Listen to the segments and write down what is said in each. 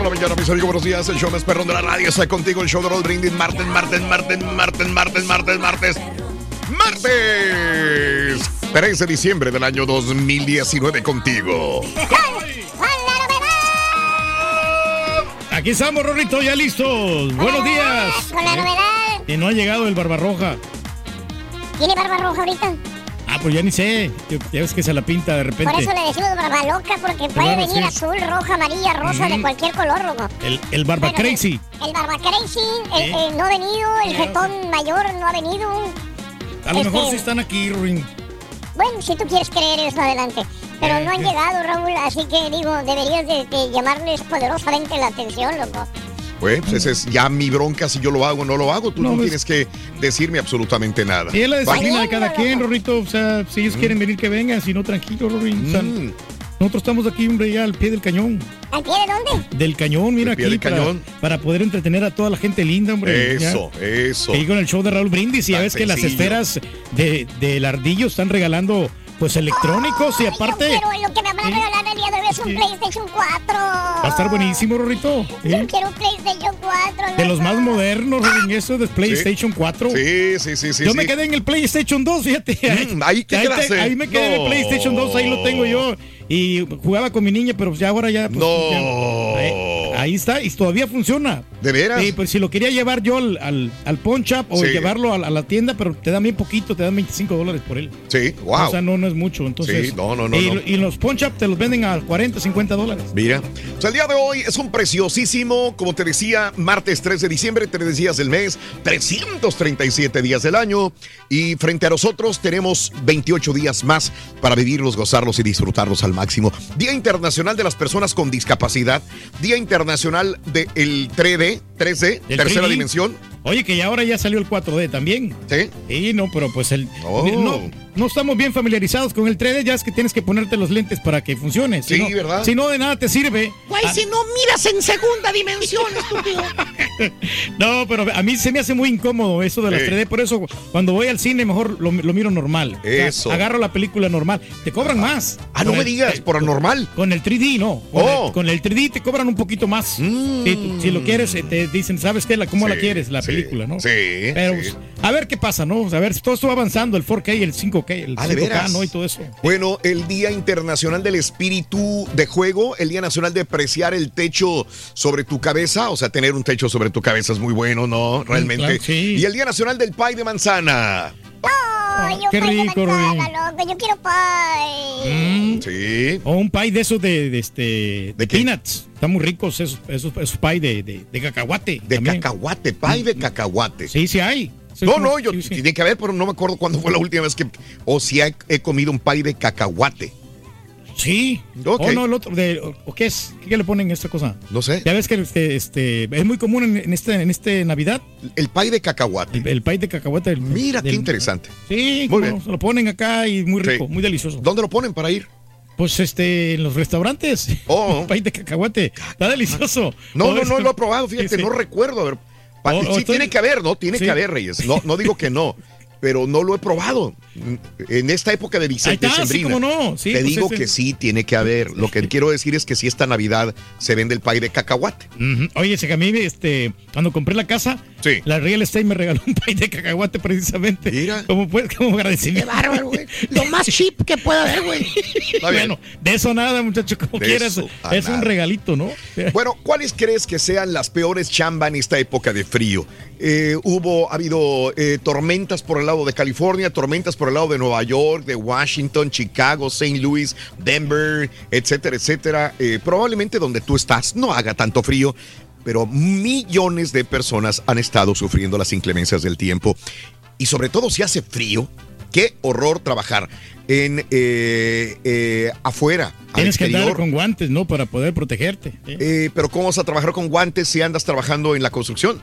Por la mañana, mis amigos, buenos días. El show más perrón de la radio está contigo. El show de Roll Brindis. Martes, martes, martes, martes, martes, martes, martes. Martes 13 de diciembre del año 2019 contigo. Aquí estamos, Rorrito, ya listos. Buenos días. Con la novedad. Y no ha llegado el Barbarroja. ¿Tiene barba roja ahorita? Ah, pues ya ni sé. Ya ves que se la pinta de repente. Por eso le decimos barba loca, porque puede venir sí. azul, roja, amarilla, rosa, de cualquier color, loco. El, el Barba Pero, Crazy. El barba crazy, el, el no ha venido, el jetón mayor no ha venido. A lo mejor este- sí están aquí, Ruin. Bueno, si tú quieres creer eso, adelante. Pero Eh, no han eh. llegado, Raúl, así que digo, deberías de, de llamarles poderosamente la atención, loco. Pues esa es ya mi bronca si yo lo hago o no lo hago. Tú no, No, pues- tienes que decirme absolutamente nada. Y es la disciplina de cada quien. Rorrito. O sea, si ellos quieren venir, que vengan. Si no, tranquilo, Rorin. O sea, Mm, nosotros estamos aquí, hombre, ya al pie del cañón. ¿Al pie de dónde? Del cañón, mira aquí. del para, cañón. para poder entretener a toda la gente linda, hombre. ya. eso, eso. Ahí con el show de Raúl Brindis y ya ves que las esferas de, del ardillo están regalando pues electrónicos y Ay, aparte Yo quiero lo que me van a Sí. regalar el día de hoy es un Sí. PlayStation 4. va a estar buenísimo, Rorrito. ¿sí? Yo quiero un PlayStation 4. De los más modernos, Rorin, eso de PlayStation 4. Sí, sí, sí, sí. Yo sí. me quedé en el PlayStation 2, fíjate. Mm, ahí, ¿qué ahí, quedaste? ahí me quedé en el No. PlayStation 2, ahí lo tengo yo. Y jugaba con mi niña, pero ya ahora ya. pues, No. ya- ahí, ahí está, y todavía funciona. ¿De veras? Sí, pues si lo quería llevar yo al, al, al shop o Sí. llevarlo a, la- a la tienda, pero te dan bien poquito, te dan 25 dólares por él. Sí, wow. O sea, no, no es mucho. Entonces, Sí, no, no, no, Y, no. y los shop te los venden a 40, 50 dólares. Mira, o sea, el día de hoy es un preciosísimo, como te decía, martes 3 de diciembre, tres días del mes, 337 días del año. Y frente a nosotros tenemos 28 días más para vivirlos, gozarlos y disfrutarlos al máximo. Día Internacional de las Personas con Discapacidad, Día Internacional del 3D, 3D, Del tercera 3D. dimensión. Oye, que ya ahora ya salió el 4D también. ¿Sí? Sí, no, pero pues el. Oh. No, no estamos bien familiarizados con el 3D, ya es que tienes que ponerte los lentes para que funcione. Si Sí, no- ¿verdad? Si no, de nada te sirve. Güey, Ah, si no miras en segunda dimensión, estúpido. No, pero a mí se me hace muy incómodo eso de las Sí. 3D, por eso cuando voy al cine mejor lo, lo miro normal. O sea, Eso. agarro la película normal. Te cobran más. Ah, no me digas, por anormal. Con el 3D, no. Con, Oh. el, con el 3D te cobran un poquito más. Mm. Si, lo quieres, eh, te dicen, ¿sabes qué? La, ¿Cómo la quieres? La sí, película, ¿no? sí, Pero sí. A ver qué pasa, ¿no? A ver, todo esto va avanzando, el 4K y el 5K, el Ah, ¿de 5K, veras? ¿no? Y todo eso. Bueno, el Día Internacional del Espíritu de Juego, el Día Nacional de apreciar el techo sobre tu cabeza, o sea, tener un techo sobre tu cabeza es muy bueno, ¿no? Realmente. claro, sí. Y el Día Nacional del Pie de Manzana. Ay, yo qué pie de rico, manzana, loco. Yo quiero pie. Mm. Sí. O un pie de esos de, de este de, qué? peanuts. Están muy ricos esos, esos, esos pie de, de, de cacahuate. De también. cacahuate, pay de cacahuate. Sí, sí hay. No, no, yo sí, sí. tiene que haber, pero no me acuerdo cuándo fue la última vez que. O si he, he comido un pay de cacahuate. Sí. Ok. O no, el otro. De, o, qué es? ¿Qué le ponen a esta cosa? No sé. Ya ves que este, este, es muy común en, en este, en este Navidad. El pay de cacahuate. El, el pie de cacahuate. el- Mira, qué del- interesante. Sí, Muy bien. se lo ponen acá y muy rico, Sí. muy delicioso. ¿Dónde lo ponen para ir? Pues este, en los restaurantes. Oh. Un pie de cacahuate. Está delicioso. No, no, no lo he probado, fíjate, Sí, sí. no recuerdo. A O- sí, estoy- tiene que haber, ¿no? Tiene Sí. que haber, Reyes. No, no digo que no, pero no lo he probado. En esta época de Vicente está, sí, no. Sí, te pues digo ese- que sí, tiene que haber. Lo que quiero decir es que si esta Navidad se vende el pay de cacahuate. Ujú. Oye, ese que a mí, este, cuando compré la casa, Sí. la Real Estate me regaló un pay de cacahuate precisamente. Mira. Como, pues, como Qué agradecimiento. bárbaro, güey. Lo más cheap que pueda haber, güey. Está bien. Bueno, de eso nada, muchacho, como De quieras. eso Es un regalito, ¿no? Bueno, ¿cuáles crees que sean las peores chamba en esta época de frío? Eh, hubo, ha habido eh, tormentas por el lado de California, tormentas por el lado de Nueva York, de Washington, Chicago, St. Louis, Denver, etcétera, etcétera. Eh, probablemente donde tú estás no haga tanto frío, pero millones de personas han estado sufriendo las inclemencias del tiempo. Y sobre todo si hace frío, qué horror trabajar en eh, eh, afuera. Tienes que andar con guantes, ¿no? Para poder protegerte. pero ¿cómo vas a trabajar con guantes si andas trabajando en la construcción?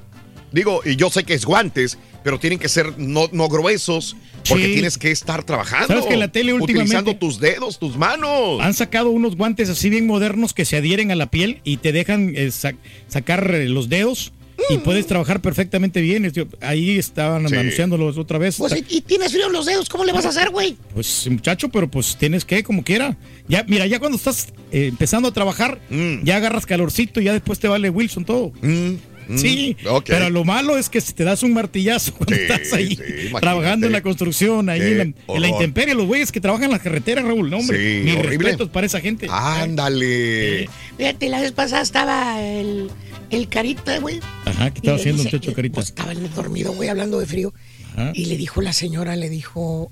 Digo, y yo sé que es guantes, pero tienen que ser no, no gruesos, porque Sí. tienes que estar trabajando. ¿Sabes que la tele últimamente- Utilizando tus dedos, tus manos. Han sacado unos guantes así bien modernos que se adhieren a la piel y te dejan eh, sa- sacar eh, los dedos y puedes trabajar perfectamente bien. Ahí estaban Sí. anunciándolos otra vez. Pues, y, tienes frío en los dedos, ¿cómo le vas a hacer, güey? Pues muchacho, pero pues tienes que, como quiera. Ya, mira, ya cuando estás eh, empezando a trabajar, Mm. ya agarras calorcito y ya después te vale Wilson todo. Mm, mm, Sí, ok. pero lo malo es que si te das un martillazo cuando Sí, estás ahí sí, trabajando en la construcción, ahí en la, en la intemperie, los güeyes que trabajan en las carreteras, Raúl, no, hombre, Sí, mis horrible. respetos para esa gente. Ándale. Fíjate, la vez pasada estaba el, el carita, güey. Ajá, ¿qué estaba haciendo dice- muchacho carita? Pues estaba dormido, güey, hablando de frío. Ajá. Y le dijo la señora, le dijo,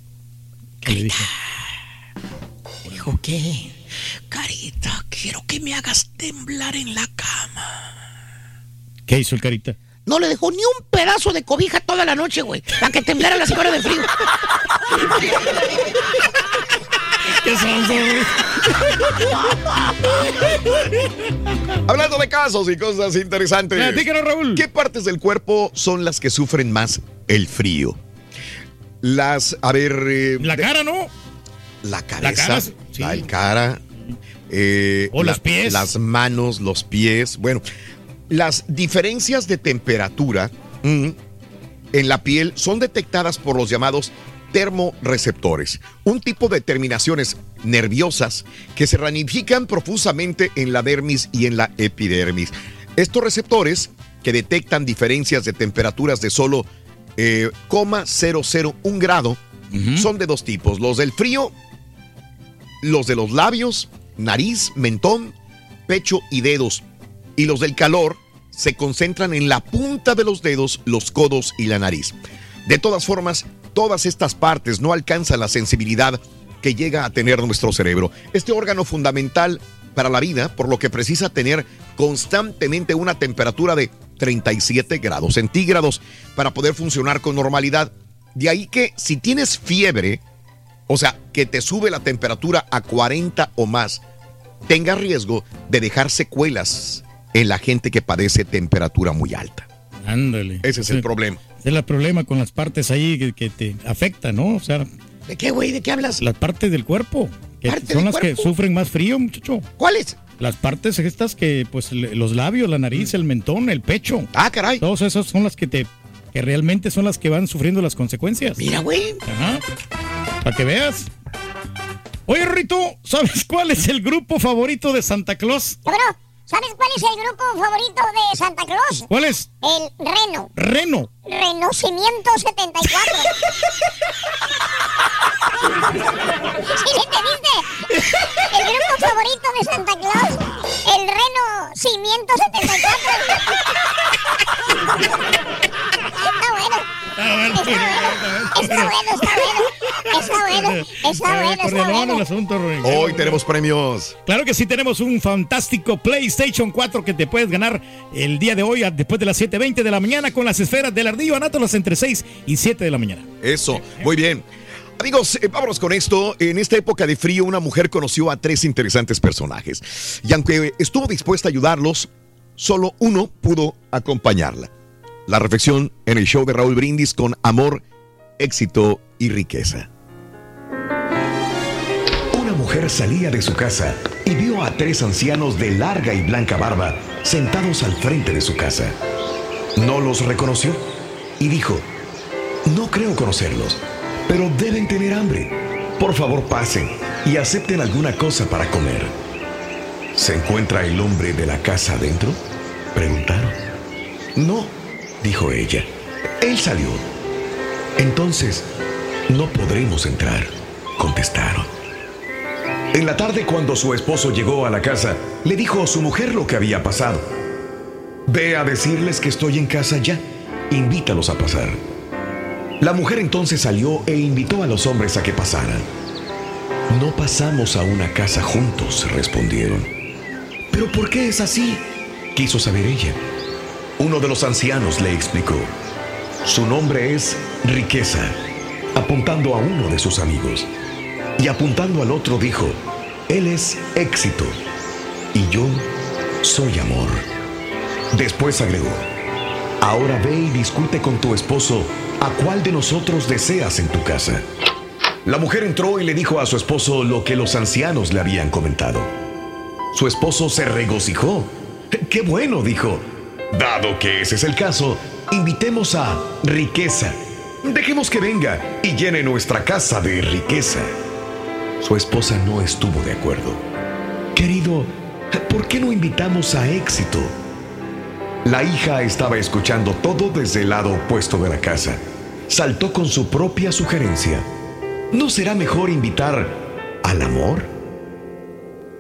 ¿Qué le dije? le dijo, ¿qué? Carita, quiero que me hagas temblar en la cama. ¿Qué hizo el carita? No le dejó ni un pedazo de cobija toda la noche, güey, para que temblara la señora de frío. Hablando de casos y cosas interesantes. Platícanos, Raúl. ¿Qué partes del cuerpo son las que sufren más el frío? Las, a ver. eh, La cara, ¿no? La cabeza, cara, la, cara, eh, O los pies. las manos, los pies. Bueno, las diferencias de temperatura mm, en la piel son detectadas por los llamados termorreceptores, un tipo de terminaciones nerviosas que se ramifican profusamente en la dermis y en la epidermis. Estos receptores, que detectan diferencias de temperaturas de solo eh, 0,001 grado, son de dos tipos, los del frío los de los labios, nariz, mentón, pecho y dedos. Y los del calor se concentran en la punta de los dedos, los codos y la nariz. De todas formas, todas estas partes no alcanzan la sensibilidad que llega a tener nuestro cerebro. Este órgano fundamental para la vida, por lo que precisa tener constantemente una temperatura de 37 grados centígrados para poder funcionar con normalidad. De ahí que si tienes fiebre, o sea, que te sube la temperatura a 40 o más, tenga riesgo de dejar secuelas en la gente que padece temperatura muy alta. Ándale. Ese es el problema. Ese es el problema con las partes ahí que, que te afectan, ¿no? O sea, ¿De qué, güey? ¿De qué hablas? las partes del cuerpo. Que ¿Parte son del las que sufren más frío, muchacho. ¿Cuáles? Las partes estas que, pues, los labios, la nariz, el mentón, el pecho. Ah, caray. Todos esos son las que te, que realmente son las que van sufriendo las consecuencias. Mira, güey. Ajá. Para que veas. Oye, Rito, ¿sabes cuál es el grupo favorito de Santa Claus? Pero, ¿sabes cuál es el grupo favorito de Santa Claus? ¿Cuál es? El Reno. Reno. Renocimiento 74. ¿Sí entendiste? El grupo favorito de Santa Claus. El Renocimiento 74. Está bueno. Bueno, Está bueno. Está bueno, está bueno. Está bueno, está Cordialón bueno. el asunto, Rubén. Hoy tenemos premios. Claro que sí, tenemos un fantástico PlayStation 4 que te puedes ganar el día de hoy, después de las 7.20 de la mañana, con las esferas del ardillo. Anátolas entre 6 y 7 de la mañana. Eso, muy bien. Amigos, eh, vámonos con esto. En esta época de frío, una mujer conoció a tres interesantes personajes. Y aunque estuvo dispuesta a ayudarlos, solo uno pudo acompañarla. La reflexión en el show de Raúl Brindis con amor, éxito y riqueza. Una mujer salía de su casa y vio a tres ancianos de larga y blanca barba sentados al frente de su casa. No los reconoció y dijo, no creo conocerlos, pero deben tener hambre. Por favor pasen y acepten alguna cosa para comer. ¿Se encuentra el hombre de la casa adentro? Preguntaron. No, dijo ella. Él salió. Entonces, no podremos entrar, contestaron. En la tarde, cuando su esposo llegó a la casa, le dijo a su mujer lo que había pasado. Ve a decirles que estoy en casa ya. Invítalos a pasar. La mujer entonces salió e invitó a los hombres a que pasaran. No pasamos a una casa juntos, respondieron. ¿Pero por qué es así? quiso saber ella. Uno de los ancianos le explicó. Su nombre es Riqueza, apuntando a uno de sus amigos. Y apuntando al otro dijo, Él es éxito y yo soy amor. Después agregó, ahora ve y discute con tu esposo a cuál de nosotros deseas en tu casa. La mujer entró y le dijo a su esposo lo que los ancianos le habían comentado. Su esposo se regocijó. ¡Qué bueno! dijo. Dado que ese es el caso, invitemos a riqueza. Dejemos que venga y llene nuestra casa de riqueza. Su esposa no estuvo de acuerdo. Querido, ¿por qué no invitamos a éxito? La hija estaba escuchando todo desde el lado opuesto de la casa. Saltó con su propia sugerencia. ¿No será mejor invitar al amor?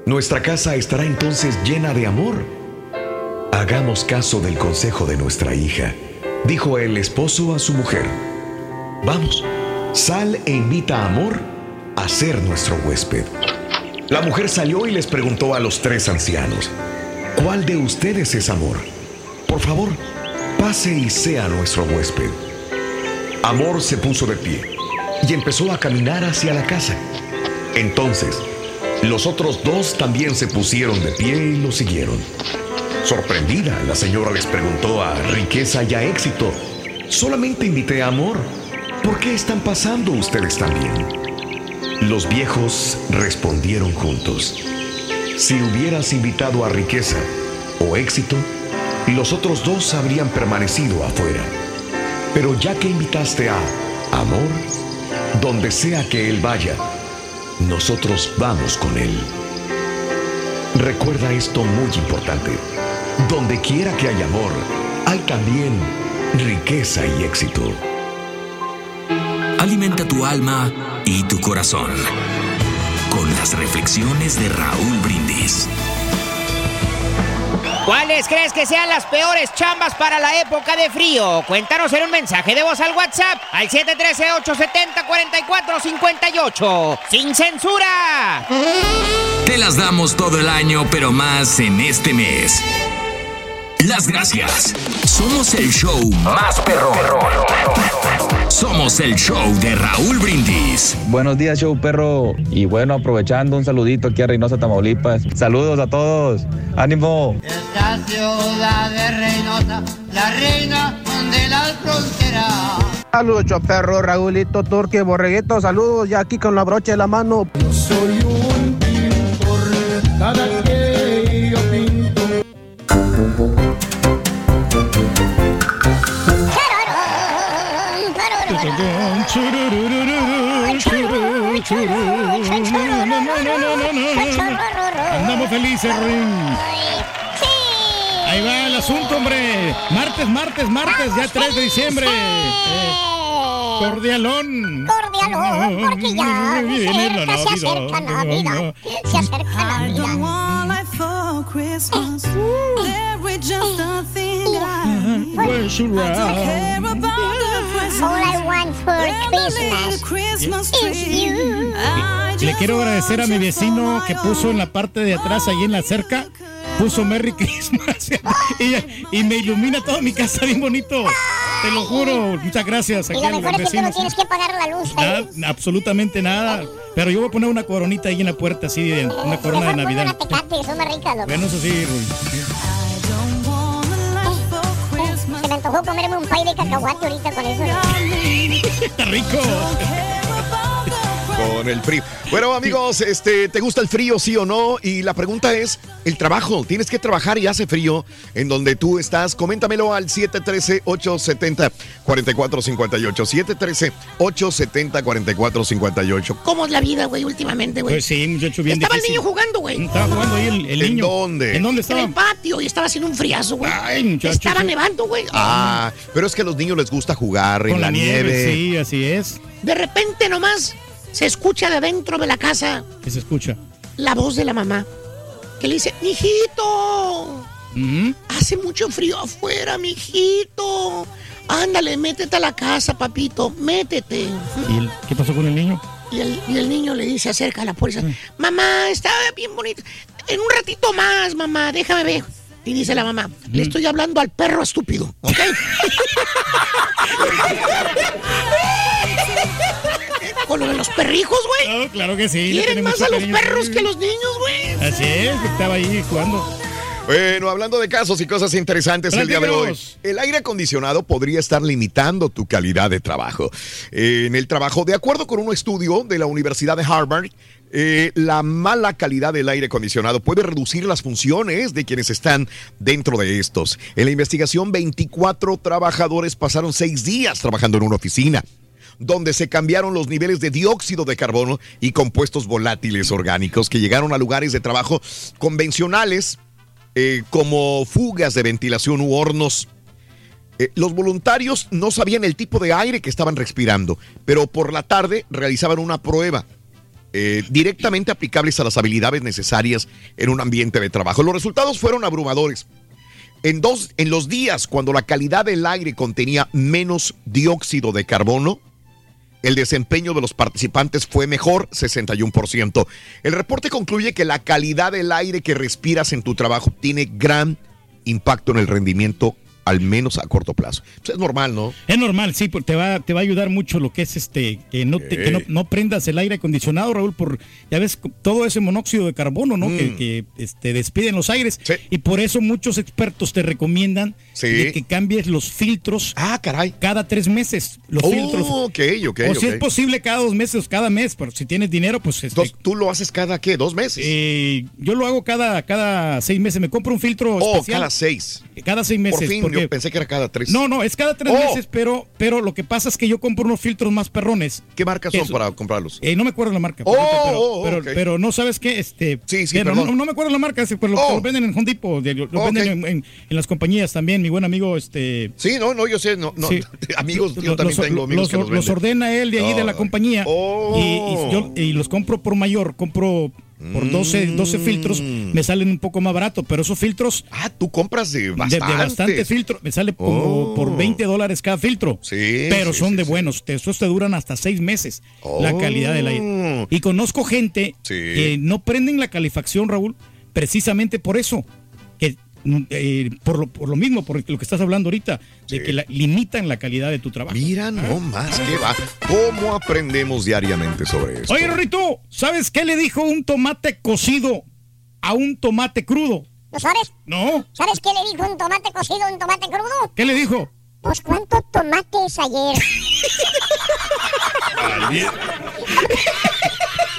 Nuestra casa estará entonces llena de amor. Hagamos caso del consejo de nuestra hija, dijo el esposo a su mujer. Vamos, sal e invita a Amor a ser nuestro huésped. La mujer salió y les preguntó a los tres ancianos, ¿cuál de ustedes es Amor? Por favor, pase y sea nuestro huésped. Amor se puso de pie y empezó a caminar hacia la casa. Entonces, los otros dos también se pusieron de pie y lo siguieron. Sorprendida, la señora les preguntó a Riqueza y a Éxito, solamente invité a Amor. ¿Por qué están pasando ustedes también? Los viejos respondieron juntos. Si hubieras invitado a Riqueza o Éxito, los otros dos habrían permanecido afuera. Pero ya que invitaste a Amor, donde sea que él vaya, nosotros vamos con él. Recuerda esto muy importante. Donde quiera que hay amor, hay también riqueza y éxito. Alimenta tu alma y tu corazón con las reflexiones de Raúl Brindis. ¿Cuáles crees que sean las peores chambas para la época de frío? Cuéntanos en un mensaje de voz al WhatsApp al 713-870-4458. ¡Sin censura! Te las damos todo el año, pero más en este mes. Las gracias. Somos el show más perrón. Somos el show de Raúl Brindis. Buenos días, show perro. Y bueno, aprovechando un saludito aquí a Reynosa, Tamaulipas. Saludos a todos. ¡Ánimo! La ciudad de Reynosa, la reina de las fronteras. Saludos, choperro, Raulito, Turque, Borreguito, saludos, ya aquí con la brocha de la mano. Soy un Andamos felices, Ring. Ahí va el asunto, hombre. Martes, martes, martes, ya 3 de diciembre. Eh, cordialón. Cordialón, porque ya Viene la cerca, se acerca Navidad. Se acerca Navidad. Christmas. Le quiero agradecer a mi vecino que puso en la parte de atrás, ahí en la cerca, puso Merry Christmas y, y me ilumina toda mi casa bien bonito. Te lo juro. Muchas gracias. Y aquí lo a los mejor es que tú no vecinos. tienes que pagar la luz. Nada, ahí. absolutamente nada. Pero yo voy a poner una coronita ahí en la puerta, así, de, una corona de una Navidad. tecate, loco. Bueno, eso sí, Rui. Antojó comerme un pay de cacahuate ahorita con eso. Está rico. Con el frío. Bueno, amigos, este, ¿te gusta el frío, sí o no? Y la pregunta es, el trabajo. Tienes que trabajar y hace frío en donde tú estás. Coméntamelo al 713-870-4458. 713-870-4458. ¿Cómo es la vida, güey, últimamente, güey? Pues sí, muchacho, bien Estaba el difícil. niño jugando, güey. Estaba jugando ahí el, el ¿En niño. dónde? ¿En dónde En estaba? el patio y estaba haciendo un friazo, güey. Ay, muchacho. Estaba sí. nevando, güey. Ah, pero es que a los niños les gusta jugar en Con la, nieve. Sí, así es. De repente nomás se escucha de dentro de la casa Que se escucha. la voz de la mamá que le dice, mijito, hace mucho frío afuera, mijito. Ándale, métete a la casa, papito, métete. ¿Y el- qué pasó con el niño? Y el, y el niño le dice acerca a la puerta, mamá, está bien bonito. En un ratito más, mamá, déjame ver. Y dice la mamá, le estoy hablando al perro estúpido, ¿ok? Con lo de los perrijos, güey. No, claro que sí. Quieren más a los cariño. perros que a los niños, güey. Así es, estaba ahí jugando. Bueno, hablando de casos y cosas interesantes el día de hoy. El aire acondicionado podría estar limitando tu calidad de trabajo. Eh, en el trabajo, de acuerdo con un estudio de la Universidad de Harvard, eh, la mala calidad del aire acondicionado puede reducir las funciones de quienes están dentro de estos. En la investigación, 24 trabajadores pasaron seis días trabajando en una oficina donde se cambiaron los niveles de dióxido de carbono y compuestos volátiles orgánicos que llegaron a lugares de trabajo convencionales eh, como fugas de ventilación u hornos. Eh, los voluntarios no sabían el tipo de aire que estaban respirando, pero por la tarde realizaban una prueba eh, directamente aplicables a las habilidades necesarias en un ambiente de trabajo. Los resultados fueron abrumadores. En, dos, en los días cuando la calidad del aire contenía menos dióxido de carbono, el desempeño de los participantes fue mejor, 61%. El reporte concluye que la calidad del aire que respiras en tu trabajo tiene gran impacto en el rendimiento, al menos a corto plazo. Pues es normal, ¿no? Es normal, sí, porque te va, te va a ayudar mucho lo que es este, que no, te- que no, no prendas el aire acondicionado, Raúl, por, ya ves, todo ese monóxido de carbono, ¿no? Mm. Que, que, este, despiden los aires. Y por eso muchos expertos te recomiendan Sí. de que cambies los filtros ah, caray. cada tres meses. Los Oh, filtros. O si es posible cada dos meses, cada mes, pero si tienes dinero, pues... este, Entonces, ¿tú lo haces cada qué? ¿Dos meses? eh, yo lo hago cada, cada seis meses. Me compro un filtro oh, especial. cada seis. Cada seis meses. Por fin, porque- yo pensé que era cada tres. No, no, es cada tres Oh. meses, pero, pero lo que pasa es que yo compro unos filtros más perrones. ¿Qué marcas son para comprarlos? Eh, no me acuerdo la marca. Oh, ahorita, pero, oh, oh, pero, no sabes qué, este. Sí, sí, pero perdón. no, no me acuerdo la marca, pero lo, Oh. lo venden en Home Depot, de- lo, lo Ok. venden en, en- en las compañías también. Mi buen amigo, este. Sí, no, no, yo sé, no, no. Sí. amigos, yo también los, tengo amigos los- que los los ordena él de ahí de la compañía Oh. y, y yo- y los compro por mayor, compro por 12, 12 filtros, me salen un poco más barato, pero esos filtros Mm. Ah, tú compras de bastante. de bastantes filtros, me sale como Oh. por 20 dólares cada filtro. Sí, Pero sí, son sí, de sí. buenos, te- esos te duran hasta seis meses la Oh. calidad del aire. Y conozco gente que no prenden la calefacción, Raúl, precisamente por eso. Eh, por, lo, por lo mismo, por lo que estás hablando ahorita, de que la- limitan la calidad de tu trabajo. Mira, no más que va. ¿Cómo aprendemos diariamente sobre esto? Oye, Rorrito, ¿sabes qué le dijo un tomate cocido a un tomate crudo? ¿No sabes? No. ¿Sabes qué le dijo un tomate cocido a un tomate crudo? ¿Qué le dijo? Pues cuántos tomates ayer.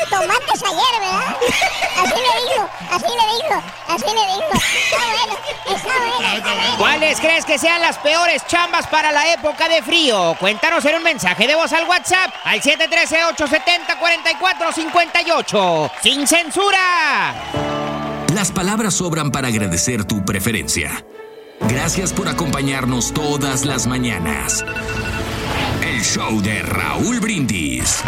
tomates ayer, ¿verdad? Así le dijo, así le dijo, así le dijo. Está bueno, está bueno, está bueno. ¿Cuáles crees que sean las peores chambas para la época de frío? Cuéntanos en un mensaje de voz al WhatsApp al 713-870-4458. ¡Sin censura! Las palabras sobran para agradecer tu preferencia. Gracias por acompañarnos todas las mañanas. El show de Raúl Brindis.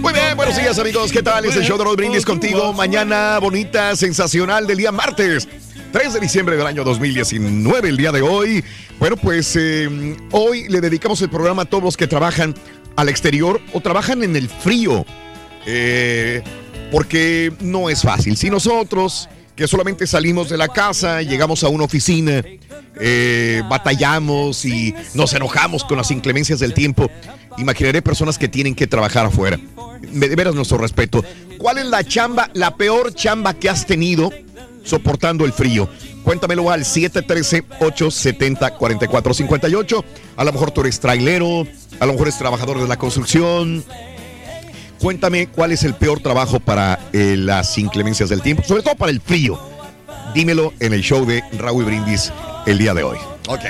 Muy bien, buenos días amigos, ¿qué tal? Es el show de Raúl Brindis contigo. Mañana bonita, sensacional del día martes. 3 de diciembre del año 2019, el día de hoy. Bueno, pues eh, hoy le dedicamos el programa a todos los que trabajan al exterior o trabajan en el frío. Eh, porque no es fácil. Si nosotros, que solamente salimos de la casa, llegamos a una oficina, eh, batallamos y nos enojamos con las inclemencias del tiempo, imaginaré personas que tienen que trabajar afuera. De veras nuestro respeto. ¿Cuál es la chamba, la peor chamba que has tenido soportando el frío? Cuéntamelo al 713-870-4458. A lo mejor tú eres trailero, a lo mejor eres trabajador de la construcción. Cuéntame cuál es el peor trabajo para eh, las inclemencias del tiempo, sobre todo para el frío. Dímelo en el show de Raúl Brindis el día de hoy.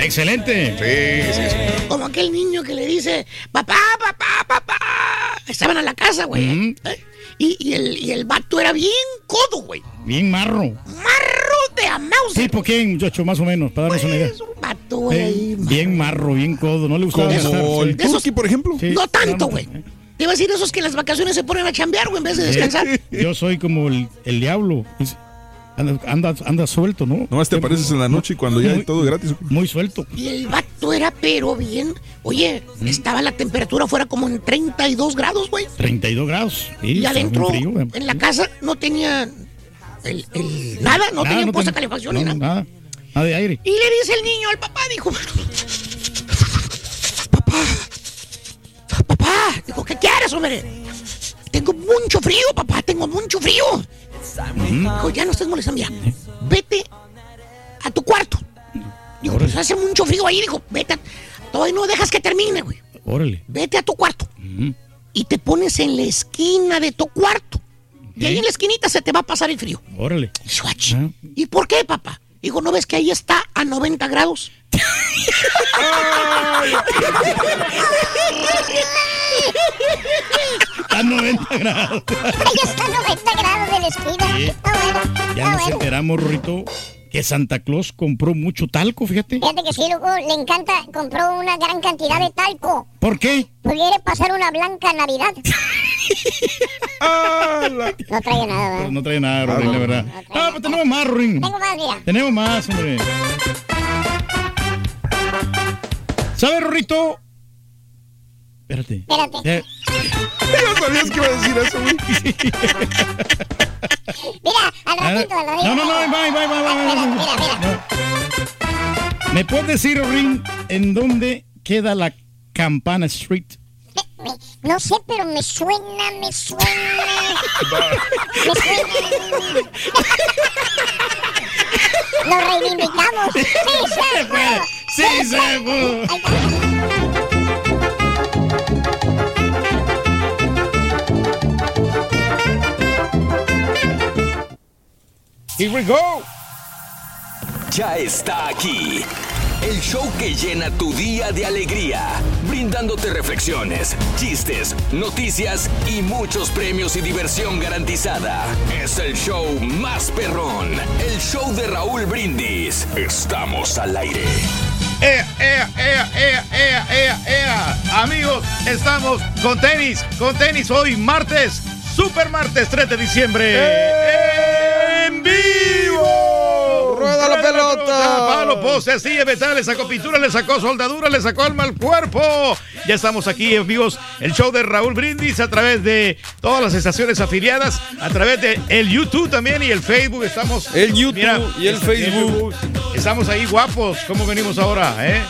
Excelente. Sí, sí, sí. Como aquel niño que le dice, papá, papá, papá. Estaban a la casa, güey. ¿eh? Y, y el, y el vato era bien codo, güey. Bien marro. Marro de a mouse. ¿Tipo quién, muchacho? Más o menos, para darnos una idea. Un vato, güey. Bien marro, bien codo. No le gustaba Como estar, el sí. Por ejemplo. Sí. No tanto, güey. Te iba a decir esos que en las vacaciones se ponen a chambear, güey, en vez de descansar. Yo soy como el, el diablo. Anda, anda, anda suelto, ¿no? Nomás te apareces en la noche y cuando ya hay todo gratis. Muy suelto. Y el vato era, pero bien. Oye, estaba la temperatura fuera como en 32 grados, güey. 32 grados. Sí, Y adentro, muy frío, en la casa, no tenía el, el- nada, no Nada, tenía no puesta ten- calefacción no, ni nada. nada. Nada de aire. Y le dice el niño al papá, dijo, papá, papá, dijo, ¿qué quieres, hombre? Tengo mucho frío, papá, tengo mucho frío. Dijo, ya no estés molestando, ya. Vete a tu cuarto. Dijo, pues hace mucho frío ahí, dijo, vete. a- Todavía no dejas que termine, güey. Órale. Vete a tu cuarto. Y te pones en la esquina de tu cuarto. Y ahí en la esquinita se te va a pasar el frío. Órale. ¿Y por qué, papá? Digo, ¿no ves que ahí está a 90 grados? Está a 90 grados. Ahí está a 90 grados de la esquina. Sí. Está bueno. Ya nos bueno. enteramos, Rorrito, que Santa Claus compró mucho talco, fíjate. Fíjate que sí, loco, le encanta, compró una gran cantidad de talco. ¿Por qué? Pues quiere pasar una blanca Navidad. No trae nada, ¿verdad? No trae nada, Rorín, la verdad. No, pues tenemos más, Rorín. Tengo más, mira. Tenemos más, hombre. ¿Sabes, Rorrito? Espérate. Espérate. Eh, Ya sabías que iba a decir eso, güey. Mira, al Ah, ratito, al ratito. no, no, no, bye, bye, bye, bye. Mira, mira. ¿Me puedes decir, Rorín, en dónde queda la Campana Street? Me- no sé, pero me suena, me suena. me suena. Nos reivindicamos. Sí, se puede. Sí, se puede. Here we go. Ya está aquí. El show que llena tu día de alegría, brindándote reflexiones, chistes, noticias y muchos premios y diversión garantizada. Es el show más perrón, el show de Raúl Brindis. Estamos al aire. ¡Ea, ea, ea, ea, ea, ea, ea! Amigos, estamos con tenis, con tenis hoy martes, super martes 3 de diciembre. ¡En vivo! ¡Rueda la pelota! Palo, poste, silla, metal, le sacó pintura, le sacó soldadura, le sacó alma al cuerpo. Ya estamos aquí, amigos, el show de Raúl Brindis a través de todas las estaciones afiliadas, a través de el YouTube también y el Facebook. Estamos. El YouTube y el Facebook. Estamos ahí guapos. ¿Cómo venimos ahora, eh?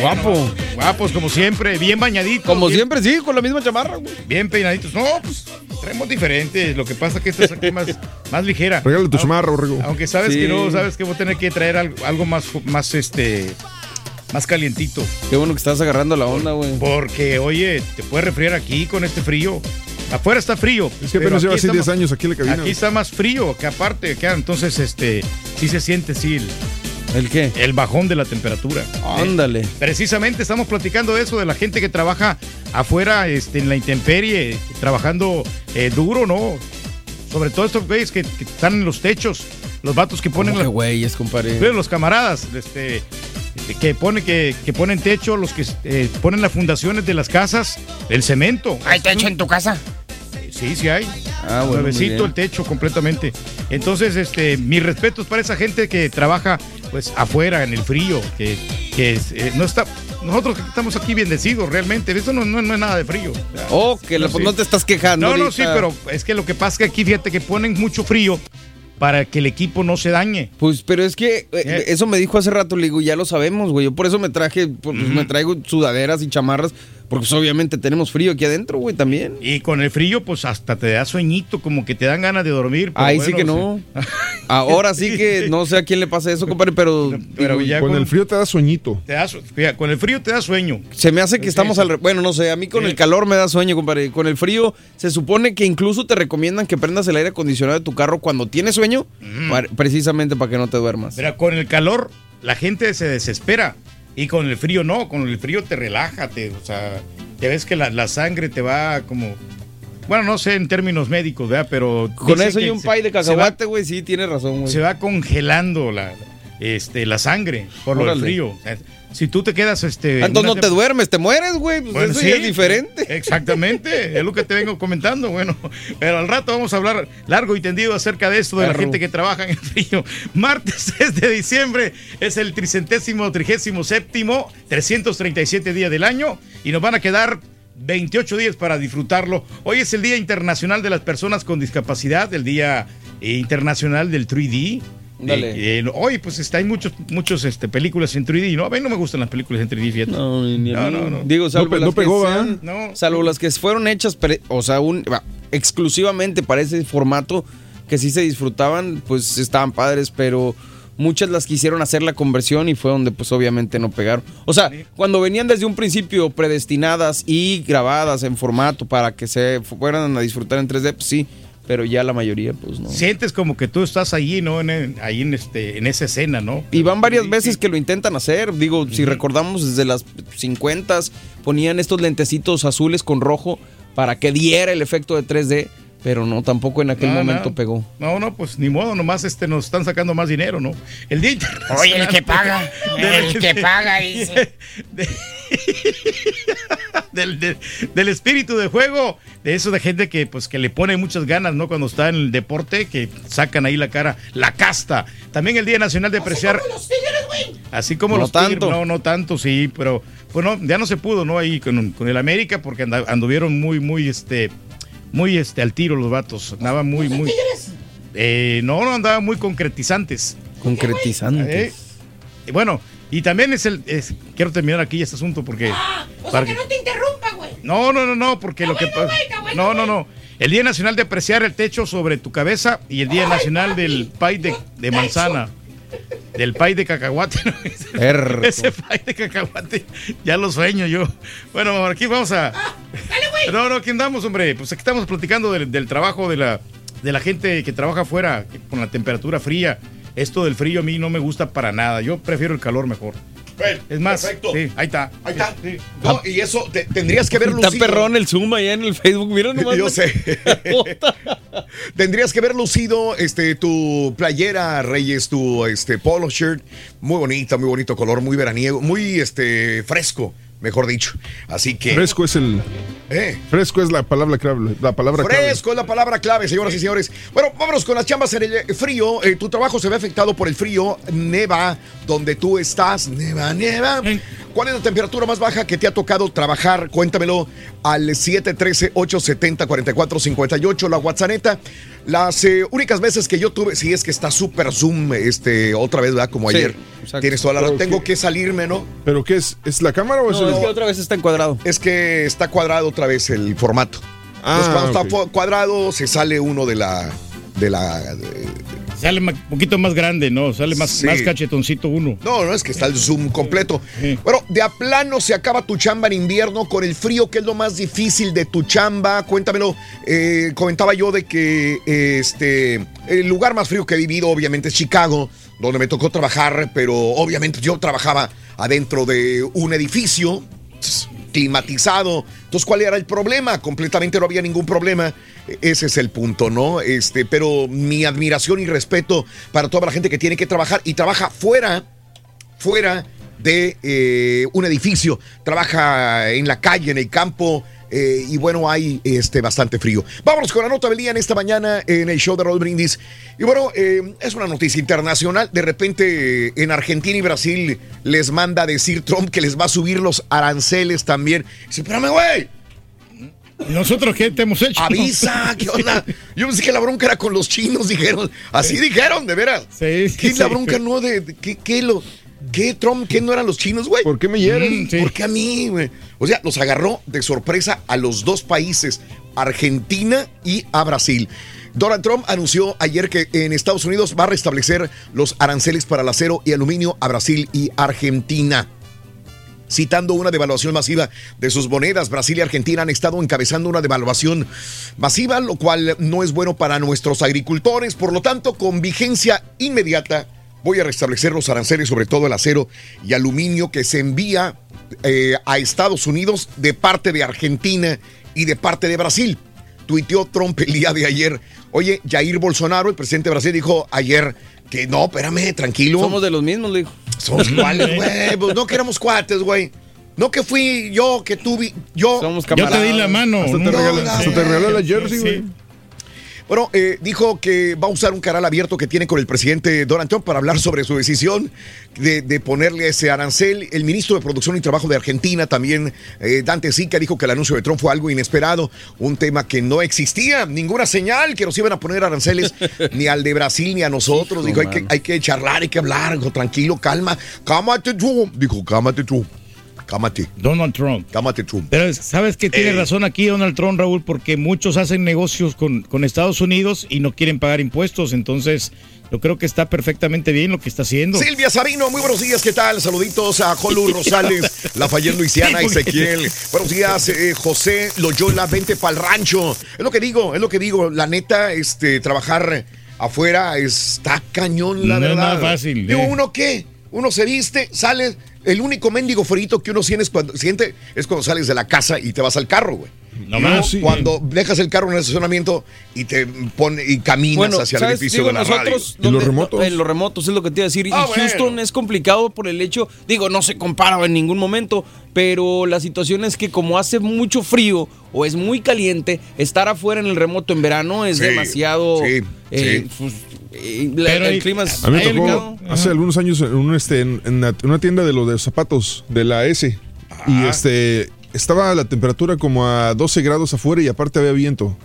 Guapo. Guapos como siempre, bien bañaditos. Como bien- siempre, sí, con la misma chamarra, güey. Bien peinaditos. No, pues traemos diferentes. Lo que pasa es que esta es aquí más, más ligera. Regálale tu chamarra, Borrego. Aunque sabes Sí. que no, sabes que voy a tener que traer algo, algo más, más este, más calientito. Qué bueno que estás agarrando la onda, güey. Porque, oye, te puedes resfriar aquí con este frío. Afuera está frío. Es que pero apenas lleva así está 10 más- años aquí en la cabina. Aquí está más frío que aparte, que entonces, este, sí se siente, sí, el, ¿El qué? el bajón de la temperatura. Ándale. Precisamente estamos platicando de eso, de la gente que trabaja afuera este, en la intemperie, trabajando eh, duro, ¿no? Sobre todo estos güeyes que, que están en los techos, los vatos que ponen... ¿Cómo que la- güeyes, compadre? Güey, los camaradas, este, que, pone, que, que ponen techo, los que eh, ponen las fundaciones de las casas, el cemento. ¿Hay techo en tu casa? Sí, sí hay. Ah, bueno, Nuevecito el techo completamente. Entonces, este, mis respetos para esa gente que trabaja pues afuera en el frío, que, que eh, no está. Nosotros estamos aquí bendecidos realmente, eso no, no- no es nada de frío. Oh, que la- pues no te estás quejando. No, no, sí, pero es que lo que pasa es que aquí fíjate que ponen mucho frío para que el equipo no se dañe. Pues, pero es que eh, eso me dijo hace rato, le digo, ya lo sabemos, güey. Yo por eso me traje, pues, me traigo sudaderas y chamarras, porque pues, obviamente tenemos frío aquí adentro, güey, también. Y con el frío, pues hasta te da sueñito, como que te dan ganas de dormir. pero Ahí sí que no. Ahora sí que no sé a quién le pasa eso, compadre, pero. Pero digo, ya Con el frío te da sueñito. Te da con el frío te da sueño. Se me hace que Sí, estamos sí. al. Bueno, no sé, a mí con Sí. el calor me da sueño, compadre. Con el frío, se supone que incluso te recomiendan que prendas el aire acondicionado de tu carro cuando tienes sueño, para- precisamente para que no te duermas. Pero con el calor, la gente se desespera. Y con el frío no, con el frío te relaja, te, o sea, ya ves que la, la sangre te va como. Bueno, no sé en términos médicos, ¿verdad? Pero. Con eso y un pay de cacahuate, güey, sí, tienes razón, güey. se va congelando la, este, la sangre por lo del Órale. frío. Si tú te quedas, este. Entonces no te duermes, te mueres, güey. Pues Bueno, eso sí, ya es diferente. Exactamente, es lo que te vengo comentando. Bueno, pero al rato vamos a hablar largo y tendido acerca de esto, de la Perro. gente que trabaja en el frío. Martes 3 de diciembre es el tricentésimo, trigésimo séptimo, 337 días del año y nos van a quedar 28 días para disfrutarlo. Hoy es el Día Internacional de las Personas con Discapacidad, el Día Internacional del 3D. Dale. Eh, eh, hoy, pues está, hay muchos, muchos este, películas en 3D, ¿no? A mí no me gustan las películas en 3D, fíjate. No, ni a No, mí. no, no. Digo, salvo las no pegó, que No. salvo las que fueron hechas, pre- o sea, un, exclusivamente para ese formato que sí se disfrutaban, pues estaban padres, pero muchas las quisieron hacer la conversión y fue donde pues obviamente no pegaron. O sea, cuando venían desde un principio predestinadas y grabadas en formato para que se fueran a disfrutar en 3D, pues sí, pero ya la mayoría pues no. Sientes como que tú estás allí, ¿no? En, el- ahí en, este, en esa escena, ¿no? Y van varias veces que lo intentan hacer. Digo, si recordamos desde las 50 ponían estos lentecitos azules con rojo para que diera el efecto de 3D, pero no, tampoco en aquel No, momento no. pegó. No, no, pues ni modo, nomás este, nos están sacando más dinero, ¿no? El Día Internacional. Oye, el que paga, el que paga, dice. del, del- del espíritu de juego, de eso de gente que pues que le pone muchas ganas, ¿no? Cuando está en el deporte, que sacan ahí la cara, la casta. También el Día Nacional de Apreciar. Así como No los Tigres, tanto. no, no tanto, sí, pero bueno, ya no se pudo, ¿no? Ahí con, con el América, porque anduvieron muy, muy, este, muy, este, al tiro los vatos. Andaban muy, muy. Eh, no, no, andaban muy concretizantes. Concretizantes. Eh, bueno, y también es el. es- quiero terminar aquí este asunto porque. para que- te interrumpa, güey. no, no, no, no, porque lo que pasa. No, no, no. El Día Nacional de Apreciar el Techo sobre tu cabeza y el Día Nacional del Pay de, de Manzana. Del pay de cacahuate. ¿no? Ese pay de cacahuate. Ya lo sueño yo. Bueno, aquí vamos a. No, no, aquí andamos, hombre. Pues aquí estamos platicando del, del trabajo de la, de la gente que trabaja afuera con la temperatura fría. Esto del frío a mí no me gusta para nada. Yo prefiero el calor mejor. Es más, Perfecto. sí, ahí está. Ahí está. No, y eso te- tendrías que ver Está lucido. perrón el zoom allá en el Facebook. Mira nomás. Yo sé. Tendrías que ver lucido este, tu playera, Reyes, tu este, polo shirt. Muy bonita, muy bonito color, muy veraniego, muy este, fresco, mejor dicho. Así que. Fresco es el. Eh. Fresco es la palabra clave. La palabra clave. Fresco es la palabra clave, señoras y señores. Bueno, vámonos con las chambas en el frío. Eh, tu trabajo se ve afectado por el frío. Neva, donde tú estás. Neva, neva. ¿Cuál es la temperatura más baja que te ha tocado trabajar? Cuéntamelo al 713-870-4458, la WhatsApp. Las eh, únicas veces que yo tuve, sí es que está súper Zoom, este, otra vez, ¿verdad? Como Sí, ayer. exacto. Tienes toda la razón. Tengo que salirme, ¿no? ¿Pero qué es? ¿Es la cámara o es No, el.? es que otra vez está encuadrado. Es que está cuadrado otra vez el formato. Ah, Entonces, cuando está cuadrado, se sale uno de la. De la de- Sale un poquito más grande, ¿no? Sale más, Sí. más cachetoncito uno. no, no es que está el zoom completo. Bueno, de a plano se acaba tu chamba en invierno con el frío, que es lo más difícil de tu chamba. Cuéntamelo. Eh, comentaba yo de que este el lugar más frío que he vivido, obviamente, es Chicago, donde me tocó trabajar, pero obviamente yo trabajaba adentro de un edificio climatizado. Entonces, ¿cuál era el problema? Completamente no había ningún problema. Ese es el punto, ¿no? Este, pero mi admiración y respeto para toda la gente que tiene que trabajar y trabaja fuera, fuera de eh, un edificio, trabaja en la calle, en el campo, eh, y bueno, hay este, bastante frío. Vámonos con la nota del día en esta mañana en el show de Raúl Brindis. Y bueno, eh, es una noticia internacional. De repente eh, en Argentina y Brasil les manda a decir Trump que les va a subir los aranceles también. Dice, espérame, güey. ¿Nosotros qué te hemos hecho? Avisa, ¿qué onda? Yo pensé que la bronca era con los chinos, dijeron. Así dijeron, de veras. Sí, ¿Qué sí. la bronca no de, de- qué, qué lo qué Trump, qué no eran los chinos, güey? ¿Por qué me hieren? ¿Por qué a mí, güey? O sea, los agarró de sorpresa a los dos países, Argentina y a Brasil. Donald Trump anunció ayer que en Estados Unidos va a restablecer los aranceles para el acero y aluminio a Brasil y Argentina citando una devaluación masiva de sus monedas. Brasil y Argentina han estado encabezando una devaluación masiva, lo cual no es bueno para nuestros agricultores. Por lo tanto, con vigencia inmediata, voy a restablecer los aranceles, sobre todo el acero y aluminio que se envía eh, a Estados Unidos de parte de Argentina y de parte de Brasil. Tuiteó Trump el día de ayer. Oye, Jair Bolsonaro, el presidente de Brasil, dijo ayer que no, espérame, tranquilo. Somos de los mismos, le dijo. Somos iguales, güey. Pues no que éramos cuates, güey. No que fui yo, que tú, vi- yo. Somos Yo te di la mano. Hasta te No, regaló, no, hasta te regaló la jersey, Sí. güey. Bueno, eh, dijo que va a usar un canal abierto que tiene con el presidente Donald Trump para hablar sobre su decisión de, de ponerle ese arancel. El ministro de Producción y Trabajo de Argentina, también eh, Dante Sica, dijo que el anuncio de Trump fue algo inesperado, un tema que no existía, ninguna señal que nos iban a poner aranceles ni al de Brasil ni a nosotros. Hijo, dijo, hay que, hay que charlar, hay que hablar, dijo, tranquilo, calma, cálmate tú. Dijo, cálmate tú, cálmate, Donald Trump. cálmate tú. Pero sabes que tiene Eh. razón aquí Donald Trump, Raúl, porque muchos hacen negocios con, con Estados Unidos y no quieren pagar impuestos. Entonces, yo creo que está perfectamente bien lo que está haciendo. Silvia Sabino, muy buenos días, ¿qué tal? Saluditos a Jolu Rosales, Lafayette Luisiana, Ezequiel. Buenos días, eh, José Loyola, vente pa'l rancho. Es lo que digo, es lo que digo. La neta, este, trabajar afuera está cañón, la No es verdad. nada fácil, Digo, eh. ¿uno qué? Uno se viste, sale. El único mendigo frito que uno siente es cuando, siente es cuando sales de la casa y te vas al carro, güey. No más, sí. cuando dejas el carro en el estacionamiento y te pone y caminas Bueno, hacia el edificio Digo, de la nosotros, ¿Y donde- los remotos? En los remotos es lo que te iba a decir. Ah, y Houston bueno. es complicado por el hecho, digo, no se compara en ningún momento, pero la situación es que como hace mucho frío o es muy caliente, estar afuera en el remoto en verano es Sí, demasiado... sí, eh, sí. pues, eh, la- Pero el clima es A mí me complicado. tocó hace algunos años en, un, este, en, en una- una tienda de los de zapatos de la S. Y este estaba la temperatura como a 12 grados afuera y aparte había viento.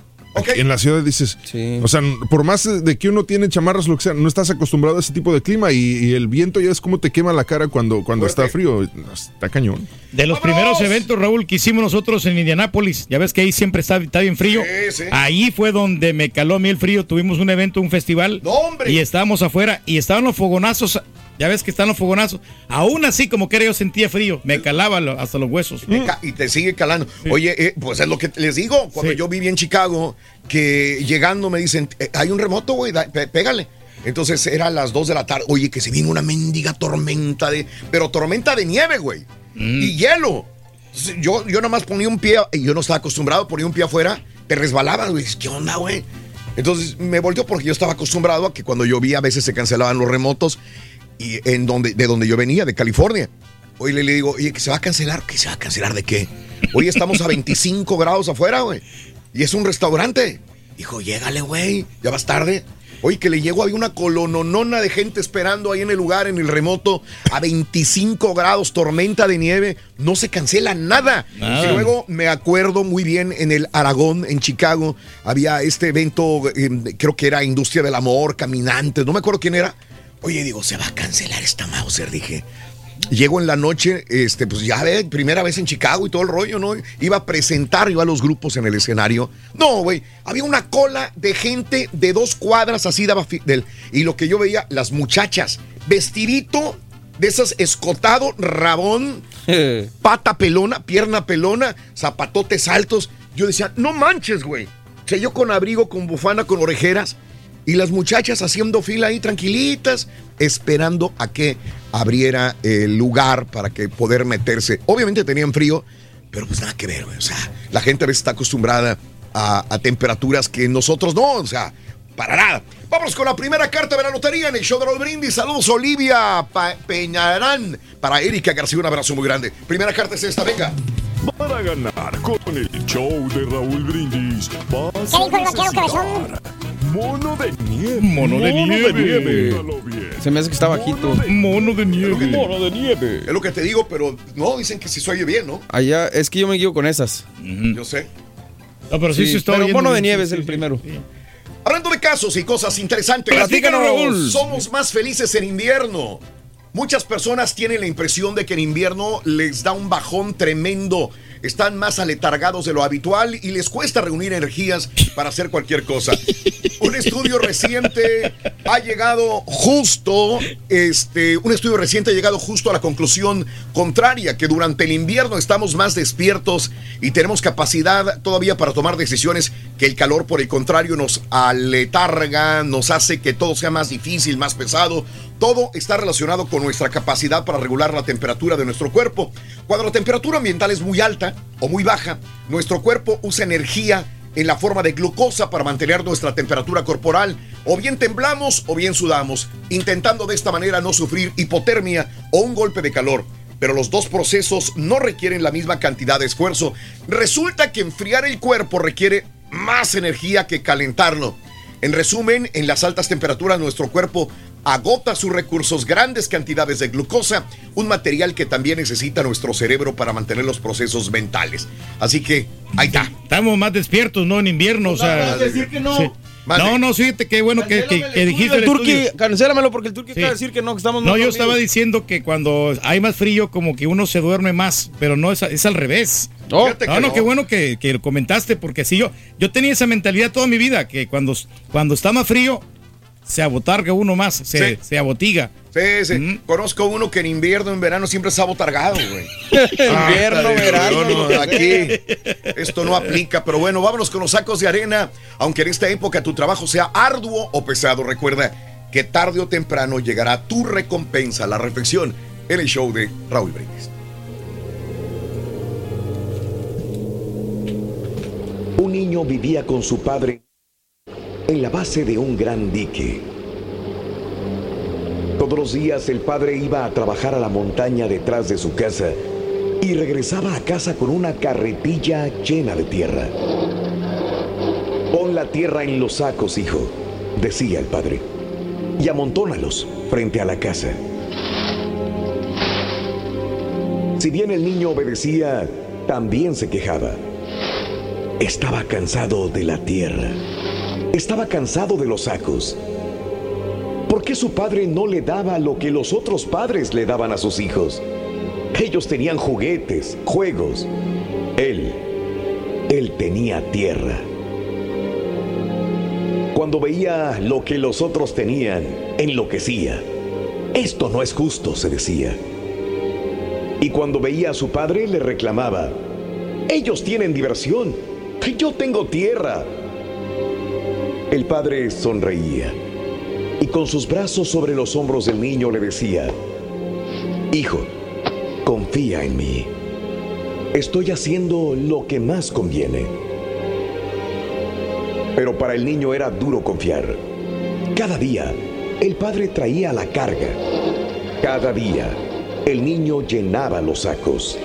En la ciudad dices, Sí. o sea, por más de que uno tiene chamarras, lo que sea, no estás acostumbrado a ese tipo de clima y, y el viento ya es como te quema la cara cuando, cuando Fuerte. está frío. Está cañón. De los ¡Vámonos! primeros eventos, Raúl, que hicimos nosotros en Indianápolis, ya ves que ahí siempre está, está bien frío. Sí, sí. Ahí fue donde me caló a mí el frío. Tuvimos un evento, un festival. ¡No, hombre! Y estábamos afuera y estaban los fogonazos. Ya ves que están los fogonazos. Aún así, como que era, yo sentía frío. Me calaba hasta los huesos. Y te sigue calando. Oye, eh, pues es lo que les digo. Cuando Sí. yo viví en Chicago, que llegando me dicen, eh, hay un remoto, güey, pégale. Entonces era a las 2 de la tarde. Oye, que se viene una mendiga tormenta de. Pero tormenta de nieve, güey. Y hielo. Yo, yo nomás ponía un pie, y yo no estaba acostumbrado, ponía un pie afuera, te resbalaba, güey. ¿Qué onda, güey? Entonces me volteó porque yo estaba acostumbrado a que cuando llovía a veces se cancelaban los remotos y en donde, de donde yo venía, de California. Oye, le, le digo, oye, que se va a cancelar. ¿Que se va a cancelar de qué? Hoy estamos a 25 grados afuera, güey. Y es un restaurante. Dijo, llégale, güey. Ya vas tarde. Oye, que le llegó, había una colononona de gente esperando ahí en el lugar, en el remoto, a 25 grados, tormenta de nieve. No se cancela nada. Nada. Y luego me acuerdo muy bien en el Aragón, en Chicago, había este evento, eh, creo que era Industria del Amor, Caminantes, no me acuerdo quién era. Oye, digo, se va a cancelar esta Mauser, dije. Llego en la noche, este, pues ya ve, primera vez en Chicago y todo el rollo, ¿no? Iba a presentar yo a los grupos en el escenario. No, güey, había una cola de gente de dos cuadras así daba del, y lo que yo veía, las muchachas, vestidito de esas escotado, rabón, pata pelona, pierna pelona, zapatotes altos. Yo decía, no manches, güey. O sea, yo con abrigo, con bufana, con orejeras. Y las muchachas haciendo fila ahí tranquilitas, esperando a que abriera el lugar para que poder meterse. Obviamente tenían frío, pero pues nada que ver, güey. O sea, la gente a veces está acostumbrada a, a temperaturas que nosotros no, o sea, para nada. Vamos con la primera carta de la lotería en el show de los brindis. Saludos, Olivia Pa- Peñarán. Para Erika García, un abrazo muy grande. Primera carta es esta, venga. para ganar con el show de Raúl Brindis. Vas ¿Qué dijo el vaquero cabezón? Mono de nieve. Mono de nieve. Se me hace que está bajito. Mono de nieve. Mono de nieve. Es lo que te digo, pero no, dicen que si se oye bien, ¿no? Allá, es que yo me guío con esas. Yo sé. No, pero sí, se está Pero mono de nieve sí, es el sí, primero. Hablando de casos y cosas interesantes. Platícanos, Raúl. Somos más felices en invierno. Muchas personas tienen la impresión de que en invierno les da un bajón tremendo. Están más aletargados de lo habitual y les cuesta reunir energías para hacer cualquier cosa. Un estudio reciente ha llegado justo, este, un estudio reciente ha llegado justo a la conclusión contraria, que durante el invierno estamos más despiertos y tenemos capacidad todavía para tomar decisiones que el calor, por el contrario, nos aletarga, nos hace que todo sea más difícil, más pesado. Todo está relacionado con nuestra capacidad para regular la temperatura de nuestro cuerpo. Cuando la temperatura ambiental es muy alta o muy baja, nuestro cuerpo usa energía en la forma de glucosa para mantener nuestra temperatura corporal. O bien temblamos o bien sudamos, intentando de esta manera no sufrir hipotermia o un golpe de calor. Pero los dos procesos no requieren la misma cantidad de esfuerzo. Resulta que enfriar el cuerpo requiere más energía que calentarlo. En resumen, en las altas temperaturas nuestro cuerpo agota sus recursos, grandes cantidades de glucosa, un material que también necesita nuestro cerebro para mantener los procesos mentales. Así que ahí está. Estamos más despiertos, ¿no? En invierno, o sea. decir que no. sí. Mande. No, no, fíjate qué bueno que, que, que dijiste el turqui, cancélamelo porque el turqui Sí. acaba de decir que no, que estamos No, yo dormidos. estaba diciendo que cuando hay más frío, como que uno se duerme más, pero no es, es al revés. No, No, que no, no. qué bueno que, que lo comentaste, porque sí, yo, yo tenía esa mentalidad toda mi vida, que cuando, cuando está más frío, se abotarga uno más, se, Sí. se abotiga. Sí, sí. Mm. Conozco uno que en invierno, en verano siempre está botargado, güey. Invierno, Ah, verano. no, no, aquí esto no aplica, pero bueno, vámonos con los sacos de arena. Aunque en esta época tu trabajo sea arduo o pesado, recuerda que tarde o temprano llegará tu recompensa, la reflexión en el show de Raúl Brindis. Un niño vivía con su padre en la base de un gran dique. Todos los días el padre iba a trabajar a la montaña detrás de su casa y regresaba a casa con una carretilla llena de tierra. Pon la tierra en los sacos, hijo, decía el padre, y amontónalos frente a la casa. Si bien el niño obedecía, también se quejaba. Estaba cansado de la tierra. Estaba cansado de los sacos. ¿Por qué su padre no le daba lo que los otros padres le daban a sus hijos? Ellos tenían juguetes, juegos. Él, él tenía tierra. Cuando veía lo que los otros tenían, enloquecía. Esto no es justo, se decía. Y cuando veía a su padre, le reclamaba, ellos tienen diversión, yo tengo tierra. El padre sonreía y con sus brazos sobre los hombros del niño le decía, Hijo, confía en mí. Estoy haciendo lo que más conviene. Pero para el niño era duro confiar. Cada día, el padre traía la carga. Cada día, el niño llenaba los sacos.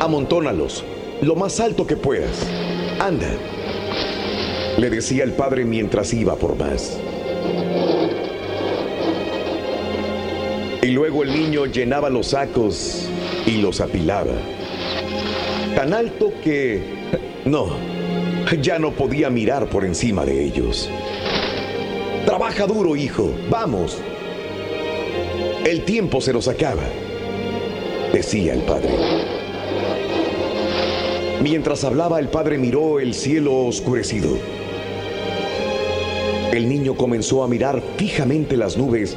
Amontónalos, lo más alto que puedas. Anda, le decía el padre mientras iba por más. Y luego el niño llenaba los sacos y los apilaba. Tan alto que... No, ya no podía mirar por encima de ellos. Trabaja duro, hijo, vamos. El tiempo se nos acaba, decía el padre. Mientras hablaba, el padre miró el cielo oscurecido. El niño comenzó a mirar fijamente las nubes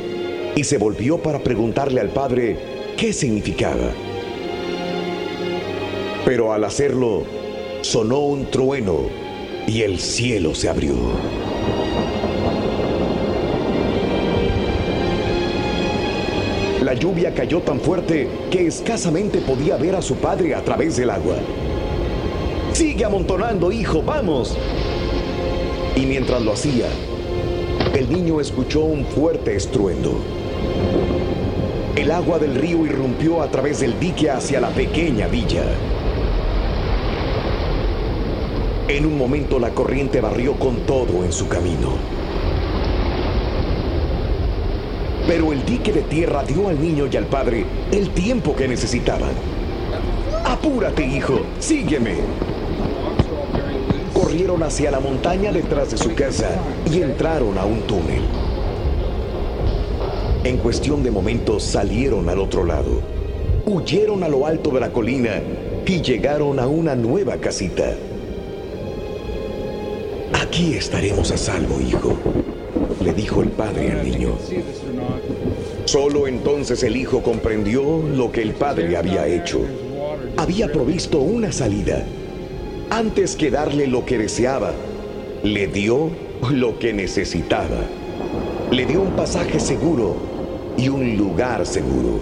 y se volvió para preguntarle al padre qué significaba. Pero al hacerlo, sonó un trueno y el cielo se abrió. La lluvia cayó tan fuerte que escasamente podía ver a su padre a través del agua. Sigue amontonando, hijo, vamos. Y mientras lo hacía, el niño escuchó un fuerte estruendo. El agua del río irrumpió a través del dique hacia la pequeña villa. En un momento la corriente barrió con todo en su camino. Pero el dique de tierra dio al niño y al padre el tiempo que necesitaban. Apúrate, hijo, sígueme. Corrieron hacia la montaña detrás de su casa y entraron a un túnel. En cuestión de momentos salieron al otro lado, huyeron a lo alto de la colina y llegaron a una nueva casita. Aquí estaremos a salvo, hijo, le dijo el padre al niño. Solo entonces el hijo comprendió lo que el padre había hecho. Había provisto una salida. Antes que darle lo que deseaba, le dio lo que necesitaba. Le dio un pasaje seguro y un lugar seguro.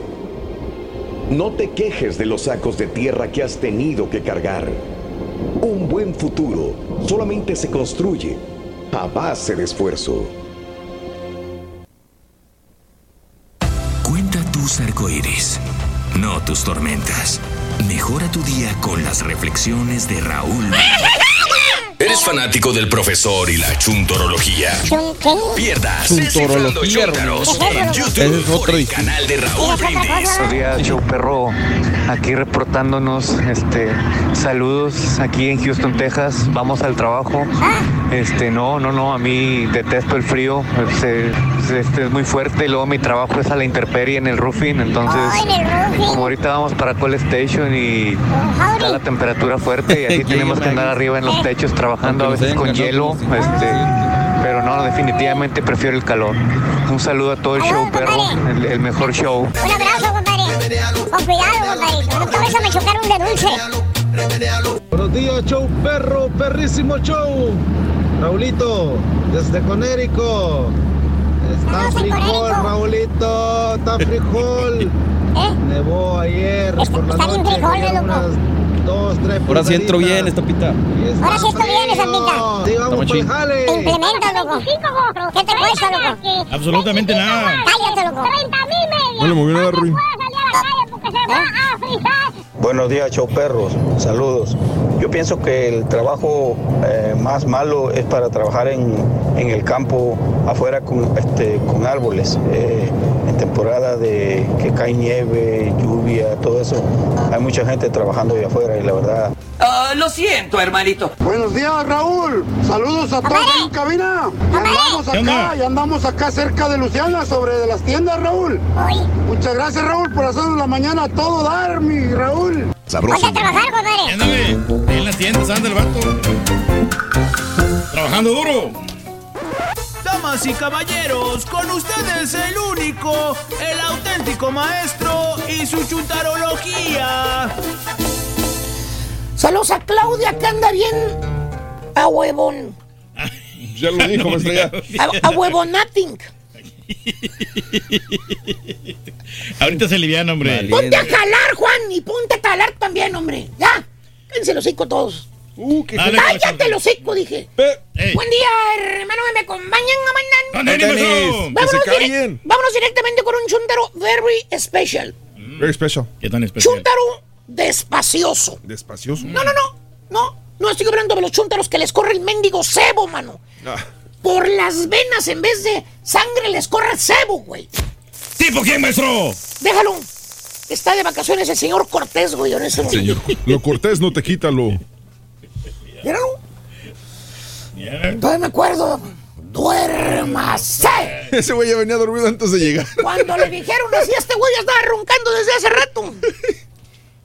No te quejes de los sacos de tierra que has tenido que cargar. Un buen futuro solamente se construye a base de esfuerzo. Cuenta tus arcoíris, no tus tormentas. Mejora tu día con las reflexiones de Raúl. ¿Eres fanático del profesor y la chuntorología? Pierdas Chuntorología, en YouTube es otro por el distinto. canal de Raúl Brindis. Buenos días, show perro. Aquí reportándonos, este, saludos aquí en Houston, Texas. Vamos al trabajo. Este, no, no, no, a mí detesto el frío. Este, este es muy fuerte y luego mi trabajo es a la intemperie en el roofing. Entonces, como ahorita vamos para Call Station y está la temperatura fuerte y así tenemos que andar arriba en los techos trabajando a veces con hielo. Este, pero no, definitivamente prefiero el calor. Un saludo a todo el show, perro. El, el mejor show. Un abrazo, compadre. Con cuidado, compadre. No te vayas a me chocar un de dulce. Buenos días, show perro, perrísimo show. Raulito, desde Conérico. Está frijol, Raulito, está frijol. Nevó ayer por la está bien noche. cayeron loco. Dos, tres Ahora sí entro bien, esta pita. Ahora sí estoy bien, esa pinta. Sí, vamos jale. Te implementa, loco. ¿Qué te cuesta, loco? Absolutamente nada. Cállate, loco. 30 mil medios. No le movió nada, Ruin. Porque se va a frizar. Buenos días, show perros. Saludos. Yo pienso que el trabajo eh, más malo es para trabajar en, en el campo afuera con, este, con árboles. Eh, en temporada de que cae nieve, lluvia, todo eso. Hay mucha gente trabajando ahí afuera y la verdad Ah, lo siento, hermanito. Buenos días, Raúl. Saludos a todos en cabina. Ya andamos acá, ya andamos acá cerca de Luciana, sobre de las tiendas, Raúl. Muchas gracias, Raúl, por hacernos la mañana a todo dar, mi Raúl. Sabroso. Ponte a trabajar, compadre. Ándale, ahí en las tiendas anda el vato. Trabajando duro. Damas y caballeros, con ustedes el único, el auténtico maestro y su chuntarología. Saludos a Claudia, que anda bien a huevón. Ya lo dijo, maestra. A, a huevonating. Ahorita se alivian, hombre. Ponte a jalar, Juan, y ponte a jalar también, hombre. Ya. Cállense los hocico todos. Uh, qué Dale, pues, Cállate los hocico, dije. Buen día, hermano, ¿me acompañan a ánimo, eso. Vámonos, Que se direct- callen. vámonos directamente con un chuntaro very special. Very special. ¿Qué tan especial? Chuntaro despacioso. Despacioso. No, no, no. No, no estoy hablando de los chúntaros que les corre el mendigo cebo, mano. Ah, Por las venas, en vez de sangre, les corre cebo, güey. ¿Tipo quién, maestro? Déjalo. Está de vacaciones el señor Cortés, güey, en ese señor. Lo cortés no te quita lo. Míralo. Todavía me acuerdo. ¡Duérmase! Ese güey ya venía dormido antes de llegar. Cuando le dijeron así, este güey ya estaba roncando desde hace rato.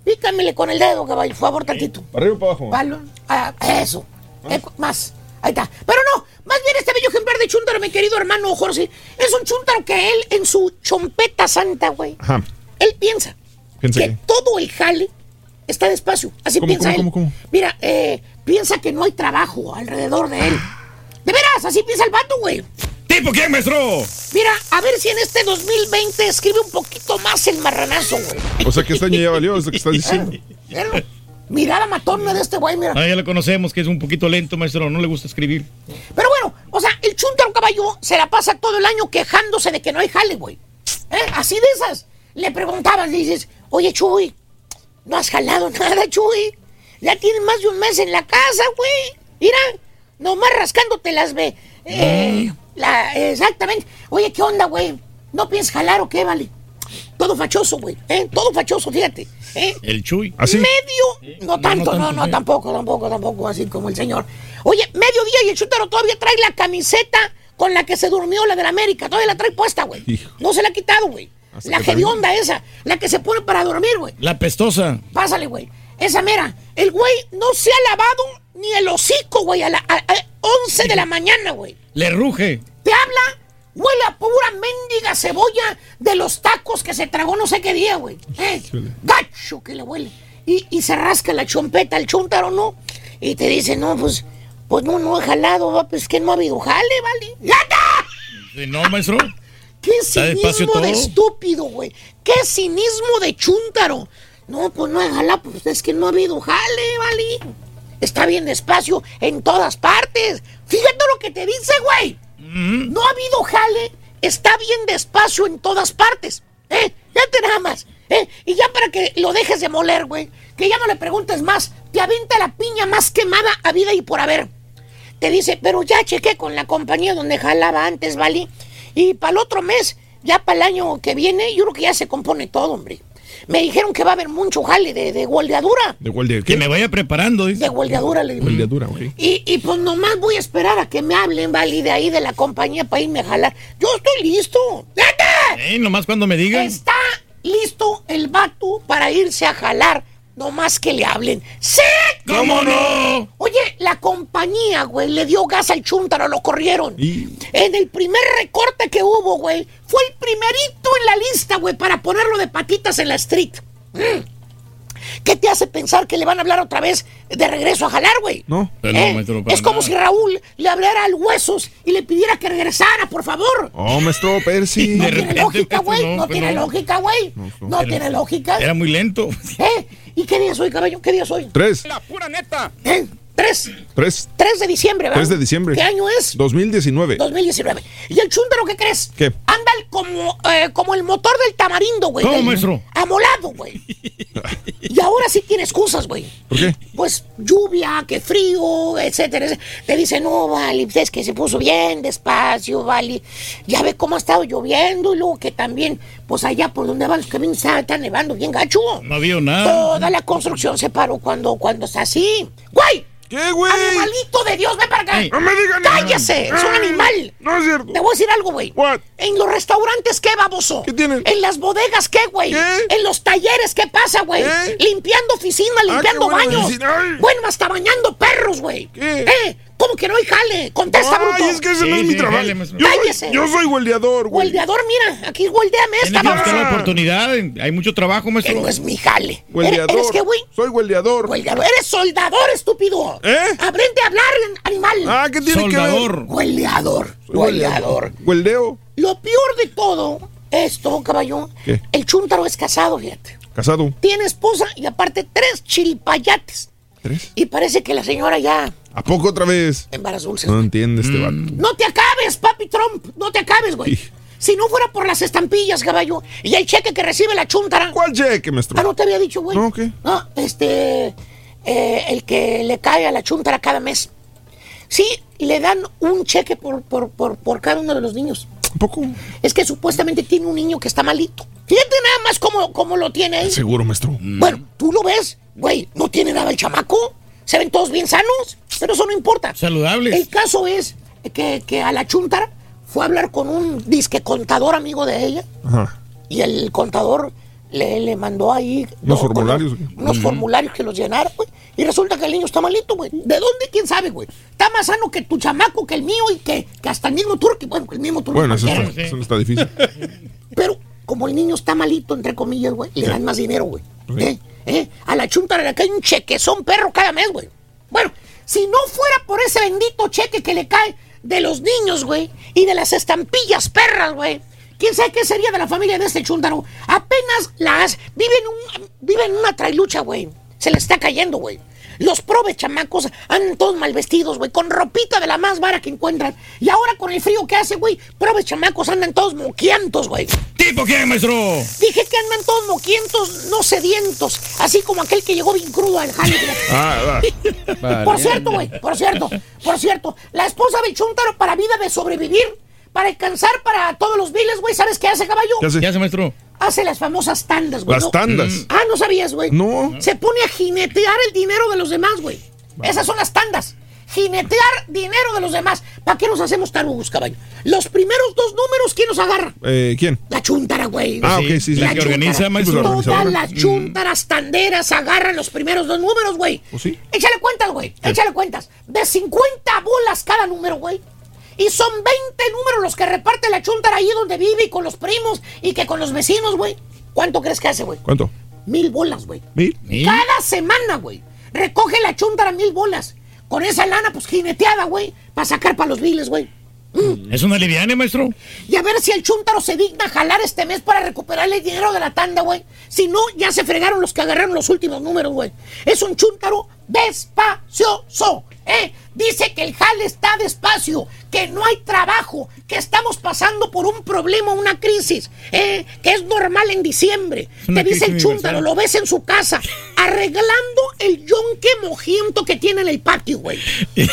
Pícamele con el dedo, caballo, por favor, tantito. ¿Para arriba o para abajo? Palo. Ah, eso. Eh, más. Ahí está. Pero no, más bien este bello ejemplar de chúntaro, mi querido hermano Jorge, es un chúntaro que él, en su chompeta santa, güey, Ajá. él piensa que que. todo el jale está despacio. Así ¿Cómo, piensa cómo, él. cómo, cómo? Mira, eh, piensa que no hay trabajo alrededor de él. De veras, así piensa el vato, güey. ¿Tipo quién, maestro? Mira, a ver si en este 2020 escribe un poquito más el marranazo, güey. O sea que este año ya valió, es lo que estás diciendo. Míralo. Mirada matona de este güey, mira. Ah, ya lo conocemos, que es un poquito lento, maestro. No le gusta escribir. Pero bueno, o sea, el chuntaro caballo se la pasa todo el año quejándose de que no hay jale, güey. ¿Eh? Así de esas. Le preguntaban, le dices, oye, Chuy, no has jalado nada, Chuy. Ya tienes más de un mes en la casa, güey. Mira, nomás rascándote las ve. Eh, la- exactamente. Oye, ¿qué onda, güey? ¿No piensas jalar o qué, vale? Todo fachoso, güey. ¿eh? Todo fachoso, fíjate. ¿Eh? El Chuy. Medio, no tanto, no, no, ¿eh? tampoco, tampoco, tampoco, así como el señor. Oye, mediodía y el chúntaro todavía trae la camiseta con la que se durmió la de la América. Todavía la trae puesta, güey. No se la ha quitado, güey. Hasta La hedionda esa, la que se pone para dormir, güey. La pestosa. Pásale, güey. Esa mera. El güey no se ha lavado ni el hocico, güey, a las 11 de la mañana, güey. Le ruge. Te habla, huele a pura mendiga cebolla de los tacos que se tragó no sé qué día, güey. Eh, Gacho que le huele. Y, y se rasca la chompeta, el chúntaro, ¿no? Y te dice, no, pues, pues no, no he jalado, va, pues que no ha habido jale, ¿vale? ¡Yata! Eh, No, maestro. ¡Qué cinismo de estúpido, güey! ¡Qué cinismo de chúntaro! No, pues no he jalado, pues es que no ha habido jale, ¿vale? Está bien despacio en todas partes. Fíjate lo que te dice, güey. No ha habido jale, está bien despacio en todas partes. ¿Eh? Ya te nada más. ¿Eh? Y ya para que lo dejes de moler, güey. Que ya no le preguntes más. Te avienta la piña más quemada a vida y por haber. Te dice, pero ya chequé con la compañía donde jalaba antes, ¿vale? Y para el otro mes, ya para el año que viene, yo creo que ya se compone todo, hombre. Me dijeron que va a haber mucho jale de, de guardiadura. De guardia. Que me vaya preparando. De guardiadura, le digo. Guardiadura, ok. Y, y pues nomás voy a esperar a que me hablen, ¿vale? De ahí de la compañía para irme a jalar. Yo estoy listo. ¡Neta! Eh, nomás cuando me digan. Está listo el vato para irse a jalar. Nomás que le hablen. ¡Sí! ¿Cómo no? Oye, la compañía, güey, le dio gas al chúntaro, lo corrieron. En el primer recorte que hubo, güey, fue el primerito en la lista, güey, para ponerlo de patitas en la street. Mm. ¿Qué te hace pensar que le van a hablar otra vez de regreso a jalar, güey? No. Pero no, ¿Eh? maestro, Es como nada. si Raúl le hablara al Huesos y le pidiera que regresara, por favor. Oh, maestro Percy. No tiene lógica, güey. No, no, tiene lógica, güey. No, Era- tiene lógica. Era muy lento. ¿Eh? ¿Y qué día soy, caballo? ¿Qué día soy? Tres. La pura neta. ¿Eh? Tres. Tres. 3 de diciembre, ¿verdad? 3 de diciembre. ¿Qué año es? 2019. 2019. ¿Y el chúntaro qué crees? ¿Qué? Anda como, eh, como el motor del tamarindo, güey. ¿Cómo, Del- maestro? Amolado, güey. y ahora sí tiene excusas, güey. ¿Por qué? Pues lluvia, que frío, etcétera. etcétera. Te dice, no, vale, pues, es que se puso bien despacio, vale. Ya ve cómo ha estado lloviendo y luego que también, pues allá por donde van los caminos está, está nevando bien gacho. No había nada. Toda la construcción se paró cuando, cuando está así. ¡Güey! ¿Qué, güey? ¡Animalito de Dios, ven para acá! No me digan nada. ¡Cállese! ¡Es un animal! No es cierto. Te voy a decir algo, güey. What? En los restaurantes, ¿qué, baboso? ¿Qué tienen? En las bodegas, ¿qué, güey? ¿Qué? En los talleres, ¿qué pasa, güey? Limpiando oficina, limpiando qué buena baños. Bueno, hasta bañando perros, güey. ¿Qué? ¿Eh? ¿Cómo que no hay jale? Contesta, Ay, bruto. es que ese no Sí, es mi trabajo. Yo Cállese. soy, yo soy hueldeador, güey. Hueldeador, mira, aquí hueldeame esta, Tiene que buscar la oportunidad. Hay mucho trabajo, Que maestro. no es mi jale. Hueldeador. ¿Eres qué, güey? Soy hueldeador. Hueldeador. Eres soldador, estúpido. ¿Eh? Aprende a hablar, animal. Ah, ¿qué tiene Soldador. Hueldeador. que ver? Soy Hueldeador. Hueldeo. Lo peor de todo, esto, caballo, ¿Qué? el chúntaro es casado, fíjate. Casado. Tiene esposa y aparte tres chilpayates. ¿Tres? Y parece que la señora ya ¿A poco otra vez? embarazó dulces. No entiende este vato. No te acabes, papi Trump. No te acabes, güey. Sí. Si no fuera por las estampillas, caballo, y el cheque que recibe la chúntara. ¿Cuál cheque, maestro? Ah, no te había dicho, güey. No, ¿qué? No, este. eh, el que le cae a la chúntara cada mes. Sí, le dan un cheque por, por, por, por cada uno de los niños. ¿A poco? Es que supuestamente tiene un niño que está malito. Fíjate nada más cómo, cómo lo tiene ahí. Seguro, maestro. Bueno, tú lo ves, güey, no tiene nada el chamaco. Se ven todos bien sanos, pero eso no importa. Saludables. El caso es que, que a la chuntara fue a hablar con un disque contador amigo de ella Ajá. y el contador le, le mandó ahí Unos formularios. unos formularios que los llenara, güey. Y resulta que el niño está malito, güey. ¿De dónde? ¿Quién sabe, güey? Está más sano que tu chamaco, que el mío y que, que hasta el mismo turqui. Bueno, que el mismo turqui. Bueno, eso está, eso no está difícil. Pero como el niño está malito, entre comillas, güey, le dan más dinero, güey. ¿Eh? ¿Eh? A la chuntara le un chequezón perro cada mes, güey. Bueno, si no fuera por ese bendito cheque que le cae de los niños, güey, y de las estampillas perras, güey. ¿Quién sabe qué sería de la familia de este chúntaro? Apenas las... Vive en, un, vive en una trailucha, güey. Se le está cayendo, güey. Los probes chamacos andan todos mal vestidos, güey, con ropita de la más vara que encuentran. Y ahora con el frío que hace, güey, probes chamacos andan todos moquientos, güey. ¿Tipo quién, maestro? Dije que andan todos moquientos, no sedientos, así como aquel que llegó bien crudo al jale. Ah, Por cierto, güey, por cierto, por cierto, la esposa del Chuntaro para vida de sobrevivir, para alcanzar para todos los biles, güey, ¿sabes qué hace, caballo? ¿Qué hace? ¿Qué hace, maestro? Hace las famosas tandas, güey. Las ¿no? tandas. Ah, ¿no sabías, güey? No. Se pone a jinetear el dinero de los demás, güey. Esas son las tandas. Jinetear dinero de los demás. ¿Para qué nos hacemos tarugos, caballo? Los primeros dos números, ¿quién nos agarra? Eh, ¿Quién? La chuntara, güey. Ah, ok, sí, sí. La que chúntara. organiza. Pues la Todas las chuntaras tanderas agarran los primeros dos números, güey. ¿O sí? Échale cuentas, güey. Échale cuentas. De 50 bolas cada número, güey. Y son 20 números los que reparte la chuntara ahí donde vive y con los primos y que con los vecinos, güey. ¿Cuánto crees que hace, güey? ¿Cuánto? Mil bolas, güey. ¿Mil? Cada semana, güey. Recoge la chuntara mil bolas. Con esa lana, pues jineteada, güey. Para sacar para los biles, güey. ¿Es una liviana, maestro? Y a ver si el chúntaro se digna jalar este mes para recuperar el dinero de la tanda, güey. Si no, ya se fregaron los que agarraron los últimos números, güey. Es un chúntaro despacioso, ¿eh? Dice que el jale está despacio, que no hay trabajo, que estamos pasando por un problema, una crisis, ¿eh? Que es normal en diciembre. una Te dice el universal. lo ves en su casa, arreglando el yonque mojiento que tiene en el patio, güey. Te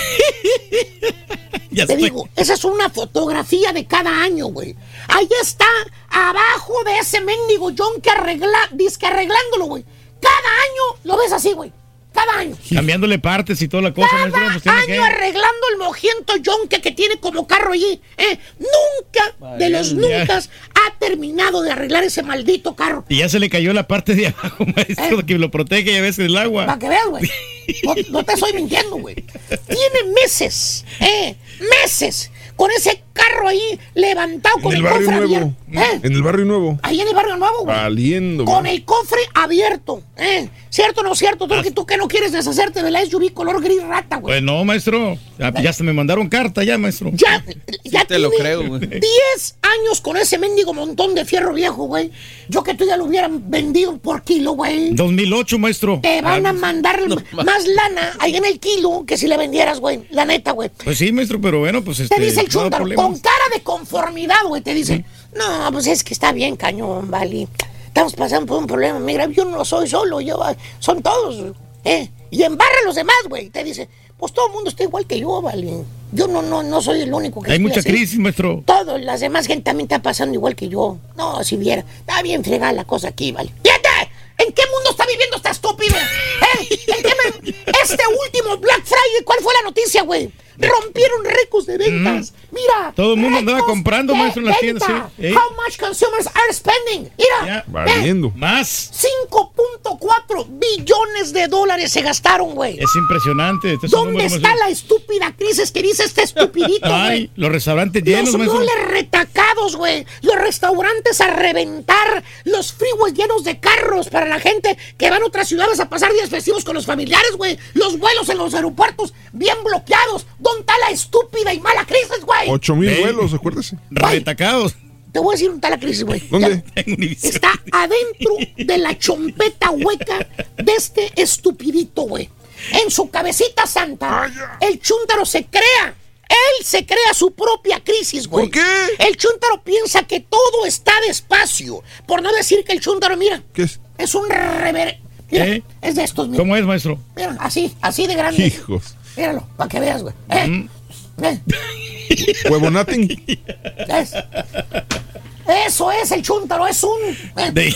estoy- digo, esa es una fotografía de cada año, güey. Ahí está, abajo de ese mendigo John que arregla, disque arreglándolo, güey. Cada año lo ves así, güey. Cada año. Cambiándole partes y toda la cosa, maestro. Pues Año que... arreglando el mojiento John que, tiene como carro allí. ¿eh? Nunca, de los nunca, ha terminado de arreglar ese maldito carro. Y ya se le cayó la parte de abajo, maestro, que lo protege a veces el agua. Para que veas, güey. No, no te estoy mintiendo, güey. Tiene meses, ¿eh? Meses. Con ese carro ahí levantado En con el el, barrio cofre nuevo. abierto. ¿eh? En el barrio nuevo. Ahí en el barrio nuevo, güey. Valiendo. Con man. el cofre abierto, ¿eh? ¿Cierto o no cierto? Tú, que, tú que no quieres deshacerte de la SUV color gris rata, güey. Pues no, maestro. Ya, ya se me mandaron carta ya, maestro. Ya, ya te lo creo, güey. 10 años con ese mendigo montón de fierro viejo, güey. Yo que tú ya lo hubieran vendido por kilo, güey. 2008, maestro. Te van a Ah, mandar más lana ahí en el kilo que si le vendieras, güey. La neta, güey. Pues sí, maestro, pero bueno, pues este. Te dice el no problemas. con cara de conformidad, güey. Te dice, no, pues es que está bien, cañón, vale. Estamos pasando por un problema. Mira, yo no soy solo, yo, son todos, ¿eh? Y embarra a los demás, güey. Te dice, pues todo el mundo está igual que yo, vale. Yo no, no, no soy el único que Hay mucha así. crisis, maestro. Todos, las demás gente también está pasando igual que yo. No, si viera, está bien fregada la cosa aquí, vale. Fíjate, ¿en qué mundo está viviendo esta estúpido? ¿Eh? ¿En qué me- Este último Black Friday, ¿cuál fue la noticia, güey? Rompieron récords de ventas. Mira. Mm. Todo el mundo andaba comprando, maestro, en las tiendas, sí. ¿Eh? How much consumers are spending? Mira. Valiendo. Más. 5.4 billones de dólares se gastaron, güey. Es impresionante. Este es ¿Dónde está la estúpida crisis que dice este estupidito, güey? Ay, los restaurantes llenos, Los maestro. moles retacados, güey. Los restaurantes a reventar. Los freeways llenos de carros para la gente que van a otras ciudades a pasar días festivos con los familiares, güey. Los vuelos en los aeropuertos bien bloqueados. ¿Dónde está la estúpida y mala crisis, güey? Ocho mil Ey. vuelos, acuérdese. Retacados. Te voy a decir dónde está la crisis, güey. ¿Dónde? Está adentro de la chompeta hueca de este estupidito, güey. En su cabecita santa, el chúntaro se crea. Él se crea su propia crisis, güey. ¿Por qué? El chúntaro piensa que todo está despacio. Por no decir que el chúntaro, mira, ¿Qué es? es un rever... Mira, ¿Eh? es de estos, mira. ¿Cómo es, maestro? Mira, así, así de grande. Hijos. Míralo, para que veas, güey. ¿Eh? ¿Eh? Huevonating. ¿Ves? Eso es el chúntaro, es un... ¿eh? De-.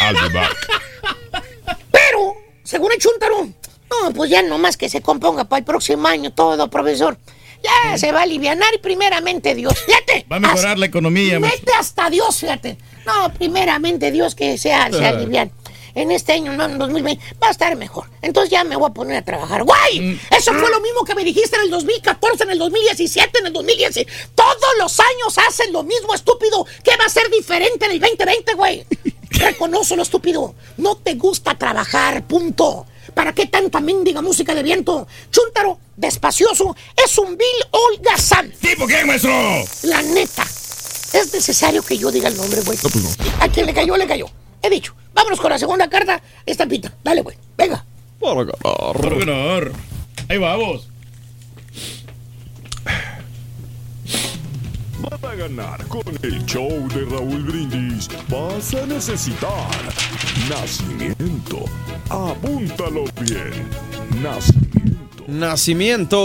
I'll be back. Pero, según el Chuntaro, no, pues ya nomás que se componga para el próximo año todo, profesor. Ya se va a alivianar y primeramente Dios. Fíjate. Va a mejorar hasta- la economía. Mete hasta Dios, fíjate. No, primeramente Dios que sea, se alivian. En este año, no, en 2020, va a estar mejor. Entonces ya me voy a poner a trabajar. ¡Guay! Mm. Eso fue lo mismo que me dijiste en el 2014, en el 2017, en el 2010. Todos los años hacen lo mismo, estúpido. ¿Qué va a ser diferente en el 2020, güey? Reconócelo, estúpido. No te gusta trabajar, punto. ¿Para qué tanta mendiga música de viento? Chuntaro, despacioso, es un Bill holgazán. ¿Tipo qué, maestro? La neta. Es necesario que yo diga el nombre, güey. No, pues no. A quien le cayó, le cayó. He dicho. Vámonos con la segunda carta. Estampita. Dale, güey. Venga. Para ganar. Para ganar. Ahí vamos. Para ganar con el show de Raúl Brindis vas a necesitar nacimiento. Apúntalo bien. Nacimiento. Nacimiento.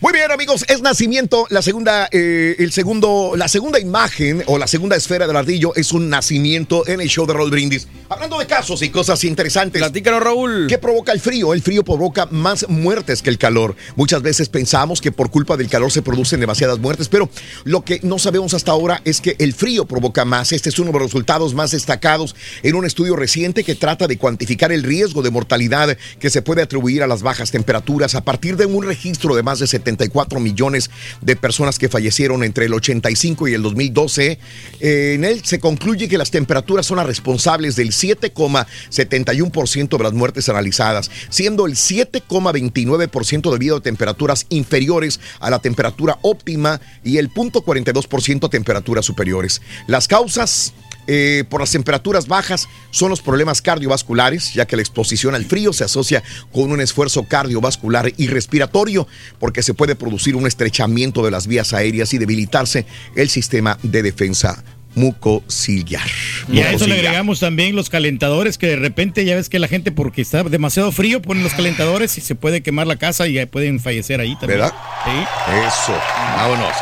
Muy bien, amigos, es nacimiento. La segunda, eh, el segundo, la segunda imagen o la segunda esfera del ardillo es un nacimiento en el show de Raúl Brindis. Hablando de casos y cosas interesantes. Platícanos, Raúl. ¿Qué provoca el frío? El frío provoca más muertes que el calor. Muchas veces pensamos que por culpa del calor se producen demasiadas muertes, pero lo que no sabemos hasta ahora es que el frío provoca más. Este es uno de los resultados más destacados en un estudio reciente que trata de cuantificar el riesgo de mortalidad que se puede atribuir a las bajas temperaturas a partir de un registro de más de 74 millones de personas que fallecieron entre el 85 y el 2012. Eh, en él se concluye que las temperaturas son las responsables del 7,71% de las muertes analizadas, siendo el 7,29% debido a temperaturas inferiores a la temperatura óptima y el 0.42% a temperaturas superiores. Las causas eh, por las temperaturas bajas son los problemas cardiovasculares, ya que la exposición al frío se asocia con un esfuerzo cardiovascular y respiratorio, porque se puede producir un estrechamiento de las vías aéreas y debilitarse el sistema de defensa mucociliar. Y a eso le agregamos también los calentadores, que de repente ya ves que la gente, porque está demasiado frío, ponen los calentadores y se puede quemar la casa y pueden fallecer ahí también. ¿Verdad? Sí. Eso. Vámonos.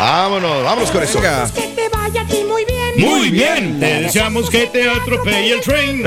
Vámonos, vámonos con eso. Que te vaya a ti muy bien. Te deseamos que te atropelle el tren,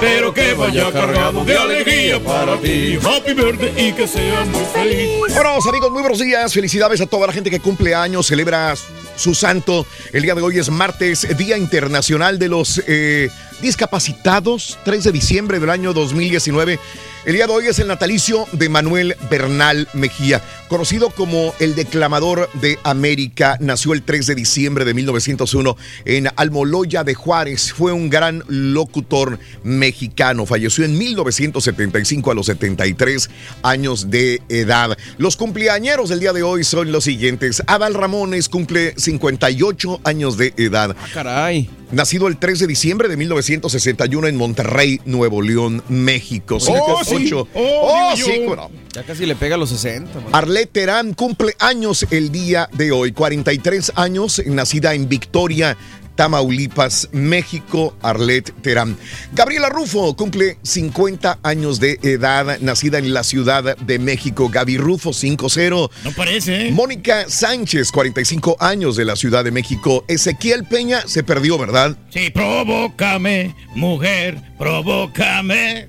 pero que vaya cargado de alegría para ti. Happy birthday y que sea muy feliz. Bueno, amigos, muy buenos días. Felicidades a toda la gente que cumple años, celebra su santo. El día de hoy es martes, Día Internacional de los eh, Discapacitados, 3 de diciembre del año 2019. El día de hoy es el natalicio de Manuel Bernal Mejía, conocido como el declamador de América. Nació el 3 de diciembre de 1901 en Almoloya de Juárez. Fue un gran locutor mexicano. Falleció en 1975 a los 73 años de edad. Los cumpleañeros del día de hoy son los siguientes. Adal Ramones cumple 58 años de edad. Caray. Nacido el 3 de diciembre de 1961 en Monterrey, Nuevo León, México. Oh, sí. 58. Oh, Oh, digo sí, yo. cómo no. Ya casi le pega a los 60. man. Arlette Terán cumple años el día de hoy, 43 años, nacida en Victoria, Tamaulipas, México, Arlette Terán. Gabriela Rufo cumple 50 años de edad, nacida en la Ciudad de México. Gaby Rufo, 5-0. No parece, ¿eh? Mónica Sánchez, 45 años de la Ciudad de México. Ezequiel Peña se perdió, ¿verdad? Sí, provócame, mujer, provócame.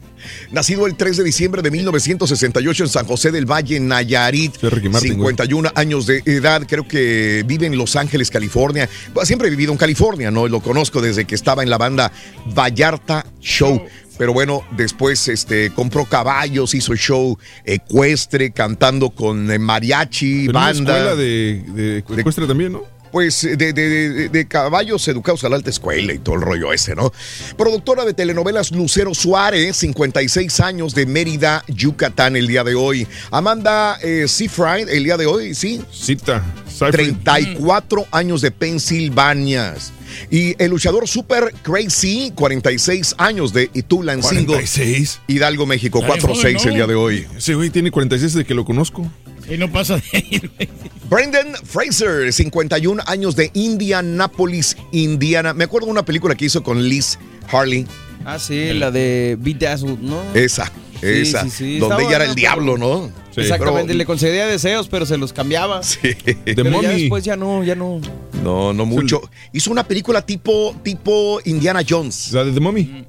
Nacido el 3 de diciembre de 1968 en San José del Valle, Nayarit. Martin, 51 años de edad. Creo que vive en Los Ángeles, California. Siempre he vivido en California, ¿no? Lo conozco desde que estaba en la banda Vallarta Show. Pero bueno, después este, compró caballos, hizo show ecuestre, cantando con eh, mariachi, Pero una banda. escuela de, de ecuestre también, ¿no? Pues de, de- de- caballos educados a la alta escuela y todo el rollo ese, ¿no? Productora de telenovelas Lucero Suárez, 56 años de Mérida, Yucatán, el día de hoy. Amanda eh, Seyfried, el día de hoy, sí. Cita. 34 años de Pensilvania. Y el luchador Super Crazy, 46 años de Itulancingo. 46. Hidalgo, México, 4-6 el día de hoy. Ese güey tiene 46 de que lo conozco. Y no pasa de ahí, güey. Brendan Fraser, 51 años de Indianapolis, Indiana. Me acuerdo de una película que hizo con Liz Harley. Ah, sí, la de Beat ¿no? Esa, Sí, esa. sí, sí, donde está ella era el diablo, ¿no? Exactamente, Pero- le concedía deseos, pero se los cambiaba. Sí. Pero ya después ya no, ya no. No, no mucho. Hizo una película tipo, tipo Indiana Jones. La de The Mummy.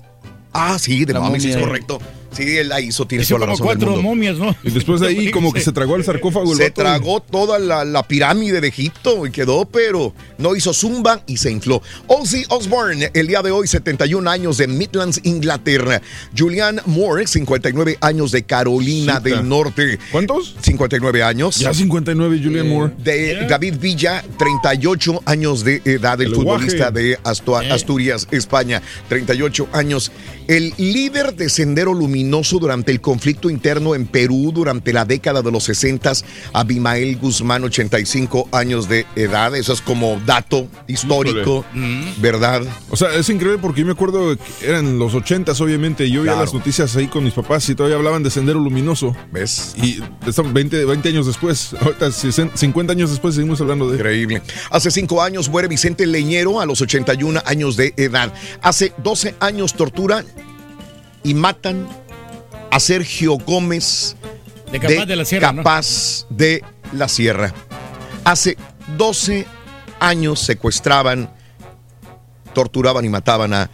Ah, sí, de La Mummy, sí, es correcto. Sí, él la hizo, tiene Hizo toda la como cuatro mundo. momias, ¿no? Y después de ahí, como que se tragó el sarcófago el Se tragó toda la, la pirámide de Egipto y quedó, pero no hizo zumba y se infló. Ozzy Osbourne, el día de hoy, 71 años de Midlands, Inglaterra. Julian Moore, 59 años de Carolina Cita. del Norte. ¿Cuántos? 59 años. Ya 59, Julian Moore. De David Villa, 38 años de edad, el, El futbolista guaje. de Astu- Asturias, España, 38 años. El líder de Sendero Luminoso durante el conflicto interno en Perú durante la década de los 60, Abimael Guzmán, 85 años de edad. Eso es como dato histórico, ¿verdad? O sea, es increíble porque yo me acuerdo que eran los 80 obviamente, y yo veía Claro. las noticias ahí con mis papás y todavía hablaban de Sendero Luminoso. ¿Ves? Y estamos 20, 20 años después, ahorita 60, 50 años después seguimos hablando de Increíble. Hace cinco años muere Vicente Leñero a los 81 años de edad. Hace 12 años tortura y matan a Sergio Gómez De Capaz de la Sierra, ¿no? Capaz de la Sierra. Hace 12 años secuestraban, torturaban y mataban a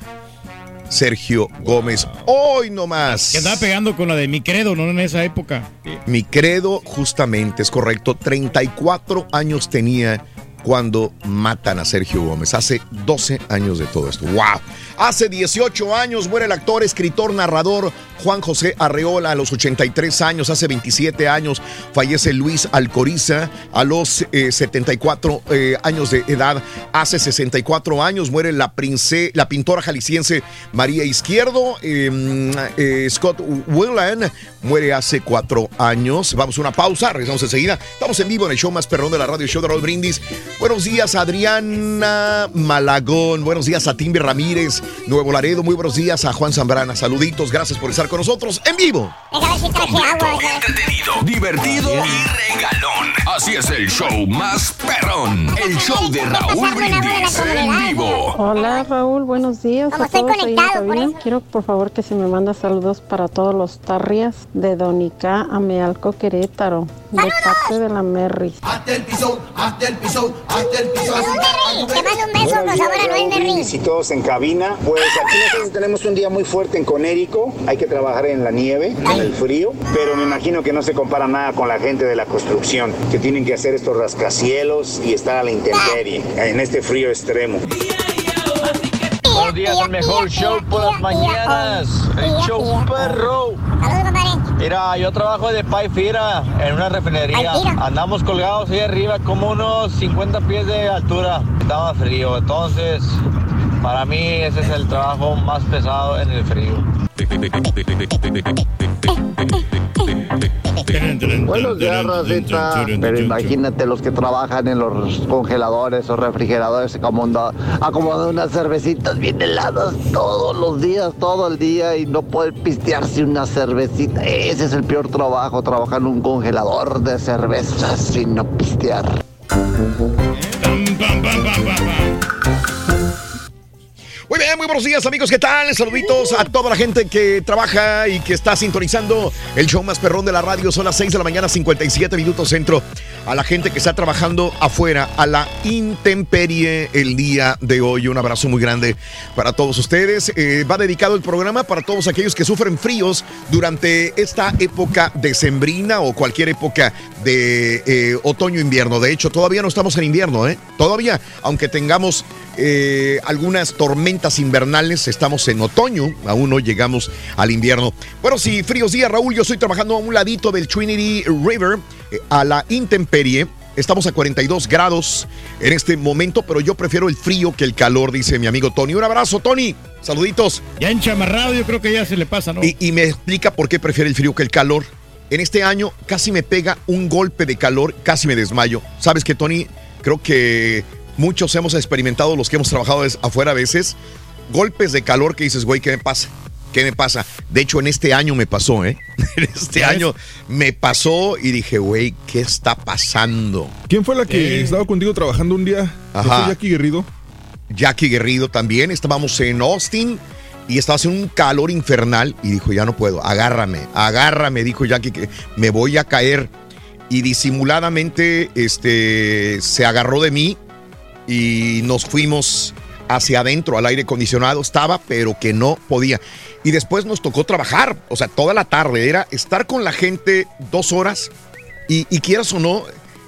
Sergio Gómez. Hoy no más. Que andaba pegando con la de mi credo, ¿no? En esa época. Mi credo, justamente, es correcto. 34 años tenía cuando matan a Sergio Gómez. Hace 12 años de todo esto. ¡Wow! Hace 18 años muere el actor, escritor, narrador Juan José Arreola a los 83 años. Hace 27 años fallece Luis Alcoriza a los eh, 74 eh, años de edad. Hace 64 años muere la, prince- la pintora jalisciense María Izquierdo. Eh, eh, Scott Willan muere hace cuatro años. Vamos a una pausa, regresamos enseguida. Estamos en vivo en el show más perrón de la radio, show de Raúl Brindis. Buenos días, Adriana Malagón. Buenos días a Ramírez, Nuevo Laredo. Muy buenos días a Juan Zambrana. Saluditos, gracias por estar con nosotros en vivo. Agua. Entretenido, divertido y regalón. Así es el show más perrón. El show de Raúl Brindis en vivo. Hola Raúl, buenos días Como a estoy todos conectado, por cabina. Quiero por favor que se me manda saludos para todos los tarrias de Donica a Mealco Querétaro, de parte de la Merry. Hasta el piso, hasta el piso, hasta el piso. Te mando un beso, por favor, a Noel Merry. y todos en cabina. Pues aquí nosotros tenemos un día muy fuerte en Conérico. Hay que trabajar en la nieve, en el frío. Pero me imagino que no se compara nada con la gente de la construcción, que tienen que hacer estos rascacielos y estar a la intemperie en este frío extremo. Buenos días, el mejor show por las mañanas. El show perro. Mira, yo trabajo de paifira en una refinería. Andamos colgados ahí arriba como unos 50 pies de altura. Estaba frío, entonces para mí ese es el trabajo más pesado en el frío. Buenos días, Rosita. Pero imagínate los que trabajan en los congeladores o refrigeradores acomodando, acomodando unas cervecitas bien heladas todos los días, todo el día y no poder pistearse una cervecita. Ese es el peor trabajo, trabajar en un congelador de cervezas sin no pistear. Muy bien, muy buenos días amigos, ¿qué tal? Saluditos a toda la gente que trabaja y que está sintonizando el show más perrón de la radio. Son las 6 de la mañana, 57 minutos centro. A la gente que está trabajando afuera, a la intemperie el día de hoy. Un abrazo muy grande para todos ustedes. Eh, va dedicado el programa para todos aquellos que sufren fríos durante esta época decembrina o cualquier época de eh, otoño-invierno. De hecho, todavía no estamos en invierno, ¿eh? Todavía, aunque tengamos eh, algunas tormentas invernales, estamos en otoño, aún no llegamos al invierno. Bueno, sí, fríos días, Raúl, yo estoy trabajando a un ladito del Trinity River, eh, a la intemperie. Estamos a 42 grados en este momento, pero yo prefiero el frío que el calor, dice mi amigo Tony. Un abrazo, Tony. Saluditos. Ya enchamarrado, yo creo que ya se le pasa, ¿no? Y, y me explica por qué prefiere el frío que el calor. En este año casi me pega un golpe de calor, casi me desmayo. ¿Sabes que Tony? Creo que muchos hemos experimentado, los que hemos trabajado afuera a veces, golpes de calor que dices, güey, ¿qué me pasa? ¿Qué me pasa? De hecho, en este año me pasó, ¿eh? En este año me pasó y dije, güey, ¿qué está pasando? ¿Quién fue la que estaba contigo trabajando un día? ¿No Ajá. fue Jackie Guerrido? Jackie Guerrido también. Estábamos en Austin y estaba haciendo un calor infernal y dijo, ya no puedo, agárrame, agárrame, dijo Jackie, que me voy a caer. Y disimuladamente este, se agarró de mí y nos fuimos hacia adentro al aire acondicionado. Estaba, pero que no podía. Y después nos tocó trabajar, o sea, toda la tarde. Era estar con la gente dos horas y, quieras o no,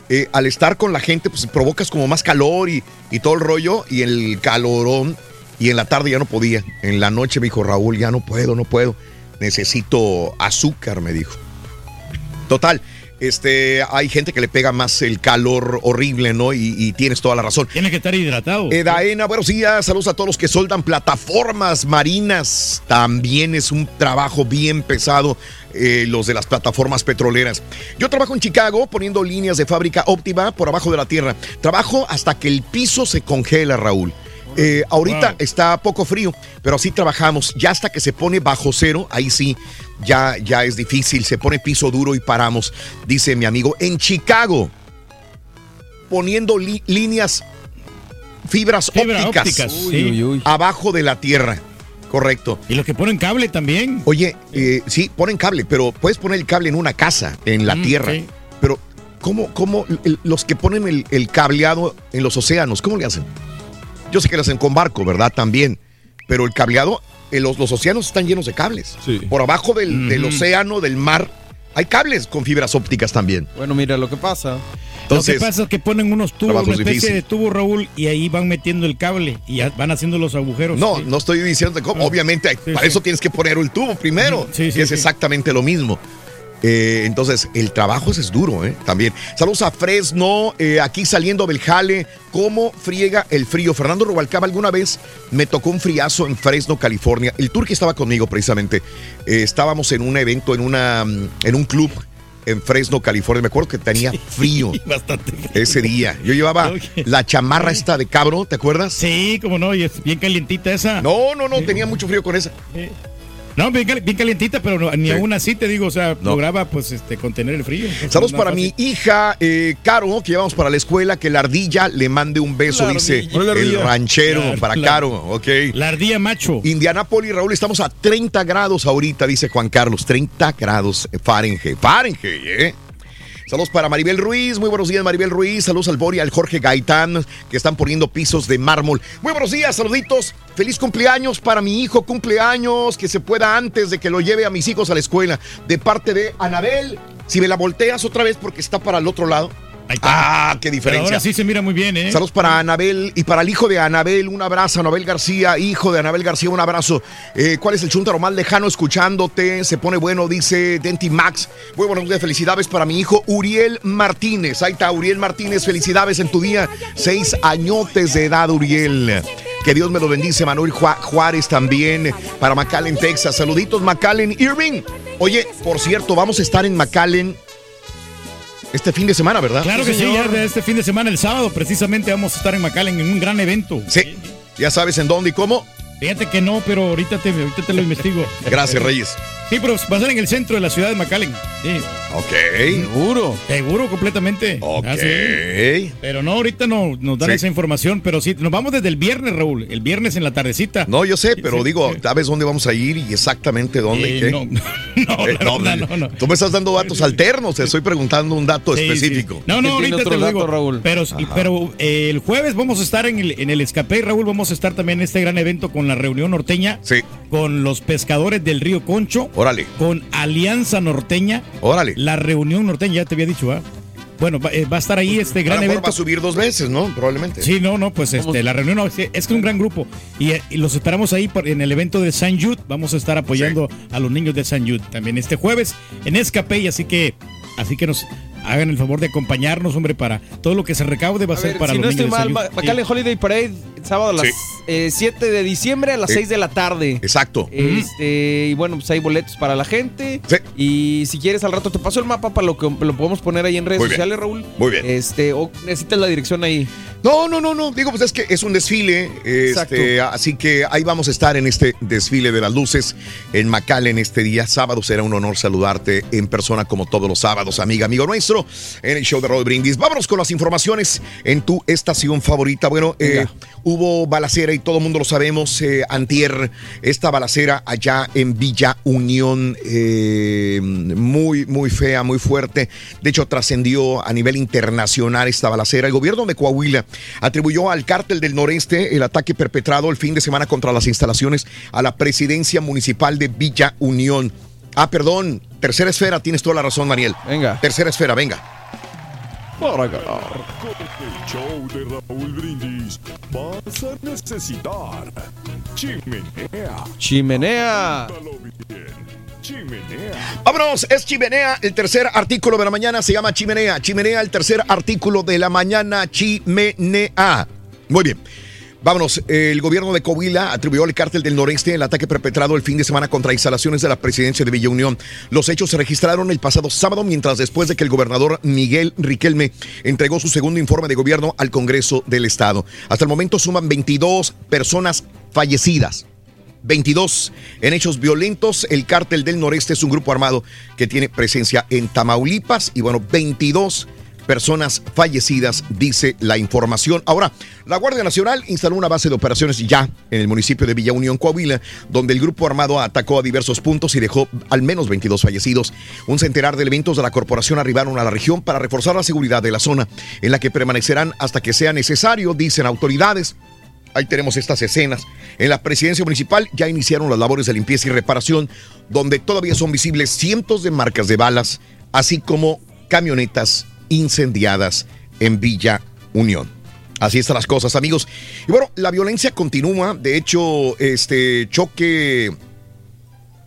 eh, al estar con la gente, pues provocas como más calor y, y todo el rollo, y el calorón, y en la tarde ya no podía. En la noche me dijo Raúl, ya no puedo, no puedo. Necesito azúcar, me dijo. Total, Este, hay gente que le pega más el calor horrible, ¿no? Y, y tienes toda la razón. Tiene que estar hidratado. Edaena, buenos días. Saludos a todos los que soldan plataformas marinas. También es un trabajo bien pesado, eh, los de las plataformas petroleras. Yo trabajo en Chicago poniendo líneas de fábrica óptima por abajo de la tierra. Trabajo hasta que el piso se congela, Raúl. Eh, ahorita está poco frío, pero así trabajamos. Ya hasta que se pone bajo cero, ahí sí, ya, ya es difícil. Se pone piso duro y paramos, dice mi amigo. En Chicago, poniendo líneas, fibras Fibra ópticas, abajo de la tierra. Correcto. Y los que ponen cable también. Oye, eh, sí, ponen cable, pero puedes poner el cable en una casa, en la Mm, tierra. sí. Pero, ¿cómo, cómo el- los que ponen el, el cableado en los océanos, cómo le hacen? Yo sé que lo hacen con barco, ¿verdad? También. Pero el cableado, en los, los océanos están llenos de cables. Por abajo del, océano, del mar, hay cables con fibras ópticas también. Bueno, mira, lo que pasa. Entonces, lo que pasa es que ponen unos tubos, una es especie difícil. de tubo, Raúl, y ahí van metiendo el cable y van haciendo los agujeros. No, Sí. no estoy diciendo cómo. Obviamente, hay- para sí. eso tienes que poner el tubo primero, Sí, sí, que es sí. exactamente lo mismo. Eh, entonces, el trabajo es duro, ¿eh? También. Saludos a Fresno, eh, aquí saliendo del jale. ¿Cómo friega el frío? Fernando Rubalcaba, alguna vez me tocó un friazo en Fresno, California. El tour que estaba conmigo, precisamente, eh, estábamos en un evento, en, una, mm, en un club en Fresno, California. Me acuerdo que tenía frío Bastante. ese día. Yo llevaba la chamarra esta de cabro, ¿te acuerdas? Sí, como no, y es bien calientita esa. No, no, no, tenía mucho frío con esa. No, bien, cal- bien calientita, pero no- ni Sí. aún así te digo, o sea, No. lograba pues este contener el frío. Entonces, Saludos para fácil. mi hija, eh, Caro, que llevamos para la escuela, que la ardilla le mande un beso, La dice ardilla. El ranchero, La- para la- Caro, ok. La ardilla macho. Indianápolis, Raúl, estamos a 30 grados ahorita, dice Juan Carlos, 30 grados Fahrenheit, Fahrenheit, ¿eh? Saludos para Maribel Ruiz, muy buenos días Maribel Ruiz, saludos al Bori, al Jorge Gaitán, que están poniendo pisos de mármol. Muy buenos días, saluditos, feliz cumpleaños para mi hijo, cumpleaños, que se pueda antes de que lo lleve a mis hijos a la escuela, de parte de Anabel. Si me la volteas otra vez porque está para el otro lado. Ah, qué Pero diferencia. ahora sí se mira muy bien, ¿eh? Saludos para Anabel y para el hijo de Anabel, un abrazo. Anabel García, hijo de Anabel García, un abrazo. Eh, ¿Cuál es el chuntaro más lejano escuchándote? Se pone bueno, dice Denti Max. Muy buenos días, felicidades para mi hijo Uriel Martínez. Ahí está, Uriel Martínez, felicidades en tu día. Seis añotes de edad, Uriel. Que Dios me lo bendice, Manuel Ju- Juárez también. Para McAllen, Texas. Saluditos, McAllen Irving. Oye, por cierto, vamos a estar en McAllen este fin de semana, ¿verdad? Claro que sí, ya de este fin de semana, el sábado, precisamente vamos a estar en McAllen en un gran evento. Sí. ¿Ya sabes en dónde y cómo? Fíjate que no, pero ahorita te, ahorita te lo investigo. Gracias, Reyes. Sí, pero va a ser en el centro de la ciudad de McAllen. Sí. Ok. Seguro. Seguro, completamente. Ok. Ah, sí. Pero no, ahorita no nos dan Sí. esa información, pero sí, nos vamos desde el viernes, Raúl. El viernes en la tardecita. No, yo sé, pero Sí, digo, sí. ¿sabes dónde vamos a ir y exactamente dónde y Eh, qué? no, no, Eh, verdad, no, no. Tú me estás dando datos alternos, te estoy preguntando un dato Sí, específico. sí. No, no, ahorita te lo digo. Pero, pero eh, el jueves vamos a estar en el, en el escape, Raúl, vamos a estar también en este gran evento con la reunión norteña. Sí. Con los pescadores del río Concho. Órale. Con Alianza Norteña. Órale. La reunión norteña, ya te había dicho, ¿ah? Bueno, va, eh, va a estar ahí este A lo gran mejor evento. va a subir dos veces, ¿no? Probablemente. Sí, no, no, pues este, la reunión no, es que es un gran grupo y, eh, y los esperamos ahí por- en el evento de San Jude. Vamos a estar apoyando a los niños de San Jude también este jueves en Escape, así que, así que nos hagan el favor de acompañarnos, hombre, para todo lo que se recaude va a, A ser ver, para si los no estoy niños mal, de Ma- San Jude. McAllen Sí. Holiday Parade, sábado a las Sí. eh, 7 de diciembre a las Sí. 6 de la tarde. Exacto. Este, y bueno, pues hay boletos para la gente. Y si quieres al rato te paso el mapa para lo que lo podemos poner ahí en redes Muy bien. sociales, Raúl. Muy bien. Este, o necesitas la dirección ahí. No, no, no, no. Digo, pues es que es un desfile. Exacto. Este, así que ahí vamos a estar en este desfile de las luces en McAllen este día. Sábado será un honor saludarte en persona como todos los sábados, amiga, amigo nuestro, en el show de Roll Brindis. Vámonos con las informaciones en tu estación favorita. Bueno, eh, hubo balacera y todo el mundo lo sabemos. Eh, antier, esta balacera allá en Villa Unión, eh, muy, muy fea, muy fuerte. De hecho, trascendió a nivel internacional esta balacera. El gobierno de Coahuila atribuyó al cártel del noreste el ataque perpetrado el fin de semana contra las instalaciones a la presidencia municipal de Villa Unión. Ah, perdón, tercera esfera, tienes toda la razón, Daniel. Venga. Tercera esfera, venga. Con el show de Raúl Brindis vas a necesitar chimenea. Chimenea. Bien. Vámonos, es Chimenea. El tercer artículo de la mañana se llama Chimenea. Chimenea, el tercer artículo de la mañana, Chimenea. Muy bien. Vámonos, el gobierno de Coahuila atribuyó al cártel del noreste el ataque perpetrado el fin de semana contra instalaciones de la presidencia de Villa Unión. Los hechos se registraron el pasado sábado, mientras después de que el gobernador Miguel Riquelme entregó su segundo informe de gobierno al Congreso del Estado. Hasta el momento suman 22 personas fallecidas. 22 en hechos violentos. El cártel del noreste es un grupo armado que tiene presencia en Tamaulipas y bueno, 22 personas fallecidas, dice la información. Ahora, la Guardia Nacional instaló una base de operaciones ya en el municipio de Villa Unión, Coahuila, donde el grupo armado atacó a diversos puntos y dejó al menos 22 fallecidos. Un centenar de elementos de la corporación arribaron a la región para reforzar la seguridad de la zona, en la que permanecerán hasta que sea necesario, dicen autoridades. Ahí tenemos estas escenas. En la presidencia municipal ya iniciaron las labores de limpieza y reparación, donde todavía son visibles cientos de marcas de balas, así como camionetas incendiadas en Villa Unión. Así están las cosas, amigos. Y bueno, la violencia continúa. De hecho, este choque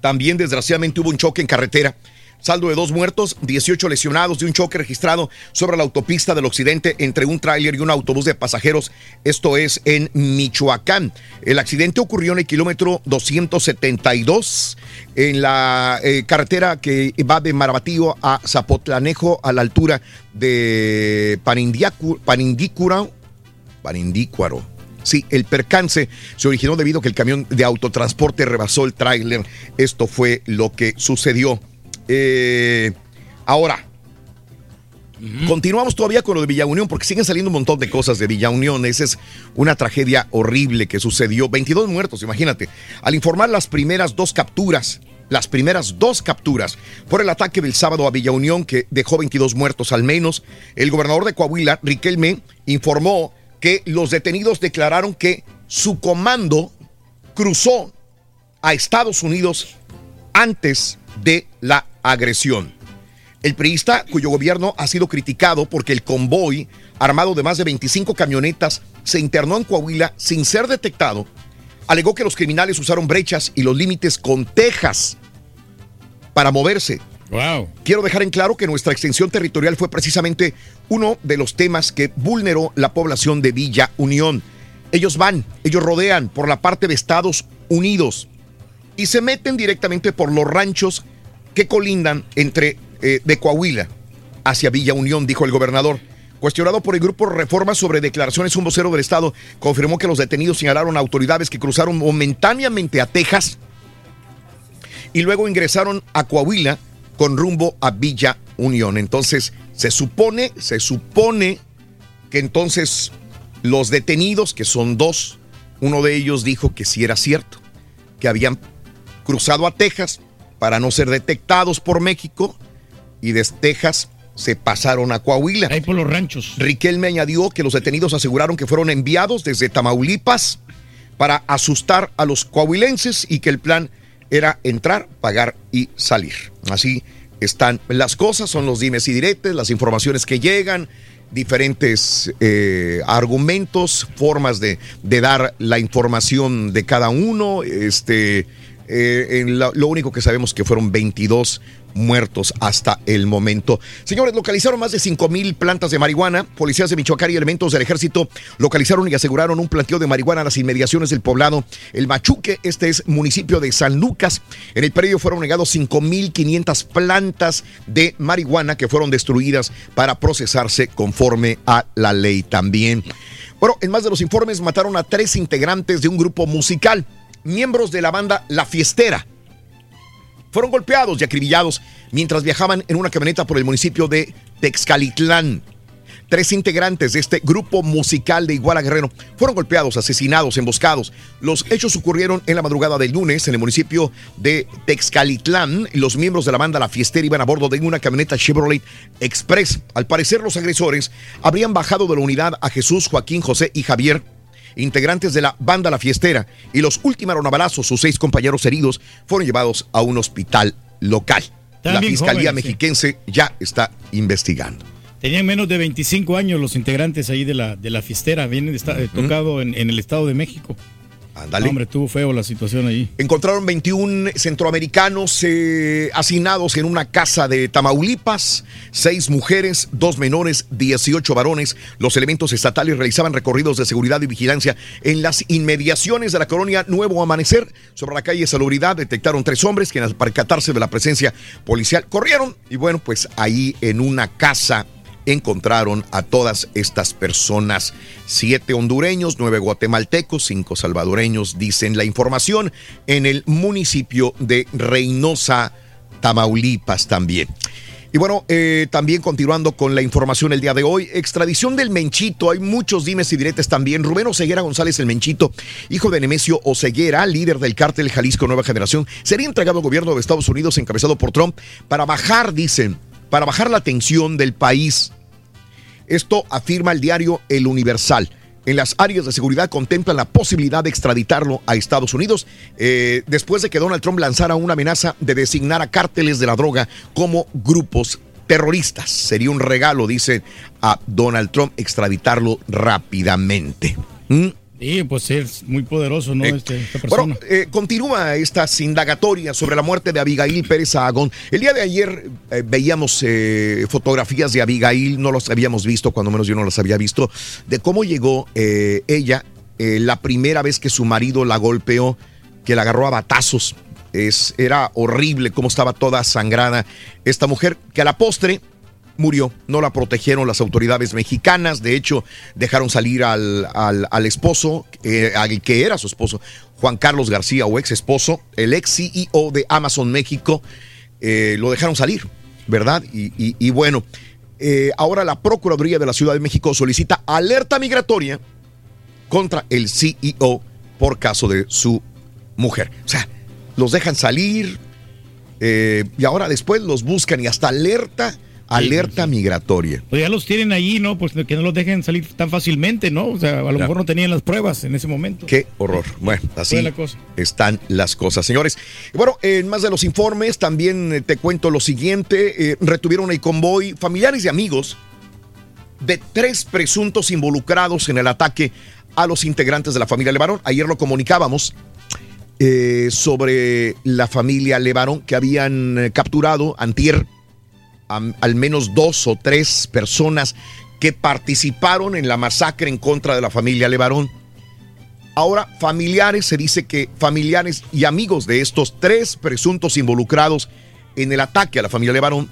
también desgraciadamente hubo un choque en carretera. Saldo de dos muertos, 18 lesionados de un choque registrado sobre la autopista del occidente entre un tráiler y un autobús de pasajeros. Esto es en Michoacán. El accidente ocurrió en el kilómetro 272 en la eh, carretera que va de Marabatío a Zapotlanejo a la altura de Parindícura, Parindícuaro. Sí, el percance se originó debido a que el camión de autotransporte rebasó el tráiler. Esto fue lo que sucedió. Eh, ahora, continuamos todavía con lo de Villa Unión porque siguen saliendo un montón de cosas de Villa Unión. Esa es una tragedia horrible que sucedió. 22 muertos, imagínate. Al informar las primeras dos capturas, las primeras dos capturas por el ataque del sábado a Villa Unión que dejó 22 muertos al menos, el gobernador de Coahuila, Riquelme, informó que los detenidos declararon que su comando cruzó a Estados Unidos antes de la agresión. El priista, cuyo gobierno ha sido criticado porque el convoy, armado de más de 25 camionetas, se internó en Coahuila sin ser detectado, alegó que los criminales usaron brechas y los límites con Texas para moverse. Wow. Quiero dejar en claro que nuestra extensión territorial fue precisamente uno de los temas que vulneró la población de Villa Unión. Ellos van, ellos rodean por la parte de Estados Unidos y se meten directamente por los ranchos que colindan entre eh, de Coahuila hacia Villa Unión, dijo el gobernador. Cuestionado por el grupo Reforma sobre declaraciones, un vocero del Estado confirmó que los detenidos señalaron a autoridades que cruzaron momentáneamente a Texas y luego ingresaron a Coahuila con rumbo a Villa Unión. Entonces, se supone, se supone que entonces los detenidos, que son dos, uno de ellos dijo que sí era cierto, que habían cruzado a Texas para no ser detectados por México y desde Texas se pasaron a Coahuila. Ahí por los ranchos. Riquelme añadió que los detenidos aseguraron que fueron enviados desde Tamaulipas para asustar a los coahuilenses y que el plan era entrar, pagar y salir. Así están las cosas, son los dimes y diretes, las informaciones que llegan, diferentes eh, argumentos, formas de, de, dar la información de cada uno. Este, eh, en lo único que sabemos que fueron 22 muertos hasta el momento. Señores, localizaron más de 5 mil plantas de marihuana. Policías de Michoacán y elementos del ejército localizaron y aseguraron un planteo de marihuana a las inmediaciones del poblado El Machuque. Este es municipio de San Lucas. En el predio fueron negados 5 mil 500 plantas de marihuana que fueron destruidas para procesarse conforme a la ley también. Bueno, en más de los informes mataron a tres integrantes de un grupo musical, miembros de la banda La Fiestera fueron golpeados y acribillados mientras viajaban en una camioneta por el municipio de Texcalitlán. Tres integrantes de este grupo musical de Iguala Guerrero fueron golpeados, asesinados, emboscados. Los hechos ocurrieron en la madrugada del lunes en el municipio de Texcalitlán. Los miembros de la banda La Fiestera iban a bordo de una camioneta Chevrolet Express. Al parecer, los agresores habrían bajado de la unidad a Jesús, Joaquín, José y Javier integrantes de la banda La Fiestera, y los ultimaron a balazos. Sus seis compañeros heridos fueron llevados a un hospital local. La Fiscalía jóvenes, Mexiquense sí. ya está investigando. Tenían menos de 25 años los integrantes ahí de la, de la Fiestera, vienen está, eh, tocado en, en, el Estado de México. Ándale. No, hombre, estuvo feo la situación ahí. Encontraron 21 centroamericanos eh, hacinados en una casa de Tamaulipas, seis mujeres, dos menores, 18 varones. Los elementos estatales realizaban recorridos de seguridad y vigilancia en las inmediaciones de la colonia Nuevo Amanecer. Sobre la calle Salubridad detectaron tres hombres que al percatarse de la presencia policial corrieron y bueno, pues ahí en una casa encontraron a todas estas personas. Siete hondureños, nueve guatemaltecos, cinco salvadoreños, dicen la información, en el municipio de Reynosa, Tamaulipas también. Y bueno, eh, también continuando con la información el día de hoy, extradición del Menchito, hay muchos dimes y diretes también. Rubén Oseguera González el Menchito, hijo de Nemesio Oseguera, líder del cártel Jalisco Nueva Generación, sería entregado al gobierno de Estados Unidos encabezado por Trump para bajar, dicen, para bajar la tensión del país. Esto afirma el diario El Universal. En las áreas de seguridad contemplan la posibilidad de extraditarlo a Estados Unidos eh, después de que Donald Trump lanzara una amenaza de designar a cárteles de la droga como grupos terroristas. Sería un regalo, dice a Donald Trump, extraditarlo rápidamente. ¿Mm? Sí, pues es muy poderoso, ¿no? Eh, Este- esta persona. Bueno, eh, continúa estas indagatorias sobre la muerte de Abigail Pérez Sahagón. El día de ayer eh, veíamos fotografías de Abigail, no las habíamos visto, cuando menos yo no las había visto, de cómo llegó ella la primera vez que su marido la golpeó, que la agarró a batazos. Es, era horrible cómo estaba toda sangrada esta mujer, que a la postre murió. No la protegieron las autoridades mexicanas. De hecho, dejaron salir al, al- esposo, eh, al que era su esposo, Juan Carlos García, o ex esposo, el ex CEO de Amazon México. eh, lo dejaron salir, ¿verdad? Y, y- bueno, eh, ahora la Procuraduría de la Ciudad de México solicita alerta migratoria contra el CEO por caso de su mujer. O sea, los dejan salir y ahora después los buscan y hasta alerta, alerta migratoria. Pues ya los tienen allí, ¿no? Pues que no los dejen salir tan fácilmente, ¿no? O sea, a lo mejor no tenían las pruebas en ese momento. Qué horror. Bueno, así Fue la cosa. están las cosas, señores. Bueno, en más de los informes, también eh, te cuento lo siguiente. eh, retuvieron el convoy familiares y amigos de tres presuntos involucrados en el ataque a los integrantes de la familia Levarón. Ayer lo comunicábamos eh, sobre la familia Levarón que habían capturado antier al menos dos o tres personas que participaron en la masacre en contra de la familia Levarón. Ahora, familiares, se dice que familiares y amigos de estos tres presuntos involucrados en el ataque a la familia Levarón,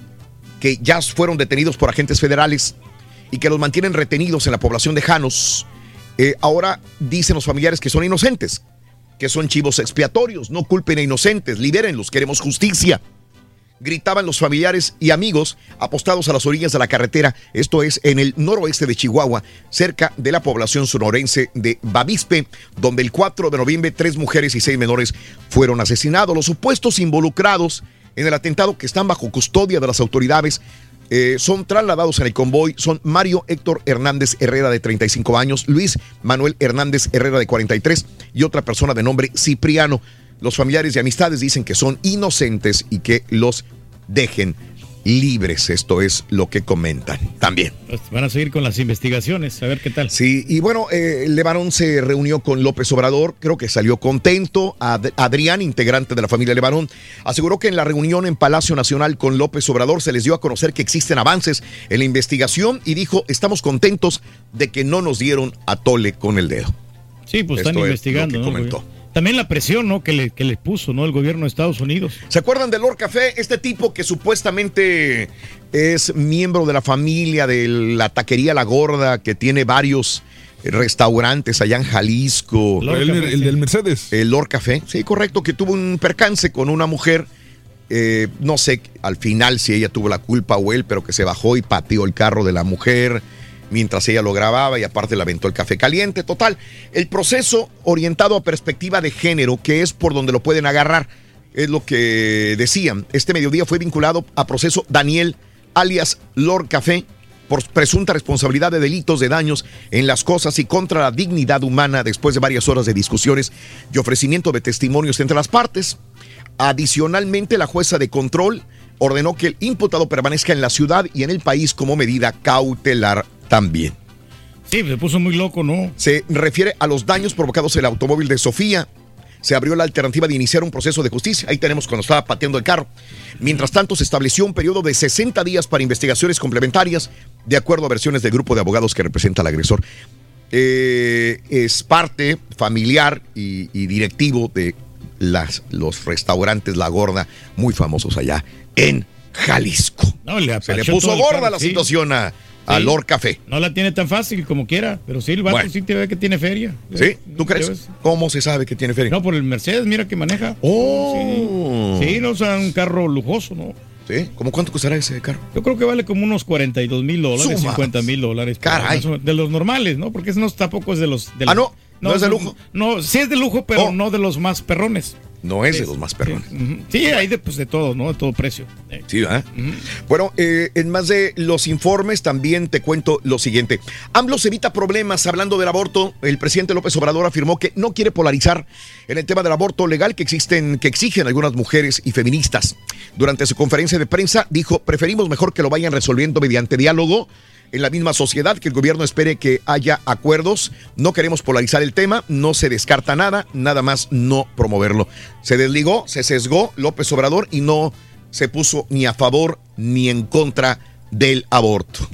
que ya fueron detenidos por agentes federales y que los mantienen retenidos en la población de Janos, eh, ahora dicen los familiares que son inocentes, que son chivos expiatorios, no culpen a inocentes, libérenlos, queremos justicia gritaban los familiares y amigos apostados a las orillas de la carretera, esto es en el noroeste de Chihuahua, cerca de la población sonorense de Bavispe, donde el 4 de noviembre tres mujeres y seis menores fueron asesinados. Los supuestos involucrados en el atentado que están bajo custodia de las autoridades eh, son trasladados en el convoy, son Mario Héctor Hernández Herrera de 35 años, Luis Manuel Hernández Herrera de 43 y otra persona de nombre Cipriano. Los familiares y amistades dicen que son inocentes y que los dejen libres. Esto es lo que comentan también. Pues van a seguir con las investigaciones, a ver qué tal. Sí, y bueno, eh, Levarón se reunió con López Obrador, creo que salió contento. Ad- Adrián, integrante de la familia Levarón, aseguró que en la reunión en Palacio Nacional con López Obrador se les dio a conocer que existen avances en la investigación y dijo, estamos contentos de que no nos dieron a tole con el dedo. Sí, pues están es investigando, lo que ¿no? comentó. También la presión, ¿no? Que le, que le puso, ¿no? El gobierno de Estados Unidos. ¿Se acuerdan de Lord Café? Este tipo que supuestamente es miembro de la familia de la taquería La Gorda, que tiene varios restaurantes allá en Jalisco. El, el del Mercedes. El Lord Café, sí, correcto, que tuvo un percance con una mujer. eh, no sé al final si ella tuvo la culpa o él, pero que se bajó y pateó el carro de la mujer mientras ella lo grababa y aparte le aventó el café caliente. Total, el proceso orientado a perspectiva de género, que es por donde lo pueden agarrar, es lo que decían. Este mediodía fue vinculado a proceso Daniel, alias Lord Café, por presunta responsabilidad de delitos de daños en las cosas y contra la dignidad humana después de varias horas de discusiones y ofrecimiento de testimonios entre las partes. Adicionalmente, la jueza de control ordenó que el imputado permanezca en la ciudad y en el país como medida cautelar también. Sí, se puso muy loco, ¿no? Se refiere a los daños provocados en el automóvil de Sofía. Se abrió la alternativa de iniciar un proceso de justicia. Ahí tenemos cuando estaba pateando el carro. Mientras tanto, se estableció un periodo de 60 días para investigaciones complementarias, de acuerdo a versiones del grupo de abogados que representa al agresor. Eh, es parte familiar y, y directivo de las, los restaurantes La Gorda, muy famosos allá en Jalisco. No, le Se le puso gorda carro, la sí. situación a Sí. Lord Café. No la tiene tan fácil como quiera, pero sí, el vato Bueno. sí te ve que tiene feria. ¿Sí? ¿Tú crees? ves? ¿Cómo se sabe que tiene feria? No, por el Mercedes, mira que maneja. Oh. Sí, sí no, o sea, un carro lujoso, ¿no? ¿Sí? ¿Cómo cuánto costará ese carro? Yo creo que vale como unos 42 mil dólares, Sumas. 50 mil dólares. Caray. De los normales, ¿no? Porque ese no tampoco es de los... de Ah, los- ¿no? ¿No es de lujo? No, sí es de lujo, pero Oh. no de los más perrones. No es de los más perrones. Sí, hay de, pues, de todo, ¿no? De todo precio. Eh. Sí, ¿verdad? Bueno, eh, en más de los informes también te cuento lo siguiente. AMLO se evita problemas hablando del aborto. El presidente López Obrador afirmó que no quiere polarizar en el tema del aborto legal que existen, que exigen algunas mujeres y feministas. Durante su conferencia de prensa dijo, preferimos mejor que lo vayan resolviendo mediante diálogo en la misma sociedad, que el gobierno espere que haya acuerdos. No queremos polarizar el tema, no se descarta nada, nada más no promoverlo. Se desligó, se sesgó López Obrador y no se puso ni a favor ni en contra del aborto.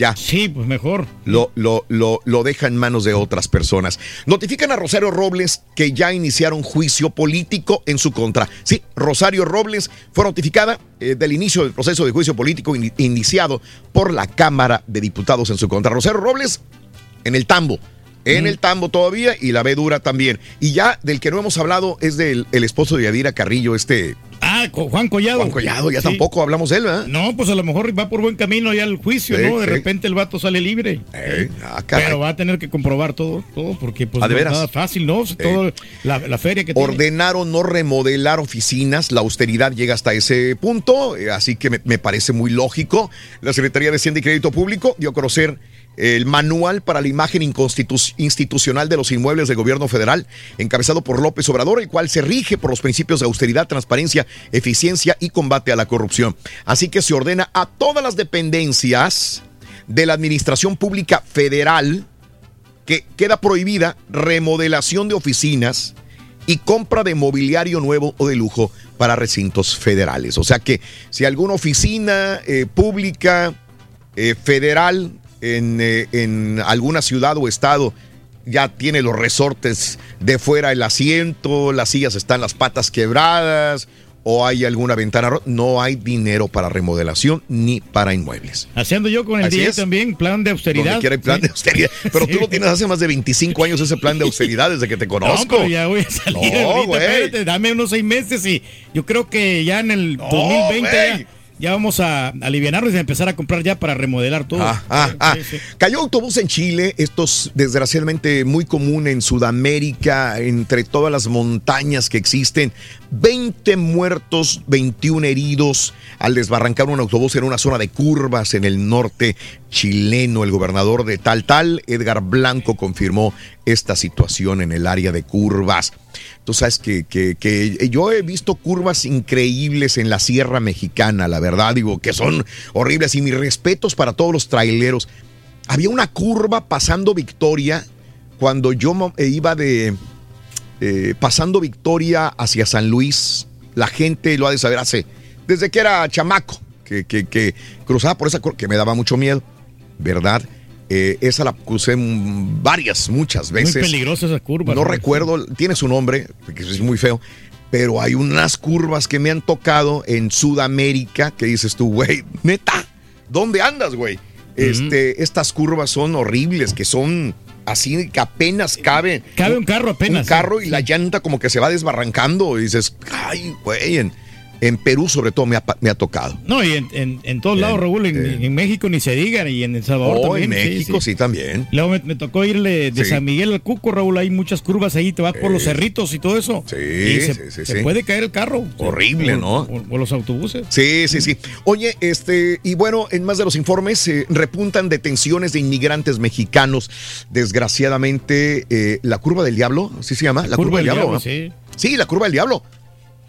Ya. Sí, pues mejor. Lo, lo, lo, lo deja en manos de otras personas. Notifican a Rosario Robles que ya iniciaron juicio político en su contra. Sí, Rosario Robles fue notificada eh, del inicio del proceso de juicio político in- iniciado por la Cámara de Diputados en su contra. Rosario Robles en el tambo. En el tambo todavía y la ve dura también. Y ya del que no hemos hablado es del el esposo de Yadira Carrillo, este Ah, Juan Collado. Juan Collado, ya Sí. tampoco hablamos de él, ¿verdad? No, pues a lo mejor va por buen camino ya el juicio, Sí, ¿no? De sí. repente el vato sale libre. ah. Pero va a tener que comprobar todo, todo, porque pues Ah, ¿de no es veras? nada fácil, ¿no? Todo la, la feria que tiene. Ordenaron no remodelar oficinas, la austeridad llega hasta ese punto, eh, así que me, me parece muy lógico. La Secretaría de Hacienda y Crédito Público dio a conocer el manual para la imagen institucional de los inmuebles del gobierno federal, encabezado por López Obrador, el cual se rige por los principios de austeridad, transparencia, eficiencia y combate a la corrupción. Así que se ordena a todas las dependencias de la Administración Pública Federal que queda prohibida remodelación de oficinas y compra de mobiliario nuevo o de lujo para recintos federales. O sea que si alguna oficina eh, pública eh, federal en, eh, en alguna ciudad o estado ya tiene los resortes de fuera el asiento, las sillas están las patas quebradas o hay alguna ventana rota, no hay dinero para remodelación ni para inmuebles. Haciendo yo con el Así día es. también, plan de austeridad. Donde plan Sí. de austeridad. Pero Sí. tú lo tienes hace más de 25 años ese plan de austeridad desde que te No, conozco. pero ya voy a salir No, ahorita, espérate, dame unos seis meses y yo creo que ya en el 2020 güey. Ya, vamos a aliviarnos y a empezar a comprar ya para remodelar todo. Ah, ah, ah. Sí, sí. Cayó autobús en Chile, esto es desgraciadamente muy común en Sudamérica, entre todas las montañas que existen. 20 muertos, 21 heridos al desbarrancar un autobús en una zona de curvas en el norte chileno. El gobernador de Tal Tal, Edgar Blanco, confirmó esta situación en el área de curvas. Tú sabes que, que- yo he visto curvas increíbles en la Sierra Mexicana, la verdad, digo, que son horribles. Y mis respetos para todos los traileros. Había una curva pasando Victoria cuando yo iba de. Eh, pasando Victoria hacia San Luis. La gente lo ha de saber hace. Desde que era chamaco, que, que- que cruzaba por esa curva, que me daba mucho miedo, ¿verdad? Eh, esa la crucé varias, muchas Muy veces. peligrosa esa curva. No recuerdo, tiene su nombre, que es muy feo, pero hay unas curvas que me han tocado en Sudamérica que dices tú, güey, neta, ¿dónde andas, güey? Este, estas curvas son horribles, que son así que apenas cabe. Cabe un carro apenas, Un carro y la llanta como que se va desbarrancando y dices, ay, güey, en, Perú sobre todo me ha, me ha tocado. No, y en, en- en todos lados, Raúl, en, en México ni se diga, y en El Salvador Oh, también. en México sí, también. Luego me, me tocó irle de Sí. San Miguel al Cuco, Raúl, hay muchas curvas ahí, te vas por los cerritos y todo eso. Sí, y se, sí, sí, se sí. puede caer el carro. Horrible, O- ¿no? O, o los autobuses. Sí, sí, sí. Oye, este, y bueno, en más de los informes, eh, repuntan detenciones de inmigrantes mexicanos. Desgraciadamente, eh, la curva del diablo, ¿sí se llama? La curva, del diablo. ¿no? sí. Sí, la curva del diablo.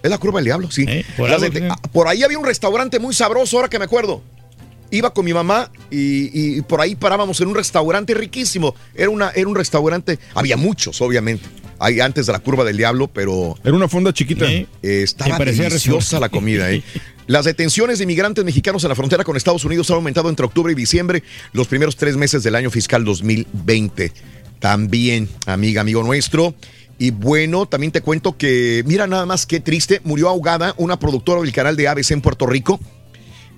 Es la curva del diablo, sí. por algo, sí. ah, por ahí había un restaurante muy sabroso, ahora que me acuerdo. iba con mi mamá y, y por ahí parábamos en un restaurante riquísimo. Era, una, era un restaurante, había muchos, obviamente. Ahí antes de la curva del diablo, pero Era una fonda chiquita. eh, estaba Que parecía deliciosa la comida. ¿eh? Las detenciones de inmigrantes mexicanos en la frontera con Estados Unidos han aumentado entre octubre y diciembre, los primeros tres meses del año fiscal 2020. También, amiga, amigo nuestro. Y bueno, también te cuento que, mira nada más qué triste, murió ahogada una productora del canal de ABC en Puerto Rico.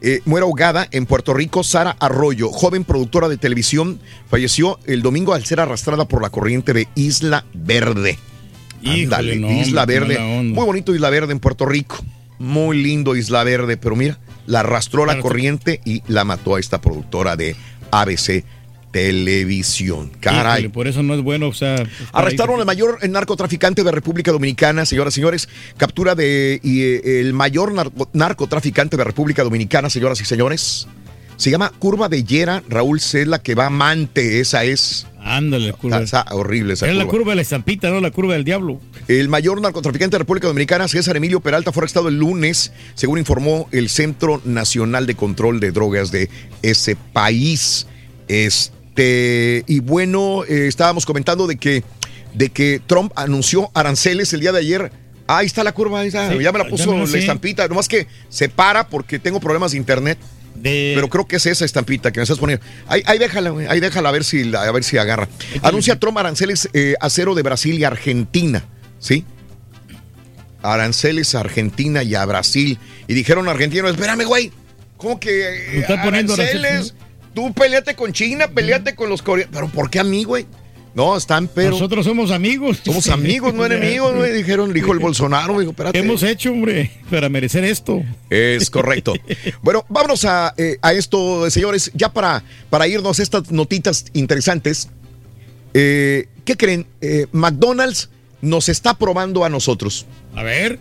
Eh, muere ahogada en Puerto Rico Sara Arroyo, joven productora de televisión, falleció el domingo al ser arrastrada por la corriente de Isla Verde. Ándale, no, Isla Verde. Muy bonito Isla Verde en Puerto Rico. Muy lindo Isla Verde, pero mira, la arrastró la corriente y la mató a esta productora de ABC Televisión. Caray. Híjole, por eso no es bueno, o sea. estar Arrestaron ahí. al mayor narcotraficante de República Dominicana, señoras y señores. Captura de y, eh, el mayor narco- narcotraficante de República Dominicana, señoras y señores. Se llama Curva de Yera, Raúl Cela, que va amante, esa es. Ándale, la curva. Está, está horrible esa Era la curva. curva de la estampita, no la curva del diablo. El mayor narcotraficante de República Dominicana, César Emilio Peralta, fue arrestado el lunes, según informó el Centro Nacional de Control de Drogas de ese país. Este, y bueno, eh, estábamos comentando de que, de que Trump anunció aranceles el día de ayer. Ahí está la curva, ahí está, Sí, ya me la puso la estampita, nomás que se para porque tengo problemas de internet. Pero creo que es esa estampita que me estás poniendo. Ahí, ahí déjala, ahí déjala a ver si, a ver si agarra. Anuncia Trump aranceles eh, acero de Brasil y Argentina, ¿sí? Aranceles a Argentina y a Brasil. Y dijeron argentinos, espérame, güey, ¿cómo que eh, poniendo aranceles? Tú peleate con China, peleate con los coreanos. ¿Pero por qué a mí, güey? No, están, pero... Nosotros somos amigos. Somos amigos, no enemigos, güey. Dijeron, dijo el Bolsonaro, dijo, espérate. ¿Qué hemos hecho, hombre, para merecer esto? Es correcto. Bueno, vámonos a, eh, a esto, señores, ya para, para irnos a estas notitas interesantes. Eh, ¿Qué creen? Eh, McDonald's nos está probando a nosotros. A ver.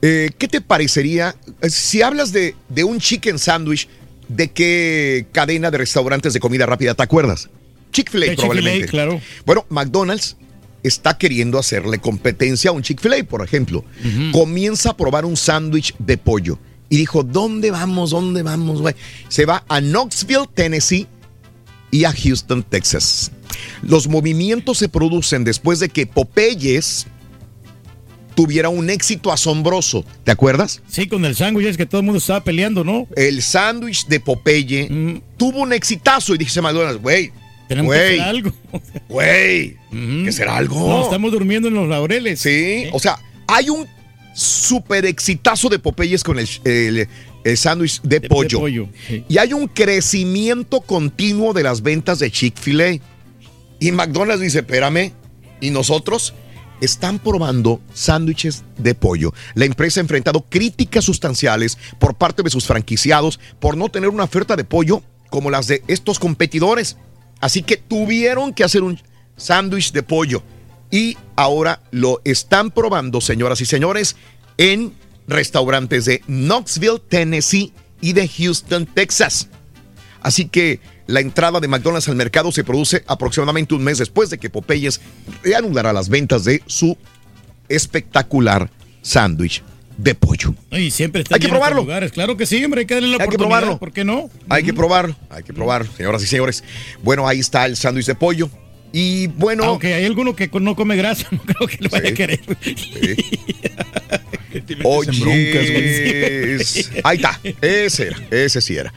¿Qué te parecería si hablas de, de un chicken sandwich? ¿De qué cadena de restaurantes de comida rápida te acuerdas? Chick-fil-A Chick-fil-A, probablemente. claro. Bueno, McDonald's está queriendo hacerle competencia a un Chick-fil-A, por ejemplo. Comienza a probar un sándwich de pollo. Y dijo, ¿dónde vamos? ¿Dónde vamos, güey? Se va a Knoxville, Tennessee y a Houston, Texas. Los movimientos se producen después de que Popeyes tuviera un éxito asombroso. ¿Te acuerdas? Sí, con el sándwich es que todo el mundo estaba peleando, ¿no? El sándwich de Popeye tuvo un exitazo y dije McDonald's, güey, Tenemos que hacer algo. güey, ¿que será algo? No, estamos durmiendo en los laureles. Sí, o sea, hay un super exitazo de Popeyes con el, el- el sándwich de, pollo. pollo, sí. Y hay un crecimiento continuo de las ventas de Chick-fil-A. Y McDonald's dice, espérame, ¿y nosotros? Están probando sándwiches de pollo. La empresa ha enfrentado críticas sustanciales por parte de sus franquiciados por no tener una oferta de pollo como las de estos competidores. Así que tuvieron que hacer un sándwich de pollo. Y ahora lo están probando, señoras y señores, en restaurantes de Knoxville, Tennessee y de Houston, Texas. Así que la entrada de McDonald's al mercado se produce aproximadamente un mes después de que Popeyes reanudara las ventas de su espectacular sándwich de pollo. Y siempre está Hay que probarlo. lugares. Claro que sí, hombre, hay que darle la Hay que probarlo. ¿Por qué no? Hay que probarlo, hay que probarlo, señoras y señores. Bueno, ahí está el sándwich de pollo. Y bueno. Aunque hay alguno que no come grasa, no creo que lo vaya a querer. Oye, ahí está, ese era, ese sí era.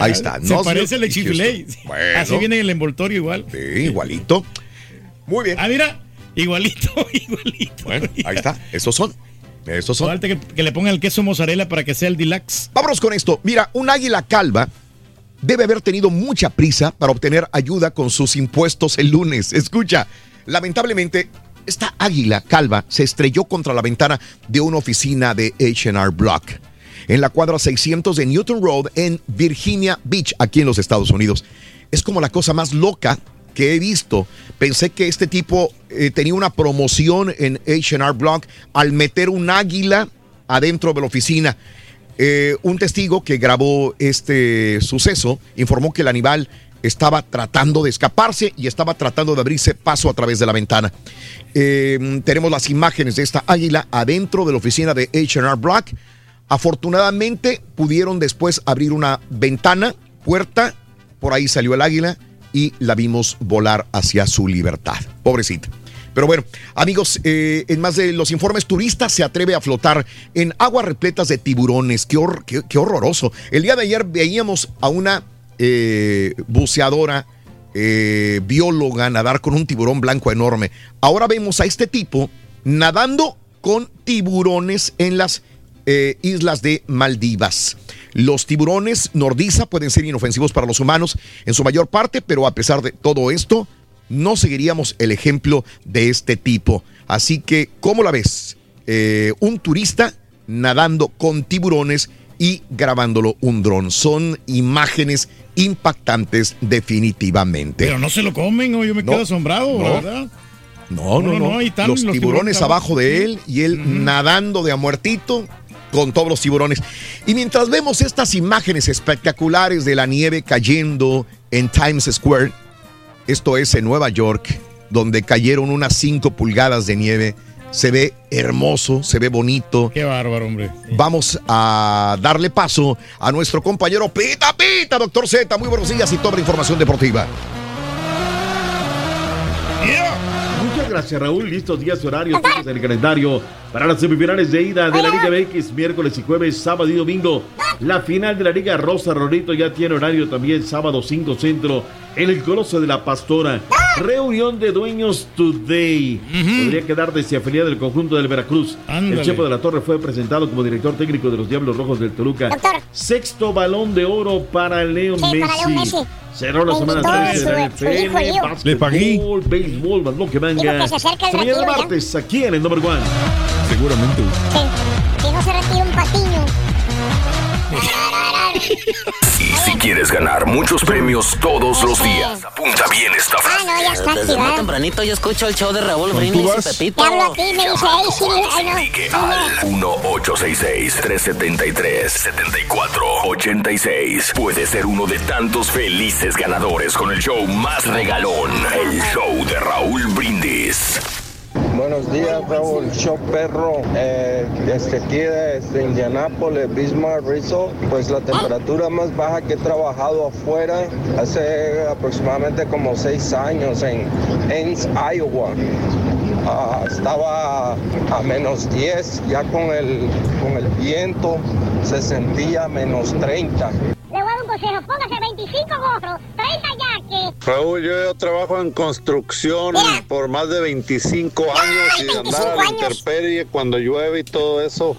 Ahí está. Se Knoxville parece al. Bueno. Así viene el envoltorio igual. Sí, igualito. Muy bien. Ah, mira, igualito, igualito. Bueno, ahí está. Estos son. Estos son. Que, que le pongan el queso mozzarella para que sea el deluxe. Vámonos con esto. Mira, un águila calva debe haber tenido mucha prisa para obtener ayuda con sus impuestos el lunes. Escucha, lamentablemente, esta águila calva se estrelló contra la ventana de una oficina de HR Block en la cuadra 600 de Newton Road en Virginia Beach, aquí en los Estados Unidos. Es como la cosa más loca que he visto. Pensé que este tipo eh, tenía una promoción en HR Block al meter un águila adentro de la oficina. Eh, un testigo que grabó este suceso informó que el animal estaba tratando de escaparse y estaba tratando de abrirse paso a través de la ventana. Eh, tenemos las imágenes de esta águila adentro de la oficina de HR Block. Afortunadamente pudieron después abrir una ventana puerta, por ahí salió el águila y la vimos volar hacia su libertad. Pobrecita. Pero bueno, amigos, eh, en más de los informes, turistas se atreve a flotar en aguas repletas de tiburones. Qué, hor- qué- horroroso. El día de ayer veíamos a una eh, buceadora, eh, bióloga, nadar con un tiburón blanco enorme. Ahora vemos a este tipo nadando con tiburones en las eh, islas de Maldivas. Los tiburones nordiza pueden ser inofensivos para los humanos en su mayor parte, pero a pesar de todo esto, no seguiríamos el ejemplo de este tipo. Así que, ¿cómo la ves? Eh, un turista nadando con tiburones y grabándolo un dron. Son imágenes impactantes definitivamente. Pero no se lo comen, o yo me No, quedo asombrado, no. verdad. No, no, No, no, no. los, los tiburones tiburones abajo de él y él nadando de a muertito con todos los tiburones. Y mientras vemos estas imágenes espectaculares de la nieve cayendo en Times Square, esto es en Nueva York, donde cayeron unas 5 pulgadas de nieve, se ve hermoso, se ve bonito. Qué bárbaro, hombre. Vamos a darle paso a nuestro compañero Pita Pita, doctor Z. Muy buenos días y toda la información deportiva. Muchas gracias, Raúl. Listos días y horarios tenemos en el calendario para las semifinales de ida de la Liga MX, miércoles y jueves, sábado y domingo. La final de la Liga Rosa Rorito ya tiene horario también sábado 5 centro en el Coloso de la Pastora. Reunión de dueños today. Podría quedar desafiliado del conjunto del Veracruz. Ándale. El Chepo de la Torre fue presentado como director técnico de los Diablos Rojos del Toluca. Sexto balón de oro para Leo Sí, para Leo Messi. Cerró la semana Bendito 13 de la NFL. Le pagué. béisbol, lo que venga. que se acerca el Hasta mañana martes, aquí en el Number One. Seguramente. Sí, que no se retire un patiño. Y si quieres ganar muchos premios todos los días, apunta bien esta Ah, frase. no, ya está Desde muy tempranito yo escucho el show de Raúl Brindis y? Pepito. Te hablo a ti, me dice, hey, Siri, ay, no. Al 1-866-373-7486. Puedes ser uno de tantos felices ganadores con el show más regalón, el show de Raúl Brindis. Buenos días, Raúl. Show perro. Eh, desde aquí, desde Indianápolis, Bismarck, Rizzo. Pues la temperatura más baja que he trabajado afuera hace aproximadamente como seis años en Ames, Iowa. Ah, estaba a menos 10, ya con el, con el viento se sentía menos 30. Le voy a dar un consejo, póngase 25 gorros, 30 yaques. Raúl, yo trabajo en construcción por más de 25 años y andar a la intemperie cuando llueve y todo eso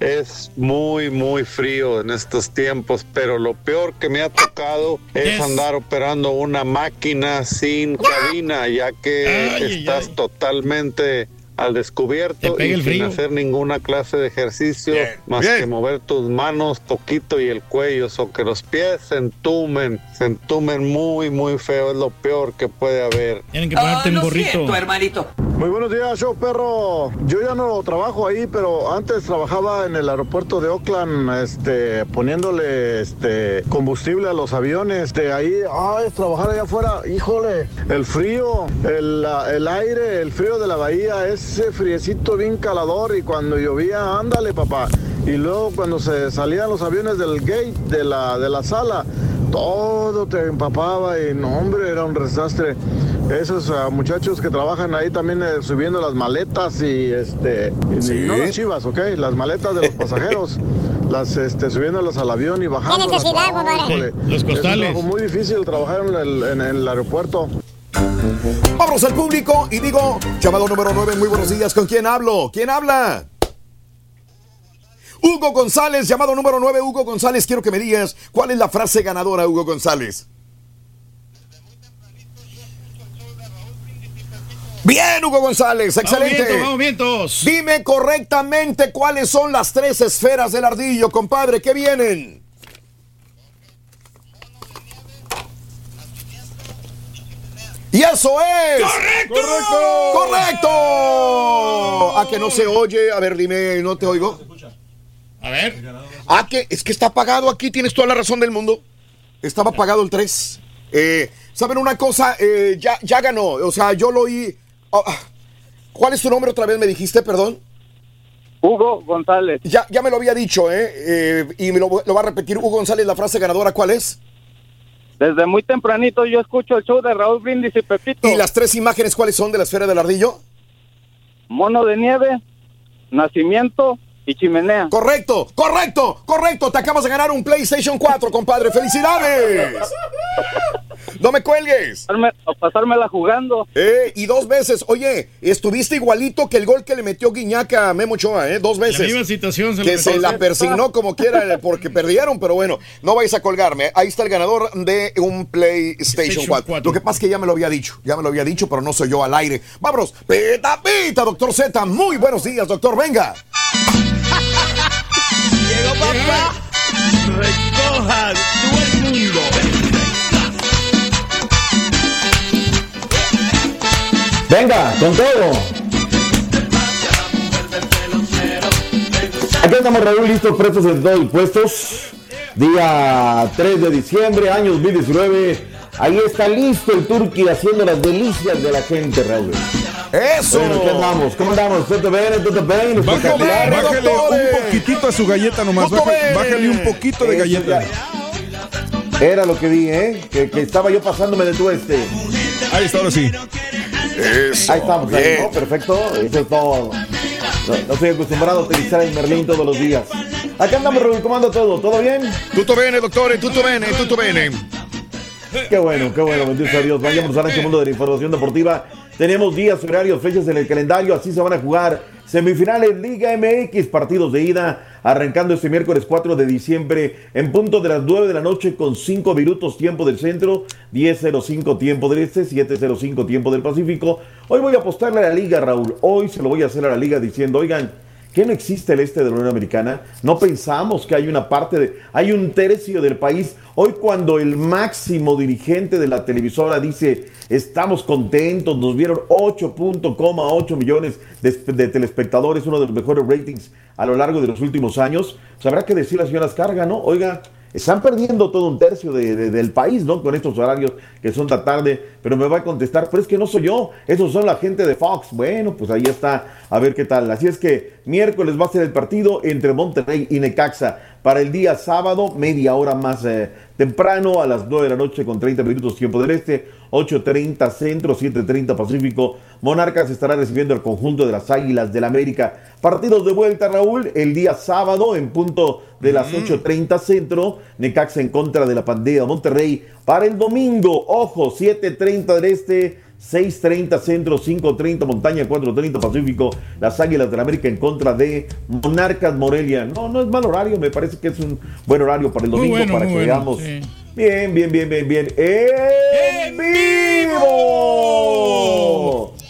es muy, muy frío en estos tiempos, pero lo peor que me ha tocado es andar operando una máquina sin cabina, ya que estás totalmente al descubierto y el sin hacer ninguna clase de ejercicio más bien. que mover tus manos poquito y el cuello, o que los pies se entumen, se entumen muy, muy feo, es lo peor que puede haber. Tienen que Ah, ponerte un gorrito. siento, hermanito. Muy buenos días, show perro. Yo ya no trabajo ahí, pero antes trabajaba en el aeropuerto de Oakland, este, poniéndole este combustible a los aviones. De ahí, ay, trabajar allá afuera, híjole, el frío, el, la- el aire, el frío de la bahía, ese friecito bien calador y cuando llovía, ándale, papá. Y luego cuando se salían los aviones del gate de la, de la sala, todo te empapaba y no, hombre, era un desastre. Esos ah, muchachos que trabajan ahí también eh, subiendo las maletas y este y no las chivas, ¿ok? Las maletas de los pasajeros, las este subiéndolas al avión y bajando. Los costales. Es un trabajo muy difícil trabajar en el, en el aeropuerto. Vamos al público y digo, llamado número 9, muy buenos días. ¿Con quién hablo? ¿Quién habla? Hugo González, llamado número 9, Hugo González, quiero que me digas cuál es la frase ganadora, Hugo González. Bien, Hugo González, excelente. vientos, vamos, vientos. Dime correctamente cuáles son las tres esferas del ardillo, compadre, ¿qué vienen? Y eso es. ¡Correcto! ¡Correcto! A que no se oye. A ver, dime, ¿no te oigo? A ver. Ah, que es que está apagado aquí, tienes toda la razón del mundo. Estaba apagado el 3. Eh, ¿Saben una cosa? Eh, ya, ya ganó. O sea, yo lo oí. Oh, ah. ¿Cuál es tu nombre otra vez? Me dijiste, perdón. Hugo González. Ya, ya me lo había dicho, ¿eh? Eh, y me lo, lo va a repetir Hugo González, la frase ganadora, ¿cuál es? Desde muy tempranito yo escucho el show de Raúl Brindis y Pepito. ¿Y las tres imágenes cuáles son de la esfera del ardillo? Mono de nieve, nacimiento y chimenea. Correcto, correcto, correcto. Te acabas de ganar un PlayStation 4, compadre. ¡Felicidades! No me cuelgues. A pasármela jugando. Eh, y dos veces. Oye, estuviste igualito que el gol que le metió Guiñaca a Memo Ochoa, ¿eh? Dos veces. La misma situación. que lo se la persignó como quiera porque perdieron, pero bueno, no vais a colgarme. Ahí está el ganador de un PlayStation PlayStation 4. 4. Lo que pasa es que ya me lo había dicho, ya me lo había dicho, pero no soy yo al aire. Vámonos, pita, pita, doctor Z. Muy buenos días, doctor, venga. Llegó papá. Recoja todo el mundo. Venga, con todo. Aquí estamos, Raúl, listos, prestos en todos puestos. Día 3 de diciembre, año 2019. Ahí está listo el Turqui haciendo las delicias de la gente, Raúl. ¡Eso! Bueno, ¿qué andamos? ¿Cómo andamos? ¿Todo bien? ¿Todo bien? Bájale, bájale un poquitito a su galleta nomás. Bájale, bájale un poquito de galleta. Era lo que vi, ¿eh? Que, que estaba yo pasándome de tueste. Ahí está, ahora sí. Ahí estamos, ahí, ¿no? Perfecto. Eso es todo. No, no estoy acostumbrado a utilizar el Merlín todos los días. Acá andamos, Raúl. ¿Cómo anda todo? ¿Todo bien? Tutto bene, doctor, tutto bene, tutto bene. Qué bueno, qué bueno, bendito sea Dios. Vayamos al ancho mundo de la información deportiva. Tenemos días, horarios, fechas en el calendario. Así se van a jugar semifinales Liga MX, partidos de ida, arrancando este miércoles 4 de diciembre en punto de las 9 de la noche con 5 minutos tiempo del centro, 10.05 tiempo del este, 7.05 tiempo del Pacífico. Hoy voy a apostarle a la Liga, Raúl. Hoy se lo voy a hacer a la Liga diciendo, oigan, ¿Qué no existe el este de la Unión Americana? No pensamos que hay una parte de, hay un tercio del país. Hoy cuando el máximo dirigente de la televisora dice, estamos contentos, nos vieron 8.8 millones de, de telespectadores, uno de los mejores ratings a lo largo de los últimos años, pues habrá que decir la señora ¿no? Oiga, están perdiendo todo un tercio de- de- del país, ¿no? Con estos horarios que son tan tarde, pero me va a contestar, pero es que no soy yo, esos son la gente de Fox. Bueno, pues ahí está, a ver qué tal. Así es que miércoles va a ser el partido entre Monterrey y Necaxa. Para el día sábado, media hora más eh, temprano, a las 9 de la noche con 30 minutos tiempo del este, 8.30 centro, 7.30 pacífico. Monarcas estará recibiendo el conjunto de las Águilas del América. Partidos de vuelta, Raúl, el día sábado en punto de las 8.30 centro. Necaxa en contra de la pandilla Monterrey. Para el domingo, ojo, 7.30 del este. 6.30 centro, 5.30 montaña, 4.30 pacífico, las Águilas del América en contra de Monarcas Morelia. No, no es mal horario, me parece que es un buen horario para el domingo, bueno, para que bueno, veamos. sí. Bien, bien, bien, bien, bien. ¡En vivo!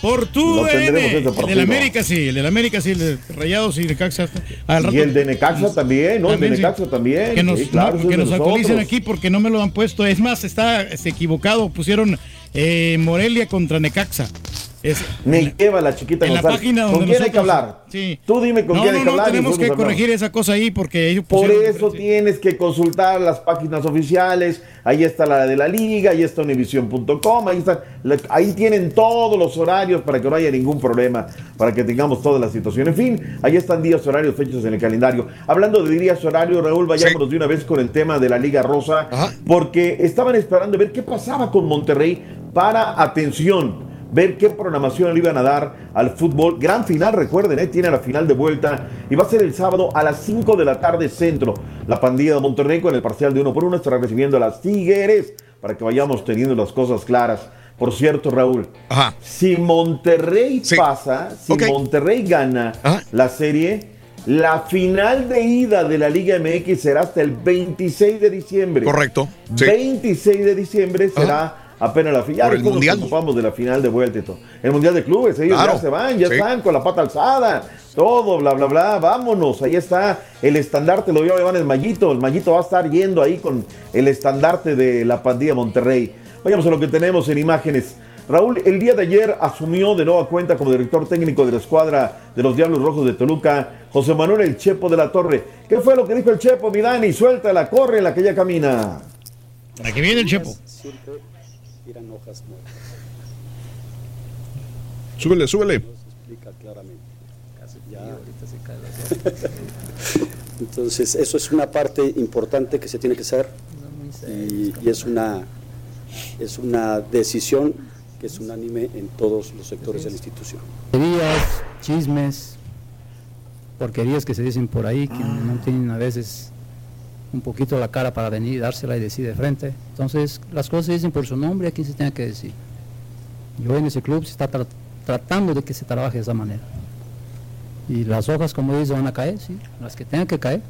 Por tu tendremos DN. El del América sí, el del América sí, el de Rayados y de Caxa. Al Y el de Necaxa también, ¿no? El de sí. Necaxa también. Que nos, Sí, claro, no, que nos actualicen aquí porque no me lo han puesto. Es más, está equivocado. Pusieron eh, Morelia contra Necaxa. Es, Me lleva la chiquita en la González. página ¿Con donde quién hay que hablar? Sí. Tú dime con no, quién no, hay que no, hablar. tenemos que corregir esa cosa ahí porque ellos Por eso tienes que consultar las páginas oficiales. Ahí está la de la liga, ahí está univision.com, ahí está, la- ahí tienen todos los horarios para que no haya ningún problema, para que tengamos toda la situación. En fin, ahí están días, horarios, fechas en el calendario. Hablando de días, horarios, Raúl, vayámonos de una vez con el tema de la Liga Rosa, porque estaban esperando ver qué pasaba con Monterrey para atención ver qué programación le iban a dar al fútbol. Gran final, recuerden, ¿eh? tiene la final de vuelta y va a ser el sábado a las 5 de la tarde centro. La pandilla de Monterrey con el parcial de uno por uno estará recibiendo a las Tigres para que vayamos teniendo las cosas claras. Por cierto, Raúl, si Monterrey pasa, si Monterrey gana la serie, la final de ida de la Liga MX será hasta el 26 de diciembre. Correcto. sí. 26 de diciembre será apenas la final. Por el Mundial. Nos ocupamos de la final de vuelta y todo. El Mundial de Clubes, ellos Claro. ya se van, ya Sí. están con la pata alzada. Todo, bla, bla, bla. Vámonos, ahí está el estandarte, lo vio Iván el Mallito. El Mallito va a estar yendo ahí con el estandarte de la pandilla Monterrey. Vayamos a lo que tenemos en imágenes. Raúl, el día de ayer asumió de nueva cuenta como director técnico de la escuadra de los Diablos Rojos de Toluca, José Manuel El Chepo de la Torre. ¿Qué fue lo que dijo el Chepo, mi Dani? Suéltala, corre la que ya camina. Para que viene el Chepo. Hojas nuevas. Súbele, súbele. explica claramente. Ya. Entonces, eso es una parte importante que se tiene que hacer y, y es, una, es una decisión que es unánime en todos los sectores de la institución. Porquerías, chismes, porquerías que se dicen por ahí, que no tienen a veces un poquito la cara para venir y dársela y decir de frente. Entonces, las cosas se dicen por su nombre, aquí se tiene que decir. Yo en ese club se está tra- tratando de que se trabaje de esa manera. Y las hojas, como dice, van a caer, sí, las que tengan que caer.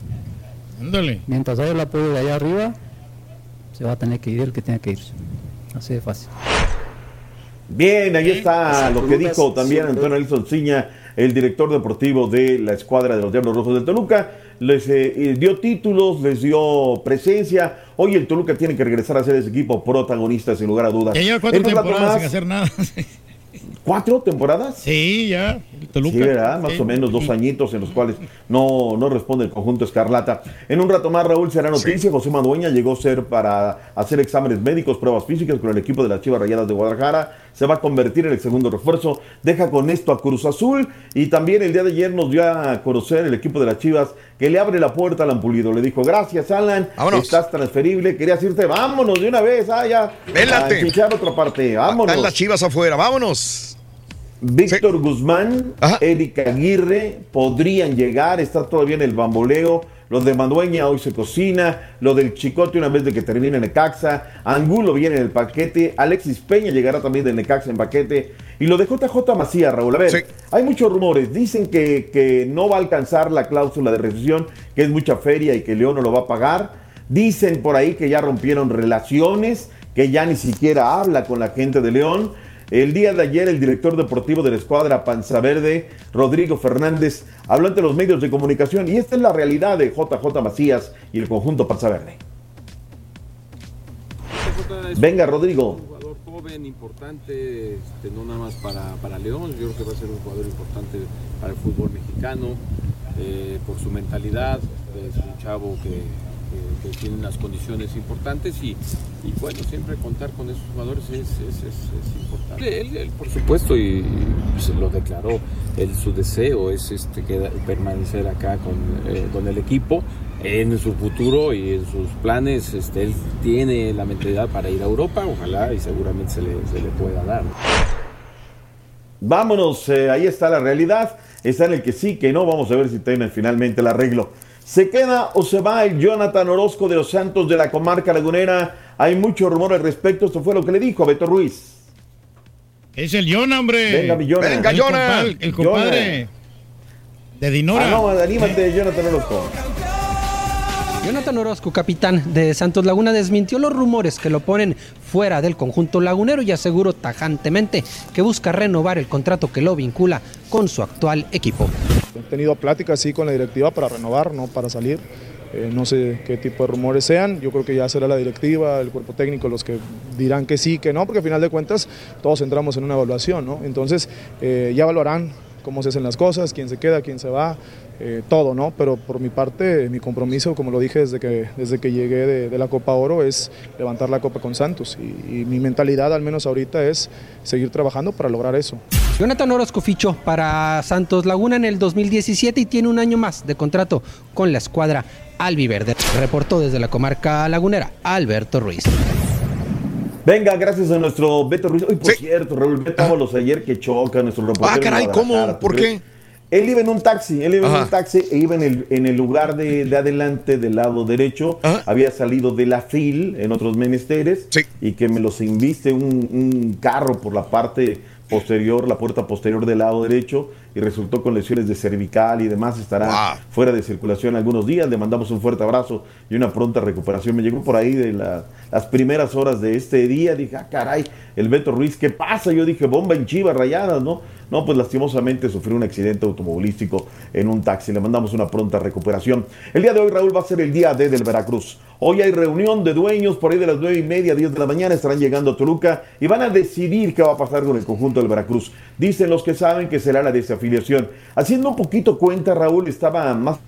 Ándale. Mientras haya el apoyo de allá arriba, se va a tener que ir el que tenga que irse. Así de fácil. Bien, ahí está lo que dijo también Antonio Nelson Ciña, el director deportivo de la escuadra de los Diablos Rojos del Toluca. Les eh, eh, dio títulos, les dio presencia. Hoy el Toluca tiene que regresar a ser ese equipo protagonista, sin lugar a dudas. Ya cuatro En temporadas sin hacer nada. ¿Cuatro temporadas? Sí, ya. el Toluca. Sí, ¿verdad? Más Sí. o menos dos añitos en los cuales no, no responde el conjunto Escarlata. En un rato más, Raúl, será noticia. José Madueña llegó a ser para hacer exámenes médicos, pruebas físicas con el equipo de las Chivas Rayadas de Guadalajara. Se va a convertir en el segundo refuerzo. Deja con esto a Cruz Azul. Y también el día de ayer nos dio a conocer el equipo de las Chivas que le abre la puerta a Alan Pulido. Le dijo, gracias, Alan. Estás transferible. Querías irte, vámonos de una vez. Ah, ya. Vélate. A otra parte. Vámonos. Están las chivas afuera, vámonos. Víctor Guzmán, Eric Aguirre podrían llegar, está todavía en el bamboleo. Lo de Madueña hoy se cocina, lo del Chicote una vez de que termine Necaxa, Angulo viene en el paquete, Alexis Peña llegará también de Necaxa en paquete, y lo de JJ Macías, Raúl. A ver, hay muchos rumores, dicen que, que no va a alcanzar la cláusula de rescisión, que es mucha feria y que León no lo va a pagar. Dicen por ahí que ya rompieron relaciones, que ya ni siquiera habla con la gente de León. El día de ayer, el director deportivo de la escuadra Panza Verde, Rodrigo Fernández, habló ante los medios de comunicación y esta es la realidad de JJ Macías y el conjunto Panza Verde. Venga, Rodrigo. jugador joven, importante, este, no nada más para, para León, yo creo que va a ser un jugador importante para el fútbol mexicano, eh, por su mentalidad, es un chavo que, que- que tiene unas condiciones importantes y, y bueno, siempre contar con esos jugadores es, es- es- es importante. Él, él, por supuesto, y, pues, lo declaró, él, su deseo es este, queda- permanecer acá con, eh, con el equipo en su futuro y en sus planes, este, él tiene la mentalidad para ir a Europa, ojalá y seguramente se le, se le pueda dar. Vámonos, eh, ahí está la realidad. Está en el que sí, que no. Vamos a ver si tienen finalmente el arreglo. ¿Se queda o se va el Jonathan Orozco de los Santos de la comarca lagunera? Hay mucho rumor al respecto. Esto fue lo que le dijo a Beto Ruiz. Es el Yona, hombre. Venga, mi Yona. Venga, El compadre- El compadre de Dinora. Ah, no, anímate, Jonathan Orozco. Jonathan Orozco, capitán de Santos Laguna, desmintió los rumores que lo ponen fuera del conjunto lagunero y aseguró tajantemente que busca renovar el contrato que lo vincula con su actual equipo. He tenido pláticas sí con la directiva para renovar, no para salir. Eh, no sé qué tipo de rumores sean. Yo creo que ya será la directiva, el cuerpo técnico los que dirán que sí, que no, porque al final de cuentas todos entramos en una evaluación, ¿no? Entonces eh, ya evaluarán cómo se hacen las cosas, quién se queda, quién se va, eh, todo, ¿no? Pero por mi parte, mi compromiso, como lo dije desde que, desde que llegué de, de la Copa Oro, es levantar la Copa con Santos. Y, y mi mentalidad, al menos ahorita, es seguir trabajando para lograr eso. Jonathan Orozco fichó para Santos Laguna en el 2017 y tiene un año más de contrato con la escuadra albiverde. Reportó desde la comarca lagunera Alberto Ruiz. Venga, gracias a nuestro Beto Ruiz. Hoy, por cierto, Raúl, vetámoslos ayer que choca nuestro reportero. Ah, caray, ¿cómo? Guadalajara, ¿tú ¿Por crees? qué? Él iba en un taxi, él iba en un taxi e iba en el, en el lugar de, de adelante del lado derecho. Había salido de la fil en otros menesteres y que me los inviste un, un carro por la parte posterior, la puerta posterior del lado derecho y resultó con lesiones de cervical y demás. Estará fuera de circulación algunos días. Le mandamos un fuerte abrazo y una pronta recuperación. Me llegó por ahí de la- las primeras horas de este día. Dije, ah, caray, el Beto Ruiz, ¿qué pasa? Yo dije, bomba en chivas rayadas, ¿no? No, pues lastimosamente sufrió un accidente automovilístico en un taxi. Le mandamos una pronta recuperación. El día de hoy, Raúl, va a ser el día D del Veracruz. Hoy hay reunión de dueños por ahí de las nueve y media, 10 de la mañana. Estarán llegando a Toluca y van a decidir qué va a pasar con el conjunto del Veracruz. Dicen los que saben que será la desafiliación. Haciendo un poquito cuenta, Raúl estaba más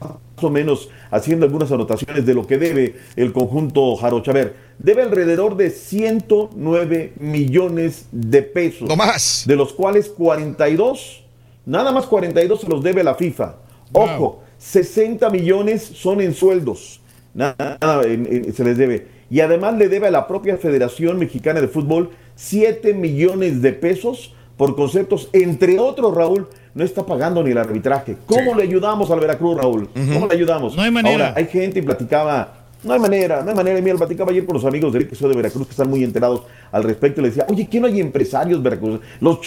o menos haciendo algunas anotaciones de lo que debe el conjunto Jarochaver. Debe alrededor de 109 millones de pesos. No más. De los cuales 42, nada más 42 se los debe la FIFA. Ojo, 60 millones son en sueldos. Nada, nada, en- en- se les debe. Y además le debe a la propia Federación Mexicana de Fútbol 7 millones de pesos por conceptos, entre otros, Raúl, no está pagando ni el arbitraje. ¿Cómo le ayudamos al Veracruz, Raúl? ¿Cómo le ayudamos? No hay manera. Ahora, hay gente y platicaba, no hay manera, no hay manera. Mira, platicaba ayer con los amigos del episodio de Veracruz que están muy enterados al respecto y le decía, oye, ¿qué no hay empresarios Veracruz? Los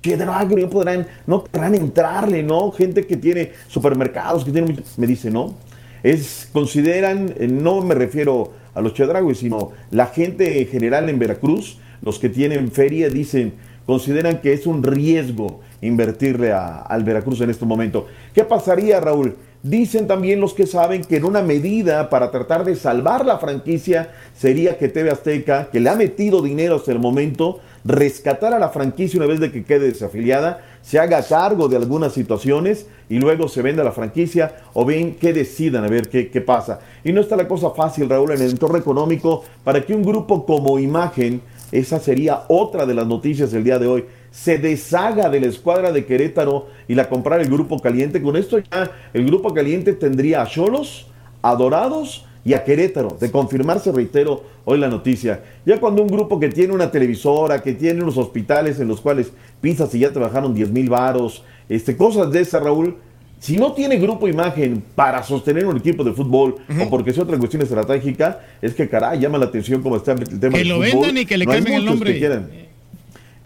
Chedragri no podrán, no podrán entrarle, ¿no? Gente que tiene supermercados, que tiene mucho- Me dice, no. Es, consideran, eh, no me refiero a los Chedragui, sino la gente en general en Veracruz, los que tienen feria, dicen, consideran que es un riesgo invertirle a- al Veracruz en este momento. ¿Qué pasaría, Raúl? Dicen también los que saben que en una medida para tratar de salvar la franquicia sería que TV Azteca, que le ha metido dinero hasta el momento, rescatar a la franquicia una vez de que quede desafiliada, se haga cargo de algunas situaciones y luego se venda la franquicia o bien que decidan a ver qué, qué pasa. Y no está la cosa fácil, Raúl, en el entorno económico para que un grupo como Imagen, esa sería otra de las noticias del día de hoy, se deshaga de la escuadra de Querétaro y la comprar el Grupo Caliente. Con esto ya el Grupo Caliente tendría a Cholos, a Dorados y a Querétaro. De confirmarse, reitero, hoy la noticia. Ya cuando un grupo que tiene una televisora, que tiene unos hospitales en los cuales pisas y ya te bajaron 10 mil varos, este, cosas de esa, Raúl. Si no tiene grupo imagen para sostener un equipo de fútbol o porque sea otra cuestión estratégica, es que caray, llama la atención cómo está el tema Que del lo fútbol. vendan y que le No cambien el nombre.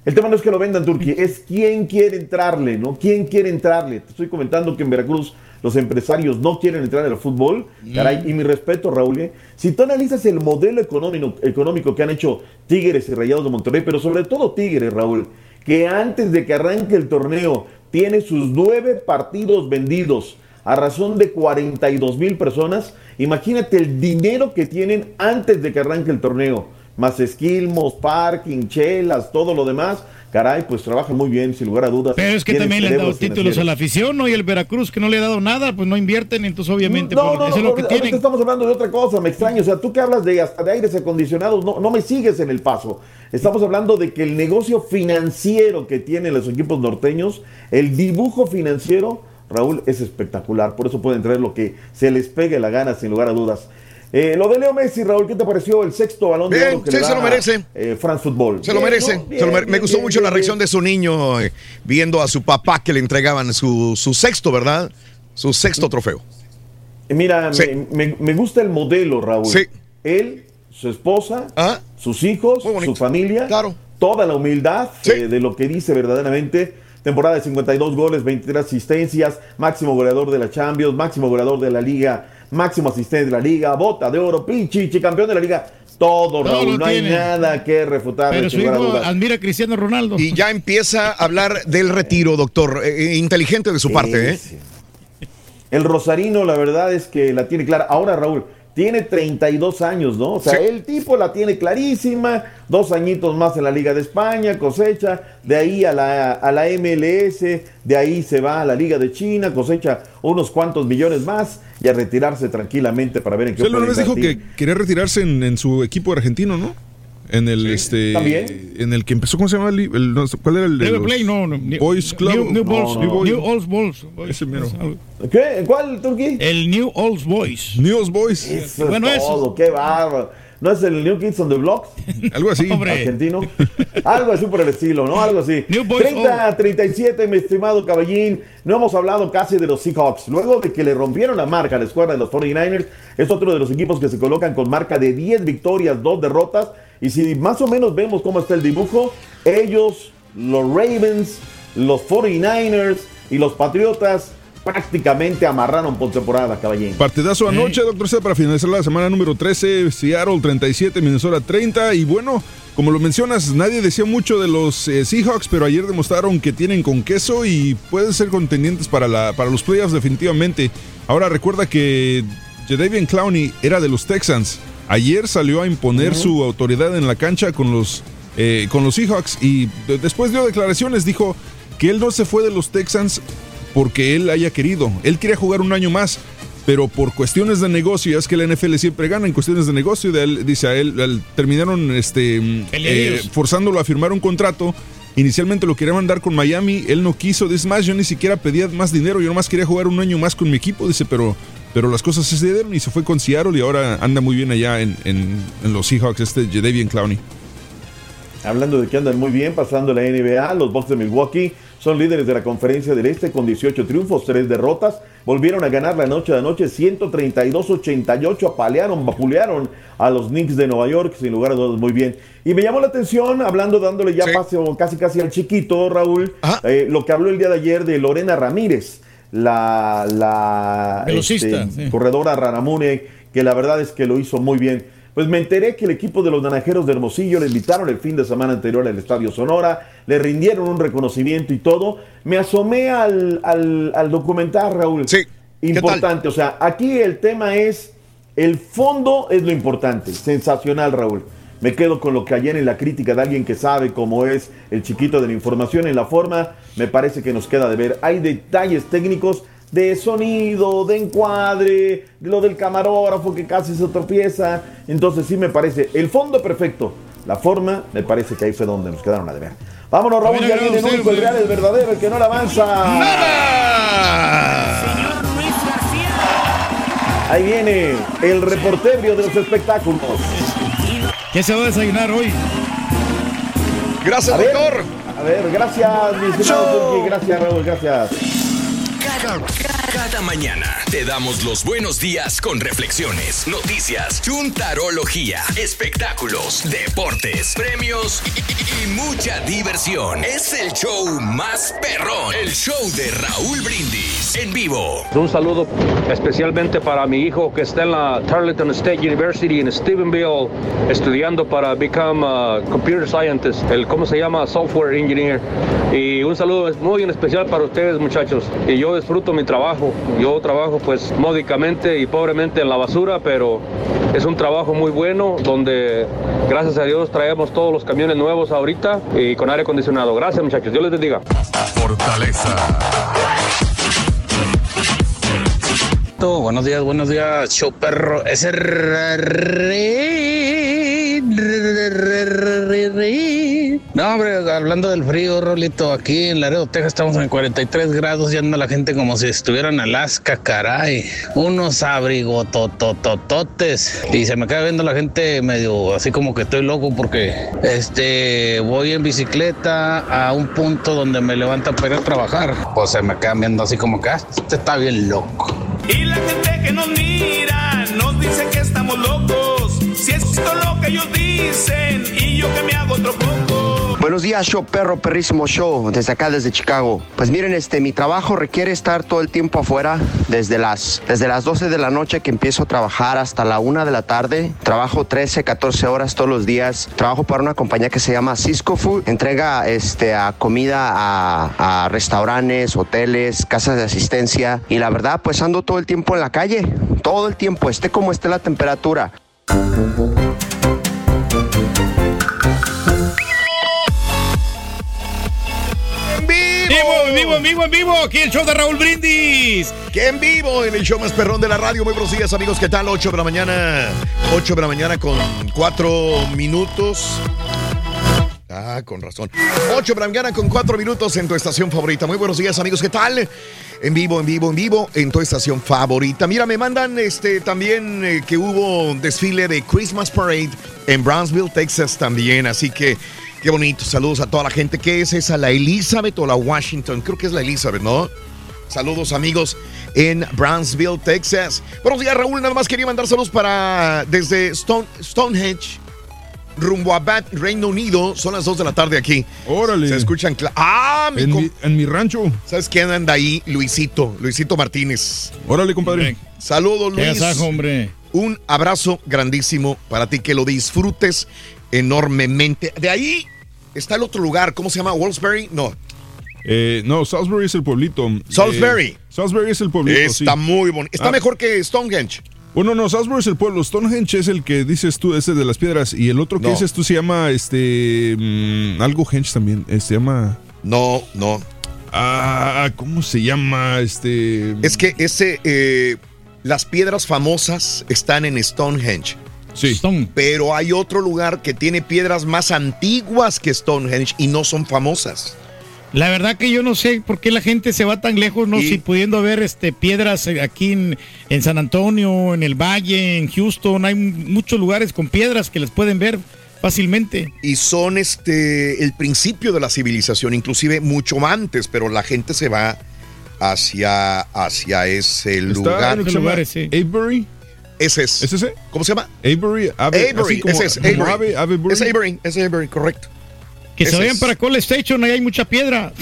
El tema no es que lo vendan, Turquía, es quién quiere entrarle, ¿no? ¿Quién quiere entrarle? Te estoy comentando que en Veracruz los empresarios no quieren entrar al fútbol. Caray, y mi respeto, Raúl. ¿eh? Si tú analizas el modelo económico, económico que han hecho Tigres y Rayados de Monterrey, pero sobre todo Tigres, Raúl, que antes de que arranque el torneo tiene sus nueve partidos vendidos a razón de 42 mil personas. Imagínate el dinero que tienen antes de que arranque el torneo más esquilmos, parking, chelas, todo lo demás. Caray, pues trabajan muy bien, sin lugar a dudas. Pero es que también le han dado títulos a la afición, ¿no? Y el Veracruz, que no le ha dado nada, pues no invierten, entonces obviamente No, porque no, eso es no, lo que ahorita tienen. estamos hablando de otra cosa, me extraño. O sea, tú que hablas de hasta de aires acondicionados, no, no me sigues en el paso. Estamos hablando de que el negocio financiero que tienen los equipos norteños, el dibujo financiero, Raúl, es espectacular. Por eso pueden traer lo que se les pegue la gana, sin lugar a dudas. Eh, lo de Leo Messi, Raúl, ¿qué te pareció el sexto balón de oro que sí, le se lo merece. eh, France Football? Se lo merece. ¿no? se lo mere- Bien, me gustó mucho la reacción de su niño eh, viendo a su papá que le entregaban su, su sexto, ¿verdad? Su sexto trofeo. Eh, Mira, me, me- me gusta el modelo, Raúl. Sí. Él, su esposa, sus hijos, su familia, toda la humildad de lo que dice verdaderamente. Temporada de 52 goles, 23 asistencias, máximo goleador de la Champions, máximo goleador de la Liga, máximo asistente de la Liga, bota de oro, pinchichi, campeón de la Liga. Todo, Raúl, no hay nada que refutar. Pero su hijo admira a Cristiano Ronaldo. Y ya empieza a hablar del retiro, doctor. Eh, eh, inteligente de su Sí, parte, ¿eh? sí. El Rosarino, la verdad es que la tiene clara. Ahora, Raúl, tiene 32 años, ¿no? O sea, Sí. el tipo la tiene clarísima. Dos añitos más en la Liga de España, cosecha. De ahí a la, a la MLS, de ahí se va a la Liga de China, cosecha unos cuantos millones más y a retirarse tranquilamente para ver en qué Usted una dijo que quería retirarse en, en su equipo argentino, ¿no? En el este ¿También? en el que empezó, ¿cómo se llama? El, el- no, ¿Cuál era el de los Plate, no, no. New- Boys Club? New, New Balls, No, no. New Old Boys. Ese mero. ¿Qué? ¿Cuál, Turquí? El New Old Boys. News Boys. Eso Bueno, es eso. todo, qué bárbaro. ¿No es el New Kids on the Block? Algo así. Hombre. Argentino. Algo así por el estilo, ¿no? Algo así. New Boys 30 a 37, mi estimado caballín. No hemos hablado casi de los Seahawks. Luego de que le rompieron la marca a la escuadra de los 49ers, es otro de los equipos que se colocan con marca de 10 victorias, 2 derrotas. Y si más o menos vemos cómo está el dibujo, ellos, los Ravens, los 49ers y los Patriotas prácticamente amarraron por temporada, caballín. Partidazo anoche, doctor C, para finalizar la semana número 13, Seattle 37, Minnesota 30. Y bueno, como lo mencionas, nadie decía mucho de los eh, Seahawks, pero ayer demostraron que tienen con queso y pueden ser contendientes para, la, para los playoffs definitivamente. Ahora recuerda que Jadavian Clowney era de los Texans. Ayer salió a imponer su autoridad en la cancha con los, eh, con los Seahawks y de- después dio declaraciones, dijo que él no se fue de los Texans porque él haya querido. Él quería jugar un año más, pero por cuestiones de negocio, es que la NFL siempre gana en cuestiones de negocio, de él, dice a él, él- terminaron este, mm, eh, forzándolo a firmar un contrato. Inicialmente lo quería mandar con Miami, él no quiso, dice más, yo ni siquiera pedía más dinero, yo nomás quería jugar un año más con mi equipo, dice, pero pero las cosas se dieron y se fue con Seattle y ahora anda muy bien allá en, en- en los Seahawks, este Jadavian Clowney. Hablando de que andan muy bien pasando la NBA, los Bucks de Milwaukee son líderes de la conferencia del Este con 18 triunfos, 3 derrotas. Volvieron a ganar la noche de anoche 132-88, apalearon, vapulearon a los Knicks de Nueva York, sin lugar a dudas muy bien. Y me llamó la atención, hablando, dándole ya paso casi casi al chiquito, Raúl, eh, lo que habló el día de ayer de Lorena Ramírez, la, este, sí. corredora Raramune, que la verdad es que lo hizo muy bien. Pues me enteré que el equipo de los Naranjeros de Hermosillo le invitaron el fin de semana anterior al Estadio Sonora, le rindieron un reconocimiento y todo. Me asomé al, al, al documental, Raúl. Sí. Importante, o sea, aquí el tema es, el fondo es lo importante, sensacional, Raúl. Me quedo con lo que ayer en la crítica de alguien que sabe cómo es el chiquito de la información, en la forma, me parece que nos queda de ver. Hay detalles técnicos de sonido, de encuadre, lo del camarógrafo que casi se tropieza. Entonces sí me parece el fondo perfecto. La forma, me parece que ahí fue donde nos quedaron a deber. Vámonos, Raúl, ya viene el único, el real, el verdadero, el que no le avanza. Ahí viene el reporterio de los espectáculos. ¿Qué se va a desayunar hoy? Gracias, A ver, doctor. A ver, gracias, mi estimado Turki, Gracias, Raúl, gracias. Cada, mañana te damos los buenos días con reflexiones, noticias, chuntarología, espectáculos, deportes, premios y, y- y mucha diversión. Es el show más perrón, el show de Raúl Brindis en vivo. Un saludo especialmente para mi hijo que está en la Tarleton State University en Stephenville estudiando para become a computer scientist, el cómo se llama software engineer. Y un saludo muy en especial para ustedes muchachos. Y yo disfruto mi trabajo. Yo trabajo pues módicamente y pobremente en la basura, pero es un trabajo muy bueno donde gracias a Dios traemos todos los camiones nuevos ahorita y con aire acondicionado. Gracias muchachos. Dios les bendiga. Fortaleza. Buenos días, buenos días, show perro. Ese Hombre, hablando del frío, Rolito, aquí en Laredo, Texas, estamos en 43 grados y anda la gente como si estuviera en Alaska, caray. Unos abrigototototes. Y se me queda viendo la gente medio así como que estoy loco porque este voy en bicicleta a un punto donde me levanta para ir a trabajar. Pues se me quedan viendo así como que ah, este está bien loco. Y la gente que nos mira nos dice que estamos locos. Si es esto lo que ellos dicen y yo que me hago otro poco. Buenos días, show perro, perrísimo show, desde acá, desde Chicago. Pues miren, este, mi trabajo requiere estar todo el tiempo afuera, desde las, desde las 12 de la noche que empiezo a trabajar hasta la 1 de la tarde. Trabajo 13, 14 horas todos los días. Trabajo para una compañía que se llama Cisco Food. Entrega este, a comida a, a restaurantes, hoteles, casas de asistencia. Y la verdad, pues ando todo el tiempo en la calle, todo el tiempo, esté como esté la temperatura. ¡En vivo! vivo, en vivo, en vivo, en vivo! Aquí el show de Raúl Brindis. Que en vivo en el show más perrón de la radio. Muy buenos días, amigos. ¿Qué tal? 8 de la mañana. 8 de la mañana con 4 minutos. Ah, con razón. 8 de la mañana con 4 minutos en tu estación favorita. Muy buenos días, amigos. ¿Qué tal? En vivo, en vivo, en vivo, en tu estación favorita. Mira, me mandan este también eh, que hubo un desfile de Christmas Parade en Brownsville, Texas también. Así que qué bonito. Saludos a toda la gente. ¿Qué es esa? ¿La Elizabeth o la Washington? Creo que es la Elizabeth, ¿no? Saludos amigos en Brownsville, Texas. Buenos días, Raúl. Nada más quería mandar saludos para desde Stone, Stonehenge, rumbo a Bath, Reino Unido. Son las 2 de la tarde aquí. Órale. Se escuchan. ¡Ah! Mi En mi, en mi rancho. ¿Sabes quién anda ahí? Luisito, Luisito Martínez. Órale, compadre. Saludos, Qué Luis. agasajo, hombre. Un abrazo grandísimo para ti, que lo disfrutes enormemente. De ahí está el otro lugar, ¿cómo se llama? ¿Wolfsbury? No. Eh, no, Salisbury es el pueblito. Salisbury. Eh, Salisbury es el pueblito. Está sí. muy bonito. Está Ah. mejor que Stonehenge. Bueno, no, Salisbury es el pueblo. Stonehenge es el que dices tú, ese de las piedras. Y el otro que No. dices tú se llama, este, mm, algo Henge también. eh, se llama... No, no. Ah, ¿cómo se llama? Este... Es que ese, eh, las piedras famosas están en Stonehenge. Sí. Pero hay otro lugar que tiene piedras más antiguas que Stonehenge y no son famosas. La verdad que yo no sé por qué la gente se va tan lejos, no Y- si pudiendo ver este piedras eh, aquí en, en San Antonio, en el Valle, en Houston, hay muchos lugares con piedras que les pueden ver fácilmente. Y son este el principio de la civilización, inclusive mucho antes, pero la gente se va hacia, hacia ese Está lugar. en llama Avebury. Ese es. ¿Es ese? ¿Cómo se llama? Ave, Avery, como- ese es Avery. Ave- Avebury. Es Avery, es Avery, correcto. Que se vayan es. para Cole Station, ahí hay mucha piedra.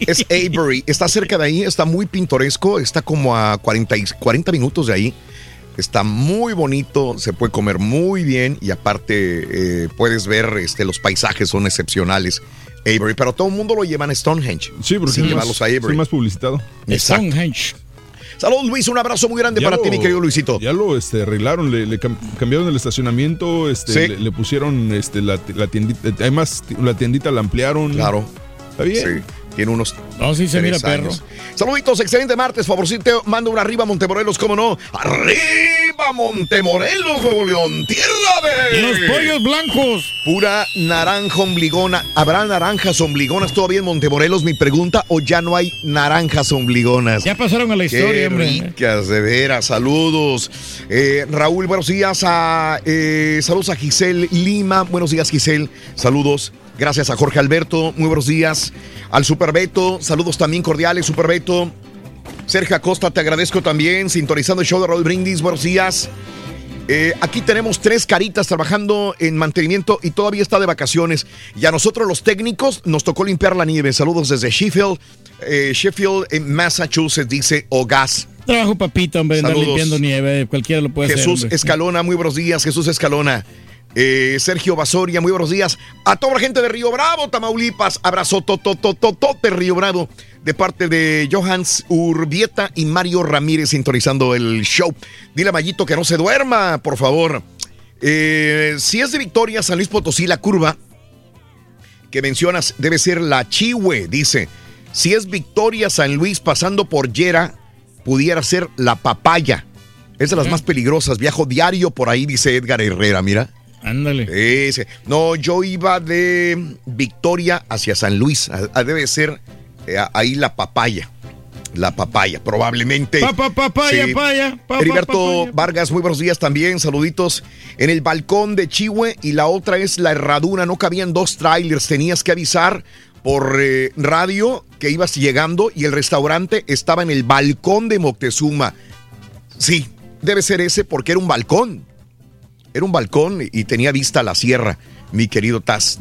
Es Avery, está cerca de ahí, está muy pintoresco, está como a 40, y- 40 minutos de ahí. Está muy bonito, se puede comer muy bien y aparte eh, puedes ver, este, los paisajes son excepcionales. Avery, pero todo el mundo lo llevan a Stonehenge. Sí, porque Sin es llevarlos más, a es Avery. más publicitado. Exacto. Saludos Luis, un abrazo muy grande Ya para lo- ti, mi querido Luisito. Ya lo este, arreglaron, le, le cam- cambiaron el estacionamiento, este, Sí. le, le pusieron este, la, la tiendita, además la tiendita la ampliaron. Claro. Está bien. Sí, tiene unos. No, sí se mira perro. Saluditos, excelente martes. Favorcito, manda una arriba Montemorelos, cómo no. ¡Arriba Montemorelos, Nuevo León! ¡Tierra de. Los pollos blancos. Pura naranja ombligona. ¿Habrá naranjas ombligonas todavía en Montemorelos? Mi pregunta, ¿o ya no hay naranjas ombligonas? Ya pasaron a la historia, Qué hombre. ricas, de veras. Saludos. Eh, Raúl, buenos días. A, eh, saludos a Giselle Lima. Buenos días, Giselle. Saludos. Gracias a Jorge Alberto. Muy buenos días. Al Super Beto. Saludos también cordiales, Super Beto. Sergio Acosta, te agradezco también. Sintonizando el show de Raúl Brindis. Buenos días. Eh, aquí tenemos tres caritas trabajando en mantenimiento y todavía está de vacaciones. Y a nosotros los técnicos nos tocó limpiar la nieve. Saludos desde Sheffield, eh, Sheffield, en Massachusetts, dice Ogas. Trabajo papito, hombre, andar limpiando nieve, cualquiera lo puede Jesús hacer. hombre. Escalona, muy buenos días. Jesús Escalona. Eh, Sergio Basoria, muy buenos días. A toda la gente de Río Bravo, Tamaulipas. Abrazo tototototote Río Bravo. De parte de Johans Urbieta y Mario Ramírez sintonizando el show. Dile a Mayito que no se duerma, por favor. Eh, si es de Victoria, San Luis Potosí, la curva que mencionas debe ser la Chihue, dice. Si es Victoria, San Luis, pasando por Yera, pudiera ser la Papaya. Es de las más peligrosas. Viajo diario por ahí, dice Edgar Herrera, mira. Ándale. Ese. No, yo iba de Victoria hacia San Luis. Ah, ah, Debe ser eh, ahí la papaya. La papaya, probablemente. Pa, pa, papaya, Sí. paya, pa, pa, Heriberto. Vargas, muy buenos días también. Saluditos. En el balcón de Chihue y la otra es la herradura. No cabían dos trailers. Tenías que avisar por eh, radio que ibas llegando y el restaurante estaba en el balcón de Moctezuma. Sí, debe ser ese porque era un balcón. Era un balcón y tenía vista a la sierra, mi querido Taz.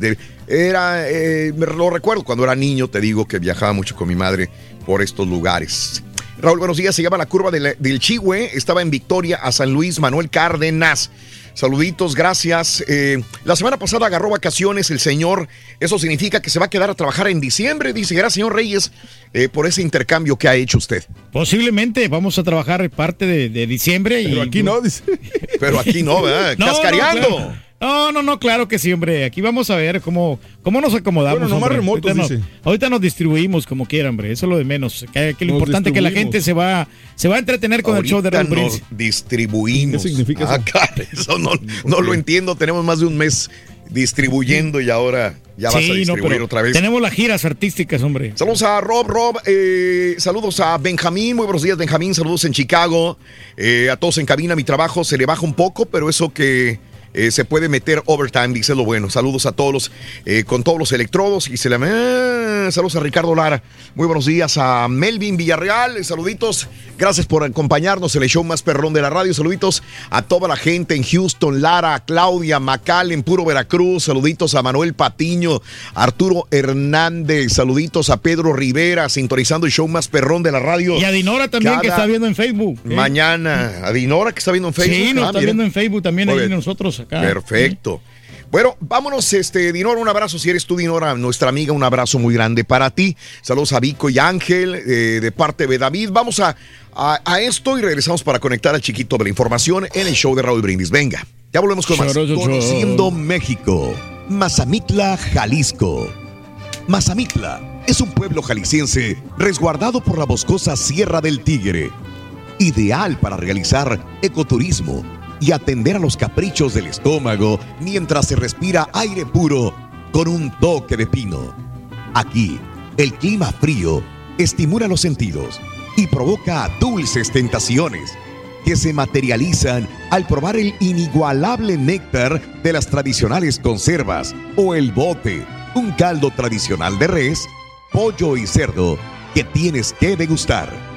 Era, eh, lo recuerdo cuando era niño, te digo que viajaba mucho con mi madre por estos lugares. Raúl, buenos días. Se llama la curva del Chihue. Estaba en Victoria a San Luis, Manuel Cárdenas. Saluditos, gracias. Eh, la semana pasada agarró vacaciones el señor. Eso significa que se va a quedar a trabajar en diciembre. Dice, gracias, señor Reyes, eh, por ese intercambio que ha hecho usted. Posiblemente vamos a trabajar parte de, de diciembre. Pero y, aquí no, dice. Pero aquí no, ¿verdad? No, no, Cascareando. claro. No, no, no, claro que sí, hombre. Aquí vamos a ver cómo, cómo nos acomodamos. Bueno, nomás hombre. remotos, ahorita, dice. nos, ahorita nos distribuimos como quiera, hombre. Eso es lo de menos. Que, que lo Nos importante es que la gente se va, se va a entretener con el show de Raúl nos distribuimos. ¿Qué significa Ah, eso? claro, eso no, no lo entiendo. Tenemos más de un mes distribuyendo y ahora ya vas a Sí, no, distribuir pero otra vez. Tenemos las giras artísticas, hombre. Saludos a Rob, Rob, eh, saludos a Benjamín, muy buenos días Benjamín, saludos en Chicago, eh, a todos en cabina, mi trabajo se le baja un poco, pero eso que eh, se puede meter overtime, dice lo bueno. Saludos a todos los, eh, con todos los electrodos y se le... eh, saludos a Ricardo Lara, muy buenos días a Melvin Villarreal, saluditos, gracias por acompañarnos en el show más perrón de la radio, saluditos a toda la gente en Houston, Lara, Claudia, Macal en Puro Veracruz, saluditos a Manuel Patiño, Arturo Hernández, saluditos a Pedro Rivera, sintonizando el show más perrón de la radio. Y a Dinora también, que está viendo en Facebook. Mañana, a Dinora que está viendo en Facebook. Sí, nos Ah, está mira. viendo en Facebook también ahí bien. Acá. Perfecto. Bueno, vámonos, este, Dinora, un abrazo. Si eres tú, Dinora, nuestra amiga, un abrazo muy grande para ti. Saludos a Vico y Ángel, eh, de parte de David. Vamos a, a, a esto y regresamos para conectar al chiquito de la información en el show de Raúl Brindis. Venga, ya volvemos con más. Conociendo México. Mazamitla, Jalisco. Mazamitla es un pueblo jalisciense resguardado por la boscosa Sierra del Tigre. Ideal para realizar ecoturismo y atender a los caprichos del estómago mientras se respira aire puro con un toque de pino. Aquí El clima frío estimula los sentidos y provoca dulces tentaciones que se materializan al probar el inigualable néctar de las tradicionales conservas o el bote, un caldo tradicional de res, pollo y cerdo que tienes que degustar.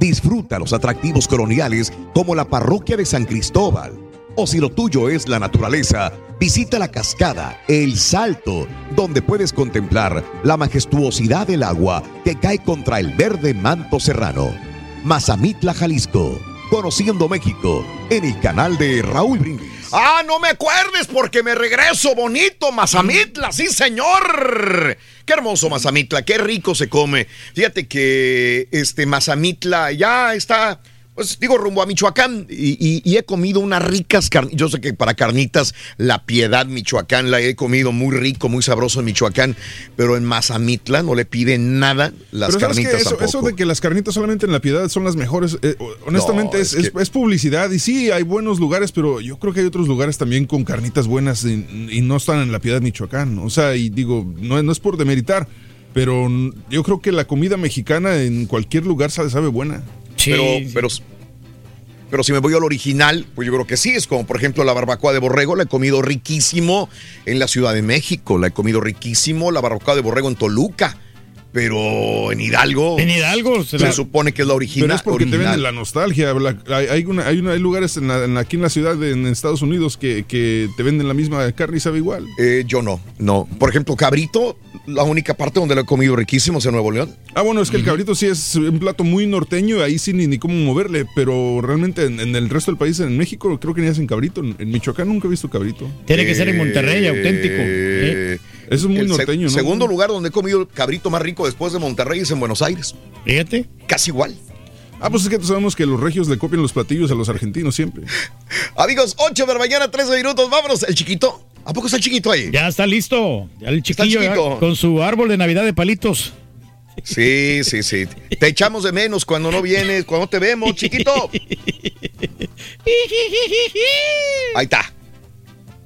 Disfruta los atractivos coloniales como la parroquia de San Cristóbal. O si lo tuyo es la naturaleza, visita la cascada El Salto, donde puedes contemplar la majestuosidad del agua que cae contra el verde manto serrano. Mazamitla, Jalisco, conociendo México, en el canal de Raúl Brindis. Ah, no me acuerdes porque me regreso bonito, Mazamitla, sí señor. Qué hermoso Mazamitla, qué rico se come. Fíjate que este Mazamitla ya está, pues digo, rumbo a Michoacán y, y- y he comido unas ricas carnitas. Yo sé que para carnitas, la piedad Michoacán la he comido muy rico, muy sabroso en Michoacán, pero en Mazamitla no le piden nada las Pero carnitas eso, tampoco. eso de que las carnitas solamente en la piedad son las mejores, eh, honestamente No, es, es es- es publicidad. Y sí, hay buenos lugares, pero yo creo que hay otros lugares también con carnitas buenas y, y no están en la piedad Michoacán. O sea, y digo, no, no es por demeritar, pero yo creo que la comida mexicana en cualquier lugar sabe, sabe buena. Pero, pero, pero si me voy al original, pues yo creo que sí. Es como, por ejemplo, la barbacoa de borrego. La he comido riquísimo en la Ciudad de México. La he comido riquísimo. La barbacoa de borrego en Toluca. Pero en Hidalgo. En Hidalgo se se, la- supone que es la original. Pero es porque te venden la nostalgia. la- hay, hay una- hay una- hay lugares en la- en aquí en la ciudad, de- en Estados Unidos, que, que te venden la misma carne y sabe igual. Eh, yo no, no. Por ejemplo, cabrito, la única parte donde lo he comido riquísimo es en Nuevo León. Ah, bueno, es que el cabrito sí es un plato muy norteño, ahí sí ni, ni cómo moverle, pero realmente en, en el resto del país, en México, creo que ni hacen cabrito. En, Michoacán nunca he visto cabrito. Tiene que ser en Monterrey, auténtico. Eh, Eso es muy el norteño, ¿no? Segundo lugar donde he comido el cabrito más rico después de Monterrey es en Buenos Aires. Fíjate. Casi igual. Ah, pues es que sabemos que los regios le copian los platillos a los argentinos siempre. Amigos, 8 de la mañana, 13 minutos. Vámonos. El chiquito. ¿A poco está el chiquito ahí? Ya está listo. Ya el chiquillo chiquito. con su árbol de Navidad de palitos. Sí, sí, sí. Te echamos de menos cuando no vienes, cuando te vemos, chiquito. Ahí está.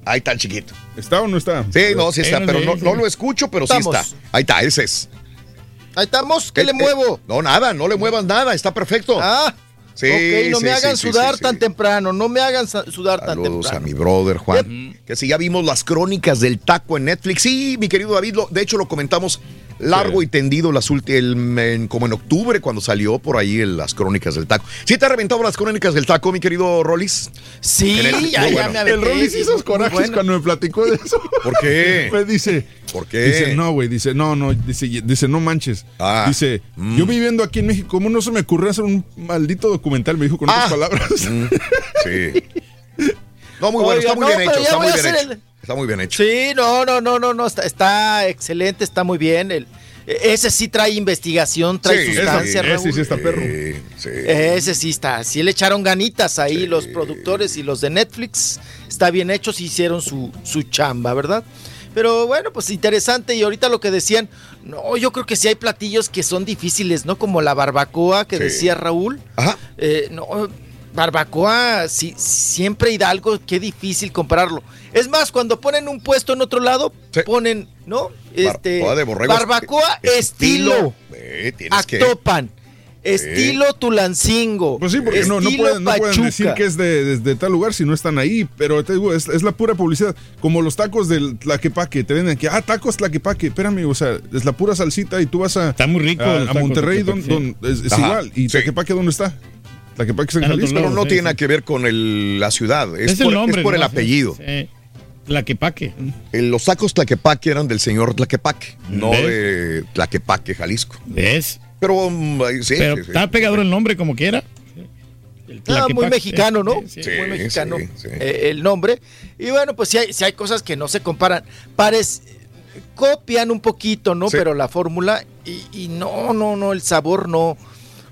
Ahí está el chiquito. ¿Está o no está? Sí, no, sí está, pero no, lo escucho, pero sí está. Ahí está, ese es. Ahí estamos, ¿qué Eh, le eh, muevo? no, nada, no le muevas nada, está perfecto. Ah, Sí, ok, no sí, me hagan sí, sí, sudar sí, tan temprano, no me hagan sudar tan Saludos a temprano. mi brother Juan. Que si ya vimos las crónicas del taco en Netflix. Sí, mi querido David, lo- de hecho lo comentamos largo y tendido las el- en- como en octubre cuando salió por ahí las crónicas del taco. ¿Sí te ha reventado las crónicas del taco, mi querido Rollis? Sí, el- ya, muy ya bueno. me aventé. El Rollis hizo corajes bueno. cuando me platicó de eso. ¿Por qué? Me dice, ¿Por qué? Dice, no, güey, dice, no, no, dice, dice, no manches. Ah. Dice, Mm. yo viviendo aquí en México, ¿cómo no se me ocurrió hacer un maldito documental? Me dijo con Ah. otras palabras. Mm, sí. No, muy bueno, Oiga, está muy no, bien hecho, está muy a bien hecho. el- Está muy bien hecho. Sí, no, no, no, no, no, está, está excelente, está muy bien. El, ese sí trae investigación, trae Sí, sustancia, ese- Raúl. ese sí está perro. Sí, sí. Ese sí está, sí le echaron ganitas ahí los productores y los de Netflix. Está bien hecho, sí hicieron su, su chamba, ¿verdad? Pero bueno, pues interesante. Y ahorita lo que decían, no, yo creo que sí hay platillos que son difíciles, ¿no? Como la barbacoa que Sí. decía Raúl. Ajá. Eh, no, barbacoa, sí, siempre Hidalgo, qué difícil compararlo. Es más, cuando ponen un puesto en otro lado, ponen, ¿no? Este, Barbacoa de borrego. barbacoa estilo, Eh, tienes que. Actopan, estilo Tulancingo, Pues sí, porque no, no, estilo pueden, no pueden Pachuca. decir que es de, de- de tal lugar si no están ahí, pero te digo, es, es la pura publicidad. Como los tacos del Tlaquepaque, te venden aquí, ah, tacos Tlaquepaque, espérame, o sea, es la pura salsita y tú vas a, Está muy rico a, Monterrey, don- don- es, igual. ¿Y sí. Tlaquepaque dónde está? Tlaquepaque está en En otro Jalisco. lado. Pero no sí, tiene sí. nada que ver con el- la ciudad, es, Es por, el nombre. es por el apellido. sí. Tlaquepaque. El- los tacos Tlaquepaque eran del señor Tlaquepaque, no ¿Ves? de Tlaquepaque, Jalisco. ¿Ves? Pero ahí sí, Pero sí, sí. está pegador el nombre como quiera. El Ah, muy mexicano, ¿no? Sí, Sí, muy mexicano sí, sí. eh, el nombre. Y bueno, pues sí hay, sí hay cosas que no se comparan. Parece, copian un poquito, ¿no? Sí. Pero la fórmula y, y no, no, no, el sabor no,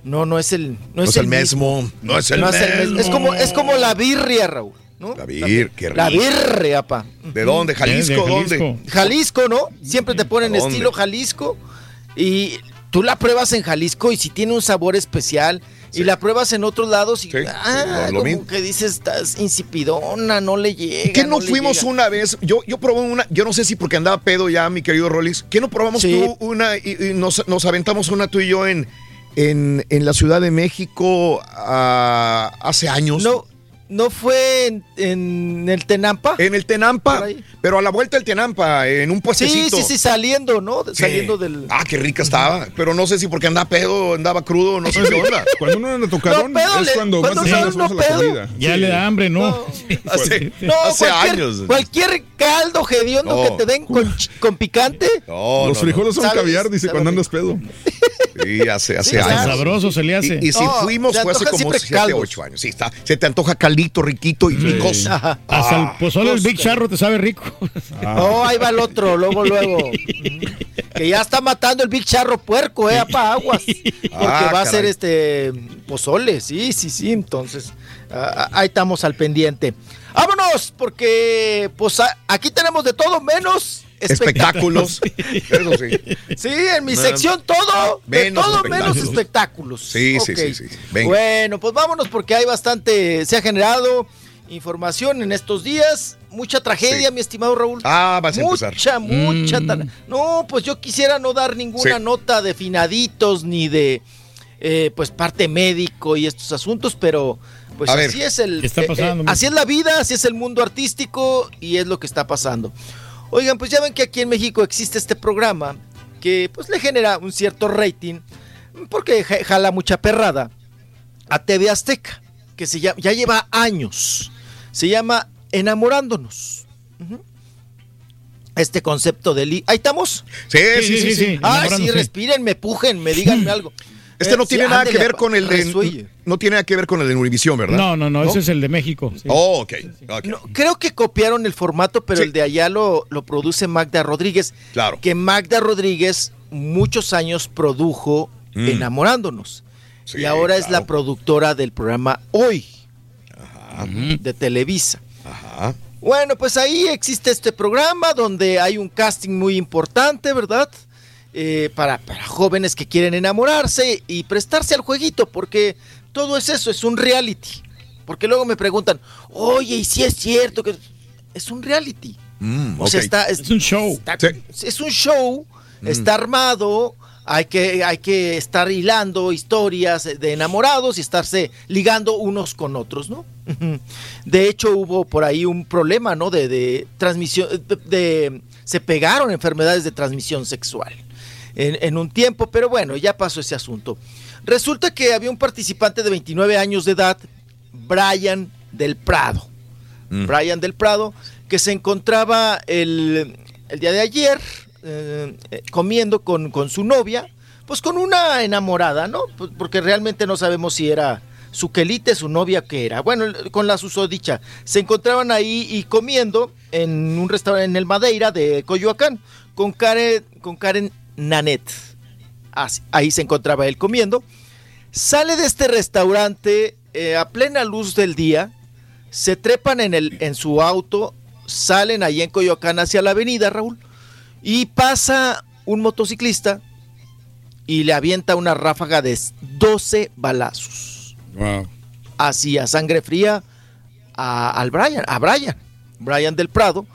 no, no es el, no No es, el mismo, no es el no es el mismo. mismo. Es como, es como la birria, Raúl, ¿no? La bir, qué La birria, pa. ¿De dónde? ¿Jalisco? De ¿Dónde? Jalisco. Jalisco, ¿no? Siempre te ponen estilo Jalisco y tú la pruebas en Jalisco y si tiene un sabor especial Y la pruebas en otros lados y Sí, ah, lo- lo como mismo. que dices, estás insipidona, no le llega. ¿Qué no fuimos llega". una vez? Yo, yo probé una, yo no sé si porque andaba pedo ya, mi querido Rollis. ¿Qué no probamos Sí. tú una y, y nos, nos aventamos una tú y yo en, en, en la Ciudad de México ah, hace años? ¿No fue en, en el Tenampa? En el Tenampa, pero a la vuelta del Tenampa, en un Sí, puestecito. sí, sí, saliendo, ¿no? Sí. Saliendo del... Ah, qué rica estaba. Pero no sé si porque andaba pedo, andaba crudo, no sé qué onda. Cuando uno anda tocadón No, pedo, es le- cuando cuando más uno no a la pedo. comida. Ya Sí. le da hambre, ¿no? Hace, No, hace cualquier, años. Cualquier caldo hediondo No. que te den con, ch- con picante. No, Los no, frijoles no. son ¿Sabes? caviar, dice, cuando andas pedo. Sí, hace, hace Sí, años. Sabroso se le hace. Y, y si No, fuimos fue hace como siempre 7, caldos. 8 años. Sí, está. Se te antoja caldito, riquito y. Ajá. Hasta el pozole del pues, Big Charro te sabe rico. Oh, ahí va el otro, luego, luego. que ya está matando el Big Charro puerco, eh, pa' aguas. Porque Ah, va a ser este pozole, sí, sí, sí. Entonces, ah, ahí estamos al pendiente. Vámonos, porque pues aquí tenemos de todo menos Espectáculos. Eso sí. Sí, en mi No, sección todo, de menos todo menos espectáculos. espectáculos. Sí, sí, sí, sí. Venga. Bueno, pues vámonos porque hay bastante, se ha generado información en estos días, mucha tragedia, Sí. mi estimado Raúl. Ah, vas a mucha, empezar. mucha. Mm. No, pues yo quisiera no dar ninguna Sí. nota de finaditos ni de eh, pues parte médico y estos asuntos, pero pues A ver, así es el ¿qué está eh, eh, pasando, así es la vida, así es el mundo artístico y es lo que está pasando. Oigan, pues ya ven que aquí en México existe este programa que pues le genera un cierto rating porque ja- jala mucha perrada a TV Azteca, que se llama, ya lleva años. Se llama Enamorándonos. Este concepto de... li- Ahí estamos. Sí, sí, sí, sí. Ay, sí, Enamorándose. respiren, me pujen, me díganme algo. Este no tiene sí, nada que ver con el resuelle. de, no tiene nada que ver con el de Univisión, ¿verdad? No, no, no, ese es el de México. sí. Oh, ok. ok. No, creo que copiaron el formato, pero Sí. el de allá lo, lo produce Magda Rodríguez. Claro. Que Magda Rodríguez muchos años produjo Mm. Enamorándonos. Sí, y ahora es la productora del programa Hoy Ajá. de Televisa. Ajá. Bueno, pues ahí existe este programa donde hay un casting muy importante, ¿verdad? Eh, para, para jóvenes que quieren enamorarse y prestarse al jueguito, porque todo es eso, es un reality. Porque luego me preguntan, oye, ¿y si es cierto que es un reality? Mm, O sea, está, Es un show. está- Sí. es un show, Mm. está armado, hay que, hay que estar hilando historias de enamorados y estarse ligando unos con otros, ¿no? De hecho, hubo por ahí un problema, ¿no? De, de transmisión, de, de- se pegaron enfermedades de transmisión sexual en, en un tiempo, pero bueno, ya pasó ese asunto. Resulta que había un participante de 29 años de edad, Brian del Prado. Mm. Brian del Prado, que se encontraba el, el día de ayer eh, eh, comiendo con, con su novia, pues con una enamorada, ¿no? Pues porque realmente no sabemos si era su quelite, su novia, que era. Bueno, con la susodicha. Se encontraban ahí y comiendo en un restaurante en el Madeira de Coyoacán con Karen, con Karen Nanet. Así- ahí se encontraba él comiendo. Sale de este restaurante eh, a plena luz del día, se trepan en, el, en su auto, salen ahí en Coyoacán hacia la avenida, Raúl, y pasa un motociclista y le avienta una ráfaga de 12 balazos. Wow. Así a sangre fría a, al Brian, a Brian, Brian del Prado.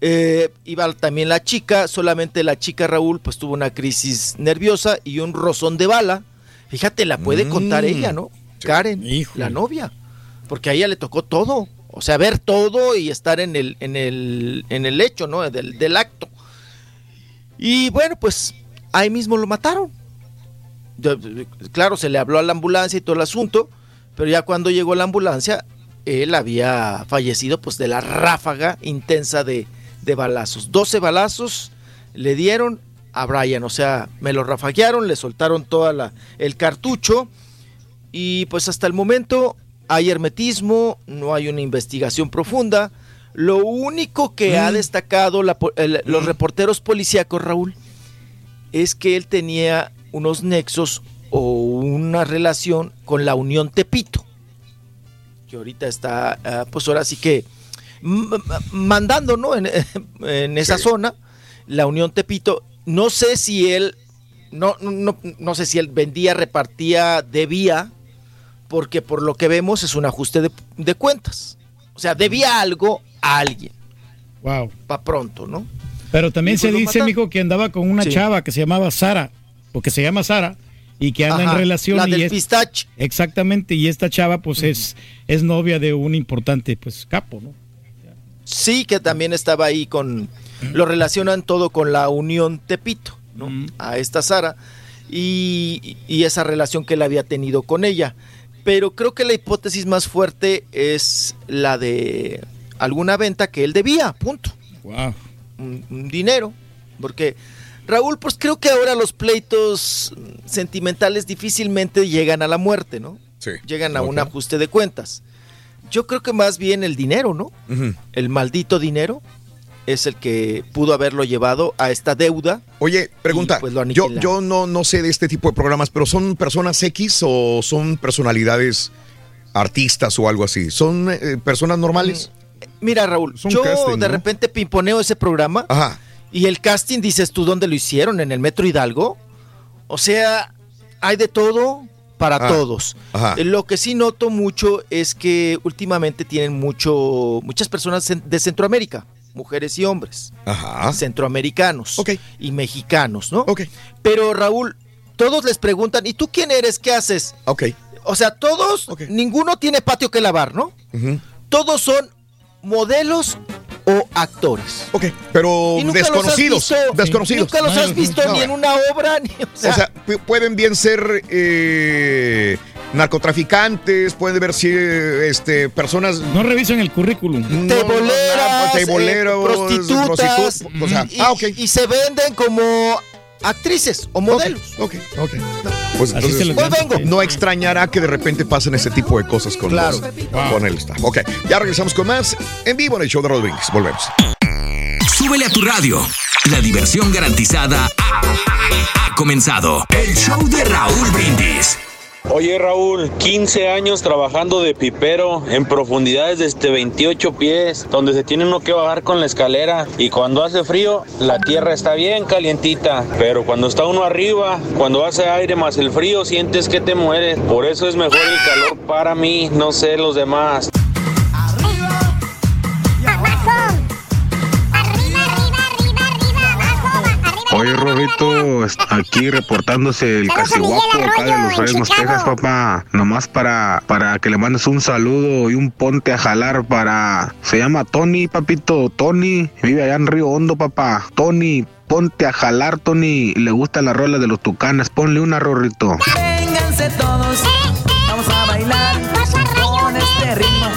Eh, iba también la chica, solamente la chica Raúl pues tuvo una crisis nerviosa y un rozón de bala. Fíjate, la puede Mm. contar ella, ¿no? Karen, Híjole. la novia. Porque a ella le tocó todo. O sea, ver todo y estar en el, en el, en el hecho, ¿no? Del, del acto. Y bueno, pues ahí mismo lo mataron. Claro, se le habló a la ambulancia y todo el asunto, pero ya cuando llegó la ambulancia, él había fallecido pues de la ráfaga intensa de, de balazos. 12 balazos le dieron a Brian, o sea, me lo rafaguearon, le soltaron todo el cartucho y pues hasta el momento hay hermetismo, no hay una investigación profunda. Lo único que ha destacado la po- el- los reporteros policíacos, Raúl, es que él tenía unos nexos o una relación con la Unión Tepito, que ahorita está, ah, pues ahora sí que mandando, ¿no? En, en esa Sí. zona, la Unión Tepito. No sé si él, no, no, no sé si él vendía, repartía, debía porque por lo que vemos es un ajuste de, de cuentas. O sea, debía algo a alguien. Wow. Pa' pronto, ¿no? Pero también Y se pues dice, mijo, que andaba con una Sí. chava que se llamaba Sara, o que se llama Sara, y que anda Ajá, en relación. la y del es- pistache. Exactamente, y esta chava, pues, es, es novia de un importante, pues, capo, ¿no? Sí, que también estaba ahí con. Lo relacionan todo con la unión Tepito, ¿no? A esta Sara. Y, y esa relación que él había tenido con ella. Pero creo que la hipótesis más fuerte es la de alguna venta que él debía, punto. Wow. Un, un dinero. Porque, Raúl, pues creo que ahora los pleitos sentimentales difícilmente llegan a la muerte, ¿no? Sí. Llegan a un ajuste de cuentas. Yo creo que más bien el dinero, ¿no? El maldito dinero es el que pudo haberlo llevado a esta deuda. Oye, pregunta, pues, lo yo, yo no, no sé de este tipo de programas, pero ¿son personas X o son personalidades artistas o algo así? ¿Son eh, personas normales? Mira, Raúl, Son yo casting, de ¿no? repente pimponeo ese programa y el casting, dices tú, ¿dónde lo hicieron? ¿En el Metro Hidalgo? O sea, hay de todo para Ah, todos. ajá. Eh, Lo que sí noto mucho es que últimamente tienen mucho, muchas personas de Centroamérica, mujeres y hombres. Ajá. Centroamericanos y mexicanos, ¿no? Pero Raúl, todos les preguntan, ¿y tú quién eres? ¿Qué haces? Ok. O sea, todos, ninguno tiene patio que lavar, ¿no? Todos son modelos o actores. Ok, pero Y nunca los has desconocidos. visto- desconocidos. Nunca los has visto No, ni en una obra, ni, o sea, O sea, pu- pueden bien ser eh, narcotraficantes, pueden ver si este, personas. No revisan el currículum. teboleras, eh, teboleros, prostitutas, prostitu- o sea, y, ah, ok. y se venden como actrices o modelos. Ok, ok. Pues Así entonces, se les Hoy vengo. no extrañará que de repente pasen ese tipo de cosas con, Claro. los- con el staff. Ok, ya regresamos con más en vivo en el show de Rodríguez. Volvemos. Súbele a tu radio. La diversión garantizada ha, ha comenzado. El show de Raúl Brindis. Oye Raúl, 15 años trabajando de pipero en profundidades de este 28 pies, donde se tiene uno que bajar con la escalera y cuando hace frío la tierra está bien calientita, pero cuando está uno arriba, cuando hace aire más el frío sientes que te mueres, por eso es mejor el calor para mí, no sé los demás. Est- aquí reportándose el Casihuapo acá de los Fresnos, Texas, papá. Nomás para, para que le mandes un saludo y un ponte a jalar para... Se llama Tony, papito, Tony. Vive allá en Río Hondo, papá. Tony, ponte a jalar, Tony. Le gusta la rola de los tucanes. Ponle una, Rorrito. Vénganse todos, vamos a bailar con este ritmo.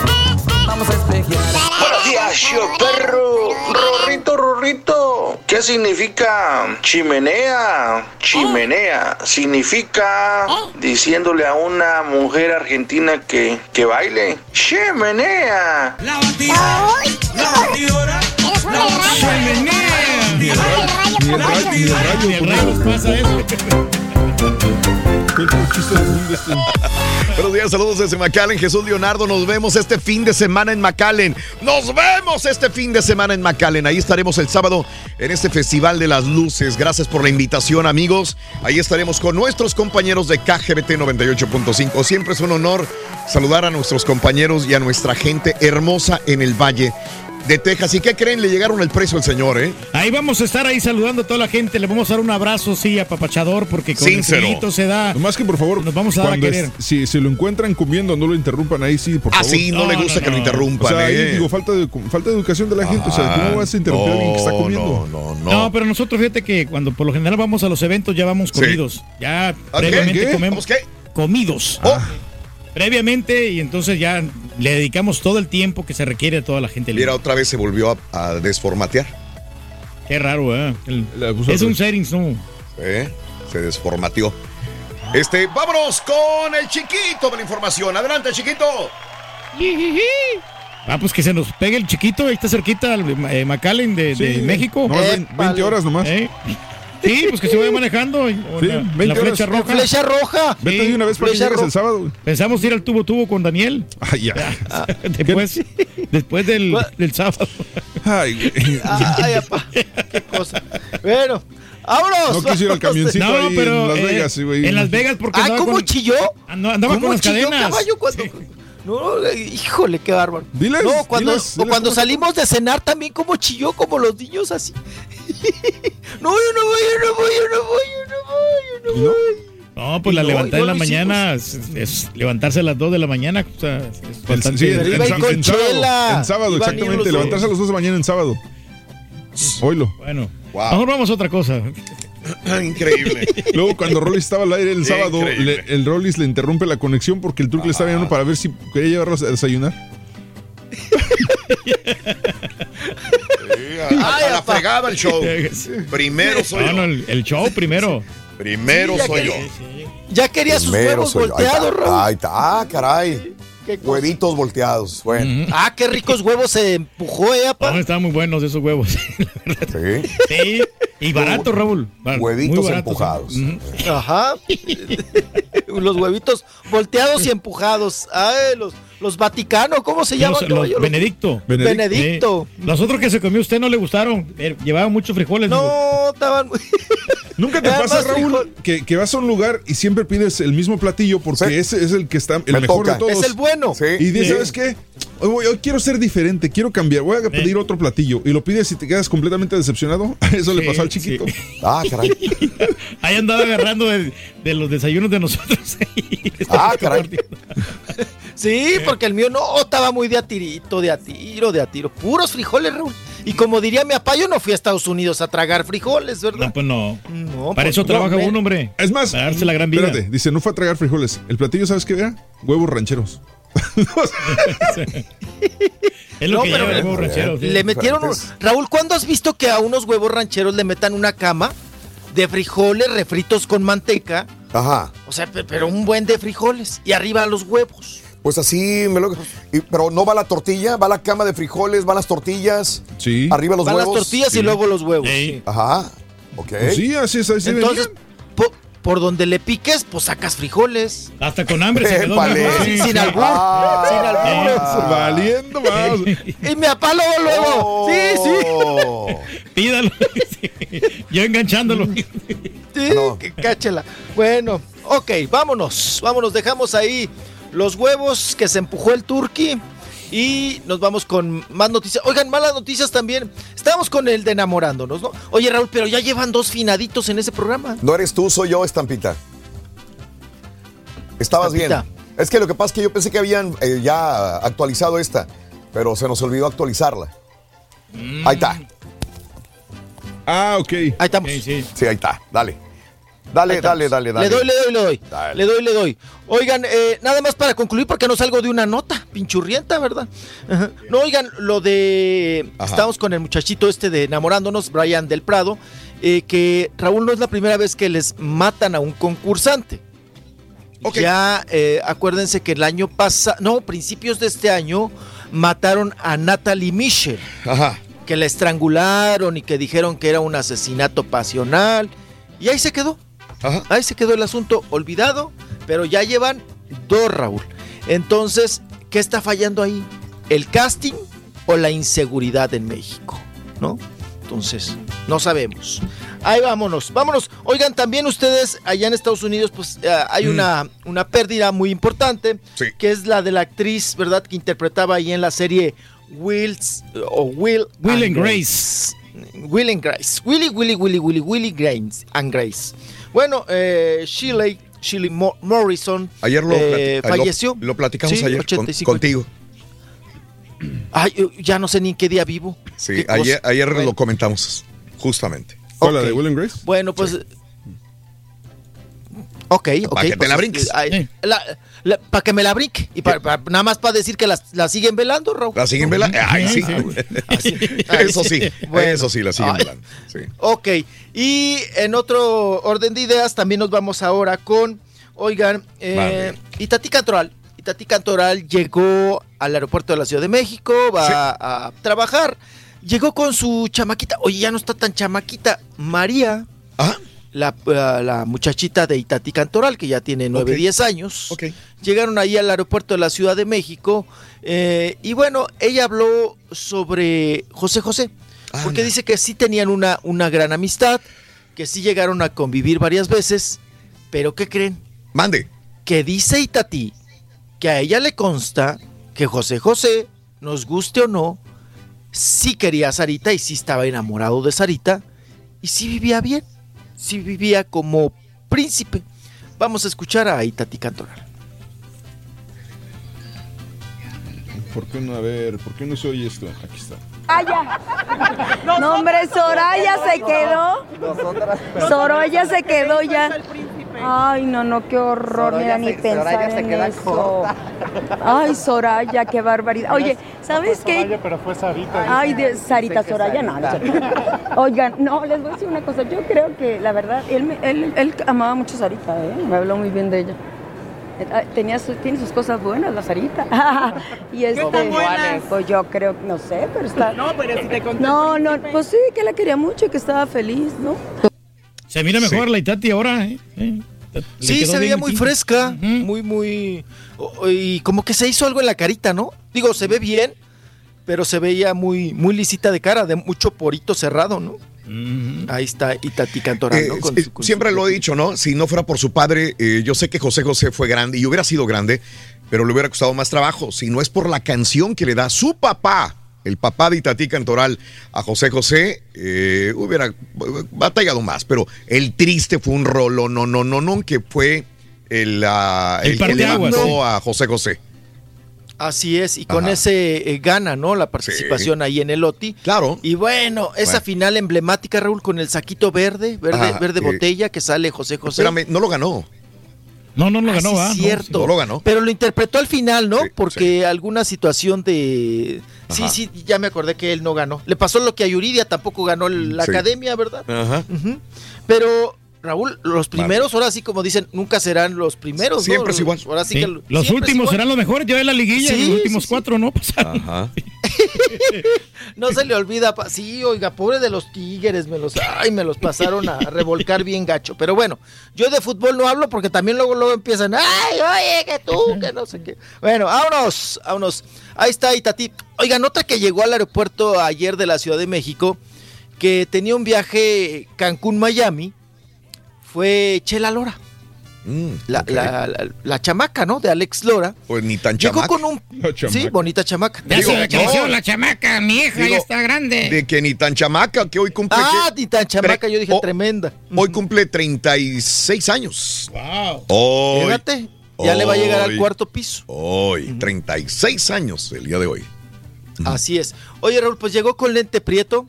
Vamos a espejear. Buenos días, show perro. Rorrito, Rorrito. ¿Qué significa chimenea? Chimenea. Significa diciéndole a una mujer argentina que, que baile. Chimenea. La batidora, la batidora, la Ni el rayo, ni el rayo pasa eso. Buenos días, saludos desde McAllen. Jesús Leonardo, nos vemos este fin de semana en McAllen. Nos vemos este fin de semana en McAllen. Ahí estaremos el sábado en este Festival de las Luces. Gracias por la invitación, amigos. Ahí estaremos con nuestros compañeros de KGBT 98.5. Siempre es un honor saludar a nuestros compañeros y a nuestra gente hermosa en el Valle de Texas. ¿Y qué creen? Le llegaron el precio al señor, ¿eh? Ahí vamos a estar ahí saludando a toda la gente. Le vamos a dar un abrazo, sí, apapachador, porque con Sincero. el se da. Nomás que por favor, nos vamos a dar a cuando querer. es- si se lo encuentran comiendo, no lo interrumpan ahí, sí, por Ah, favor. sí, no le gusta que lo interrumpan, O sea, ahí eh. digo, falta de, falta de educación de la gente. O sea, ¿cómo vas a interrumpir a alguien que está no, comiendo? No, No, pero nosotros fíjate que cuando por lo general vamos a los eventos ya vamos Sí. comidos. Ya ¿Ah, previamente qué? ¿Qué? comemos. qué? Comidos. Previamente y entonces ya le dedicamos todo el tiempo que se requiere a toda la gente. Mira, otra vez se volvió a, a desformatear. Qué raro, ¿eh? El- es un settings, ¿no? ¿Eh? Se desformateó. Este, vámonos con el chiquito de la información. Adelante, chiquito. Ah, pues que se nos pegue el chiquito, ahí está cerquita el eh, McAllen de, de Sí, México. vein- 20 horas nomás. Eh, Sí, pues que se vaya manejando. Sí, la, 20 la flecha horas. roja. Flecha roja. Vete de una vez para que llegues el sábado. güey. Pensamos ir al tubo tubo con Daniel. Ay, ya. después, después del, del sábado. Ay, güey. Ay, apá, qué cosa. Bueno, ¡Vámonos! No quiso ir al camioncito No, ahí pero, en Las eh, Vegas, güey. en Las Vegas porque Ay, andaba ¿cómo con- chilló? Andaba ¿Cómo con las chilló cadenas. caballo cuando- No, eh, híjole, qué bárbaro. Diles, no, cuando, diles, diles cuando salimos de cenar también como chilló, como los niños así. no, yo no voy, yo no voy, yo no voy, yo no voy, yo no voy. No, pues la No, levantada en la mañana es, es levantarse a las 2 de la mañana. O sea, es bastante. sí, en, sábado, en exactamente. Levantarse a las 2 de la mañana en sábado. Oilo. Bueno, Wow. mejor vamos a otra cosa. Increíble. Luego, cuando Rollis estaba al aire el sábado, le- el Rollis le interrumpe la conexión porque el truco le estaba llamando para ver si quería llevarlos a desayunar. Sí, a, a la fregada el show. Primero soy No, no, yo. el, el show primero. Primero Sí, soy yo. Ya quería sus huevos yo. Volteados. Raúl. Ahí está. Ah, caray. Huevitos volteados. Bueno. Ah, qué ricos huevos se empujó, eh, No, apa. estaban muy buenos esos huevos. Sí. sí. Y barato, Raúl. Huevitos empujados. Ujú. Ajá. los huevitos volteados y empujados. Ay, los, los Vaticano, ¿cómo se llaman? Los- los caballo? Los- Benedicto. Benedicto. Los otros que se comió usted no le gustaron. Eh, Llevaban muchos frijoles. digo. No, estaban muy... Nunca te pasa, Raúl, que, que vas a un lugar y siempre pides el mismo platillo porque Sí. ese es el que está el Me mejor toca. de todos. Es el bueno. Sí. Y dices, Sí. ¿sabes qué? Hoy, quiero ser diferente, quiero cambiar, voy a pedir otro platillo. Y lo pides y te quedas completamente decepcionado. Eso le pasó al chiquito. sí. Ah, caray. Ahí andaba agarrando de, de los desayunos de nosotros. Ah, caray. Sí, porque el mío no estaba muy de a tirito, de a tiro, de a tiro. Puros frijoles, Raúl. Y como diría mi papá, yo no fui a Estados Unidos a tragar frijoles, ¿verdad? No, pues no. No, Para pues, eso no, trabaja me- uno, hombre. Es más, Para darse la gran vida. espérate, dice, no fue a tragar frijoles. El platillo, ¿sabes qué era? Huevos rancheros. Es lo No, que pero lleva el le- sí. Metieron. un- Raúl, ¿cuándo has visto que a unos huevos rancheros le metan una cama de frijoles refritos con manteca? Ajá. O sea, pe- pero un buen de frijoles. Y arriba los huevos. Pues así me lo. y- pero no va la tortilla, va la cama de frijoles, van las tortillas. Sí. Arriba los Van huevos. las tortillas y luego los huevos. Sí. Ajá. Ok. Pues sí, así es. Así Entonces, po- por donde le piques, pues sacas frijoles. Hasta con hambre se quedó. Sin, albur. Ah. sin albur. Ah, Valiendo más. Y mi papá luego, luego. Sí, sí. Oh. Pídalo. Yo enganchándolo. Sí, No. que cáchela. Bueno, ok, vámonos. Vámonos, dejamos ahí los huevos que se empujó el turqui. Y nos vamos con más noticias. Oigan, malas noticias también. Estábamos con el de enamorándonos, ¿no? Oye, Raúl, pero ya llevan dos finaditos en ese programa. No eres tú, soy yo, Estampita. Estabas Estampita. bien. Es que lo que pasa es que yo pensé que habían eh, ya actualizado esta, pero se nos olvidó actualizarla. Ahí está. Ah, ok. Ahí estamos. Sí, sí. Sí, ahí está. Dale. Dale, dale, dale, dale. Le doy, le doy, le doy. Dale. Le doy, le doy. Oigan, eh, nada más para concluir, porque no salgo de una nota, pinchurrienta, ¿verdad? Ajá. No, oigan, lo de. Ajá. Estamos con el muchachito este de enamorándonos, Brian del Prado, eh, que Raúl no es la primera vez que les matan a un concursante. Ok. Ya, eh, acuérdense que el año pasado, no, principios de este año, mataron a Natalie Michel Ajá. que la estrangularon y que dijeron que era un asesinato pasional. Y ahí se quedó. Ajá. Ahí se quedó el asunto olvidado, pero ya llevan dos, Raúl. Entonces, ¿qué está fallando ahí? ¿El casting o la inseguridad en México? ¿No? Entonces, no sabemos. Ahí vámonos, vámonos. Oigan, también ustedes allá en Estados Unidos, pues eh, hay una, una pérdida muy importante, Sí. que es la de la actriz, ¿verdad? Que interpretaba ahí en la serie Wills o Will, Will and Grace. Will and Grace. Willy, Willy, Willy, Willy, Willy Grace and Grace. Bueno, eh, Shirley, Shirley Mo- Morrison Ayer lo, eh, plati- lo- falleció. Lo, platicamos Sí, ayer con- 85. contigo. Ay, eh, ya no sé ni en qué día vivo. Sí, ayer, ayer Bueno. lo comentamos, justamente. ¿Cuál, la Ok. de Will and Grace? Bueno, pues. Ok, ok. Para que te pues, la brinques. ay, la- para que me la brinque. Y pa- pa- nada más para decir que la, la siguen velando, Raúl. ¿La siguen velando? Ay, sí. Así. Eso sí, Bueno. eso sí, la siguen Ay. velando. Sí. Ok, y en otro orden de ideas también nos vamos ahora con, oigan, eh. Itatí Cantoral. Itatí Cantoral llegó al aeropuerto de la Ciudad de México, va a trabajar. Llegó con su chamaquita, oye, ya no está tan chamaquita, María, Ah, la, eh, la muchachita de Itatí Cantoral, que ya tiene 9, Ok. 10 años. Llegaron ahí al aeropuerto de la Ciudad de México eh, y bueno, ella habló sobre José José, porque dice que sí tenían una, una gran amistad, que sí llegaron a convivir varias veces, pero ¿qué creen? Mande. Que dice Itatí que a ella le consta que José José, nos guste o no, sí quería a Sarita y sí estaba enamorado de Sarita y sí vivía bien, sí vivía como príncipe. Vamos a escuchar a Itatí Cantoral. ¿Por qué no? A ver, ¿por qué no se oye esto? Aquí está. Soraya. No, hombre, Soraya se quedó. Soraya se quedó ya. Ay, no, no, qué horror, mira, ni pensar en eso. Ay, Soraya, qué barbaridad. Oye, ¿sabes qué? pero fue Sarita. Ay, de Sarita Soraya, no. no. Oigan, no, les voy a decir una cosa. Yo creo que, la verdad, él, me- él, él amaba mucho a Sarita, ¿eh? Me habló muy bien de ella. Eh, Tenía sus, tiene sus cosas buenas, la Sarita. y este, tan buenas? Pues yo creo, no sé, pero está. No, pero si te conté No, no, príncipe. pues sí, que la quería mucho y que estaba feliz, ¿no? Se mira mejor la Itati ahora, ¿eh? Eh, Sí, se veía muy fresca, muy, muy... Y como que se hizo algo en la carita, ¿no? Digo, se ve bien, pero se veía muy, muy lisita de cara, de mucho porito cerrado, ¿no? Ahí está Itati Cantoral, ¿no? Eh, Con eh, su- con siempre lo he dicho, ¿no? Si no fuera por su padre, eh, yo sé que José José fue grande y hubiera sido grande, pero le hubiera costado más trabajo. Si no es por la canción que le da su papá, el papá de Itatí Cantoral a José José, eh, hubiera batallado más. Pero el triste fue un rolo, no, no, no, no, que fue el, El el que levantó sí. a José José. Así es, y con ese eh, gana, ¿no? La participación ahí en el OTI. Claro. Y bueno, esa Bueno. final emblemática, Raúl, con el saquito verde, verde, Ajá, verde eh, botella que sale José José. Espérame, no lo ganó. No, no lo Ah, ganó, sí, ¿va? es cierto. No lo ganó. Pero lo interpretó al final, ¿no? Porque alguna situación de. Sí, Ajá. sí, ya me acordé que él no ganó. Le pasó lo que a Yuridia tampoco ganó la Sí. academia, ¿verdad? Ajá. Pero, Raúl, los primeros, ahora sí, como dicen, nunca serán los primeros. ¿no? Siempre es igual. Ahora sí Sí, que Los últimos igual. serán los mejores. Ya ve la liguilla, Sí, los últimos sí, sí. cuatro no pasaron. Ajá. No se le olvida, pa- sí, oiga, pobre de los tigres, me los, ay, me los pasaron a revolcar bien gacho. Pero bueno, yo de fútbol no hablo porque también luego, luego empiezan, ay, oye, que tú, que no sé qué. Bueno, vámonos, vámonos. Ahí está Itatí. Oiga, nota que llegó al aeropuerto ayer de la Ciudad de México, que tenía un viaje Cancún-Miami, fue Chela Lora. la, la- la- la chamaca, ¿no? De Alex Lora. Pues ni tan Llegó chamaca. con un... Sí, bonita chamaca. Ya Digo, se le creció no. la chamaca, mi hija Digo, ya está grande. De que ni tan chamaca, que hoy cumple. Ah, ni tan chamaca, yo dije oh, tremenda. Hoy cumple 36 años. Wow. Hoy. Fíjate, ya le va a llegar al cuarto piso. Hoy, 36 años el día de hoy. Así es. Oye, Raúl, pues llegó con lente prieto.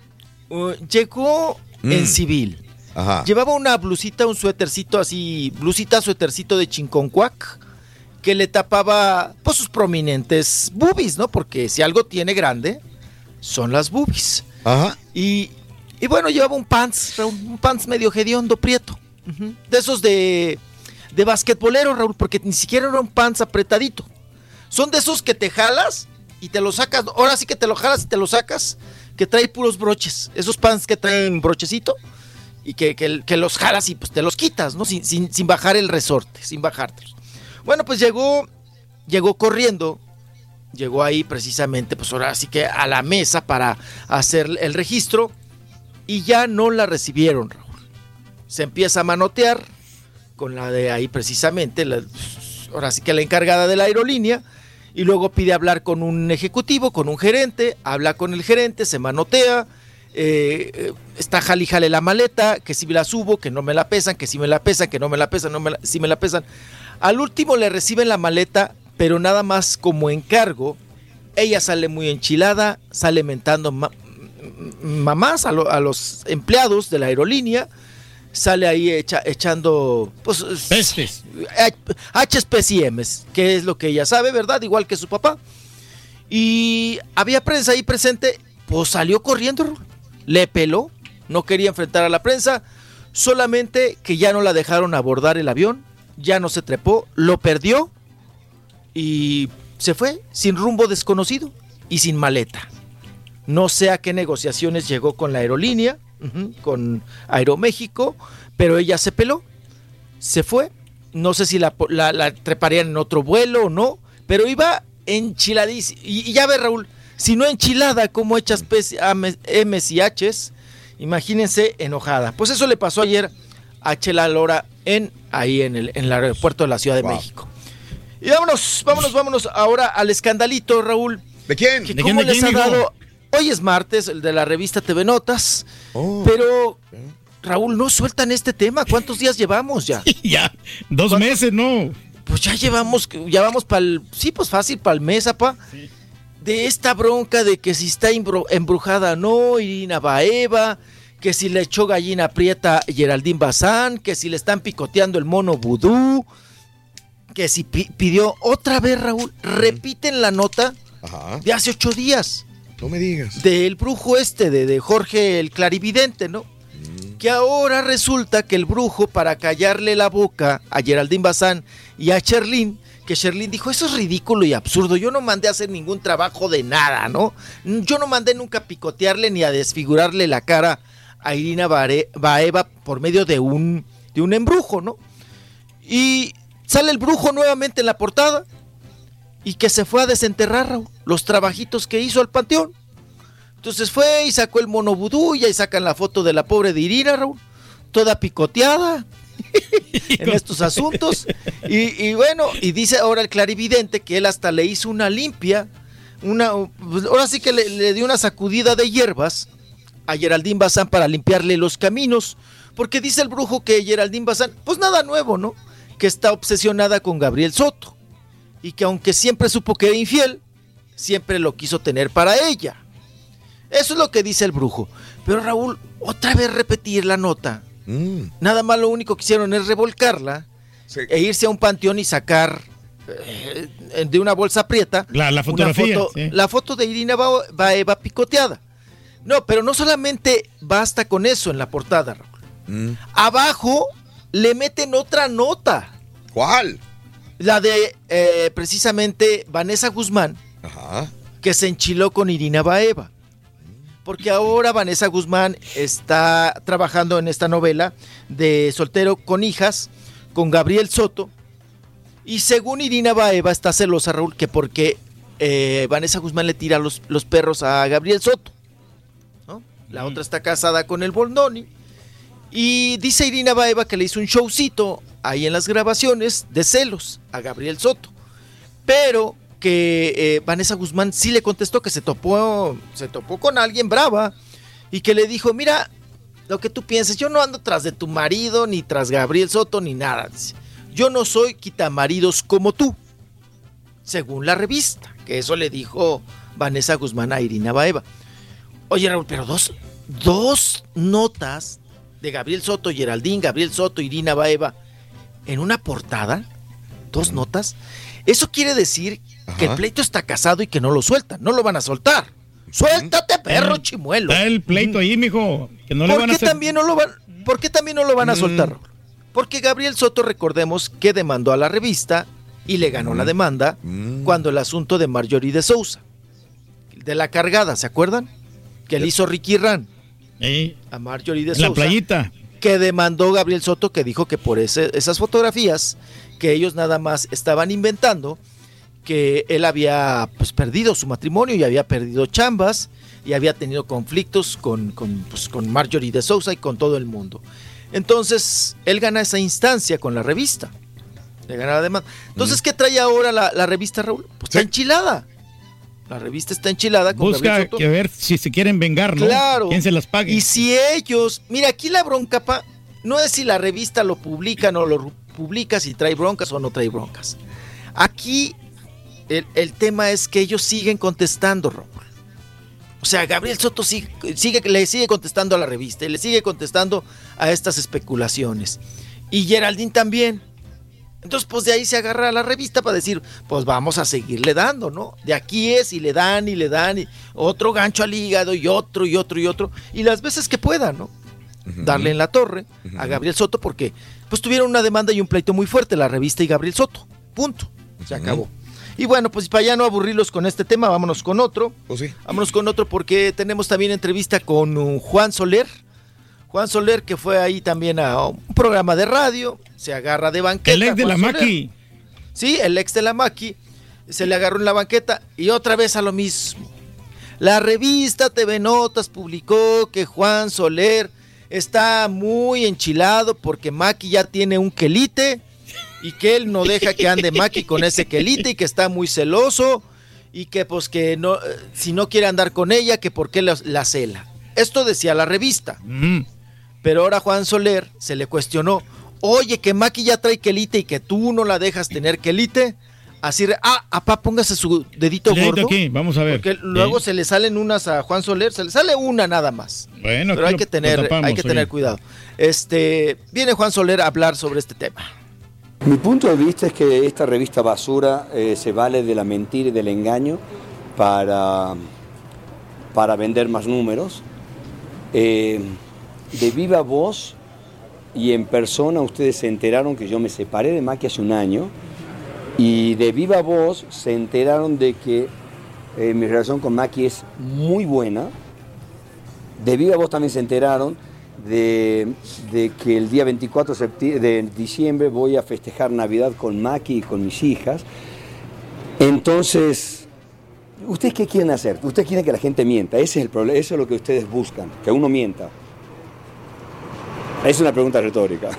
uh, llegó en Mm. civil. Ajá. Llevaba una blusita, un suétercito así, blusita, suétercito de chinconcuac, que le tapaba pues sus prominentes boobies, ¿no? Porque si algo tiene grande, son las boobies. Ajá. Y, y bueno, llevaba un pants, Raúl, un pants medio hediondo, prieto. De esos de, de basquetbolero, Raúl, porque ni siquiera era un pants apretadito. Son de esos que te jalas y te lo sacas. Ahora sí que te lo jalas y te lo sacas, que trae puros broches. Esos pants que traen brochecito y que, que- los jalas y pues te los quitas, ¿no? Sin, sin, sin bajar el resorte, sin bajártelos. Bueno, pues llegó, llegó corriendo, llegó ahí precisamente, pues ahora sí que a la mesa para hacer el registro y ya no la recibieron, Raúl. Se empieza a manotear con la de ahí precisamente, la- ahora sí que la encargada de la aerolínea, y luego pide hablar con un ejecutivo, con un gerente, habla con el gerente, se manotea, eh, está jale y jale la maleta, que si me la subo, que no me la pesan, que si me la pesan, que no me la pesan, no me la- si me la pesan. Al último le reciben la maleta, pero nada más como encargo. Ella sale muy enchilada, sale mentando ma- mamás a, lo- a los empleados de la aerolínea, sale ahí echa- echando pues, Pestes. HSPCMs, que es lo que ella sabe, ¿verdad? Igual que su papá. Y había prensa ahí presente, pues salió corriendo. Le peló, no quería enfrentar a la prensa, solamente que ya no la dejaron abordar el avión, ya no se trepó, lo perdió y se fue sin rumbo desconocido y sin maleta. No sé a qué negociaciones llegó con la aerolínea, con Aeroméxico, pero ella se peló, se fue. No sé si la- la treparían en otro vuelo o no, pero iba enchiladísima. Y, y ya ve, Raúl, si no enchilada, como echas P's, M's y H's, Imagínense enojada. Pues eso le pasó ayer a Chela Lora en ahí en el, en el aeropuerto de la Ciudad de México. Y vámonos, vámonos, vámonos ahora al escandalito, Raúl. ¿De quién? Que ¿De cómo quién, de les quién, ha dado. Hoy es martes, el de la revista TV Notas. Oh. Pero, Raúl, no sueltan este tema. ¿Cuántos días llevamos ya? ya, dos meses, ¿no? Pues ya llevamos, ya vamos para el. Sí, pues fácil, para el mes, apa. De esta bronca de que si está embru- embrujada no, Irina Baeva, que si le echó gallina prieta Geraldine Bazán, que si le están picoteando el mono vudú, que si pi- pidió otra vez, Raúl, repiten la nota de hace ocho días. No me digas. Del brujo este, de, de Jorge el Clarividente, ¿no? Que ahora resulta que el brujo, para callarle la boca a Geraldine Bazán y a Sherlyn, que Sherlyn dijo, eso es ridículo y absurdo, yo no mandé a hacer ningún trabajo de nada, ¿no? Yo no mandé nunca a picotearle ni a desfigurarle la cara a Irina Baeva por medio de un, de un embrujo, ¿no? Y sale el brujo nuevamente en la portada y que se fue a desenterrar los trabajitos que hizo al panteón. Entonces fue y sacó el mono y ahí sacan la foto de la pobre de Irina, Raúl, toda picoteada en estos asuntos. Y, bueno, y dice ahora el clarividente que él hasta le hizo una limpia, una, pues, ahora sí que le, le dio una sacudida de hierbas a Geraldine Bazán para limpiarle los caminos, porque dice el brujo que Geraldine Bazán, pues nada nuevo, ¿no? Que está obsesionada con Gabriel Soto y que aunque siempre supo que era infiel, siempre lo quiso tener para ella. Eso es lo que dice el brujo. Pero Raúl, otra vez repetir la nota. Mm. Nada más lo único que hicieron es revolcarla e irse a un panteón y sacar eh, de una bolsa prieta La- fotografía, foto- sí. la foto de Irina Ba- Baeva picoteada. No, pero no solamente basta con eso en la portada, Raúl. Abajo le meten otra nota. ¿Cuál? La de eh, precisamente Vanessa Guzmán, Ajá. que se enchiló con Irina Baeva. Porque ahora Vanessa Guzmán está trabajando en esta novela de soltero con hijas, con Gabriel Soto. Y según Irina Baeva está celosa, Raúl, que porque eh, Vanessa Guzmán le tira los, los perros a Gabriel Soto. ¿no? La otra está casada con el Boldoni. Y dice Irina Baeva que le hizo un showcito ahí en las grabaciones de celos a Gabriel Soto. Pero que eh, Vanessa Guzmán sí le contestó que se topó, se topó con alguien brava y que le dijo, mira, lo que tú pienses, yo no ando tras de tu marido, ni tras Gabriel Soto, ni nada. Dice, yo no soy quitamaridos como tú, según la revista, que eso le dijo Vanessa Guzmán a Irina Baeva. Oye, Raúl, pero dos, dos notas de Gabriel Soto, Geraldine, Gabriel Soto, Irina Baeva, en una portada, dos notas. Eso quiere decir que el pleito está casado y que no lo sueltan, no lo van a soltar. Suéltate, perro chimuelo. Está el pleito ahí, mijo. Que no le ¿Por van a qué hacer. también no lo van, ¿Por qué también no lo van a Mm. soltar? Porque Gabriel Soto, recordemos que demandó a la revista y le ganó la demanda cuando el asunto de Marjorie de Sousa, de la cargada, ¿se acuerdan? Que le hizo Ricky Ran a Marjorie de En la Sousa. playita. Que demandó Gabriel Soto, que dijo que por ese- esas fotografías que ellos nada más estaban inventando, que él había pues, perdido su matrimonio y había perdido chambas y había tenido conflictos con, con, pues, con Marjorie de Sousa y con todo el mundo. Entonces, él gana esa instancia con la revista. Le gana la demanda. Entonces, ¿qué trae ahora la, la revista, Raúl? Pues está enchilada. La revista está enchilada con Busca que ver si se quieren vengar, ¿no? Claro. ¿Quién se las pague? Y si ellos, mira, aquí la bronca, pa, no es si la revista lo publica o no lo publica, si trae broncas o no trae broncas. Aquí el, el tema es que ellos siguen contestando, Raúl. O sea, Gabriel Soto sigue, sigue- le sigue contestando a la revista y le sigue contestando a estas especulaciones. Y Geraldine también. Entonces, pues de ahí se agarra a la revista para decir, pues vamos a seguirle dando, ¿no? De aquí es y le dan y le dan y otro gancho al hígado y otro y otro y otro. Y las veces que puedan, ¿no? Darle en la torre a Gabriel Soto porque pues tuvieron una demanda y un pleito muy fuerte, la revista y Gabriel Soto. Punto. Se acabó. Y bueno, pues para ya no aburrirlos con este tema, vámonos con otro. Vámonos con otro porque tenemos también entrevista con uh, Juan Soler. Juan Soler que fue ahí también a un programa de radio, se agarra de banqueta. El ex de Juan la Soler. Maki. Sí, el ex de la Maki se le agarró en la banqueta y otra vez a lo mismo. La revista TV Notas publicó que Juan Soler está muy enchilado porque Maki ya tiene un quelite y que él no deja que ande Maki con ese quelite y que está muy celoso y que pues que no, eh, si no quiere andar con ella, que por qué la, la cela. Esto decía la revista. Pero ahora Juan Soler se le cuestionó, oye, que Maki ya trae quelite y que tú no la dejas tener quelite. Así, re- ah, apá, póngase su dedito gordo. aquí, vamos a ver. Porque luego se le salen unas a Juan Soler, se le sale una nada más. Bueno, Pero hay que tener, tapamos, hay que tener oye. cuidado. Este, viene Juan Soler a hablar sobre este tema. Mi punto de vista es que esta revista basura eh, se vale de la mentira y del engaño para, para vender más números. Eh, de viva voz y en persona ustedes se enteraron que yo me separé de Maki hace un año y de viva voz se enteraron de que eh, mi relación con Maki es muy buena. De viva voz también se enteraron de, que el día 24 de septi- de diciembre voy a festejar Navidad con Maki y con mis hijas. Entonces, ¿ustedes qué quieren hacer? Ustedes quieren que la gente mienta. Ese es el problema, eso es lo que ustedes buscan, que uno mienta. Es una pregunta retórica.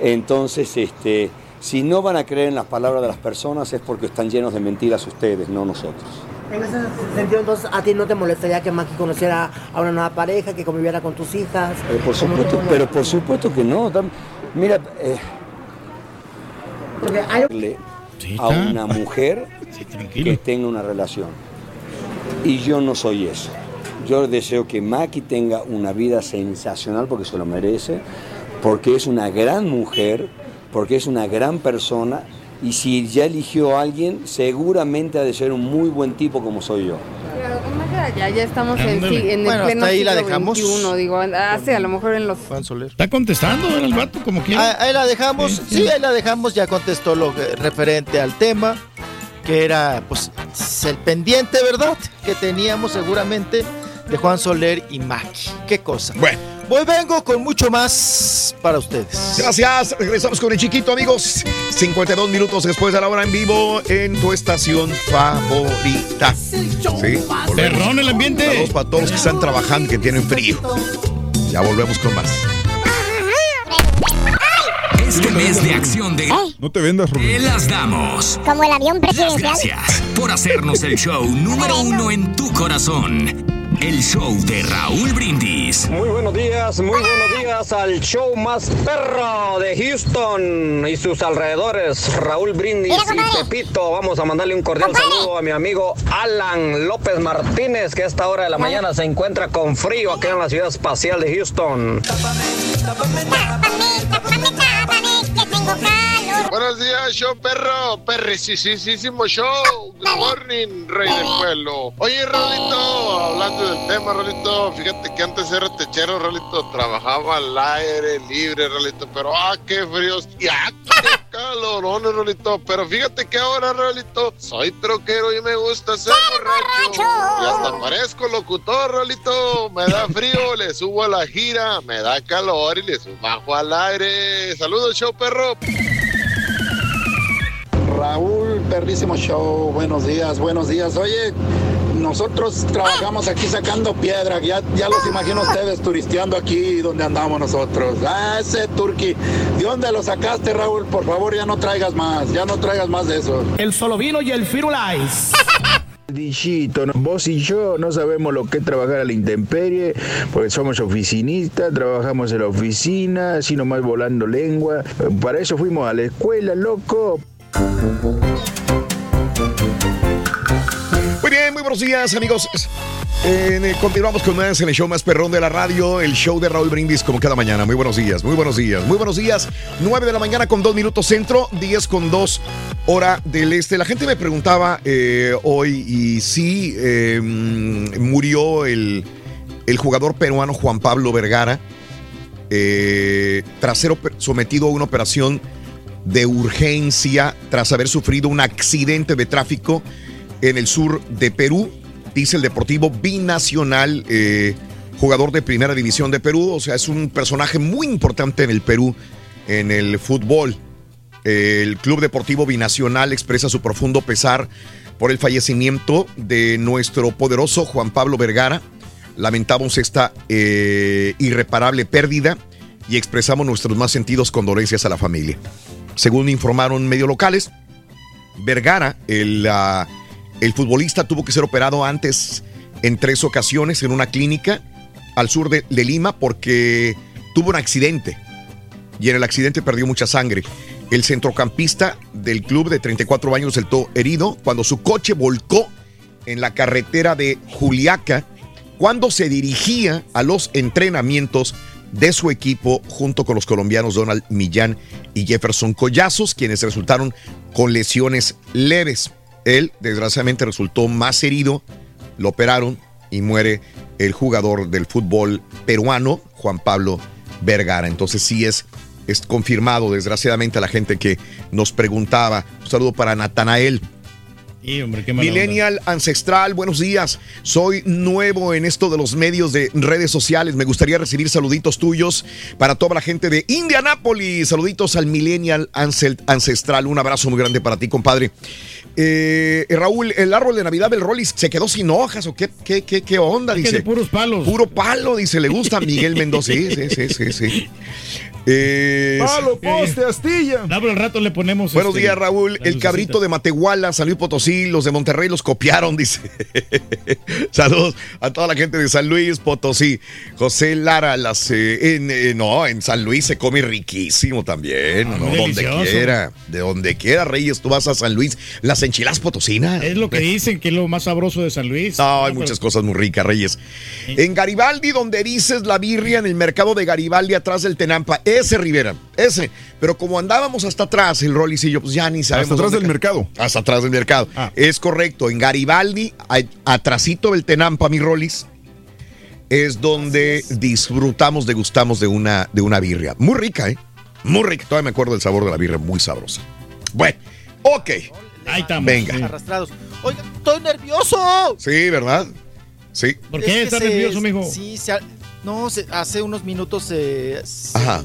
Entonces, este, si no van a creer en las palabras de las personas es porque están llenos de mentiras ustedes, no nosotros. En ese sentido, entonces, ¿a ti no te molestaría que Maki conociera a una nueva pareja, que conviviera con tus hijas? Eh, por supuesto, pero por supuesto que no. Mira, eh, hay... a una mujer que tenga una relación. Y yo no soy eso. Yo deseo que Maki tenga una vida sensacional porque se lo merece, porque es una gran mujer, porque es una gran persona y si ya eligió a alguien, seguramente ha de ser un muy buen tipo como soy yo. Ya, ya estamos en, en el Bueno, pleno hasta ahí la dejamos. XXI, digo, hace a lo mejor en los... Está contestando ¿verdad, el vato como quiera. Ah, Ahí la dejamos, sí, ahí la dejamos, ya contestó lo que- referente al tema, que era pues el pendiente, ¿verdad? Que teníamos seguramente de Juan Soler y Maki. Qué cosa. Bueno. Voy vengo con mucho más para ustedes. Gracias. Regresamos con el chiquito, amigos. 52 minutos después de la hora en vivo en tu estación favorita. Sí. el ambiente. Saludos para todos los que están trabajando y que tienen frío. Ya volvemos con más. Este mes de acción de No te vendas, Rubén. Te las damos. Como el avión Las presidencial. gracias por hacernos el show número uno en tu corazón. El show de Raúl Brindis. Muy buenos días, muy buenos días al show más perro de Houston y sus alrededores, Raúl Brindis y Pepito. Vamos a mandarle un cordial saludo a mi amigo Alan López Martínez, que a esta hora de la mañana se encuentra con frío aquí en la ciudad espacial de Houston. Buenos días, show perro, perricisísimo show. Good morning, rey del pueblo. Oye, Rolito, hablando del tema, Rolito, fíjate que antes era techero, Rolito, trabajaba al aire libre, Rolito, pero ah, qué fríos, y ah, qué calorones, Rolito. Pero fíjate que ahora, Rolito, soy troquero y me gusta ser borracho. Y hasta parezco locutor, Rolito. Me da frío, le subo a la gira, me da calor y le subo bajo al aire. Saludos, show perro. Raúl, perrísimo show. Buenos días, buenos días. Oye, nosotros trabajamos aquí sacando piedra. Ya, ya los imagino ustedes turisteando aquí donde andamos nosotros. Ah, ese turqui. ¿De dónde lo sacaste, Raúl? Por favor, ya no traigas más. Ya no traigas más de eso. El solo vino y el Firulais. Dichito, ¿no? vos y yo no sabemos lo que es trabajar a la intemperie, porque somos oficinistas, trabajamos en la oficina, así nomás volando lengua. Para eso fuimos a la escuela, loco. Muy bien, muy buenos días, amigos. Eh, continuamos con más en el show más perrón de la radio, el show de Raúl Brindis, como cada mañana. Muy buenos días, muy buenos días, muy buenos días. 9 de la mañana con 2 minutos centro, 10 con 2 hora del este. La gente me preguntaba eh, hoy y sí eh, murió el, el jugador peruano Juan Pablo Vergara eh, tras ser sometido a una operación de urgencia tras haber sufrido un accidente de tráfico en el sur de Perú, dice el Deportivo Binacional, eh, jugador de primera división de Perú, o sea, es un personaje muy importante en el Perú, en el fútbol. El Club Deportivo Binacional expresa su profundo pesar por el fallecimiento de nuestro poderoso Juan Pablo Vergara. Lamentamos esta eh, irreparable pérdida y expresamos nuestros más sentidos condolencias a la familia. Según informaron medios locales, Vergara, el, ah, el futbolista, tuvo que ser operado antes en tres ocasiones en una clínica al sur de, de Lima porque tuvo un accidente y en el accidente perdió mucha sangre. El centrocampista del club de 34 años resultó herido cuando su coche volcó en la carretera de Juliaca cuando se dirigía a los entrenamientos de su equipo junto con los colombianos Donald Millán y Jefferson Collazos, quienes resultaron con lesiones leves. Él, desgraciadamente, resultó más herido, lo operaron y muere el jugador del fútbol peruano, Juan Pablo Vergara. Entonces sí es, es confirmado, desgraciadamente, a la gente que nos preguntaba. Un saludo para Natanael. Sí, hombre, qué mala onda. Millennial Ancestral, buenos días. Soy nuevo en esto de los medios de redes sociales. Me gustaría recibir saluditos tuyos para toda la gente de Indianápolis. Saluditos al Millennial Ancestral. Un abrazo muy grande para ti, compadre. Eh, Raúl, el árbol de Navidad del Rollis se quedó sin hojas o qué, qué, qué, qué onda, Es que dice. de puros palos. Puro palo, dice, le gusta a Miguel Mendoza. Sí, sí, sí, sí, sí. Eh, Palo, poste, astilla. No, pero al rato le ponemos. Buenos este, días, Raúl. El cabrito de Matehuala, San Luis Potosí, los de Monterrey los copiaron, dice. Saludos a toda la gente de San Luis Potosí. José Lara, las, eh, en, eh, no, en San Luis se come riquísimo también. Ah, donde quiera, de donde quiera, Reyes, tú vas a San Luis. Las enchiladas potosinas. Es lo que dicen que es lo más sabroso de San Luis. No, hay muchas cosas muy ricas, Reyes. En Garibaldi, donde dices la birria en el mercado de Garibaldi, atrás del Tenampa. Ese, Rivera, ese. Pero como andábamos hasta atrás, el Rollis y yo, pues ya ni sabemos. Hasta atrás del ca- mercado. Hasta atrás del mercado. Ah. Es correcto. En Garibaldi, atrasito del Tenampa, mi Rollis, es donde disfrutamos, degustamos de una, de una birria. Muy rica, ¿eh? Muy rica. Todavía me acuerdo del sabor de la birria, muy sabrosa. Bueno, ok. Ahí estamos. Venga. sí. Arrastrados. Oiga, estoy nervioso. Sí, ¿verdad? Sí. ¿Por qué estás se- nervioso, mijo? Sí, se ha- no, se- hace unos minutos se- se- Ajá.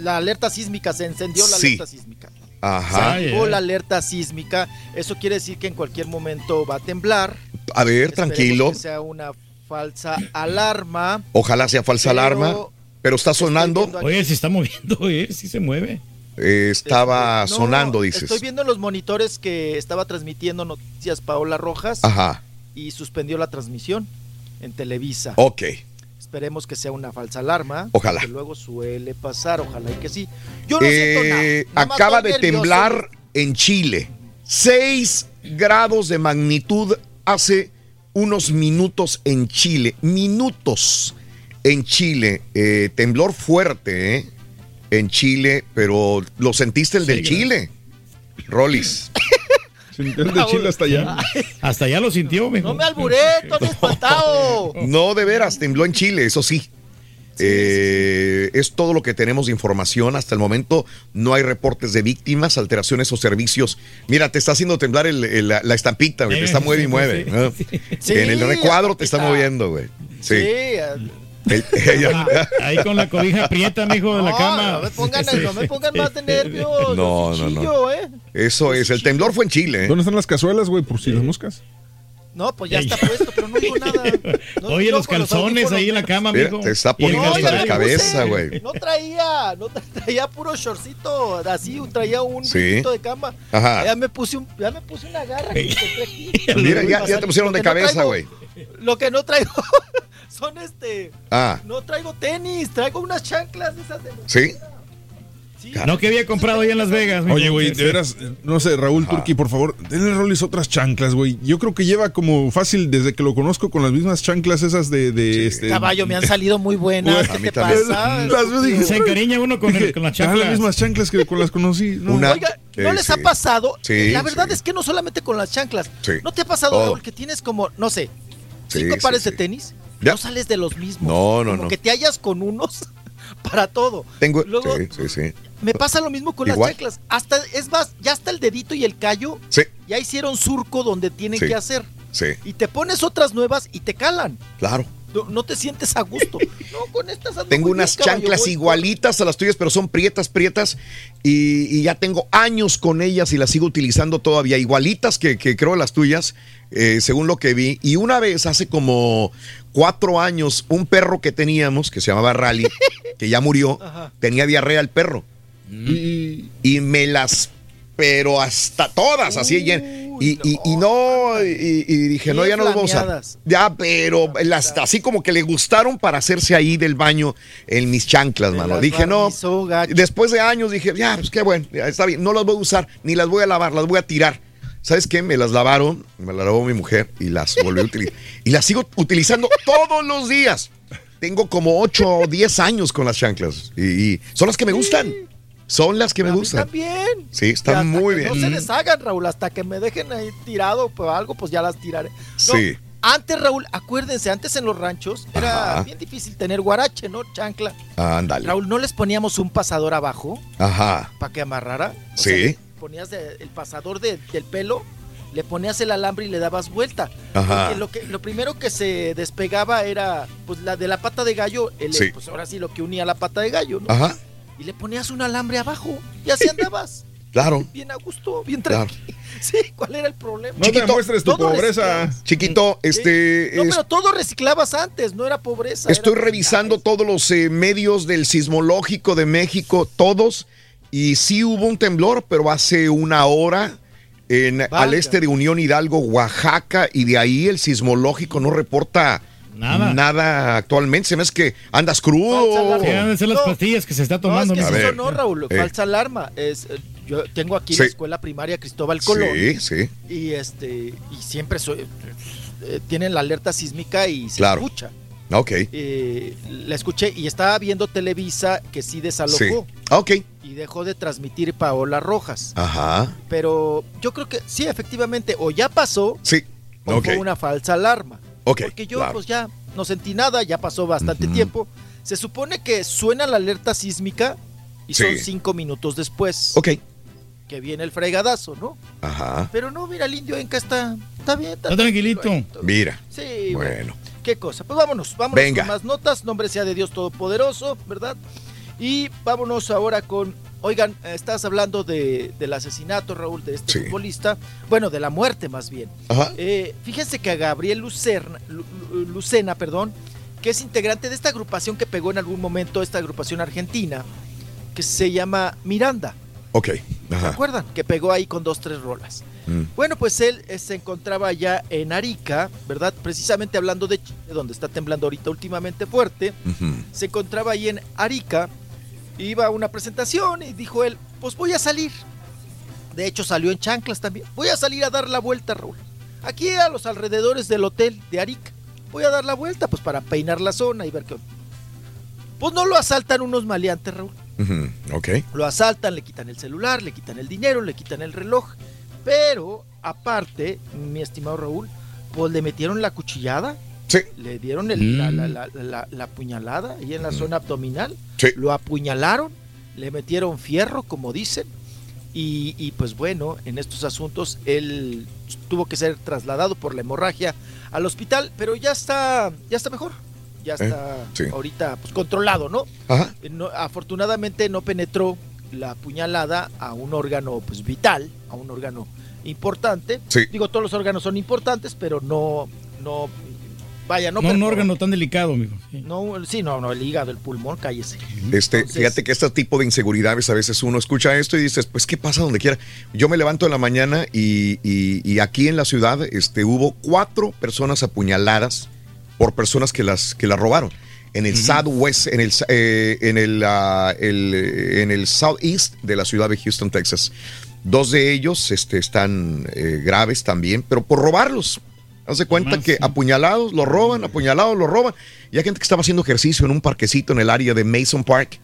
La alerta sísmica, se encendió la Sí. alerta sísmica. Ajá. Ay, Activó la alerta sísmica. Eso quiere decir que en cualquier momento va a temblar. A ver, Esperemos tranquilo. Que sea una falsa alarma. Ojalá sea falsa Pero alarma. Pero está sonando. Oye, se está moviendo, eh, sí se mueve. Eh, estaba No, sonando, dices. Estoy viendo en los monitores que estaba transmitiendo noticias Paola Rojas Ajá. y suspendió la transmisión en Televisa. Ok. Esperemos que sea una falsa alarma. Ojalá. Que luego suele pasar, ojalá y que sí. Yo no siento nada. Eh, nada más acaba de nervioso. temblar en Chile. 6 grados de magnitud hace unos minutos en Chile. Minutos en Chile. Eh, temblor fuerte, ¿eh? En Chile, pero ¿lo sentiste el del Sí, Chile? Rollis. Sintió el de Chile hasta allá. Hasta ya lo sintió, mijo. No me alburé, estoy espantado. No, de veras, tembló en Chile, eso sí. Eh, es todo lo que tenemos de información hasta el momento. No hay reportes de víctimas, alteraciones o servicios. Mira, te está haciendo temblar el- el- la, la estampita, güey. Te está Sí, mueve y mueve. sí. ¿no? Sí, en el recuadro te está está- moviendo, güey. Sí. Sí. ah, Ahí con la cobija prieta, mijo, de la no, cama. No me pongan, no me pongan más de nervios. No, no, no. chillo, ¿eh? Eso es. El temblor fue en Chile. ¿eh? ¿Dónde están las cazuelas, güey? Por si las moscas. No, pues ya está puesto, pero no digo nada. No, Oye, los calzones ahí en la cama, mijo. te está poniendo hasta la cabeza, güey. No traía, no tra- traía puro shortcito, así, traía un Sí. de cama. Ajá. Ya me puse un, ya me puse una garra que encontré aquí. Mira, ya, ya te pusieron de no cabeza, güey. Lo que no traigo son este, Ah, no traigo tenis, traigo unas chanclas esas de ¿sí? Sí. No, que había comprado allá en Las Vegas. Oye, güey, de veras, eh, no sé, Raúl Turki, por favor, denle Rollis otras chanclas, güey. Yo creo que lleva como fácil desde que lo conozco con las mismas chanclas esas de, de este. Caballo, me han salido muy buenas. ¿Qué te también. pasa? Las veo, dije, Se encariña uno con, el, dije, con las "Ah, chanclas. las mismas chanclas que con las conocí. No. Una- Oiga, ¿no Sí, les sí. ha pasado? Sí, la verdad sí. es que no solamente con las chanclas. Sí. ¿No te ha pasado. Raúl, que tienes como, no sé, cinco sí, pares sí. de tenis? Ya. No sales de los mismos. No, no, como no. que te hallas con unos para todo. Tengo. Luego, Sí, sí, sí. me pasa lo mismo con Igual. las chanclas. Hasta, es más, ya hasta el dedito y el callo Sí, ya hicieron surco donde tienen Sí. que hacer. sí. Y te pones otras nuevas y te calan. Claro. No, te sientes a gusto. No, con estas Tengo unas bien, chanclas igualitas a las tuyas, pero son prietas, prietas. Y, y ya tengo años con ellas y las sigo utilizando todavía. Igualitas que, que creo las tuyas, eh, según lo que vi. Y una vez, hace como cuatro años, un perro que teníamos, que se llamaba Rally, que ya murió, tenía diarrea el perro. Y me las, pero hasta todas, así Y, y- y no, y, y dije, no, ya no las voy a. Ya, pero las, así como que le gustaron para hacerse ahí del baño en mis chanclas, mano. Dije, no. Después de años dije, ya, pues qué bueno, ya está bien. No las voy a usar, ni las voy a lavar, las voy a tirar. ¿Sabes qué? Me las lavaron, me las lavó mi mujer y las volví a utilizar. Y las sigo utilizando todos los días. Tengo como 8 o 10 años con las chanclas. Y, y son las que me gustan. Son las que me gustan. Bien. Sí, están muy bien. No se deshagan, Raúl, hasta que me dejen ahí tirado pues algo, pues ya las tiraré. No, Sí. Antes, Raúl, acuérdense, antes en los ranchos era Ajá. bien difícil tener guarache, ¿no? Chancla. Ándale. Raúl, ¿no les poníamos un pasador abajo Ajá. para que amarrara? O Sí. sea, ponías el pasador de- del pelo, le ponías el alambre y le dabas vuelta. Ajá. Porque lo, que, lo primero que se despegaba era pues la de la pata de gallo, el, Sí. pues ahora sí lo que unía la pata de gallo, ¿no? Ajá. Y le ponías un alambre abajo y así andabas. Claro. Bien a gusto, bien Claro. tranquilo. Sí, ¿cuál era el problema? No te muestres tu pobreza. reciclabas. Chiquito, este. No, es- pero todo reciclabas antes, no era pobreza. Estoy era- revisando todos los eh, medios del sismológico de México, todos, y sí hubo un temblor, pero hace una hora en, al este de Unión Hidalgo, Oaxaca, y de ahí el sismológico no reporta Nada. actualmente. Se me es que andas crudo. Sí, han de ser las pastillas que se está No, es tomando. que ¿no? sí A ver. sonó, Raúl, Eh. falsa alarma. Es, eh, yo tengo aquí Sí. la escuela primaria Cristóbal Colón. Sí, sí. Y este y siempre soy, eh, tienen la alerta sísmica y se Claro. escucha. Ok. Eh, la escuché y estaba viendo Televisa que sí Sí. desalojó Ah, Ok. y dejó de transmitir Paola Rojas. Ajá. Pero yo creo que sí, efectivamente, o ya pasó Sí. o fue una falsa alarma. Ok. Porque yo claro. pues ya no sentí nada, ya pasó bastante tiempo. Se supone que suena la alerta sísmica y son cinco minutos después Ok. que viene el fregadazo, ¿no? Ajá. Pero no, mira, el indio Enca está, está bien. Está Está tranquilito. Mira. Sí, bueno. Bueno. Qué cosa. Pues vámonos, vámonos Venga. con más notas. Nombre sea de Dios Todopoderoso, ¿verdad? Y vámonos ahora con. Oigan, estás hablando de, del asesinato, Raúl, de este Sí. futbolista. Bueno, de la muerte más bien. Ajá. Eh, fíjense que a Gabriel Lucerna, Lu- Lu- Lucena, perdón, que es integrante de esta agrupación que pegó en algún momento, esta agrupación argentina, que se llama Miranda. Ok. ¿Se Ajá. acuerdan? Que pegó ahí con dos, tres rolas. Mm. Bueno, pues él eh, se encontraba ya en Arica, ¿verdad? Precisamente hablando de Chile, donde está temblando ahorita últimamente fuerte. Se encontraba ahí en Arica, iba a una presentación y dijo él, pues voy a salir. De hecho salió en chanclas también. Voy a salir a dar la vuelta, Raúl. Aquí a los alrededores del hotel de Arica. Voy a dar la vuelta, pues para peinar la zona y ver qué... Pues no lo asaltan unos maleantes, Raúl. Ujú. Ok. Lo asaltan, le quitan el celular, le quitan el dinero, le quitan el reloj. Pero, aparte, mi estimado Raúl, pues le metieron la cuchillada. Sí. Le dieron el- la, Mm. la- la- la- la puñalada ahí en la zona abdominal. Sí. Lo apuñalaron, le metieron fierro, como dicen. Y, y, pues bueno, en estos asuntos él tuvo que ser trasladado por la hemorragia al hospital, pero ya está, ya está mejor. Ya Eh, está sí. ahorita pues, controlado, ¿no? Ajá. No, afortunadamente no penetró la puñalada a un órgano pues vital, a un órgano importante. Sí. Digo, todos los órganos son importantes, pero no, no, vaya, no. No un órgano tan delicado, amigo. Sí. No, sí, no, no, el hígado, el pulmón, cállese. Este, Entonces- fíjate que este tipo de inseguridades a veces uno escucha esto y dices, pues qué pasa donde quiera. Yo me levanto en la mañana y, y- y aquí en la ciudad este, hubo cuatro personas apuñaladas por personas que las, que las robaron. En el Southwest, en el, eh, en, el, ah, el, eh, en el Southeast de la ciudad de Houston, Texas. Dos de ellos este, están eh, graves también, pero por robarlos. Haz de cuenta que sí. apuñalados los roban, apuñalados los roban. Y hay gente que estaba haciendo ejercicio en un parquecito en el área de Mason Park,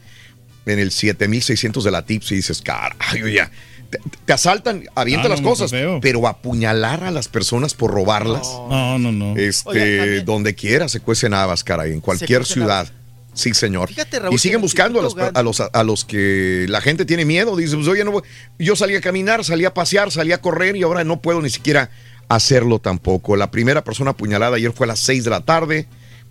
en el 7600 de la Tips, y dices, carajo, ya. Te, te asaltan, avientan Ah, las no, cosas, pero apuñalar a las personas por robarlas, No, no, no. este, Oye, donde quiera se cuecen habas, caray, en cualquier ciudad. habas. Sí, señor. Fíjate, Raúl, y siguen buscando a los, a, los, a los que la gente tiene miedo. Dice, pues, oye, no voy- yo salí a caminar, salí a pasear, salí a correr y ahora no puedo ni siquiera hacerlo tampoco. La primera persona apuñalada ayer fue a las 6 de la tarde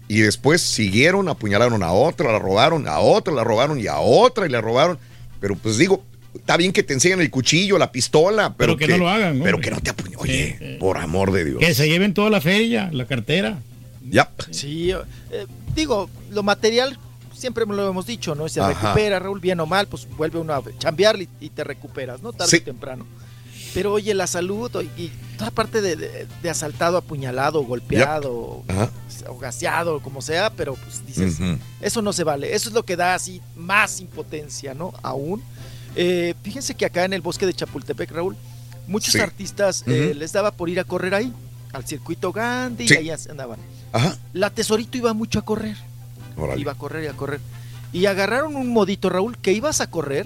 Y después siguieron, apuñalaron a otra, la robaron, a otra, la robaron y a otra y la robaron. Pero pues digo, está bien que te enseñen el cuchillo, la pistola, pero, Pero que no lo hagan, Pero que no te apuñalen. Oye, por amor de Dios. Que se lleven toda la feria, la cartera. Ya. Sí, eh, digo, lo material siempre me lo hemos dicho, ¿no? Se Ajá. recupera, Raúl, bien o mal, pues vuelve uno a chambear y, y te recuperas, ¿no? Tarde Sí. o temprano. Pero oye, la salud y toda parte de, de- de asaltado, apuñalado, golpeado, Ajá. o gaseado, como sea, pero pues dices, eso no se vale. Eso es lo que da así más impotencia, ¿no? Aún. Eh, fíjense que acá en el bosque de Chapultepec, Raúl, muchos Sí. artistas eh, les daba por ir a correr ahí, al circuito Gandhi, Sí. y allá se andaban. Ajá. La Tesorito iba mucho a correr. Iba a correr y a correr. Y agarraron un modito, Raúl, que ibas a correr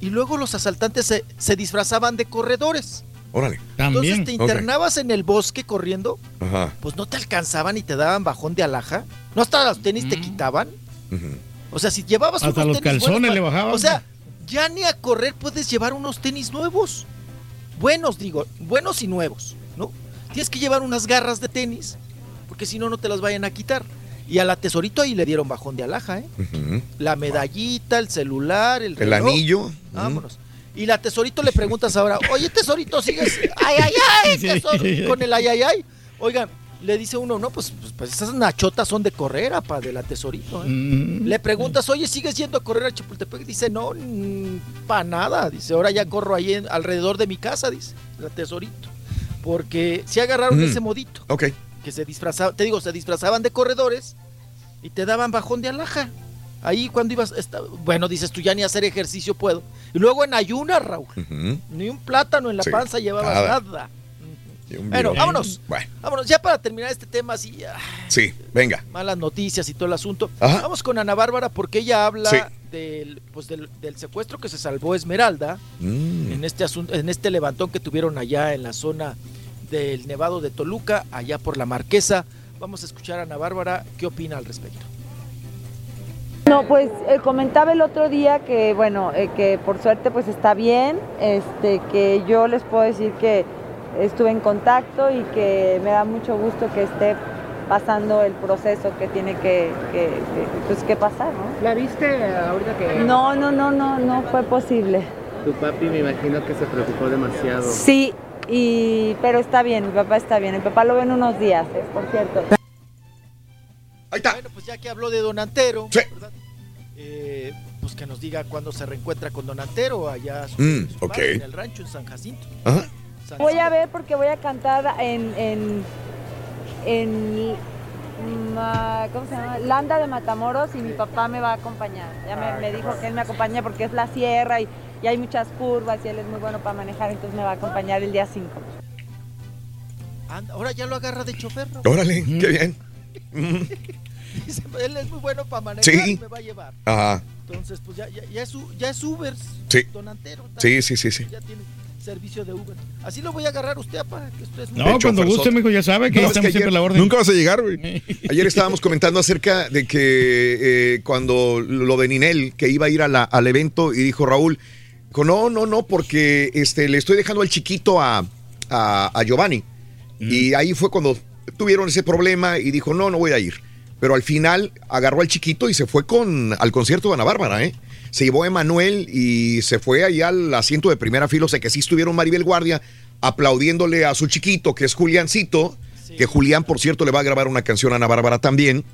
y luego los asaltantes se, se disfrazaban de corredores. Órale. Entonces te internabas en el bosque corriendo, Ajá. pues no te alcanzaban y te daban bajón de alhaja. No hasta los tenis te quitaban. Ujú. O sea, si llevabas Hasta unos los tenis calzones buenos le bajaban. O sea, ya ni a correr puedes llevar unos tenis nuevos. Buenos, digo, buenos y nuevos, ¿no? Tienes que llevar unas garras de tenis, porque si no, no te las vayan a quitar. Y a la tesorito ahí le dieron bajón de alhaja, ¿eh? La medallita, el celular, el, El reloj. anillo. Vámonos. Y la tesorito le preguntas ahora, oye, tesorito, sigues. ¡Ay, ay, ay! tesoro", Con el ay, ay, ay. Oigan, le dice uno, no, pues, pues, pues esas nachotas son de correr, apa, de la tesorito. ¿eh? Mm. Le preguntas, oye, ¿sigues yendo a correr a Chapultepec? Dice, no, para nada. Dice, ahora ya corro ahí en- alrededor de mi casa, dice, la tesorito. Porque se agarraron Mm. ese modito, Ok. Que se disfrazaban, te digo, se disfrazaban de corredores y te daban bajón de alhaja. Ahí cuando ibas, bueno, dices tú ya ni hacer ejercicio puedo. Y luego en ayunas, Raúl, ni un plátano en la Sí, panza llevabas nada. Bueno, vámonos. Bueno, Vámonos, ya para terminar este tema así, ah, sí, venga. malas noticias y todo el asunto. Ajá. Vamos con Ana Bárbara porque ella habla Sí. del, pues del, del secuestro que se salvó Esmeralda Mm. en este asunto, en este levantón que tuvieron allá en la zona del Nevado de Toluca, allá por la Marquesa. Vamos a escuchar a Ana Bárbara qué opina al respecto. No, pues eh, comentaba el otro día que, bueno, eh, que por suerte pues está bien, este, que yo les puedo decir que estuve en contacto y que me da mucho gusto que esté pasando el proceso que tiene que, que- que, pues, que pasar, ¿no? ¿La viste ahorita que.? No, no, no, no, no fue posible. Tu papi me imagino que se preocupó demasiado. Sí, y, pero está bien, mi papá está bien, mi papá lo ve en unos días, ¿eh? por cierto. Bueno, pues ya que habló de Don Antero, ¿verdad? Eh, pues que nos diga cuándo se reencuentra con Don Antero allá su- Mm, su ok. padre, en el rancho en San Jacinto. Ajá. San Voy a ver porque voy a cantar en, en, en Ma- ¿cómo se llama? Landa de Matamoros y mi papá me va a acompañar. Ya me, me dijo que él me acompaña porque es la sierra y, y hay muchas curvas y él es muy bueno para manejar, entonces me va a acompañar el día 5. Anda, ahora ya lo agarra de chofer. ¿no? Órale, qué bien. Dice, él es muy bueno para manejar Sí. y me va a llevar. Ajá. Entonces, pues ya, ya, ya es, ya es Uber. Sí. Don Antero. está- Sí, sí, sí, sí. Ya tiene servicio de Uber. Así lo voy a agarrar usted, apa, que usted es muy- No, cuando guste, mijo, ya sabe que No, ahí es que estamos siempre a la orden. Nunca vas a llegar, güey. Ayer estábamos comentando acerca de que eh, cuando lo de Ninel, que iba a ir a la- al evento y dijo Raúl, no, no, no, porque este, le estoy dejando al chiquito a, a- a Giovanni. Y ahí fue cuando tuvieron ese problema y dijo, no, no voy a ir. Pero al final agarró al chiquito y se fue con, al concierto de Ana Bárbara, ¿eh? Se llevó a Emanuel y se fue allá al asiento de primera fila, o sea que sí estuvieron Maribel Guardia aplaudiéndole a su chiquito, que es Juliancito, que Julián, por cierto, le va a grabar una canción a Ana Bárbara también.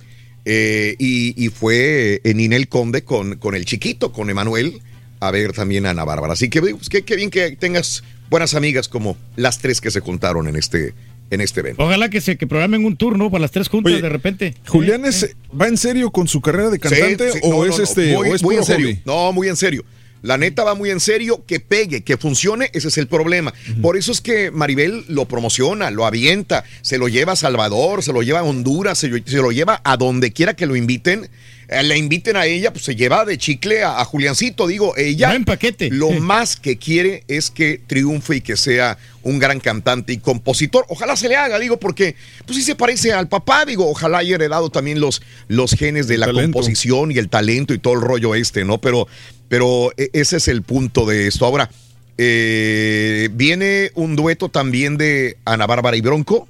Eh, y, y fue en Ninel Conde con, con el chiquito, con Emanuel, a ver también a Ana Bárbara. Así que pues, qué, qué bien que tengas buenas amigas como las tres que se juntaron en este, en este evento. Ojalá que se que programen un turno para las tres juntas de repente. ¿Julián es, va en serio con su carrera de cantante Sí, sí, o no, es no, este muy, o es muy puro en serio. hobby? No, muy en serio. La neta va muy en serio, que pegue, que funcione, ese es el problema. Por eso es que Maribel lo promociona, lo avienta, se lo lleva a Salvador, se lo lleva a Honduras, se, lo- se lo lleva a donde quiera que lo inviten. Eh, la inviten a ella, pues se lleva de chicle a, a Juliancito. Digo, ella paquete. lo más que quiere es que triunfe y que sea un gran cantante y compositor. Ojalá se le haga, digo, porque pues sí se parece al papá, digo, ojalá haya heredado también los, los genes de la composición y el talento y todo el rollo este, ¿no? Pero, pero e- ese es el punto de esto. Ahora, eh, viene un dueto también de Ana Bárbara y Bronco.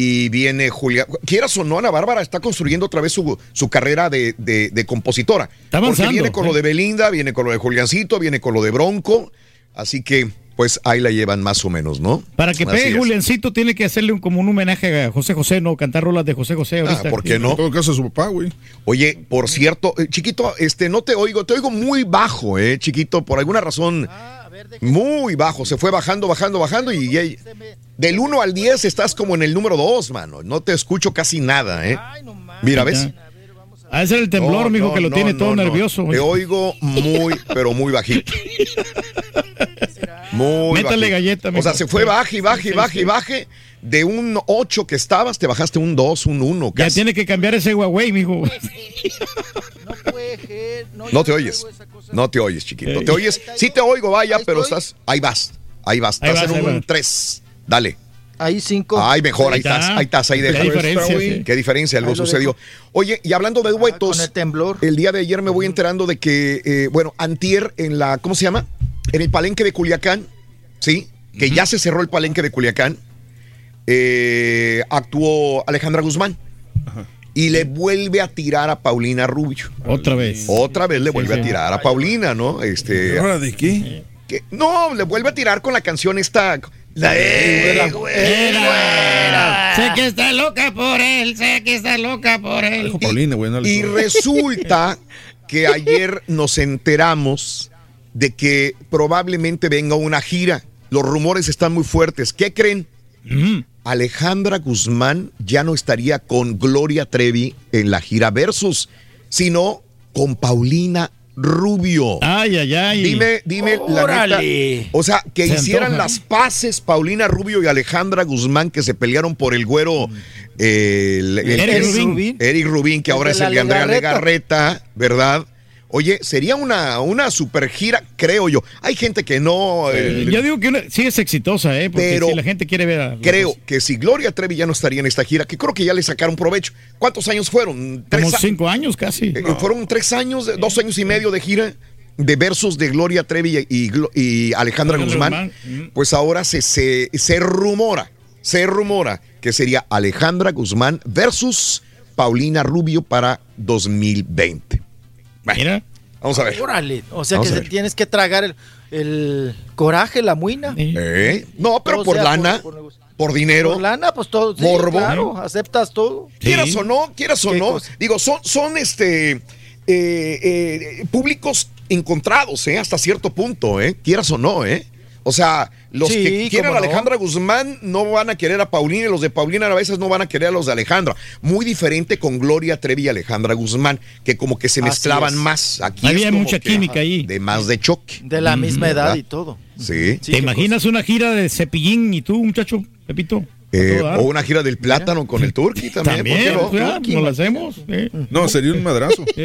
Y viene Julia. Quieras o no, Ana Bárbara está construyendo otra vez su, su carrera de, de- de compositora. Porque avanzando, viene con ¿eh? lo de Belinda, viene con lo de Juliancito, viene con lo de Bronco. Así que, pues ahí la llevan más o menos, ¿no? Para que pegue. Juliancito tiene que hacerle un, como un homenaje a José José, ¿no? Cantar rolas de José José ahorita. Ah, ¿por qué no? En todo caso, su papá, güey. Oye, por cierto, eh, chiquito, este, no te oigo, te oigo muy bajo, eh, chiquito, por alguna razón. Muy bajo, se fue bajando, bajando, bajando y, y- del 1 al 10 estás como en el número 2, mano. No te escucho casi nada, ¿eh? Mira, ¿ves? Ah, ese es el temblor, No, mijo, no, que lo no, tiene no, todo no. nervioso. Te oigo muy, pero muy bajito. Muy Métale bajito. galleta, O mijo. sea, se fue baje y baje y baje y baje. De un 8 que estabas, te bajaste un 2, un 1. Ya tiene que cambiar ese Huawei, mijo. No te oyes. No te oyes, chiquito. Te oyes. Sí te oigo, vaya, pero estás. Ahí vas. Ahí vas. Ahí Estás en un vas. 3. Dale. Ahí cinco. Ay, mejor, ahí Ahí está. estás, ahí estás, ahí Qué deja. diferencia, sí. Qué diferencia, algo sucedió. Oye, y hablando de duetos, con el temblor. el día de ayer me voy enterando de que, eh, bueno, antier en la, ¿cómo se llama? En el palenque de Culiacán, ¿sí? Que ya se cerró el palenque de Culiacán, eh, actuó Alejandra Guzmán. Y le vuelve a tirar a Paulina Rubio. Otra vez. Otra vez le vuelve sí. a tirar a Paulina, ¿no? Este, ¿Ahora de qué? que- no, le vuelve a tirar con la canción esta. La eh, güera. Sé que está loca por él, sé que está loca por él. Dijo Paulina, güey, no le Y resulta que ayer nos enteramos de que probablemente venga una gira. Los rumores están muy fuertes. ¿Qué creen? Alejandra Guzmán ya no estaría con Gloria Trevi en la gira Versus, sino con Paulina Rubio. Ay, ay, ay. Dime, dime la neta. O sea, que Se hicieran antoja. las paces Paulina Rubio y Alejandra Guzmán que se pelearon por el güero. eh, el- el- Eric el- Rubin. Eric Rubin, que ahora es el de Andrea Legarreta. Legarreta, ¿verdad? Oye, sería una, una super gira, creo yo. Hay gente que no. Eh, eh, Yo digo que una- sí es exitosa, ¿eh? Porque Pero si la gente quiere ver a. Creo que si Gloria Trevi ya no estaría en esta gira, que creo que ya le sacaron provecho. ¿Cuántos años fueron? Como a- cinco años casi. eh, Fueron tres años, dos años y medio de gira de versos de Gloria Trevi y, Alejandra Alejandra Guzmán. Guzmán, Pues ahora se, se, se rumora, se rumora que sería Alejandra Guzmán versus Paulina Rubio para 2020. Mira. Vamos a ver. Órale. O sea Vamos que tienes que tragar el, el coraje, la muina. ¿Eh? No, pero por sea lana, por- por, por dinero. Por lana, pues todo. sí, Morbo. Claro, aceptas todo. Quieras o no, quieras o ¿Qué no. cosa? Digo, son, son este eh, eh, públicos encontrados, ¿eh? Hasta cierto punto, ¿eh? Quieras o no, ¿eh? O sea, los Sí, que quieren a no. Alejandra Guzmán no van a querer a Paulina y los de Paulina a veces no van a querer a los de Alejandra. Muy diferente con Gloria Trevi y Alejandra Guzmán, que como que se mezclaban más. Aquí Había es como mucha que química ahí. De más de choque. De la misma edad y todo. Sí. ¿Te imaginas una gira de Cepillín y tú, muchacho, Pepito? Eh, o una gira del plátano con el Turqui también. ¿por qué También, no? o sea, nos la hacemos. eh. No, sería un madrazo.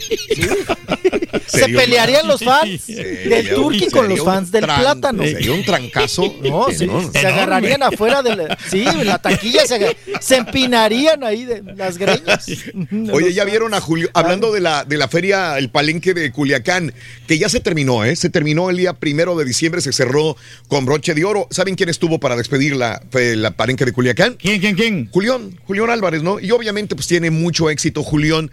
Se pelearían los fans del un- Turqui con los fans del plátano. Sería un trancazo. No, que sí, no. se agarrarían afuera de la, sí, la taquilla se, empinarían ahí de las greñas. De Oye, ya fans. vieron a Julio, hablando de la, de la feria, el palenque de Culiacán, que ya se terminó, ¿eh? Se terminó el día primero de diciembre, se cerró con broche de oro. ¿Saben quién estuvo para despedir la, la palenque de Culiacán? ¿Quién, quién, quién? Julián, Julián Álvarez, ¿no? Y obviamente pues tiene mucho éxito Julián.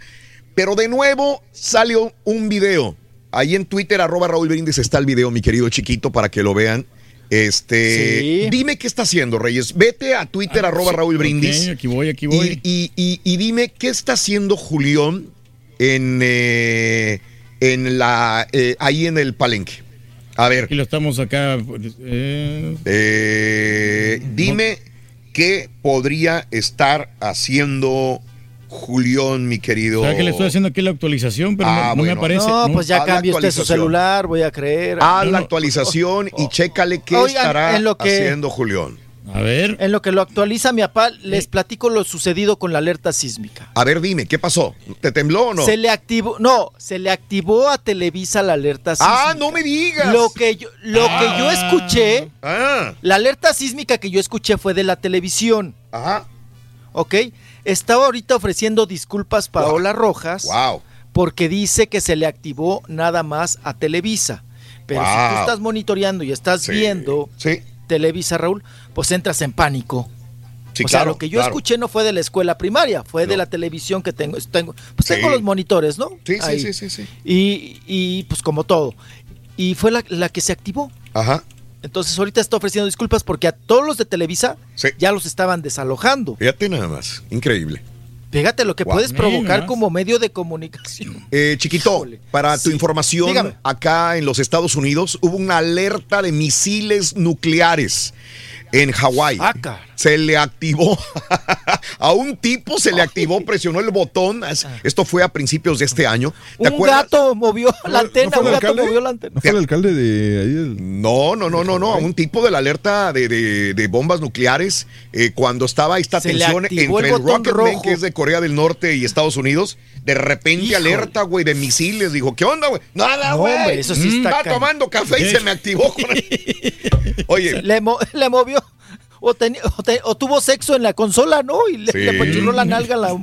Pero de nuevo salió un video. Ahí en Twitter, arroba Raúl Brindis está el video, mi querido chiquito, para que lo vean. Este, Sí. dime qué está haciendo, Reyes. Vete a Twitter, arroba Raúl Brindis. Aquí voy, aquí voy. Y, y- y- y dime qué está haciendo Julián en, eh, en la, eh, ahí en el palenque. A ver, Aquí lo estamos acá. eh, eh, dime qué podría estar haciendo Julián, mi querido. o sea que le estoy haciendo aquí la actualización, pero Ah, no, no me bueno. aparece. No, pues ya cambió usted su celular, voy a creer. Haz No, la no. actualización y chécale qué Oigan, estará en lo que- haciendo Julián. A ver. En lo que lo actualiza mi papá, les platico lo sucedido con la alerta sísmica. A ver, dime, ¿qué pasó? ¿Te tembló o no? Se le activó, no, se le activó a Televisa la alerta sísmica. Ah, no me digas. Lo que yo, lo que yo escuché, Ah, la alerta sísmica que yo escuché fue de la televisión, ajá. ¿ok? Estaba ahorita ofreciendo disculpas Paola Rojas Wow. porque dice que se le activó nada más a Televisa. Pero si tú Wow. estás monitoreando y estás Sí, viendo Sí. Televisa, Raúl, pues entras en pánico. Sí, o sea, claro, lo que yo claro. escuché no fue de la escuela primaria, fue de la televisión que tengo. tengo pues tengo los monitores, ¿no? Sí, sí, sí, sí, sí. Y, y, pues como todo. Y fue la, la que se activó. Ajá. Entonces ahorita está ofreciendo disculpas porque a todos los de Televisa ya los estaban desalojando. Fíjate nada más. Increíble. Fíjate lo que puedes provocar como medio de comunicación. Eh, chiquito, para tu información, Dígame. acá en los Estados Unidos hubo una alerta de misiles nucleares en Hawái. Ah, se le activó a un tipo, se le activó, presionó el botón. Esto fue a principios de este año. ¿Te Un acuerdas? gato movió la antena, fue un el gato alcalde? movió la antena. ¿No fue el alcalde de ahí? No, no, no, no, no, a un tipo de la alerta de, de- de bombas nucleares eh, cuando estaba esta Se tensión entre el el, botón Rocketman, rojo. que es de Corea del Norte, y Estados Unidos. De repente Híjole. alerta, güey, de misiles. Dijo, ¿qué onda, güey? Nada, No, güey. eso sí Mm, está Estaba cañón. tomando café y se me activó. con el- Oye, Le, mo- le movió. O, teni- o te- o tuvo sexo en la consola, ¿no? Y le, Sí. le la nalga a la.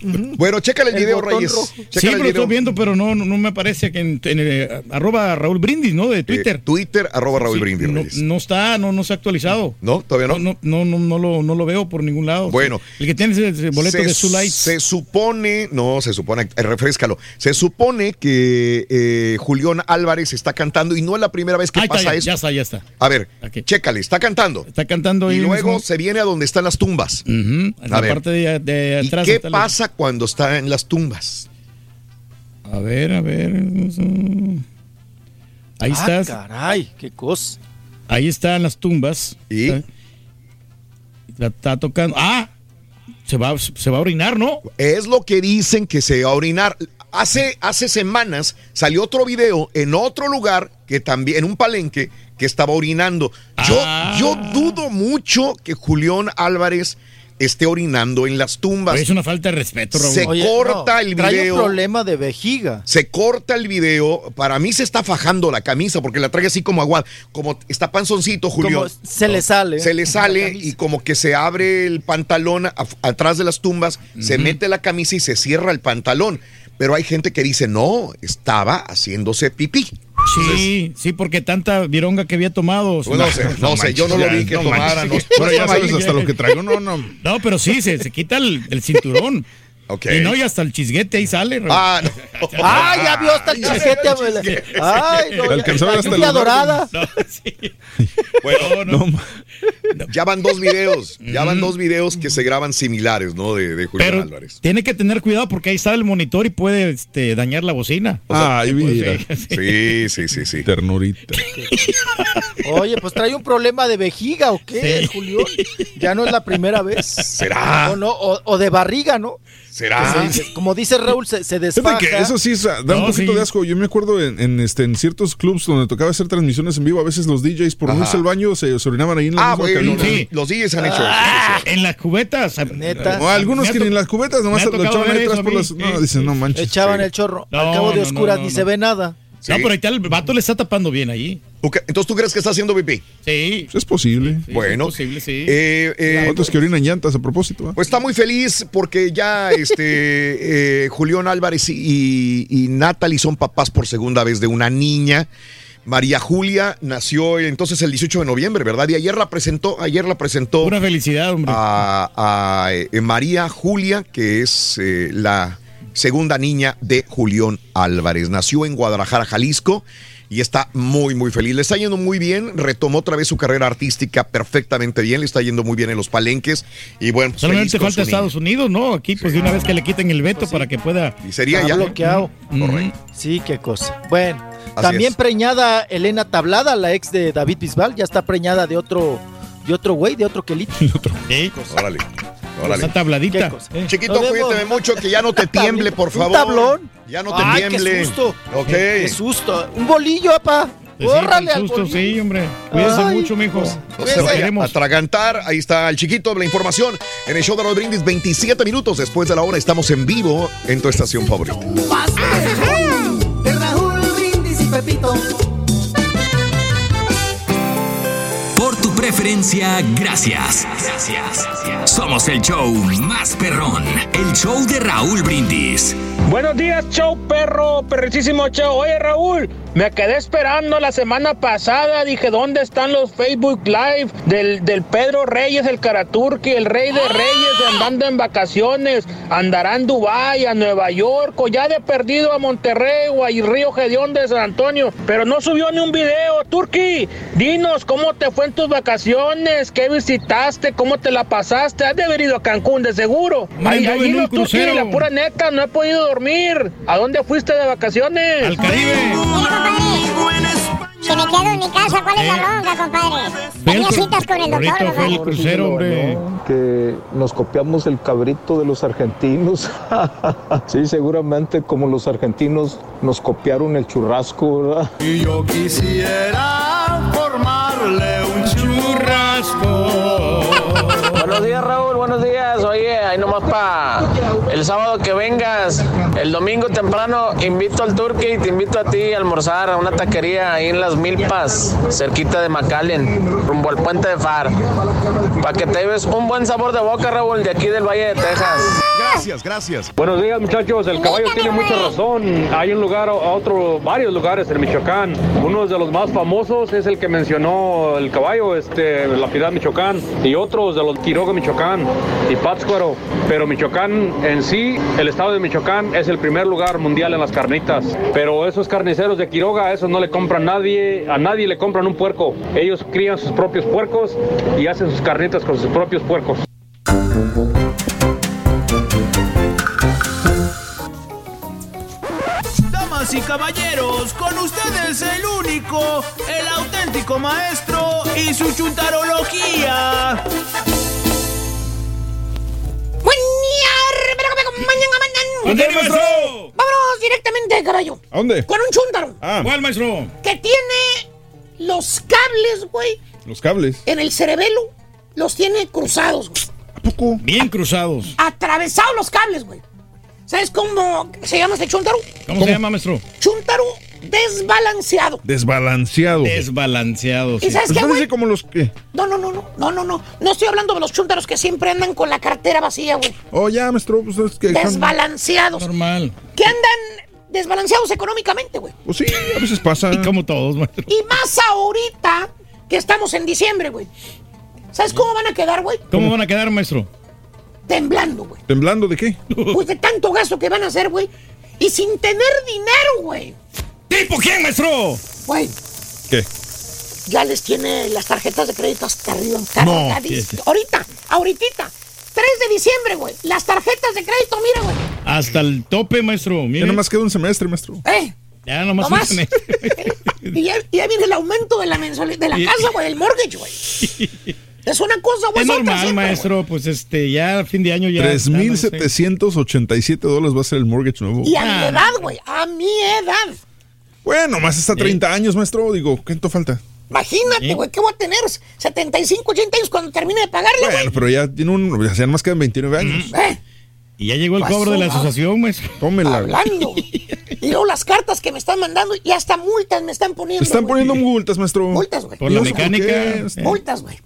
Bueno, chécale el, El video, Reyes. rojo. Sí, Chécale el lo video. estoy viendo, pero no, no, no me aparece que en, en, eh, arroba Raúl Brindis, ¿no? De Twitter. Eh, Twitter, arroba Raúl Sí, Brindis, no, Reyes. no está, no, no se ha actualizado. ¿No? ¿Todavía no? No, no, no, no lo, no lo veo por ningún lado. Bueno. El que tiene ese, ese boleto se, de su light. se supone, no, se supone, eh, refrescalo. Se supone que eh, Julián Álvarez está cantando y no es la primera vez que Ahí está, pasa ya, eso. ya está, ya está. A ver, chécale, está cantando. Está cantando Y luego mismo. se viene a donde están las tumbas. A la ver. parte de, de ¿Y atrás. qué la- pasa cuando está en las tumbas? A ver, a ver. Ahí Ah, estás. caray, qué cosa. Ahí están las tumbas. ¿Y? Está tocando. ¡Ah! Se va, se va a orinar, ¿no? Es lo que dicen que se va a orinar. Hace, hace semanas salió otro video en otro lugar que también, en un palenque, que estaba orinando. Yo, Ah. yo dudo mucho que Julián Álvarez esté orinando en las tumbas. Es una falta de respeto, Raúl. Se Oye, corta no, el Trae video. un problema de vejiga. Se corta el video. Para mí se está fajando la camisa porque la trae así como agua. Como está panzoncito, Julio. Como se le sale. Se le sale y como que se abre el pantalón a- atrás de las tumbas, se mete la camisa y se cierra el pantalón. Pero hay gente que dice, no, estaba haciéndose pipí. Sí, sí, porque tanta vironga que había tomado. No sé, no sé, yo no lo vi que tomara, no- Bueno, ya sabes hasta lo que traigo. No, no. No, pero sí, se, se quita el, el cinturón. Ok. Y no, y hasta el chisguete ahí sale. Raúl. Ah, no. ¡Ah, ya vio hasta el chisguete! abuela! ¡Ay, no! La hasta dorada. No, sí. Bueno, No, no. ya van dos videos, ya van dos videos que se graban similares, ¿no? De, de Julián Pero Álvarez. tiene que tener cuidado porque ahí está el monitor y puede este, dañar la bocina. Ay, mira. Sí, sí, sí, sí. Ternurita. Oye, pues trae un problema de vejiga, ¿o qué, Julián? Ya no es la primera vez. ¿Será? O, no, o, o de barriga, ¿no? ¿Será? Que se- como dice Raúl, se, se Fíjate desfaja. que eso sí da un poquito sí. de asco. Yo me acuerdo en, en, este, en ciertos clubs donde tocaba hacer transmisiones en vivo, a veces los DJs por no irse al baño se, se orinaban ahí en la Ah, misma. Sí. los DJs han hecho Ah, eso. en las cubetas. Neta. O algunos que ni en las cubetas nomás lo echaban ahí atrás por las. No, dicen, no manches. Echaban Sí. el chorro. No, Al cabo de no, oscuras no, ni no, se ve nada. No, pero ahí está el vato le está tapando bien ahí. Entonces, ¿tú crees que está haciendo pipí? Sí. Es posible. sí, Bueno. Es posible, sí. Eh, eh, Otros que orinan llantas a propósito. ¿eh? Pues está muy feliz porque ya este eh, Julián Álvarez y, y Natalie son papás por segunda vez de una niña. María Julia nació entonces el 18 de noviembre, ¿verdad? Y ayer la presentó, ayer la presentó Una felicidad, hombre. a, a, eh, María Julia, que es eh, la segunda niña de Julián Álvarez. Nació en Guadalajara, Jalisco. Y está muy, muy feliz. Le está yendo muy bien. Retomó otra vez su carrera artística perfectamente bien. Le está yendo muy bien en los palenques. Y bueno, pues, Solamente feliz con falta. Estados Unidos, ¿no? Aquí, pues de una vez que le quiten el veto para que pueda. Y sería ya. bloqueado. Correcto. Sí, qué cosa. Bueno, Así también es. preñada Elena Tablada, la ex de David Bisbal, ya está preñada de otro, de otro güey, de otro quelito. Sí, Órale. Órale. Está tabladita. Eh. Chiquito, cuídate mucho, que ya no te tiemble, por Un favor. tablón. Ya no te Ay, tiemble. qué susto. Ok. Qué susto. Un bolillo, papá. Pues sí, con al susto, bolillo. sí, hombre. Cuídese Ay, mucho, mijo. No se vaya a atragantar. Ahí está el chiquito, la información en el show de los brindis. 27 minutos después de la hora estamos en vivo en tu estación favorita. De Raúl Brindis y Pepito. Preferencia, gracias. Gracias. Somos el show más perrón, el show de Raúl Brindis. Buenos días, show perro, perricísimo show. Oye, Raúl, Me quedé esperando la semana pasada. Dije, ¿dónde están los Facebook Live del, del Pedro Reyes, el Karaturki, el Rey de Reyes, andando en vacaciones? Andará en Dubái, a Nueva York, o ya de perdido a Monterrey o a Río Gedeón de San Antonio. Pero no subió ni un video. Turki, dinos cómo te fue en tus vacaciones, qué visitaste, cómo te la pasaste. Has de haber ido a Cancún, de seguro. Ay, en un no, la pura neta, no he podido dormir. ¿A dónde fuiste de vacaciones? Al Caribe. Si me quedo en mi casa, ¿cuál es la bronca, compadre? Tenía citas con el doctor, ¿verdad? crucero, hombre. Que nos copiamos el cabrito de los argentinos. sí, seguramente como los argentinos nos copiaron el churrasco, ¿verdad? Y yo quisiera formarle un churrasco. Buenos días, Raúl. Buenos días. Oye, ahí nomás para el sábado que vengas. El domingo temprano invito al Turkey y te invito a ti a almorzar a una taquería ahí en Las Milpas, cerquita de McAllen, rumbo al puente de Far. Para que te lleves un buen sabor de boca, Raúl, de aquí del Valle de Texas. Gracias, gracias. Buenos días muchachos, el caballo tiene mucha razón. Hay un lugar, a otro, varios lugares en Michoacán. Uno de los más famosos es el que mencionó el caballo, este, la Piedad Michoacán, y otros de los Quiroga Michoacán y Pátzcuaro. Pero Michoacán en sí, el estado de Michoacán es el primer lugar mundial en las carnitas. Pero esos carniceros de Quiroga, esos no le compran nadie, a nadie le compran un puerco. Ellos crían sus propios puercos y hacen sus carnitas con sus propios puercos. Damas y caballeros, con ustedes el único, el auténtico maestro y su chuntarología. ¿Dónde, maestro? Vámonos directamente, caballo. ¿A dónde? Con un chúntaro. Ah, ¿Cuál, maestro? Que tiene los cables, güey, los cables. en el cerebelo. Los tiene cruzados, güey. poco? Bien cruzados. Atravesados los cables, güey. ¿Sabes cómo se llama este chúntaro? ¿Cómo, se llama, maestro? Chúntaro desbalanceado. Desbalanceado. Desbalanceado. ¿Y sabes qué, Pues güey? parece como los que. No, no, no, no, no, no, no. No estoy hablando de los chúntaros que siempre andan con la cartera vacía, güey. Oh, ya, maestro, pues es que. Desbalanceados. Normal. Que andan desbalanceados económicamente, güey. Pues sí, a veces pasa. Y como todos, maestro. Y más ahorita que estamos en diciembre, güey. ¿Sabes cómo van a quedar, güey? ¿Cómo van a quedar, maestro? Temblando, güey. ¿Temblando de qué? Pues de tanto gasto que van a hacer, güey. Y sin tener dinero, güey. ¿Tipo quién, maestro? Güey, ¿Qué? ya les tiene las tarjetas de crédito hasta arriba. No. cargadísimas. Ahorita, ahorita. 3 de diciembre, güey. Las tarjetas de crédito, mira, güey. Hasta el tope, maestro. Mire. Ya nomás queda un semestre, maestro. Eh, Ya nomás, nomás. un semestre. y ya, y ya viene el aumento de la mensualidad de la casa, güey, el mortgage, güey. Es una cosa, güey. Es normal, siempre, maestro. Pues este, ya a fin de año ya. 3.787 dólares va a ser el mortgage nuevo. Y a mi edad, güey. A mi edad. Bueno, más hasta 30 años, maestro. Digo, ¿cuánto falta? Imagínate, güey, ¿qué voy a tener? 75, 80 años cuando termine de pagarle, güey. Bueno, pero ya tiene un. Ya más quedan 29 años. Eh, Y ya llegó el Pasó, cobro de la asociación, maestro. Tómela. hablando. y luego las cartas que me están mandando y hasta multas me están poniendo. Te están güey. poniendo multas, maestro. Multas, güey. Por la ¿Y eso mecánica. Eh. Multas, güey.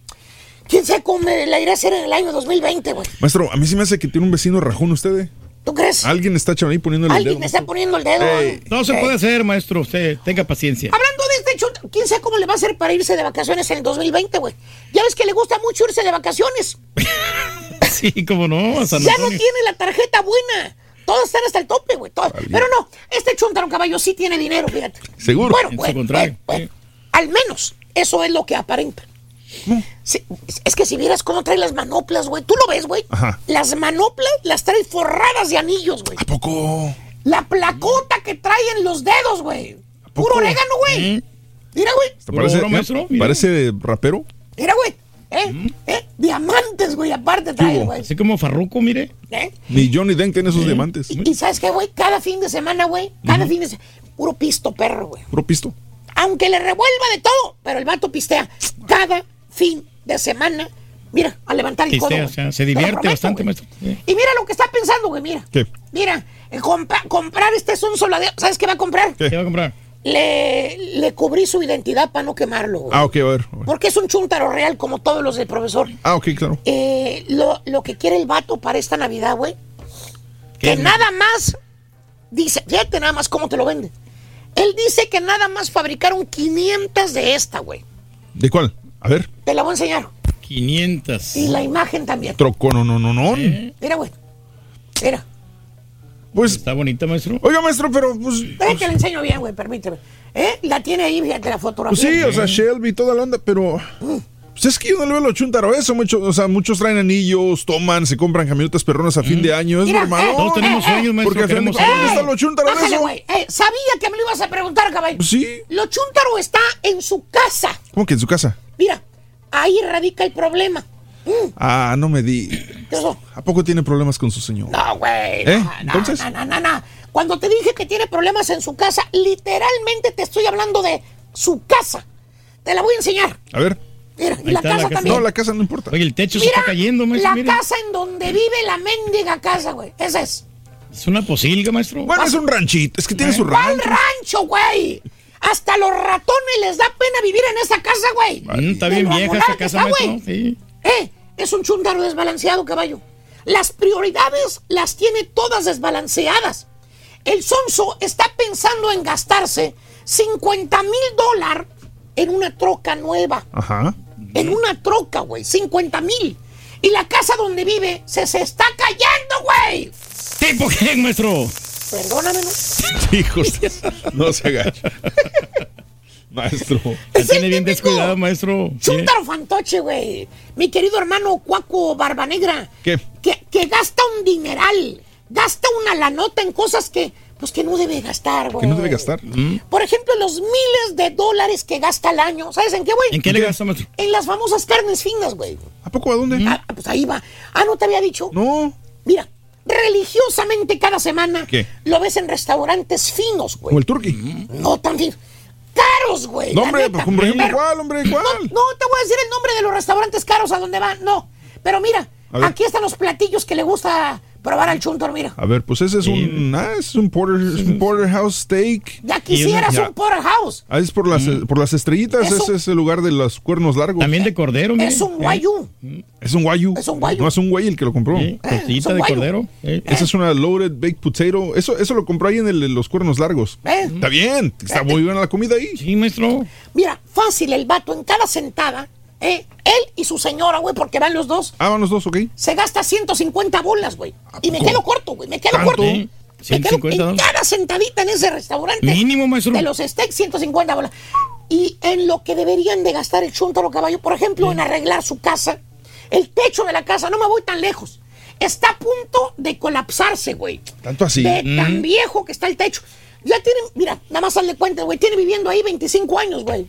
¿Quién sabe cómo me la iré a hacer en el año 2020, güey? Maestro, a mí sí me hace que tiene un vecino rajón usted. eh. ¿Tú crees? Alguien está echando ahí poniéndole el Alguien dedo. me está poniendo el dedo. Ey. No se puede hacer, maestro. Usted tenga paciencia. Hablando de este chunta, ¿quién sabe cómo le va a hacer para irse de vacaciones en el 2020, güey? Ya ves que le gusta mucho irse de vacaciones. Sí, cómo no. a San Ya no tiene la tarjeta buena. Todos están hasta el tope, güey. Pero no, este chuntaro caballo sí tiene dinero, fíjate. Seguro. Bueno, En su güey. Al menos eso es lo que aparenta. Sí, es- que si vieras cómo trae las manoplas, güey. Tú lo ves, güey. Ajá. Las manoplas las trae forradas de anillos, güey. ¿A poco? La placota que trae en los dedos, güey. Puro orégano, güey. Mira, güey. ¿Te parece, oro, maestro? eh, Mira. parece rapero? Mira, güey. ¿Eh? ¿Eh? Diamantes, güey, aparte trae, güey. Así como Farruco, mire. ¿Eh? Ni Johnny Deng tiene esos diamantes. Y, y sabes qué, güey, cada fin de semana, güey, cada fin de semana, puro pisto perro, güey. Puro pisto. Aunque le revuelva de todo, pero el vato pistea cada fin de semana. Mira, a levantar el codo. O sea, se divierte prometo, bastante, maestro. Sí. Y mira lo que está pensando, güey, mira. ¿Qué? Mira, compa- comprar este es un soladero. ¿Sabes qué va a comprar? ¿Qué? ¿Qué va a comprar? Le, le cubrí su identidad para no quemarlo, güey. Ah, ok, a ver. a ver. Porque es un chúntaro real como todos los del profesor. Ah, ok, claro. Eh, lo, lo que quiere el vato para esta Navidad, güey, que nada más dice, fíjate nada más cómo te lo vende. Él dice que nada más fabricaron 500 de esta, güey. ¿De cuál? A ver. Te la voy a enseñar. 500. Y la imagen también. Troco, no, no, no, no. Mira, güey. Mira. Pues. Está bonita, maestro. Oiga, maestro, pero pues. Déjame que la enseño bien, güey, permíteme. ¿Eh? La tiene ahí, fíjate la Pues fotografía. sí, o sea, Shelby, toda la onda, pero. Pues es que yo no le veo lo chuntaro eso. Mucho, o sea, muchos traen anillos, toman, se compran camionetas perronas a fin de año. Es Mira, normal. eh, Todos tenemos sueños, maestro, Porque queremos cuentas, ¿dónde ¡Ey! está lo chuntaro Bájale, eso? güey. Eh, sabía que me lo ibas a preguntar, caballo. Pues sí. Lo chuntaro está en su casa. ¿Cómo que en su casa? Mira, ahí radica el problema. Ah, no me di. ¿A poco tiene problemas con su señor? No, güey. ¿Eh? no, Entonces. No, no, no, no. Cuando te dije que tiene problemas en su casa, literalmente te estoy hablando de su casa. Te la voy a enseñar. A ver. Mira, y Ahí la está casa, la casa. también. No, la casa no importa. Oye, el techo se está cayendo, maestro. la casa en donde vive la mendiga casa, güey. Esa es. Es una posilga, maestro. Bueno, es un ranchito. Es que tiene su ¿Cuál rancho. rancho, güey? Hasta los ratones les da pena vivir en esa casa, güey. Mm, está bien vieja esa casa, está, maestro. güey. Sí. Eh, es un chúndaro desbalanceado, caballo. Las prioridades las tiene todas desbalanceadas. El sonso está pensando en gastarse 50 mil dólares en una troca nueva. Ajá. En una troca, güey. 50 mil. Y la casa donde vive se, se está cayendo, güey. ¿Tipo qué, maestro? Perdóname, ¿no? Hijos. No se agacha. Maestro. La tiene bien descuidado, maestro. Sí. Chúntaro fantoche, güey. Mi querido hermano Cuaco Barba Negra. ¿Qué? Que, que gasta un dineral. Gasta una lanota en cosas que, pues, que no debe gastar, güey. Que no debe gastar. Por ejemplo, los miles de dólares que gasta al año. ¿Sabes en qué, güey? ¿En qué le gasta, maestro? En las famosas carnes finas, güey. ¿A poco a dónde? Ah, pues ahí va. Ah, ¿no te había dicho? No. Mira, religiosamente cada semana ¿Qué? lo ves en restaurantes finos, güey. Como el turqui. No tan finos. Caros, güey. No, hombre, neta. pues, por ejemplo, ¿cuál, hombre? ¿Cuál? No, no te voy a decir el nombre de los restaurantes caros a donde van, no. Pero mira, aquí están los platillos que le gusta probar al chuntor, mira. A ver, pues ese es un. Ah, es un, porter, es un porterhouse steak. Ya quisieras Ya. un porterhouse. Ah, es por las, por las estrellitas. Ese es el lugar de los cuernos largos. También de cordero, mire. Es un guayú. Es un guayu. Es un guayu. No, es un güey el que lo compró. Un de cordero. Eh. Esa es una loaded baked potato. Eso, eso lo compró ahí en el- los cuernos largos. ¿Eh? Está bien. Está muy buena la comida ahí. Sí, maestro. Mira, fácil el vato en cada sentada, ¿eh? Él y su señora, güey, porque van los dos, Ah, van los dos, ok. se gasta 150 bolas, güey. Y me quedo corto, güey, me quedo ¿Tanto? corto. Sí, Me quedo 150 en cada sentadita en ese restaurante. Mínimo, maestro. De los steaks, 150 bolas. Y en lo que deberían de gastar el chuntaro caballo, por ejemplo, en arreglar su casa, el techo de la casa, no me voy tan lejos. Está a punto de colapsarse, güey. Tanto así. De Mm. tan viejo que está el techo. Ya tiene, mira, nada más hazle cuenta, güey, tiene viviendo ahí 25 años, güey.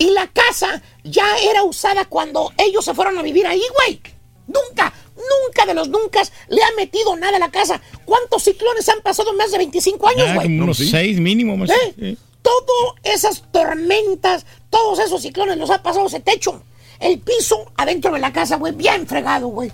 Y la casa ya era usada cuando ellos se fueron a vivir ahí, güey. Nunca, nunca de los nunca le ha metido nada a la casa. ¿Cuántos ciclones han pasado en más de 25 años, Ya, güey? como unos seis mínimo, maestro. ¿Eh? Sí. Todas esas tormentas, todos esos ciclones los ha pasado ese techo. El piso adentro de la casa, güey, bien fregado, güey.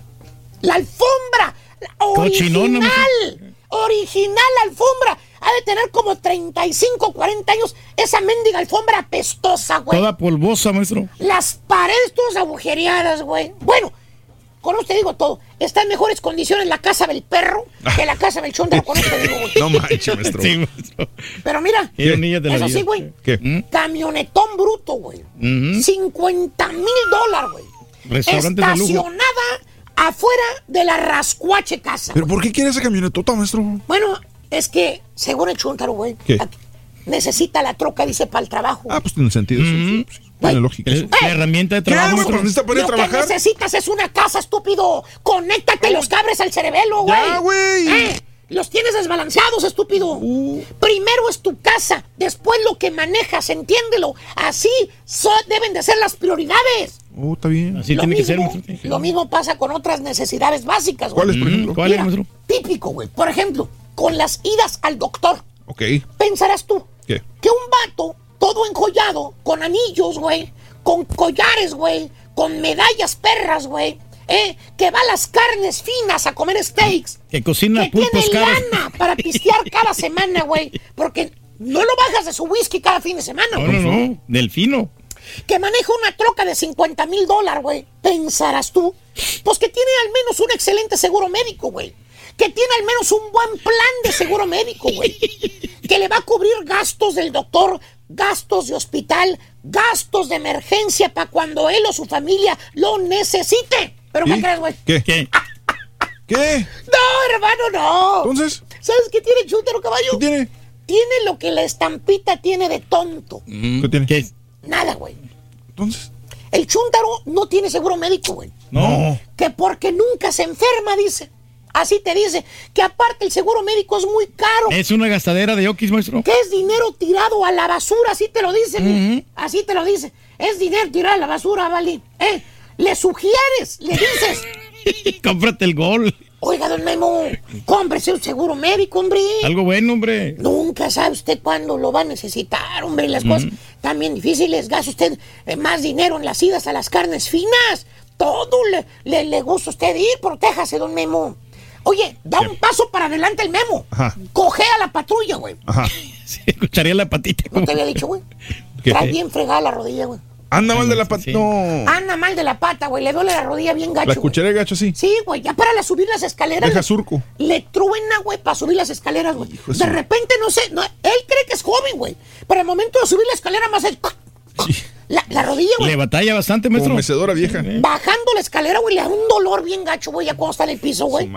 La alfombra, la Cochinona, original, original alfombra. Ha de tener como 35, 40 años esa mendiga alfombra apestosa, güey. Toda polvosa, maestro. Las paredes todas agujereadas, güey. Bueno, con esto te digo todo. Está en mejores condiciones la casa del perro que la casa del chondro. Con esto te digo, güey. No manches, maestro. Sí, maestro. Pero mira, Ironía de la eso vida. sí, güey. ¿Qué? Camionetón bruto, güey. Ujú. 50 mil dólares, güey. De lujo. Estacionada afuera de la rascuache casa. ¿Pero por qué quiere esa camionetota, maestro? Bueno, es que, según el chuntaro, güey, necesita la troca, dice, para el trabajo. Ah, pues tiene sentido. sí, sí, Tiene lógica. Es la herramienta de trabajo, necesita poder Lo trabajar. que necesitas es una casa, estúpido. Conéctate los cabres al cerebelo, güey. Ya, güey. Eh, Los tienes desbalanceados, estúpido. Uh. Primero es tu casa, después lo que manejas, entiéndelo. Así so- deben de ser las prioridades. Oh, está bien. Así lo, tiene que ser, lo mismo pasa con otras necesidades básicas, güey. ¿Cuáles, por ejemplo? ¿Cuál es, Mira, maestro? Típico, güey. Por ejemplo, con las idas al doctor. Ok. Pensarás tú ¿Qué? que un vato todo enjollado, con anillos, güey, con collares, güey, con medallas perras, güey, ¿eh? que va a las carnes finas a comer steaks, Que cocina que tiene caros. lana para pistear cada semana, güey, porque no lo bajas de su whisky cada fin de semana, No, no, no. Delfino. Que maneja una troca de 50 mil dólares, güey. Pensarás tú, pues que tiene al menos un excelente seguro médico, güey. Que tiene al menos un buen plan de seguro médico, güey. que le va a cubrir gastos del doctor, gastos de hospital, gastos de emergencia para cuando él o su familia lo necesite. ¿Pero qué crees, güey? ¿Qué? ¿Qué? ¿Qué? No, hermano, no. Entonces. ¿Sabes qué tiene el chúntaro caballo? ¿Qué tiene? Tiene lo que la estampita tiene de tonto. ¿Qué tiene? ¿Qué? Nada, güey. Entonces. El chúntaro no tiene seguro médico, güey. No. Que porque nunca se enferma, dice. Así te dice. Que aparte el seguro médico es muy caro. Es una gastadera de okis, maestro. Que es dinero tirado a la basura, así te lo dice. mira. Así te lo dice. Es dinero tirado a la basura, ¿vale? ¿Eh? Le sugieres, le dices. Cómprate el gol. Oiga, don Memo, cómprese un seguro médico, hombre. Algo bueno, hombre. Nunca sabe usted cuándo lo va a necesitar, hombre. Las cosas están bien difíciles. Gasta usted eh, más dinero en las idas a las carnes finas. Todo le, le, le gusta a usted ir. Protéjase, don Memo. Oye, da un paso para adelante el Memo. Ajá. Cojea la patrulla, güey. Ajá. Sí, escucharía la patita. No te había dicho, güey. Trae bien fregada la rodilla, güey. Anda mal de la pata. No. Anda mal de la pata, güey. Le duele la rodilla bien gacho. La escucharé gacho así. Sí, güey, ya para la subir las escaleras. Deja surco. Le truena, güey, para subir las escaleras, güey. de repente, no sé, no, él cree que es joven, güey. Pero al momento de subir la escalera más es... La, la rodilla, güey. Le batalla bastante, maestro. Mecedora vieja. Bajando la escalera, güey, le da un dolor bien gacho, güey, ya cuando está en el piso, güey.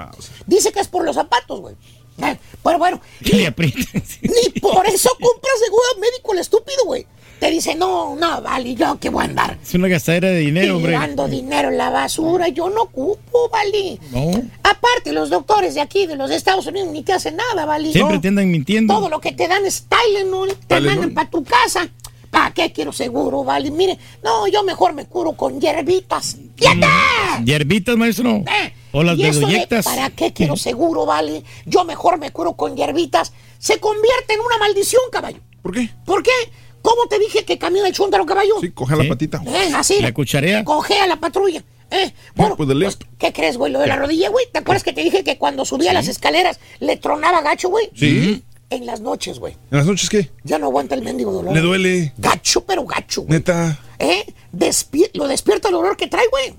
Dice que es por los zapatos, güey. Eh, Pero bueno, Que le aprieten. ni por eso compra seguro médico el estúpido, güey. Te dice, no, no, vale, yo que voy a andar Es una gastadera de dinero, hombre. tirando dinero en la basura. Yo no ocupo, vale. No. Aparte, los doctores de aquí, de los Estados Unidos, ni te hacen nada, ¿vale? Siempre No. te andan mintiendo. Todo lo que te dan es Tylenol, te Tylenol. mandan para tu casa. ¿Para qué quiero seguro, vale? Mire, no, yo mejor me curo con hierbitas. ¡Fíjate! Hierbitas, maestro. O las Y eso de, bedoyectas. ¿Para qué quiero seguro, vale? Yo mejor me curo con hierbitas. Se convierte en una maldición, caballo. ¿Por qué? ¿Por qué? ¿Cómo te dije que camina el chúntaro, caballo? Sí, coge la patita. Eh, así. La cucharea. Cogea la patrulla. Eh, bueno, pues de pues, ¿qué crees, güey? Lo de la rodilla, güey. ¿Te acuerdas que te dije que cuando subía las escaleras le tronaba gacho, güey? Sí. En las noches, güey. ¿En las noches qué? Ya no aguanta el mendigo dolor. Le duele. Gacho, pero gacho. Neta. ¿Eh? Despi- lo despierta el olor que trae, güey.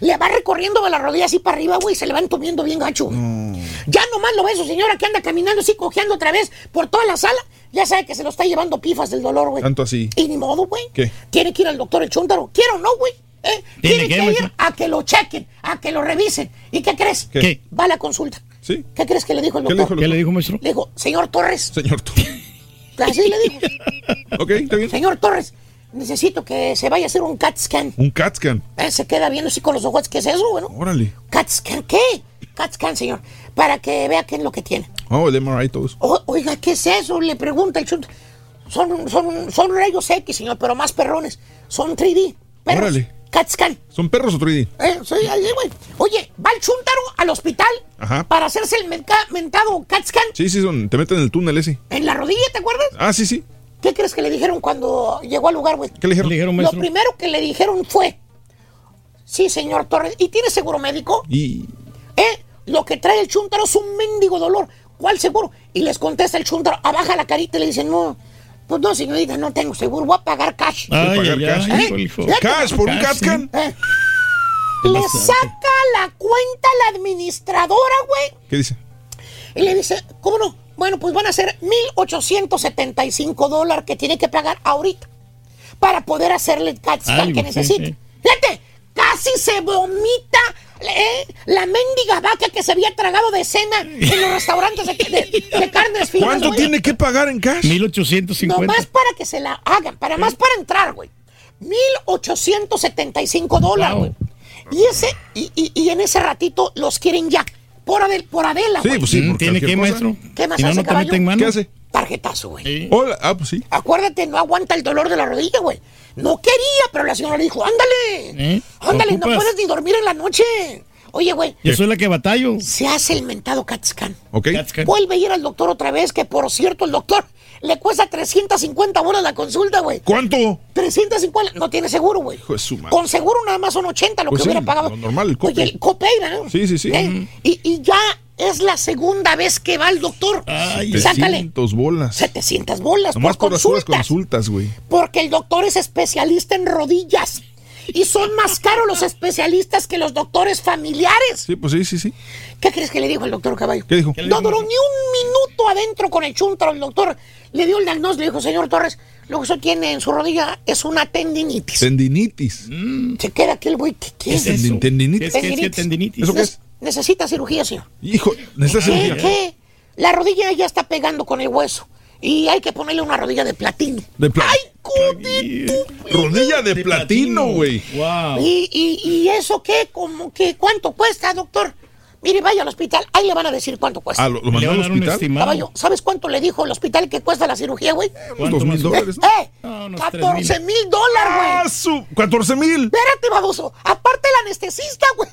Le va recorriendo de la rodilla así para arriba, güey, y se le va entumiendo bien gacho. güey. Ya nomás lo ve su señora que anda caminando así, cojeando otra vez por toda la sala. Ya sabe que se lo está llevando pifas del dolor, güey. Tanto así. Y ni modo, güey. ¿Qué? Tiene que ir al doctor el chúntaro. ¿Quiero o no, güey? ¿Eh? Tiene que, que ir a que lo chequen, a que lo revisen. ¿Y qué crees? ¿Qué? Va a la consulta. ¿Sí? ¿Qué crees que le dijo el ¿Qué le doctor? dijo ¿Qué le dijo, maestro? Le dijo, señor Torres. Señor tú. Así le dijo. Ok, está bien. Señor Torres, necesito que se vaya a hacer un CAT scan. Un CAT scan. Eh, se queda viendo así con los ojos. ¿Qué es eso, bueno? Órale. CAT scan, ¿qué? CAT scan, señor. Para que vea qué es lo que tiene. Oh, el MRI todo eso. O- oiga, ¿qué es eso? Le pregunta el chut. Son, son, son rayos X, señor, pero más perrones. Son 3D. Perros. Órale. CAT scan. ¿Son perros o 3D? Eh, sí, ahí, güey. Oye, va el chúntaro al hospital Ajá. para hacerse el mentado CAT scan Sí, sí, son, te meten en el túnel ese. en la rodilla, ¿te acuerdas? Ah, sí, sí. ¿Qué crees que le dijeron cuando llegó al lugar, güey? ¿Qué le dijeron? Le dijeron, Lo primero que le dijeron fue, sí, señor Torres, ¿y tiene seguro médico? Y ¿Eh? Lo que trae el chúntaro es un mendigo dolor. ¿Cuál seguro? Y les contesta el chúntaro, abaja la carita y le dicen, no, pues no, señorita, no tengo seguro, voy a pagar cash. Ay, pagar ay, cash. ¿Eh? cash por un Cash, CAT scan. Eh. Le saca la cuenta a la administradora, güey, ¿Qué dice? y le dice, ¿cómo no? Bueno, pues van a ser 1.875 dólares que tiene que pagar ahorita para poder hacerle el CAT scan Algo, que sí. Fíjate, casi se vomita eh, la mendiga vaca que se había tragado de cena en los restaurantes de, de- de carnes finas. ¿Cuánto güey. tiene que pagar en cash? 1850. Nomás para que se la hagan, para más para entrar, güey. 1.875 dólares, Wow. güey. Y ese, y, y- y en ese ratito los quieren ya. Por, Adel, por Adela, Sí, güey. pues sí. Mm, por ¿Tiene que, maestro? ¿Qué más Si no, hace, no te caballo? meten mano. ¿Qué hace? Tarjetazo, güey. Sí. Hola. Ah, pues sí. Acuérdate, no aguanta el dolor de la rodilla, güey. No quería, pero la señora le dijo, ándale. ¿Eh? Ándale, no puedes ni dormir en la noche. Oye, güey, Yo soy la que batallo. se hace el mentado CAT scan. Ok. Vuelve a ir al doctor otra vez, que por cierto, el doctor le cuesta 350 bolas la consulta, güey. ¿Cuánto? 350, no tiene seguro, güey. Con seguro nada más son 80 lo Pues que sí, hubiera pagado. lo normal, el copay. Oye, el copay, ¿verdad? Sí, sí, sí. ¿Eh? Y, y ya es la segunda vez que va el doctor. Ay, Sácale 300 bolas. 700 bolas Nomás por por las puras consultas. consultas, güey. Porque el doctor es especialista en rodillas. Y son más caros los especialistas que los doctores familiares. Sí, pues sí, sí, sí. ¿Qué crees que le dijo el doctor Caballo? ¿Qué dijo? ¿Qué No duró ni un minuto adentro con el chuntaro, el doctor le dio el diagnóstico, le dijo, señor Torres, lo que usted tiene en su rodilla es una tendinitis. Tendinitis. Se queda aquel güey, ¿qué, qué es Tendi- eso? tendinitis? ¿Qué es que es tendinitis? ¿Eso qué es? Necesita cirugía, señor. Hijo, necesita ¿Qué? cirugía. ¿Qué? La rodilla ya está pegando con el hueso. Y hay que ponerle una rodilla de platino. De pla- Rodilla de, platino, güey. ¿Y, y, y eso qué? ¿Cómo que cuánto cuesta, doctor? Mire, vaya al hospital, ahí le van a decir cuánto cuesta. Ah, ¿lo, lo mandó al hospital? Caballo, ¿sabes cuánto le dijo el hospital que cuesta la cirugía, güey? Unos dos mil dólares. ¿no? ¡Eh! 14 mil dólares, güey. ¡Ah, su! ¡14 mil! Espérate, baboso. Aparte el anestesista, güey.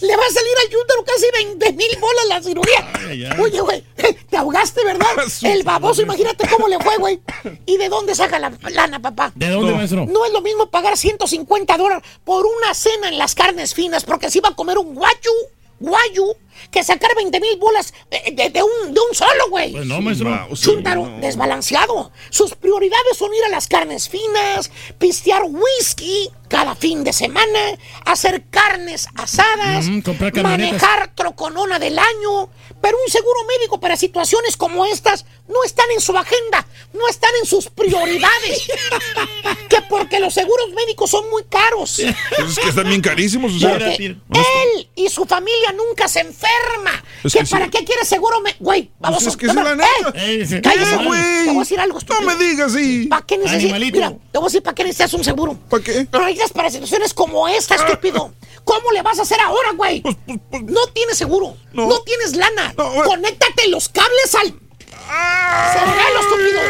Le va a salir al yútero casi 20 mil bolas la cirugía. Oye, güey, te ahogaste, ¿verdad? El baboso, imagínate cómo le fue, güey. ¿Y de dónde saca la lana, papá? ¿De dónde, no, maestro? No es lo mismo pagar 150 dólares por una cena en las carnes finas, porque si va a comer un guayu, guayu, que sacar 20 mil bolas de, de- de un, de un solo, güey. Pues no, maestro. Chúntaro, desbalanceado. Sus prioridades son ir a las carnes finas, pistear whisky cada fin de semana, hacer carnes asadas, Mm, manejar troconona del año. Pero un seguro médico para situaciones como estas no están en su agenda, no están en sus prioridades. que porque los seguros médicos son muy caros. Pues es que están bien carísimos. O sea, él y su familia nunca se enferma. Es ¿Que que sí. ¿Para qué quiere seguro? me- Güey, vamos Pues es que es la neta. Cállese, Eh, güey. Te voy a decir algo. No me digas así. ¿Para qué necesitas? Mira, te voy a decir para qué necesitas un seguro. ¿Para qué? Lo necesitas para situaciones como esta, estúpido. ¿Cómo le vas a hacer ahora, güey? no tienes seguro. No, tienes lana. Conéctate los cables al. ¡Cerralo, estúpido!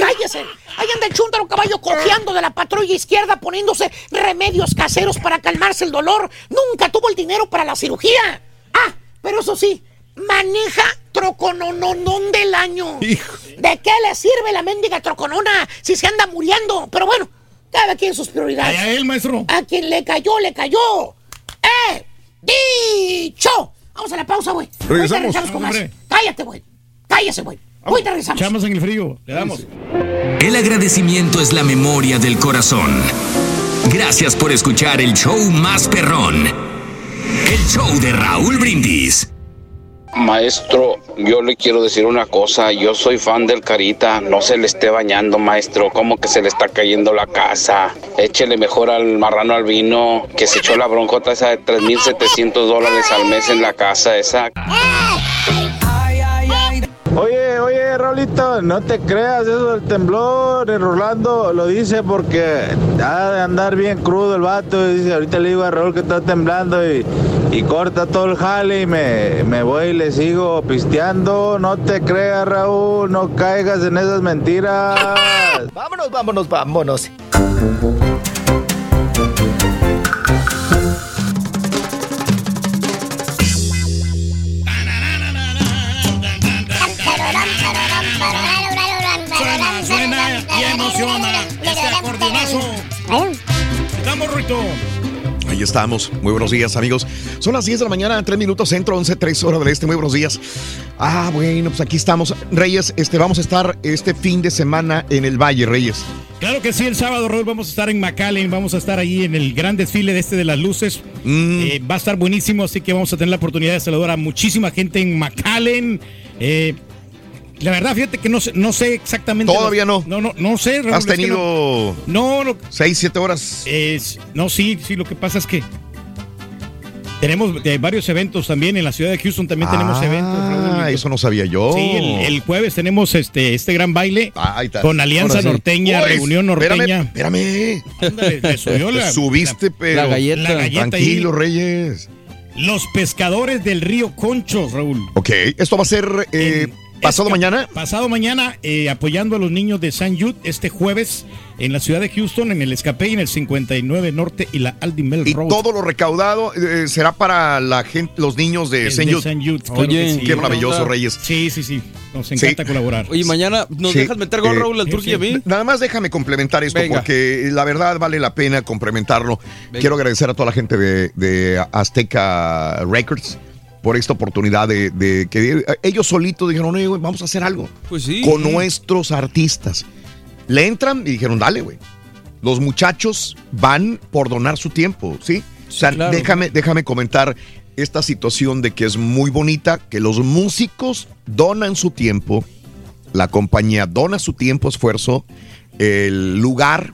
¡Cállese! Ahí anda el chúntaro caballo cojeando de la patrulla izquierda poniéndose remedios caseros para calmarse el dolor. Nunca tuvo el dinero para la cirugía. Ah, pero eso sí, maneja troconononón del año. ¿De qué le sirve la mendiga troconona si se anda muriendo? Pero bueno, cada quien sus prioridades. Allá él, maestro. A quien le cayó, le cayó. ¡Eh! ¡Dicho! Vamos a la pausa, güey. Ahorita Regresamos. regresamos con más. Cállate, güey. Cállese, güey. Ahorita regresamos. Echamos en el frío. Le damos. El agradecimiento es la memoria del corazón. Gracias por escuchar el show más perrón. El show de Raúl Brindis. Maestro, yo le quiero decir una cosa, yo soy fan del Carita, no se le esté bañando, maestro, como que se le está cayendo la casa. Échele mejor al marrano al vino, que se echó la broncota esa de 3.700 dólares al mes en la casa esa. Rolito, no te creas eso del temblor. El Rolando lo dice porque ha de andar bien crudo el vato. Y dice, ahorita le digo a Raúl que está temblando y, y corta todo el jale y me, me voy y le sigo pisteando. No te creas, Raúl, no caigas en esas mentiras. Vámonos, vámonos, vámonos. Rito. Ahí estamos. Muy buenos días, amigos. Son las 10 de la mañana, 3 minutos centro, 11, 3 horas del este. Muy buenos días. Ah, bueno, pues aquí estamos. Reyes, este, vamos a estar este fin de semana en el Valle, Reyes. Claro que sí, el sábado, Raúl, vamos a estar en McAllen, vamos a estar ahí en el gran desfile de este de las luces. Eh, va a estar buenísimo, así que vamos a tener la oportunidad de saludar a muchísima gente en McAllen. Eh, la verdad, fíjate que no sé, no sé exactamente. Todavía no. No, no, no sé. Raúl, ¿Has tenido no, no, 6, 7 horas? Es, no, sí, sí, lo que pasa es que tenemos eh, varios eventos también en la ciudad de Houston, también tenemos eventos. Raúl. Ah, eso no sabía yo. Sí, el, el jueves tenemos este, este gran baile está. con Alianza sí. Norteña, Uy, Reunión espérame, Norteña. Espérame. Ándale, le subió la- Te subiste, pero. la galleta. La galleta Tranquilo, ahí. Reyes. Los pescadores del río Conchos, Raúl. Ok, esto va a ser eh, pasado mañana. Pasado mañana, eh, apoyando a los niños de San Jude este jueves en la ciudad de Houston, en el Escape, en el 59 Norte y la Aldi Mel Y Road. todo lo recaudado eh, será para la gente, los niños de de Jude. St. Jude, claro que sí. qué maravilloso, Reyes. Sí, sí, sí. Nos encanta colaborar. Oye, mañana nos Sí, dejas meter gol, eh, Raúl, al Turquía a mí. Nada más déjame complementar esto Venga. porque la verdad vale la pena complementarlo. Venga. Quiero agradecer a toda la gente de, de Azteca Records por esta oportunidad de, de que ellos solitos dijeron, güey, vamos a hacer algo Pues sí. con nuestros artistas. Le entran y dijeron, dale, güey. Los muchachos van por donar su tiempo, ¿sí? O sea, claro. déjame, déjame comentar esta situación de que es muy bonita, que los músicos donan su tiempo, la compañía dona su tiempo, esfuerzo, el lugar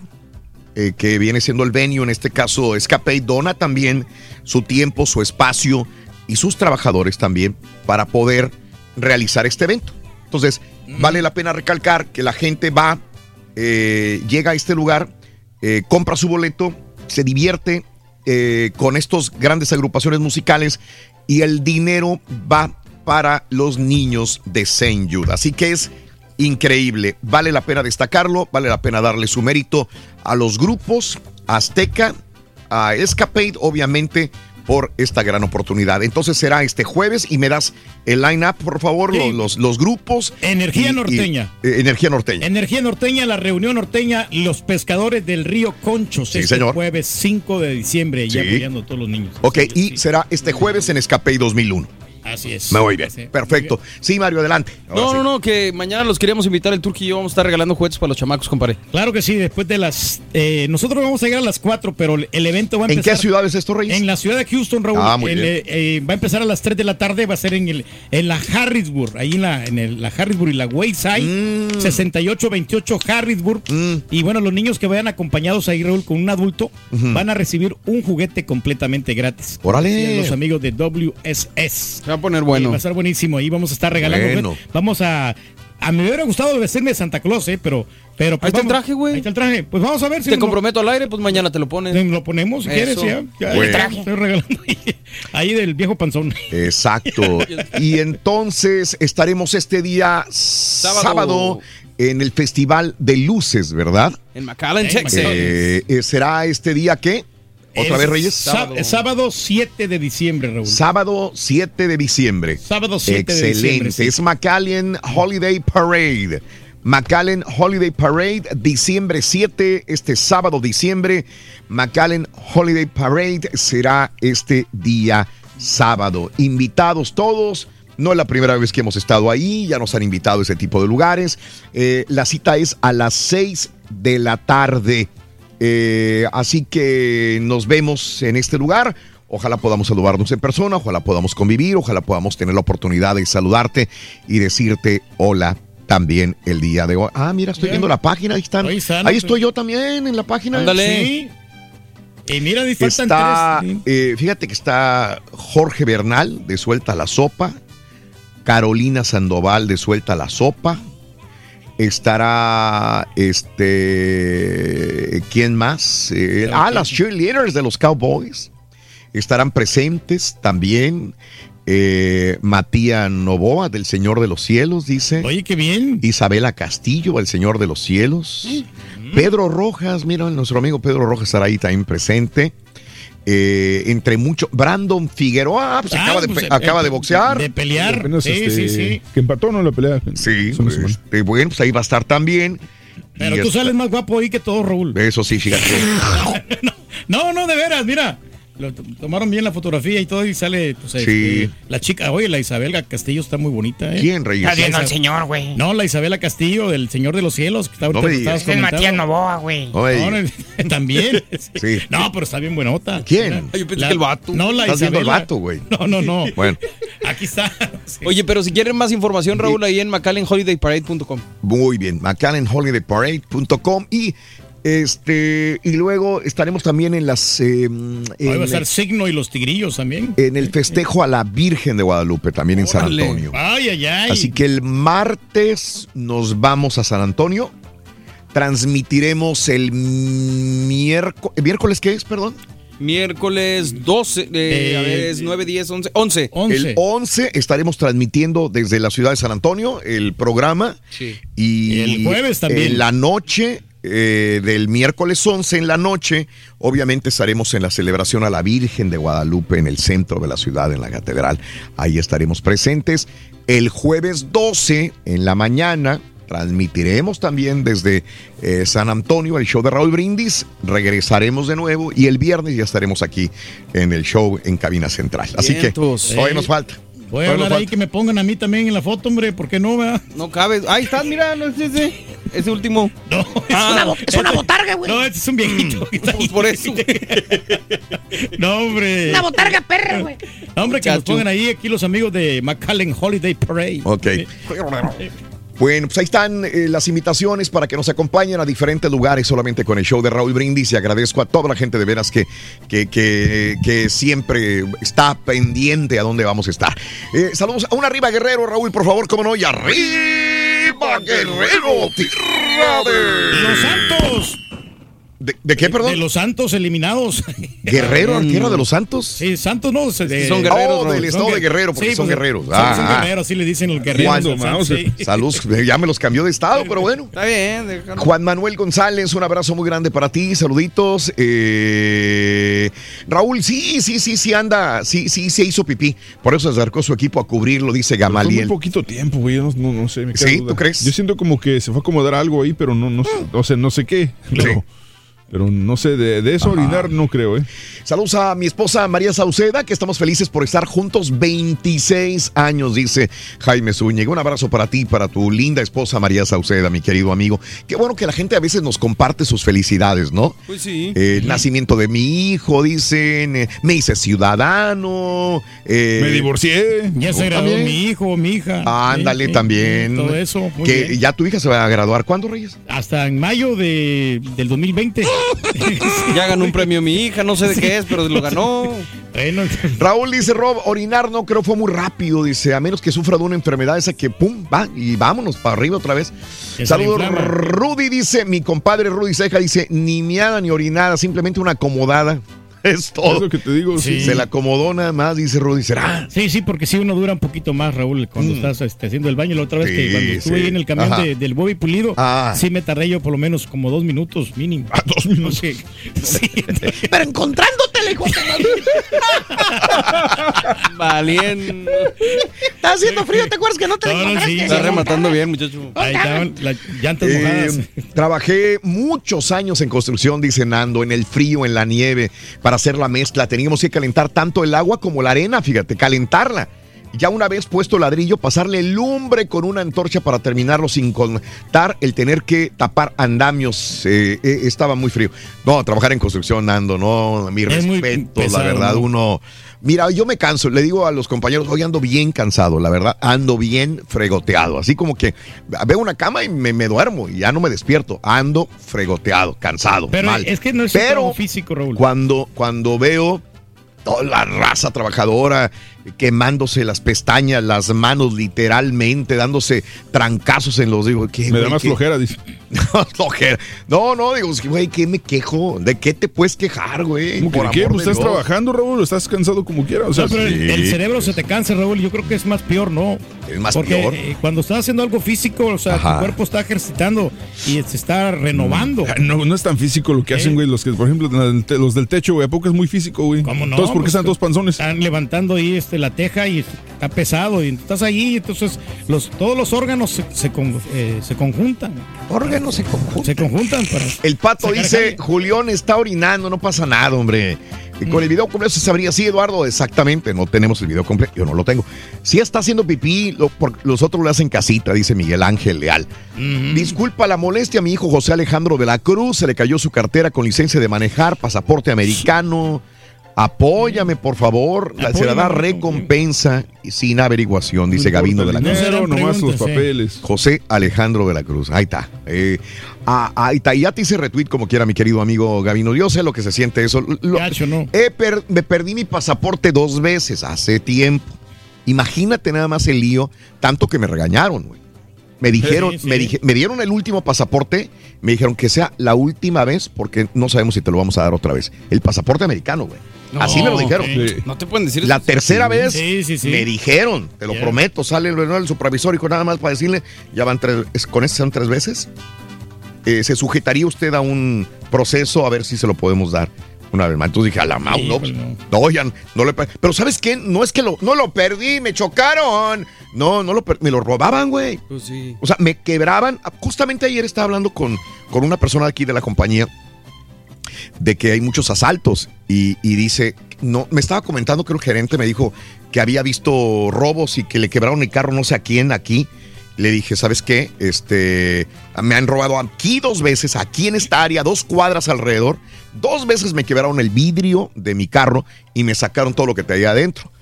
eh, que viene siendo el venue, en este caso Escape, dona también su tiempo, su espacio y sus trabajadores también para poder realizar este evento. Entonces, vale la pena recalcar que la gente va, eh, llega a este lugar, eh, compra su boleto, se divierte eh, con estas grandes agrupaciones musicales y el dinero va para los niños de Saint Jude. Así que es increíble. Vale la pena destacarlo, vale la pena darle su mérito a los grupos, a Azteca, a Escapade, obviamente, por esta gran oportunidad. Entonces será este jueves y me das el line-up, por favor, Sí. los, los, los grupos. Energía y- y- norteña. eh, energía norteña. Energía norteña, la reunión norteña, los pescadores del río Conchos. Sí, este señor. jueves 5 de diciembre, ya Sí. apoyando a todos los niños. Ok, y será este jueves en Escape 2001. Así es. Me voy bien. Perfecto. Sí, Mario, adelante. Ahora No, sí. no, no, que mañana los queríamos invitar el Turqui y yo vamos a estar regalando juguetes para los chamacos, compadre. Claro que sí, después de las... eh, nosotros vamos a llegar a las 4, pero el evento va a ¿En empezar... qué ciudad es esto, Reyes? En la ciudad de Houston, Raúl. Ah, muy En, bien. eh, va a empezar a las 3 de la tarde, va a ser en, el, en la Harrisburg, ahí en la, en el- la Harrisburg y la Wayside, Mm. 6828 Harrisburg. Y bueno, los niños que vayan acompañados ahí, Raúl, con un adulto, van a recibir un juguete completamente gratis. Órale. Los amigos de WSS. A poner bueno. va a estar buenísimo. Ahí vamos a estar regalando. Bueno. Vamos a... A mí me hubiera gustado vestirme de Santa Claus, ¿eh? Pero... pero pues, Ahí está el traje, güey. Ahí está el traje. Pues vamos a ver si Te comprometo al aire, pues mañana te lo pones. lo ponemos si Eso. quieres, ya. ya Bueno. está, Estoy regalando ahí, ahí del viejo panzón. Exacto. y entonces estaremos este día sábado, en el Festival de Luces, ¿verdad? En McAllen, Texas. Eh, eh, ¿Será este día qué? ¿Otra vez, Reyes? Sábado. sábado 7 de diciembre, Raúl. Sábado 7 de diciembre. Sábado 7 de Excelente. diciembre, sí. Es McAllen Holiday Parade. McAllen Holiday Parade, diciembre 7, este sábado diciembre. McAllen Holiday Parade será este día sábado. Invitados todos. No es la primera vez que hemos estado ahí, ya nos han invitado a ese tipo de lugares. Eh, la cita es a las 6 de la tarde. Eh, así que nos vemos en este lugar. Ojalá podamos saludarnos en persona, ojalá podamos convivir, ojalá podamos tener la oportunidad de saludarte y decirte hola también el día de hoy. Ah, mira, estoy viendo la página, ahí están. Ahí estoy yo también en la página. Ándale. Sí. Y mira, Está, tres. eh, fíjate que está Jorge Bernal de Suelta la Sopa, Carolina Sandoval de Suelta la Sopa, estará este, ¿quién más? Eh, ah, las cheerleaders de los Cowboys estarán presentes también. Eh, Matías Novoa del Señor de los Cielos, dice. Oye, qué bien. Isabela Castillo, el Señor de los Cielos. Pedro Rojas, mira, nuestro amigo Pedro Rojas estará ahí también presente. Eh, entre muchos, Brandon Figueroa, pues, Ah, acaba, de, pues, eh, acaba de eh, boxear. de pelear. Apenas, Sí, este, sí, sí. Que empató, ¿no? La pelea. Sí, semana. este, bueno, pues ahí va a estar también. Pero Y tú está- sales más guapo ahí que todo, Raúl. Eso sí, fíjate. No, no, de veras, mira. Lo tomaron bien la fotografía y todo y sale pues, Sí. este, la chica, oye, la Isabela Castillo está muy bonita, ¿eh? ¿Quién, Reyes? Está viendo al señor, güey. No, la Isabela Castillo del Señor de los Cielos, que está ahorita No me. Es el. Matías Novoa, güey. No, también. Sí. No, pero está bien buenota. ¿Quién? Yo pensé La- que el vato. No, la Estás Isabela. al vato, güey. No, no, no. Bueno, Aquí está. Sí. Oye, pero si quieren más información, Raúl, ahí en McAllenHolidayParade.com. muy bien. McAllenHolidayParade.com y este y luego estaremos también en las eh, en, va a el, estar Signo y los Tigrillos también. en el festejo a la Virgen de Guadalupe también en San. Antonio. Ay, ay, ay. Así que el martes nos vamos a San Antonio. Transmitiremos el miércoles. ¿Miércoles qué es, perdón? Miércoles 12, eh, a ver, es 9, 10, 11, 11. 11. El 11 estaremos transmitiendo desde la ciudad de San Antonio el programa. Sí. Y Y el jueves también. En la noche eh, del miércoles 11 en la noche, obviamente estaremos en la celebración a la Virgen de Guadalupe en el centro de la ciudad, en la catedral. Ahí estaremos presentes. El jueves 12 en la mañana transmitiremos también desde eh, San Antonio el show de Raúl Brindis. Regresaremos de nuevo y el viernes ya estaremos aquí en el show en Cabina Central. Así que todavía nos falta. Voy a hablar ahí que me pongan a mí también en la foto, hombre, ¿por qué no, verdad? No cabe. Ahí estás, mira, no es ese. ese último. No, es, una, bo- es una botarga, güey. No, este es un viejito. que está ahí. Por eso. No, hombre. Una botarga perra, güey. No, hombre, que nos pongan ahí aquí los amigos de McAllen Holiday Parade. Ok. Bueno, pues ahí están eh, las invitaciones para que nos acompañen a diferentes lugares solamente con el show de Raúl Brindis y agradezco a toda la gente de veras que, que, que, siempre está pendiente a dónde vamos a estar. Eh, saludos a un arriba guerrero, Raúl, por favor, cómo no, y arriba guerrero, tierra de... ¡Los Santos! ¿De, de qué, perdón? De los Santos eliminados. ¿Guerrero, tierra de los Santos? Sí, Santos no. de- Son guerreros, Oh, del estado Son de gue- Guerrero, porque son pues, guerreros. Son, Ah, son guerreros, así le dicen los guerreros. Juan, Santos, sí. Saludos, ya me los cambió de estado, pero bueno. Está bien, déjalo. Juan Manuel González, un abrazo muy grande para ti, saluditos. Eh, Raúl, sí, sí, sí, sí anda, sí, sí, se hizo pipí. Por eso se acercó su equipo a cubrirlo, dice Fue muy Gamaliel. poquito tiempo, güey. No, no, no sé. me ¿Sí? duda. ¿Tú crees? Yo siento como que se fue a acomodar algo ahí, pero no, no, sé- o sea, no sé qué. Pero, pero no sé, de, de eso orinar no creo, ¿eh? Saludos a mi esposa María Sauceda, que estamos felices por estar juntos 26 años, dice Jaime Zúñiga. Un abrazo para ti, para tu linda esposa María Sauceda, mi querido amigo. Qué bueno que la gente a veces nos comparte sus felicidades, ¿no? Pues sí. Eh, el nacimiento de mi hijo, dicen, eh, me hice ciudadano. eh, Me divorcié. Ya se ¿Tú graduó también? mi hijo mi hija. Ah, Ándale también. Todo eso. muy que bien. ya tu hija se va a graduar. ¿Cuándo, Reyes? Hasta en mayo de, del 2020. Ya ganó un premio mi hija, no sé de qué es, pero lo ganó. Bueno, Raúl dice, Rob, orinar no creo fue muy rápido, dice, a menos que sufra de una enfermedad esa que pum, va y vámonos para arriba otra vez. Saludos. Rudy dice, mi compadre Rudy Ceja dice, ni miada ni orinada, simplemente una acomodada. Es todo. Es lo que te digo, sí. Se la acomodó nada más, dice Rudy, será. Sí, sí, porque si uno dura un poquito más, Raúl, cuando estás este, haciendo el baño. La otra vez Mm. Sí, que cuando estuve sí. ahí en el camión de- del Bobby Pulido, Ah. sí me tardé yo por lo menos como dos minutos mínimo. dos minutos. Sí, sí. Pero encontrándote, hijo de Valiente. Está haciendo frío, ¿te acuerdas que no te No, no, sí, Está rematando bien, muchacho. Ahí estaban las llantas mojadas. Eh, trabajé muchos años en construcción, dice Nando, en el frío, en la nieve, para hacer la mezcla. Teníamos que calentar tanto el agua como la arena, fíjate, calentarla. Ya una vez puesto el ladrillo, pasarle lumbre con una antorcha para terminarlo sin contar el tener que tapar andamios. eh, eh, estaba muy frío. No, trabajar en construcción, Nando, no, mi Es respeto, la verdad, ¿no? uno... Mira, yo me canso, le digo a los compañeros, hoy ando bien cansado, la verdad, ando bien fregoteado, así como que veo una cama y me, me duermo y ya no me despierto, ando fregoteado, cansado, Pero mal. es que no es un Pero físico, Raúl. cuando, cuando veo toda la raza trabajadora quemándose las pestañas, las manos literalmente, dándose trancazos en los digo, ¿qué, Me da más qué? flojera, dice. Flojera. No, no, digo, que, güey, ¿qué me quejo? ¿De qué te puedes quejar, güey? ¿Cómo que Por de qué? amor Pues estás Dios. trabajando, Raúl, estás cansado como quieras. O sea, No, pero el, sí. el cerebro se te cansa, Raúl. Yo creo que es más peor, ¿no? Es más Porque peor. eh, cuando estás haciendo algo físico, o sea, Ajá. tu cuerpo está ejercitando y se está renovando. Ah, No, no es tan físico lo que hacen, güey. Los que, por ejemplo, los del techo, güey. ¿A poco es muy físico, güey? ¿Cómo no? Entonces, ¿por qué Pues, están todos panzones? Están levantando ahí este, la teja y está pesado y estás ahí, entonces los, todos los órganos se, se, con- eh, se conjuntan. Órganos se conjuntan. Se conjuntan para... El pato dice, jale. Julián está orinando, no pasa nada, hombre. Y Con el video completo se sabría, sí, Eduardo, exactamente, no tenemos el video completo, yo no lo tengo. Si está haciendo pipí, lo- por- los otros lo hacen casita, dice Miguel Ángel Leal. Disculpa la molestia, mi hijo José Alejandro de la Cruz, se le cayó su cartera con licencia de manejar, pasaporte americano. Apóyame, por favor. La- se le da recompensa y sin averiguación, dice Gabino de la Cruz. No nomás los eh. papeles. José Alejandro de la Cruz. Ahí está. Eh, ah, ahí está. Y ya te hice retweet como quiera, mi querido amigo Gavino. Yo sé lo que se siente eso. Lo- Gacho, ¿no? he per- me perdí mi pasaporte dos veces hace tiempo. Imagínate nada más el lío, tanto que me regañaron, güey. Me dijeron, Sí, sí. Me, dije- me dieron el último pasaporte, me dijeron que sea la última vez porque no sabemos si te lo vamos a dar otra vez. El pasaporte americano, güey. No, Así me lo dijeron. No te pueden decir La eso. tercera vez Sí, sí, sí. me dijeron, te lo prometo, sale el, el supervisor y con nada más para decirle, ya van tres, es- con este son tres veces. Eh, se sujetaría usted a un proceso a ver si se lo podemos dar una vez más. Entonces dije, a la mau, no, pues, Híjole, no, ya no le pe- Pero ¿sabes qué? No es que lo, no lo perdí, me chocaron. No, no lo me lo robaban, güey. Pues sí. O sea, me quebraban. Justamente ayer estaba hablando con, con una persona aquí de la compañía de que hay muchos asaltos y, dice, no, me estaba comentando que el gerente me dijo que había visto robos y que le quebraron el carro no sé a quién aquí Le dije, ¿sabes qué? Este, me han robado aquí dos veces, aquí en esta área, dos cuadras alrededor. Dos veces me quebraron el vidrio de mi carro y me sacaron todo lo que traía adentro.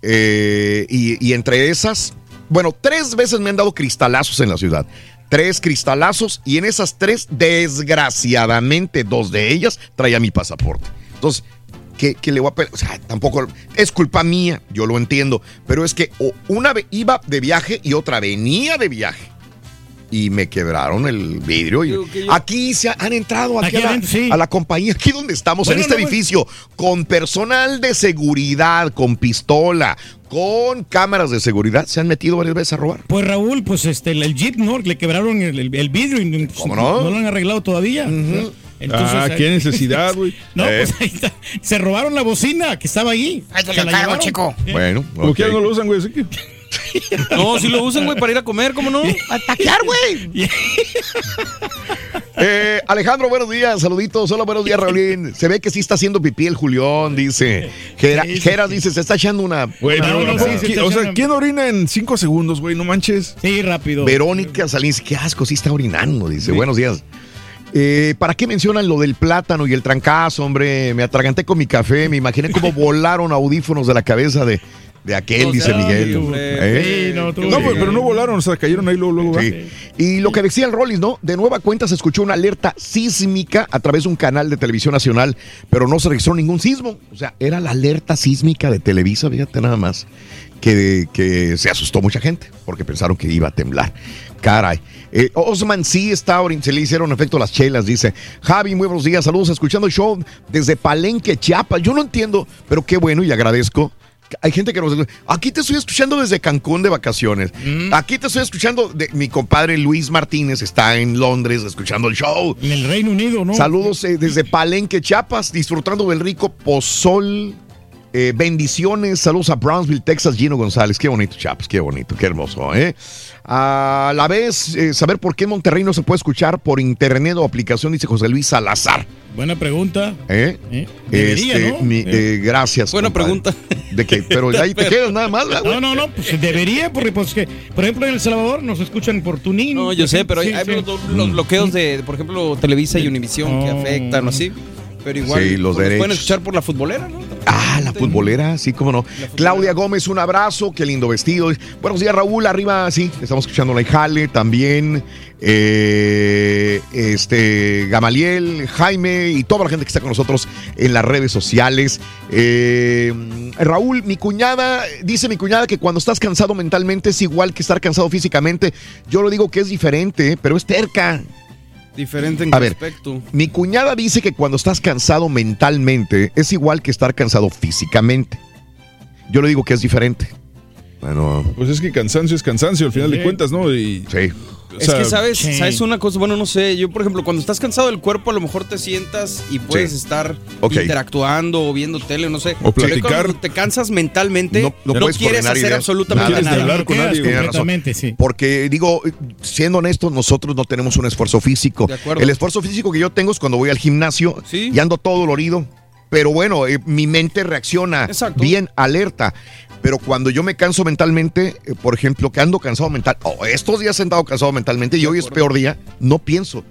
Eh, y entre esas, bueno, tres veces me han dado cristalazos en la ciudad. Tres cristalazos y en esas tres, desgraciadamente, dos de ellas traía mi pasaporte. Entonces, ¿qué, le voy a pe- O sea, tampoco es culpa mía, yo lo entiendo. Pero es que una iba de viaje y otra venía de viaje. Y me quebraron el vidrio. Y aquí se han entrado aquí, Aquí a, la, adentro, sí. a la compañía, aquí donde estamos, Bueno, en este no, bueno. edificio, con personal de seguridad, con pistola, con cámaras de seguridad, se han metido varias veces a robar. Pues Raúl, pues este, el, Jeep, ¿no? Le quebraron el, el- el vidrio y pues, ¿Cómo no? lo han arreglado todavía. Ah, qué necesidad, güey. No, Eh. pues ahí está. Se robaron la bocina que estaba ahí. Se la llevaron. Bueno, Como que ya no lo usan, güey. No, si lo usan, güey, para ir a comer, ¿cómo no? A taquear, güey. Eh, Alejandro, buenos días, saluditos. Hola, buenos días, Raulín. Se ve que sí está haciendo pipí el Julián, dice. Sí, Geras dice, se está echando una. Güey, una- ¿por qué? o sea, ¿quién orina en cinco segundos, güey? No manches. Sí, rápido. Verónica Salins, qué asco, sí está orinando, dice. Buenos días. Eh, ¿Para qué mencionan lo del plátano y el trancazo, hombre? Me atraganté con mi café, me imaginé cómo volaron audífonos de la cabeza de, de aquel, No dice Miguel. tú. ¿Eh? No, pero, pero no volaron, o sea, cayeron ahí luego, luego. Sí. Y lo que decía el Rollis, ¿no? De nueva cuenta se escuchó una alerta sísmica a través de un canal de televisión nacional, pero no se registró ningún sismo. O sea, era la alerta sísmica de Televisa, fíjate nada más, que, que se asustó mucha gente porque pensaron que iba a temblar. Caray. Eh, Osman sí está, orin- se le hicieron efecto las chelas, dice. Javi, muy buenos días, saludos, escuchando el show desde Palenque, Chiapas. Yo no entiendo, pero qué bueno y agradezco. Hay gente que nos Aquí te estoy escuchando desde Cancún de vacaciones. Aquí te estoy escuchando de mi compadre Luis Martínez está en Londres escuchando el show. En el Reino Unido, ¿no? Saludos eh, desde Palenque, Chiapas, disfrutando del rico pozol. Eh, bendiciones, saludos a Brownsville, Texas, Gino González. Qué bonito, Chiapas, qué bonito, qué hermoso, ¿eh? A la vez, eh, saber por qué Monterrey no se puede escuchar por internet o aplicación, dice José Luis Salazar. Buena pregunta. ¿Eh? ¿Eh? Debería, Este, ¿no? mi- eh, gracias. Buena compadre. pregunta. De que, pero ahí te quedas nada más, ¿verdad? No, no, no, pues debería, porque pues que, por ejemplo, en El Salvador nos escuchan por Tunin. No, yo sé, pero hay, Sí, hay sí. los, los bloqueos de, por ejemplo, Televisa y Univisión que afectan o así. Pero igual Sí, los pues, derechos. pueden escuchar por la futbolera, ¿no? Ah, la futbolera, sí, cómo no. Claudia Gómez, un abrazo, qué lindo vestido. Buenos días, Raúl, arriba, sí, estamos escuchando la Jale también. eh, este, Gamaliel, Jaime y toda la gente que está con nosotros en las redes sociales. Eh, Raúl, mi cuñada, dice mi cuñada que cuando estás cansado mentalmente es igual que estar cansado físicamente. Yo lo digo que es diferente, pero es terca. Diferente en A ver, aspecto. Mi cuñada dice que cuando estás cansado mentalmente es igual que estar cansado físicamente. Yo le digo que es diferente. Bueno, Pues es que cansancio es cansancio, al final de cuentas, ¿no? Y, sí. Es que sabes, sabes una cosa, bueno, no sé, yo por ejemplo, cuando estás cansado del cuerpo, a lo mejor te sientas y puedes Sí. estar interactuando o viendo tele, no sé. O Pero platicar. cuando te cansas mentalmente, no, quieres hacer ideas. absolutamente Nada. nada. Quieres hablar con nadie. Sí. Porque digo, siendo honestos, nosotros no tenemos un esfuerzo físico. De acuerdo. El esfuerzo físico que yo tengo es cuando voy al gimnasio y ando todo dolorido. Pero bueno, eh, mi mente reacciona bien alerta. Pero cuando yo me canso mentalmente, eh, por ejemplo, que ando cansado mental, o estos días he andado cansado mentalmente y hoy es peor día, no pienso.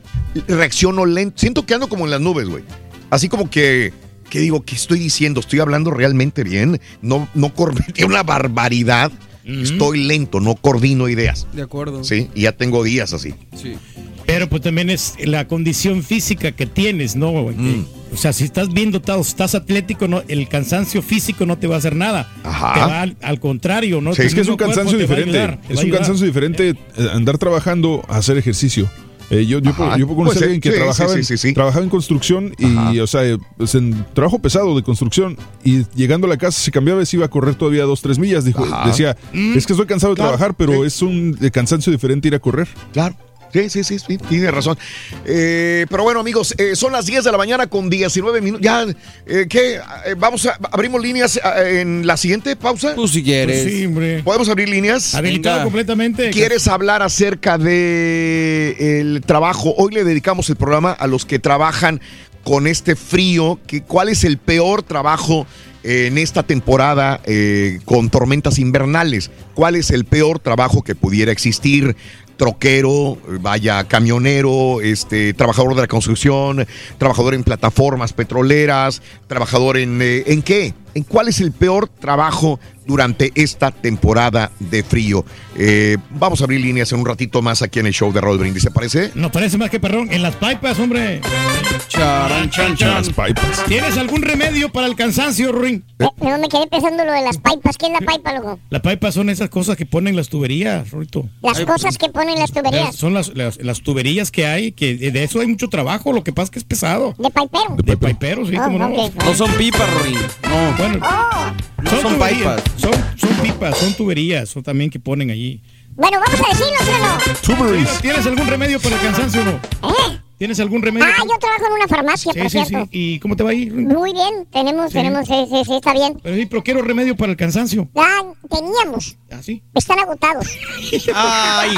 Reacciono lento. Siento que ando como en las nubes, güey. Así como que, que digo, ¿qué estoy diciendo? ¿Estoy hablando realmente bien? No, no cometí una barbaridad. Estoy lento, no coordino ideas. De acuerdo. Sí, y ya tengo días así. Sí. Pero pues también es la condición física que tienes, ¿no? Mm. O sea, si estás bien dotado, si estás atlético, no, el cansancio físico no te va a hacer nada. Ajá. Te va al, al contrario, ¿no? Sí, es que es un cansancio diferente. ayudar, Es un cansancio diferente eh, andar trabajando a hacer ejercicio. Eh, yo, yo, Ajá. yo conocí Pues, a alguien que sí, trabajaba, sí, en, sí, trabajaba en construcción y, o sea, eh, pues, en trabajo pesado de construcción y llegando a la casa se cambiaba y se iba a correr todavía dos, tres millas. Dijo, Ajá. decía, Mm. es que estoy cansado de Claro, trabajar, pero es un eh, cansancio diferente ir a correr. Claro. Sí, sí, sí, sí, tiene razón. Eh, pero bueno, amigos, eh, son las 10 de la mañana con 19 minutos. Ya, eh, ¿qué? Vamos a, abrimos líneas en la siguiente pausa. Tú si quieres. Pues sí, hombre. ¿Podemos abrir líneas? Habilitado completamente. ¿Quieres hablar acerca de el trabajo? Hoy le dedicamos el programa a los que trabajan con este frío. Que, ¿Cuál es el peor trabajo en esta temporada eh, con tormentas invernales? ¿Cuál es el peor trabajo que pudiera existir? Troquero, vaya camionero, este trabajador de la construcción, trabajador en plataformas petroleras, trabajador en eh, ¿en qué? ¿En cuál es el peor trabajo durante esta temporada de frío? Eh, vamos a abrir líneas en un ratito más aquí en el show de Roll Brindis, ¿se parece? No parece más que perrón. En las pipas, hombre. Charan, chan, chan. Las pipas. ¿Tienes algún remedio para el cansancio, Ruin? Eh, No me quedé pensando lo de las pipas. ¿Qué es la pipa, loco? Las pipas son esas cosas que ponen las tuberías, Rorito. Las cosas que ponen las tuberías. Son las, las, las tuberías que hay, que de eso hay mucho trabajo, lo que pasa es que es pesado. ¿De pipero? De pipero, sí, Oh, cómo no. No son pipas, Rorín. No, bueno. No son pipas. Son, son pipas, son tuberías, son también que ponen allí. Bueno, vamos a decirlo, ¿sí o no? ¿Tienes, ¿Tienes algún remedio para el cansancio o no? ¿Eh? ¿Tienes algún remedio? Ah, yo trabajo en una farmacia, Sí, por sí, sí. cierto. ¿Y cómo te va a ir? Muy bien, tenemos, Sí. tenemos, sí, sí, sí, está bien. Pero sí, pero quiero remedio para el cansancio. Ah, teníamos. ¿Ah, sí? Están agotados. Ay.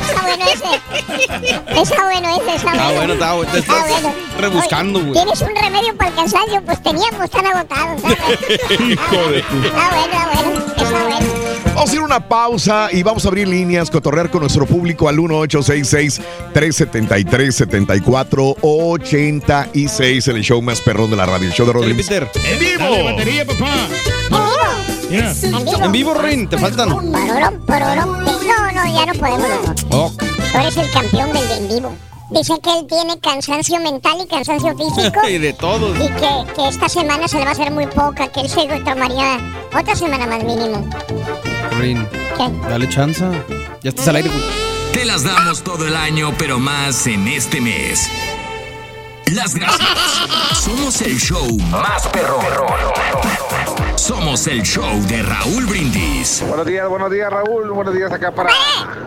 Está bueno ese. Está bueno ese, está bueno. Ah, bueno, está bueno. Te Está estás bueno. rebuscando, güey. ¿Tienes un remedio para el cansancio? Pues teníamos, están agotados. Hijo de Está bueno, está bueno, está bueno. Vamos a ir a una pausa y vamos a abrir líneas, cotorrear con nuestro público al 1866-373-7486 en el show más perrón de la radio, el show de Rodríguez. Peter. ¡En vivo! Dale, batería, papá. En vivo. En vivo, Rorín, te faltan. No, no, ya no podemos. Oh. Tú eres el campeón del de en vivo. Dice que él tiene cansancio mental y cansancio físico. y de todos. Y que, que esta semana se le va a hacer muy poca, que él se tomaría otra semana más mínimo. Dale chanza. Ya estás al aire, güey. Te las damos todo el año, pero más en este mes. Las gracias. Somos el show más perrón. Somos el show de Raúl Brindis. Buenos días, buenos días Raúl, buenos días acá para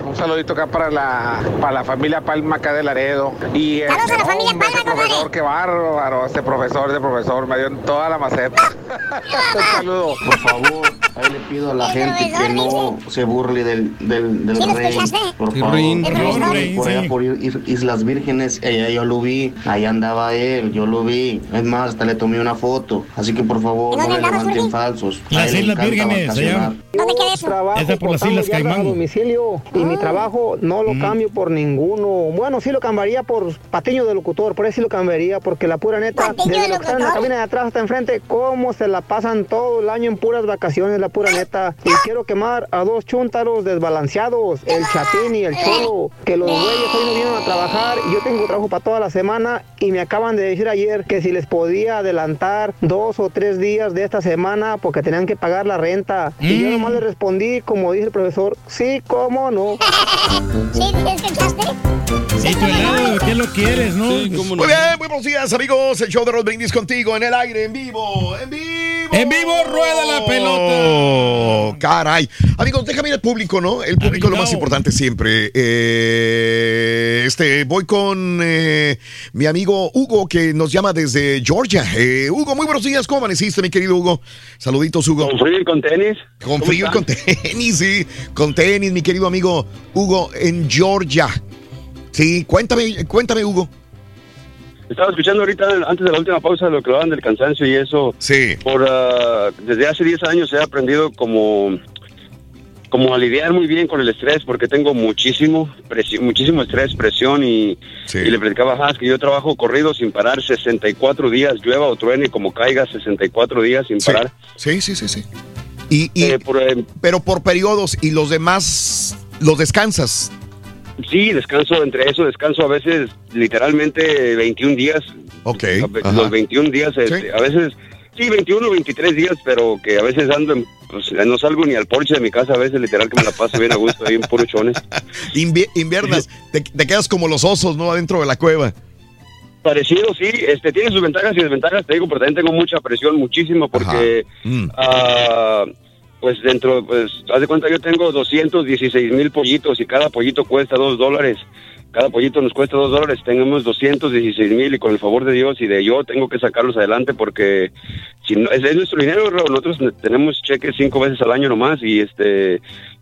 un saludito acá para la para la familia Palma acá de Laredo y Saludos a la familia hombre, Palma, ese profesor, qué bárbaro, este profesor, este profesor me dio en toda la maceta. un saludo. Por favor, ahí le pido a la gente que no se burle del, del, del ¿Sí lo rey. Por favor, por allá por Is- Islas Vírgenes, allá yo lo vi, ahí andaba él, yo lo vi. Es más, hasta le tomé una foto. Así que por favor, ¿Y no andabas, levanten falsos. Las Islas Vírgenes, allá. ¿Dónde queda eso? trabajo Esa por las Islas Caimán. domicilio y mi Ah. trabajo no lo cambio por ninguno. Bueno, sí lo cambiaría por patiño de locutor, por eso sí lo cambiaría, porque la pura neta, desde de lo que está en la cabina de atrás hasta enfrente, cómo se la pasan todo el año en puras vacaciones, la pura neta. Y quiero quemar a dos chúntaros desbalanceados, el chatín y el cholo, que los güeyes hoy no vienen a trabajar y yo tengo trabajo para toda la semana y me acaban de decir ayer que si les podía adelantar dos o tres días de esta semana porque tenían que pagar la renta. Y yo Mm. nomás le respondí, como dice el profesor, sí, cómo no. ¿Sí? ¿Sí escuchaste? Tu helado, ¿qué lo quieres, no? Sí, cómo no. Muy bien, muy buenos días amigos, el show de Roll Brindis contigo en el aire, en vivo, en vivo. En vivo rueda la pelota. Caray. Amigos, déjame ir al público, ¿no? El público es lo más importante siempre. Eh, este, voy con eh, mi amigo Hugo, que nos llama desde Georgia. Eh, Hugo, muy buenos días. ¿Cómo amaneciste, mi querido Hugo? Saluditos, Hugo. Con frío y con tenis. Con ¿Cómo frío y con tenis, sí. Con tenis, mi querido amigo Hugo, en Georgia. Sí, cuéntame, cuéntame, Hugo. Estaba escuchando ahorita, antes de la última pausa, lo que hablaban del cansancio y eso. Sí. Por, ah, desde hace 10 años he aprendido como, como a lidiar muy bien con el estrés, porque tengo muchísimo, muchísimo estrés, presión y, y le platicaba a Haas que yo trabajo corrido sin parar 64 días, llueva o truene como caiga 64 días sin Sí. parar. Sí, sí, sí, sí. Y, y- Eh, por, eh, pero por periodos y los demás los descansas. Sí, descanso entre eso, descanso a veces literalmente 21 días. Ok. Ajá. Los 21 días, este, a veces, sí, 21 o 23 días, pero que a veces ando, en- pues, no salgo ni al porche de mi casa, a veces literal que me la paso bien a gusto ahí en puro chones. Invi- inviernas, te, te quedas como los osos, ¿no? Adentro de la cueva. Parecido, sí, este, tiene sus ventajas y desventajas, te digo, pero también tengo mucha presión, muchísimo, porque, Mm. ah, pues dentro, pues, haz de cuenta, yo tengo 216 mil pollitos y cada pollito cuesta dos dólares. Cada pollito nos cuesta dos dólares, tenemos 216 mil y con el favor de Dios y de yo tengo que sacarlos adelante porque si no, es, es nuestro dinero, nosotros tenemos cheques cinco veces al año nomás y este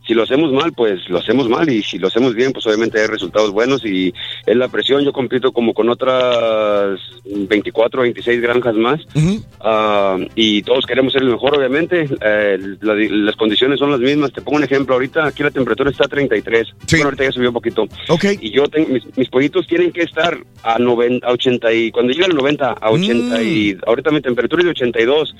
si lo hacemos mal, pues lo hacemos mal y si lo hacemos bien, pues obviamente hay resultados buenos y es la presión. Yo compito como con otras 24 o 26 granjas más ah, y todos queremos ser el mejor, obviamente. Eh, la- las condiciones son las mismas. Te pongo un ejemplo. Ahorita aquí la temperatura está a 33. Bueno, ahorita ya subió un poquito. Y yo tengo, mis, mis pollitos tienen que estar a, 90, a 80 y cuando llegan a 90 a 80 y ahorita mi temperatura es de 82.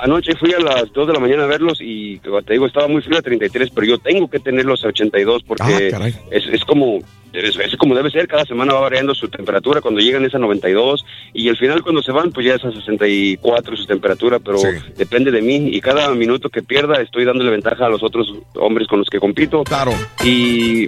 Anoche fui a las 2 de la mañana a verlos y te digo, estaba muy frío a 33, pero yo tengo que tenerlos a 82 porque Ah, es, es como es, es como debe ser, cada semana va variando su temperatura, cuando llegan es a 92 y al final cuando se van pues ya es a 64 su temperatura, pero depende de mí y cada minuto que pierda estoy dándole ventaja a los otros hombres con los que compito. Claro. Y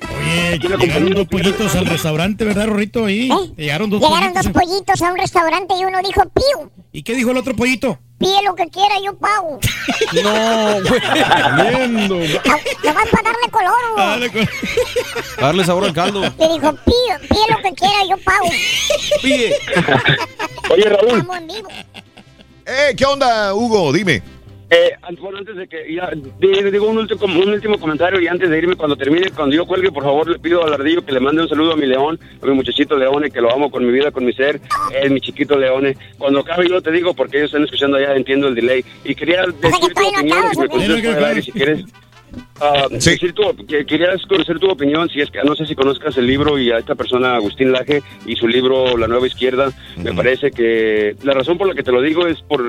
Llegaron dos pollitos al restaurante, ¿verdad, Rorrito? Ahí. Llegaron dos Llegaron pollitos. dos pollitos a un restaurante y uno dijo, Pío, ¿Y qué dijo el otro pollito? Pide lo que quiera, yo pago. No, güey. Viendo. Nomás para darle color, güey. Darle sabor al caldo. Le dijo, pide, pide lo que quiera, yo pago. Pide. Oye, Raúl. Estamos en vivo. Eh, ¿qué onda, Hugo? Dime. Eh, bueno, antes de que ya di- digo un último, un último comentario y antes de irme cuando termine, cuando yo cuelgue, por favor le pido al ardillo que le mande un saludo a mi león, a mi muchachito Leone, que lo amo con mi vida, con mi ser, es mi chiquito Leone. Cuando acabe yo te digo porque ellos están escuchando allá, entiendo el delay y quería decir tu opinión, si me contestas si quieres. Ah, decir tu- que querías conocer tu opinión, si es que no sé si conozcas el libro y a esta persona Agustín Laje y su libro La Nueva Izquierda, me parece que la razón por la que te lo digo es por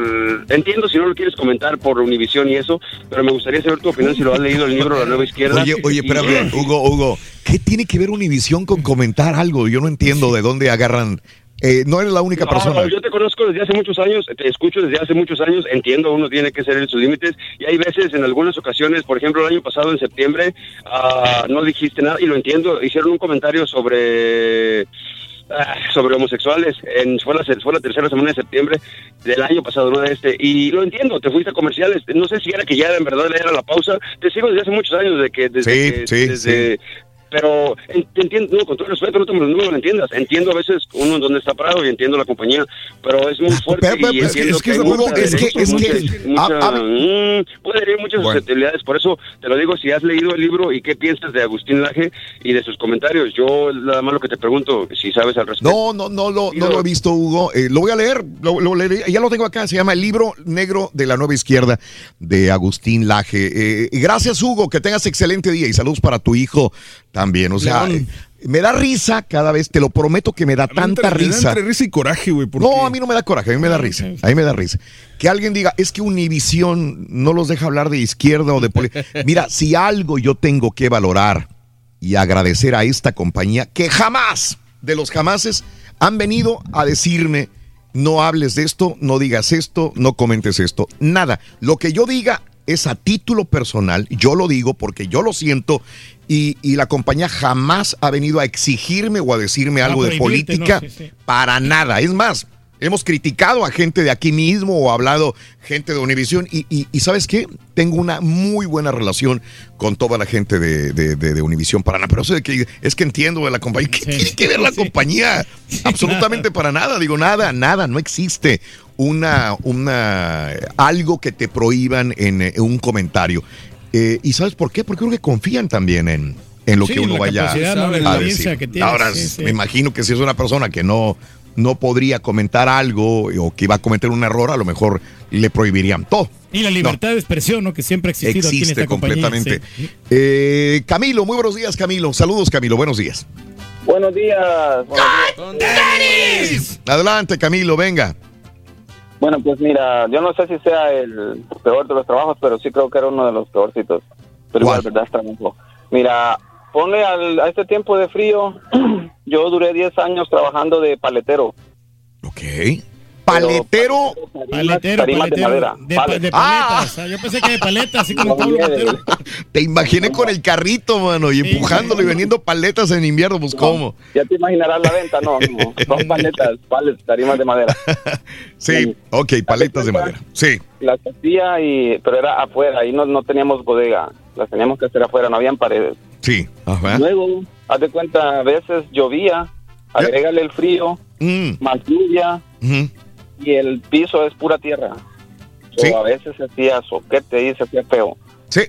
entiendo si no lo quieres comentar por Univisión y eso, pero me gustaría saber tu opinión si lo has leído el libro La Nueva Izquierda. Oye, oye, Y- espérame, Hugo, Hugo, ¿qué tiene que ver Univisión con comentar algo? Yo no entiendo de dónde agarran. Eh, no eres la única No, persona. yo te conozco desde hace muchos años, te escucho desde hace muchos años, entiendo, uno tiene que ser en sus límites y hay veces, en algunas ocasiones, por ejemplo, el año pasado, en septiembre, ah, no dijiste nada y lo entiendo, hicieron un comentario sobre ah, sobre homosexuales, en, fue, la, fue la tercera semana de septiembre del año pasado, no de este, y lo entiendo, te fuiste a comerciales, no sé si era que ya era, en verdad era la pausa, te sigo desde hace muchos años, desde que... Desde Sí, que- sí, desde- Pero te entiendo, no, con todo respeto, no, te, no me lo entiendas. Entiendo a veces uno en dónde está parado y entiendo la compañía, pero es muy fuerte Pero, pero, y es que- entiendo es que la parte- muchas- es que- es que- muchas- muchas- a- a- mm, puede haber muchas susceptibilidades, por eso te lo digo, si has leído el libro y qué piensas de Agustín Laje y de sus comentarios. Yo nada más lo que te pregunto, si sabes al respecto. No, no, no lo, no lo he visto, Hugo. Eh, lo voy a leer, lo, lo leeré. Ya lo tengo acá. Se llama El libro negro de la nueva izquierda de Agustín Laje. Eh, gracias, Hugo. Que tengas excelente día y saludos para tu hijo también. O sea, León. eh, me da risa cada vez. Te lo prometo que me da tanta Me da risa. entre risa y coraje, güey. porque- No, a mí no me da coraje, a mí me da risa. A mí me da risa. Que alguien diga, es que Univisión no los deja hablar de izquierda o de política. Mira, si algo yo tengo que valorar y agradecer a esta compañía, que jamás, de los jamases, han venido a decirme, no hables de esto, no digas esto, no comentes esto. Nada. Lo que yo diga es a título personal, yo lo digo porque yo lo siento y, y la compañía jamás ha venido a exigirme o a decirme algo de política Sí, sí. para nada. Es más, hemos criticado a gente de aquí mismo o hablado gente de Univisión y, y- y ¿sabes qué? Tengo una muy buena relación con toda la gente de, de, de, de Univisión para nada. Pero eso de que es que entiendo de la compañía. ¿Qué tiene que ver la compañía? Absolutamente para nada. Digo, nada, nada. No existe una, una algo que te prohíban en, eh, un comentario. Eh, ¿Y sabes por qué? Porque creo que confían también en, en lo Sí, que uno la vaya a decir. que tienes, Ahora, sí, sí. me imagino que si es una persona que no, no podría comentar algo o que iba a cometer un error, a lo mejor le prohibirían todo. Y la libertad de expresión, ¿no? Que siempre ha existido aquí en Existe esta compañía. completamente. sí. Eh, Camilo, muy buenos días, Camilo. Saludos, Camilo. Buenos días. Buenos días. Buenos días. Adelante, Camilo, venga. Bueno, pues mira, yo no sé si sea el peor de los trabajos, pero sí creo que era uno de los peorcitos. Pero igual, verdad, es trabajo. Mira, ponle al- a este tiempo de frío, yo duré 10 años trabajando de paletero. Ok. Paletero. Paletero, Tarimas de paletero. madera. De, pa- Palet. de paletas. Ah, Yo pensé que de paletas, así como Pablo Montero. Te imaginé con el carrito, mano, y empujándolo y vendiendo paletas en invierno, pues cómo. Ya te imaginarás la venta, no, no, son paletas, paletas, tarimas de madera. Sí, ok, paletas de madera. Sí. Las hacía, y, pero era afuera, ahí no, no teníamos bodega, las teníamos que hacer afuera, no habían paredes. Sí. Ajá. Luego, haz de cuenta, a veces llovía, agrégale el frío, Mm. más lluvia, y el piso es pura tierra. So, A veces se hacía soquete y se hacía feo. Sí.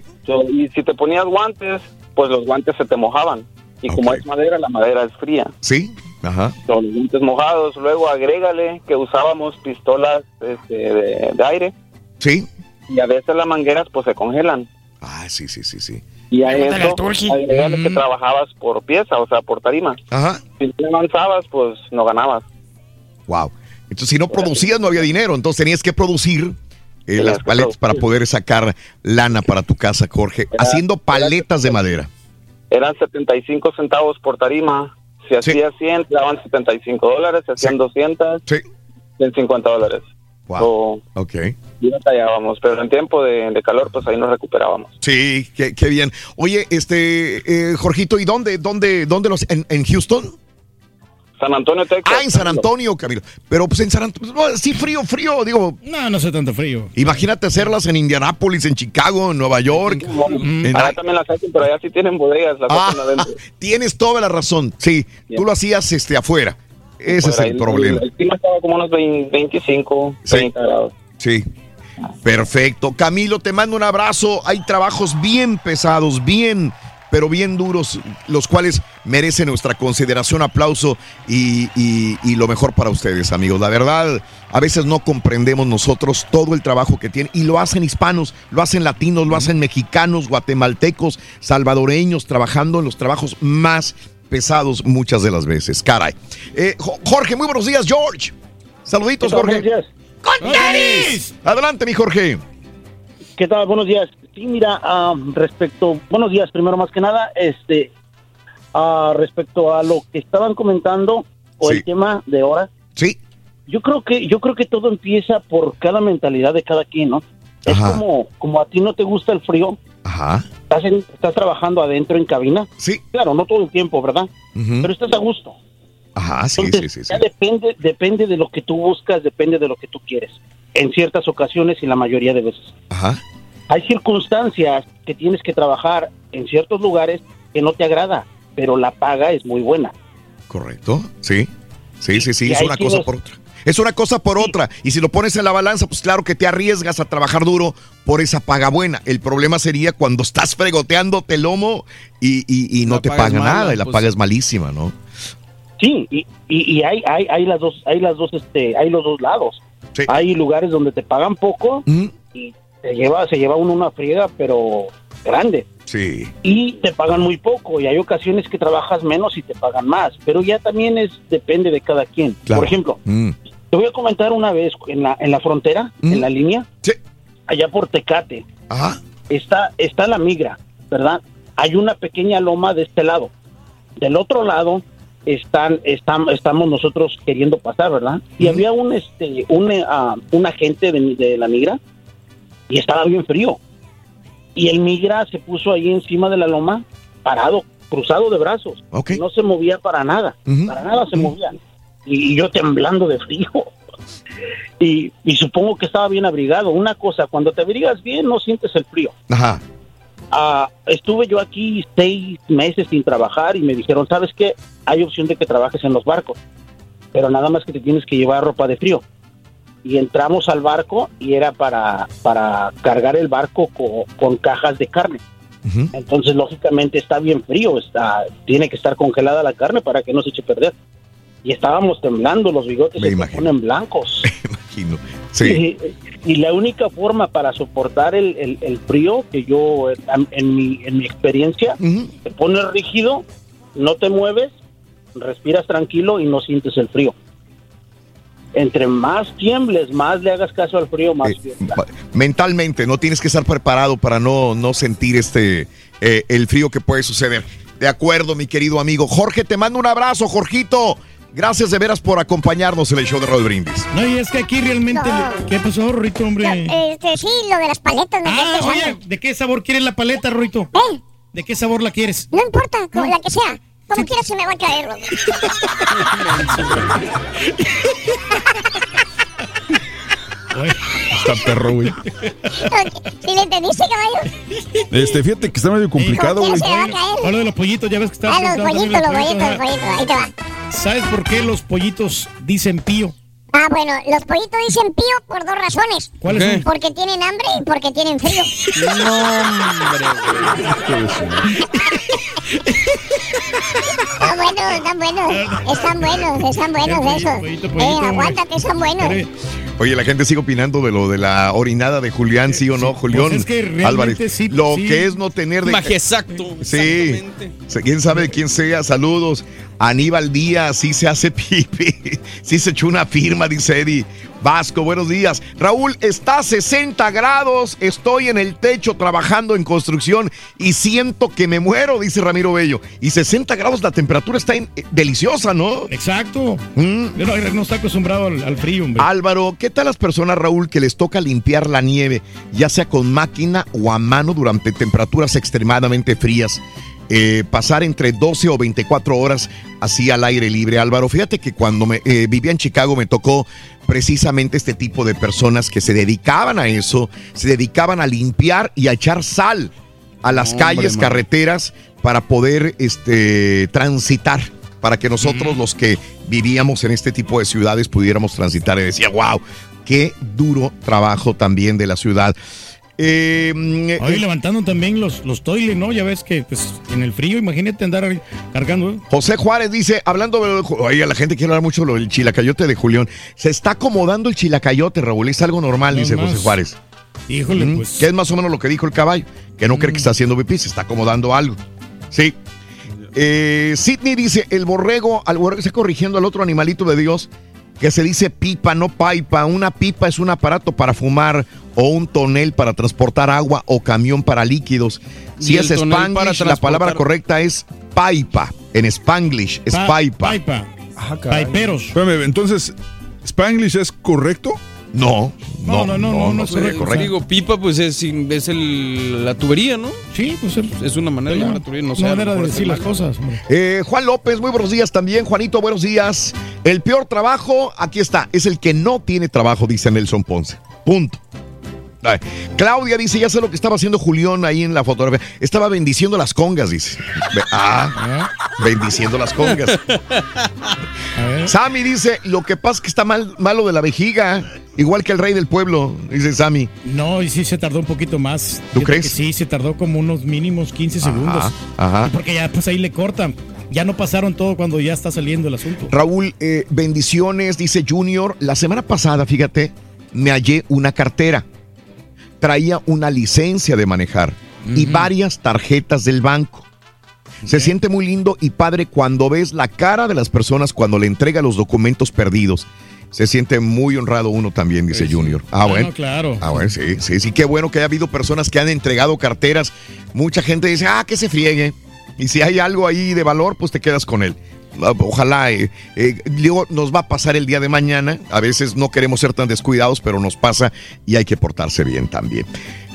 y si te ponías guantes, pues los guantes se te mojaban. Y como es madera, la madera es fría. Sí, ajá. Son los guantes mojados. Luego agrégale que usábamos pistolas este, de, de aire. Sí. Y a veces las mangueras pues se congelan. Ah, sí, sí, sí, sí. Y a eso, Turki. agregale que Mm. trabajabas por pieza, o sea, por tarima. Ajá. Si no avanzabas, pues no ganabas. Wow. Entonces, si no producías, no había dinero. Entonces, tenías que producir eh, las paletas para poder sacar lana para tu casa, Jorge. haciendo paletas de madera. Eran 75 centavos por tarima. Si hacías 100, te daban 75 dólares. Si hacían 200, 150 dólares. Wow. ok. Y batallábamos, pero en tiempo de, de calor, pues ahí nos recuperábamos. Sí, qué, qué bien. Oye, este, eh, Jorgito, ¿y dónde, dónde, dónde los, en, en Houston? San Antonio, Texas. Ah, en San Antonio, Camilo. Pero pues en San Antonio, no, sí, frío, frío, digo. No, no sé tanto frío. Imagínate hacerlas en Indianápolis, en Chicago, en Nueva York. en- Allá también las hacen, pero allá sí tienen bodegas, las Ah, hacen adentro. tienes toda la razón. Sí, tú lo hacías este afuera. Ese es el problema. El, clima estaba como unos 20, 25, 30 grados. Sí. Perfecto. Camilo, te mando un abrazo. Hay trabajos bien pesados, bien, pero bien duros, los cuales merecen nuestra consideración, aplauso y, y- y lo mejor para ustedes, amigos. La verdad, a veces no comprendemos nosotros todo el trabajo que tienen y lo hacen hispanos, lo hacen latinos, lo hacen mexicanos, guatemaltecos, salvadoreños, trabajando en los trabajos más pesados muchas de las veces. Caray. Eh, Jo- Jorge, muy buenos días, George. Saluditos. Jorge. Buenos días. ¡Con tenis! Adelante, mi Jorge. ¿Qué tal? Buenos días. Sí, mira, ah, respecto, buenos días, primero más que nada, este, ah, respecto a lo que estaban comentando o el tema de ahora. Sí. Yo creo que, yo creo que todo empieza por cada mentalidad de cada quien, ¿no? Es como, como a ti no te gusta el frío, Ajá. Estás, en- estás trabajando adentro en cabina. Sí. Claro, no todo el tiempo, ¿verdad? Pero estás a gusto. Ajá, sí, sí, Entonces, sí, sí. ya depende, depende de lo que tú buscas, depende de lo que tú quieres. En ciertas ocasiones y la mayoría de veces. Ajá. Hay circunstancias que tienes que trabajar en ciertos lugares que no te agrada, pero la paga es muy buena. Correcto. Sí. Sí, sí, sí. y Es una cosa por otra. Es una cosa por otra. Y si lo pones en la balanza, pues claro que te arriesgas a trabajar duro por esa paga buena. El problema sería cuando estás fregoteándote el lomo y, y- y no La te paga mala, nada y la pues. paga es malísima, ¿no? Sí, y, y, y hay, hay, hay las dos, hay las dos, este, hay los dos lados. Hay lugares donde te pagan poco y te lleva, se lleva uno una friega, pero grande. Sí. Y te pagan muy poco y hay ocasiones que trabajas menos y te pagan más, pero ya también es depende de cada quien. Por ejemplo, Mm. Te voy a comentar una vez en la, en la frontera, en la línea, allá por Tecate, está, está la migra, ¿verdad? Hay una pequeña loma de este lado. Del otro lado están, están estamos nosotros queriendo pasar, ¿verdad? Y había un este un, ah, un agente de, de la migra y estaba bien frío. Y el migra se puso ahí encima de la loma, parado, cruzado de brazos. No se movía para nada, para nada se movía. Y, yo temblando de frío. Y, y supongo que estaba bien abrigado. Una cosa, cuando te abrigas bien no sientes el frío. Ajá. Ah, estuve yo aquí seis meses sin trabajar y me dijeron, ¿sabes qué? Hay opción de que trabajes en los barcos, pero nada más que te tienes que llevar ropa de frío. Y entramos al barco y era para, para cargar el barco co- con cajas de carne. Entonces, lógicamente, está bien frío, está, tiene que estar congelada la carne para que no se eche a perder. Y estábamos temblando, los bigotes se te ponen blancos. Imagino. Sí. Y, y la única forma para soportar el, el- el frío, que yo, eh, en mi, en mi experiencia, te pones rígido, no te mueves, respiras tranquilo y no sientes el frío. Entre más tiembles, más le hagas caso al frío, más frío. Pa- Mentalmente, no tienes que estar preparado para no, no sentir este eh, el frío que puede suceder. De acuerdo, mi querido amigo. Jorge, te mando un abrazo, Jorgito. Gracias de veras por acompañarnos en el show de Roll Brindis. No, y es que aquí realmente. le- ¿Qué pasó, Rorito, hombre? Este, sí, lo de las paletas. me Ah, oye, pensando. ¿de qué sabor quieres la paleta, Rorito? ¿Eh? ¿De qué sabor la quieres? No importa, como la que sea. Como quiera se me va a caer. loco. Está perro, güey. ¿Sí le entendiste, caballo? Este, fíjate que está medio complicado, güey. quiera se me va a caer. Hablo de los pollitos, ya ves que está. Ah, los pollitos, los pollitos, los pollitos. Ahí te va. ¿Sabes por qué los pollitos dicen pío? Ah, bueno, los pollitos dicen pío por dos razones. ¿Cuáles son? Porque tienen hambre y porque tienen frío. Están buenos, están buenos. Están buenos, están buenos esos. Eh, aguántate, están buenos. Oye, la gente sigue opinando de lo de la orinada de Julián, sí o no, Julián Pues es que realmente Álvarez. sí, lo sí. que es no tener de Magia exacto. Sí. ¿Quién sabe de quién sea? Saludos. Aníbal Díaz, sí se hace pipi. Sí se echó una firma, dice Eddie. Vasco, buenos días. Raúl, está a 60 grados. Estoy en el techo trabajando en construcción y siento que me muero, dice Ramiro Bello. Y 60 grados, la temperatura está en- eh, deliciosa, ¿no? Exacto. Mm. Pero no está acostumbrado al, al frío, hombre. Álvaro, ¿qué tal las personas, Raúl, que les toca limpiar la nieve, ya sea con máquina o a mano durante temperaturas extremadamente frías? Eh, pasar entre 12 o 24 horas así al aire libre. Álvaro, fíjate que cuando me, eh, vivía en Chicago me tocó precisamente este tipo de personas que se dedicaban a eso, se dedicaban a limpiar y a echar sal a las Hombre, calles, man. carreteras, para poder este, transitar, para que nosotros los que vivíamos en este tipo de ciudades pudiéramos transitar. Y decía, wow, qué duro trabajo también de la ciudad. Eh, mm, Hoy eh, levantando también los, los toiles, ¿no? Ya ves que pues, en el frío, imagínate andar ahí cargando. ¿eh? José Juárez dice, hablando de... Oiga, la gente quiere hablar mucho del chilacayote de Julián. Se está acomodando el chilacayote, Raúl. Es algo normal, No dice más. José Juárez. Híjole, Mm, pues. Que es más o menos lo que dijo el caballo. Que no cree que está haciendo pipí, se está acomodando algo. Sí. Eh, Sidney dice, el borrego, al borrego está corrigiendo al otro animalito de Dios que se dice pipa, no paipa. Una pipa es un aparato para fumar o un tonel para transportar agua o camión para líquidos. Si es Spanglish, la palabra correcta es paipa. En Spanglish es Pa- paipa. Paipa. Ah. Espérame, entonces, ¿Spanglish es correcto? No, No, no, no, no, no es sería correcto. Digo, pipa, pues es, es el, la tubería, ¿no? Sí, pues es, Es una manera de llamar la tubería, no sé. manera de decir las cosas. Eh, Juan López, muy buenos días también. Juanito, buenos días. El peor trabajo, aquí está, es el que no tiene trabajo, dice Nelson Ponce. Punto. Ay. Claudia dice, ya sé lo que estaba haciendo Julián ahí en la fotografía. Estaba bendiciendo las congas, dice. Ah, bendiciendo las congas. Ver. Sammy dice, lo que pasa es que está mal, malo de la vejiga, igual que el rey del pueblo, dice Sammy. No, y sí se tardó un poquito más. ¿Tú crees? que sí, se tardó como unos mínimos 15 segundos. ajá. Porque ya pues ahí le cortan. Ya no pasaron todo cuando ya está saliendo el asunto. Raúl, eh, bendiciones, dice Junior. La semana pasada, fíjate, me hallé una cartera. Traía una licencia de manejar y varias tarjetas del banco. Se siente muy lindo y padre cuando ves la cara de las personas cuando le entrega los documentos perdidos. Se siente muy honrado uno también, dice Junior. Ah, Ah, bueno. no, claro. Ah, bueno, sí, sí, sí, qué bueno que haya habido personas que han entregado carteras. Mucha gente dice, ah, que se friegue. Y si hay algo ahí de valor, pues te quedas con él. Ah, Ojalá, eh, eh, nos va a pasar el día de mañana. A veces no queremos ser tan descuidados, pero nos pasa y hay que portarse bien también.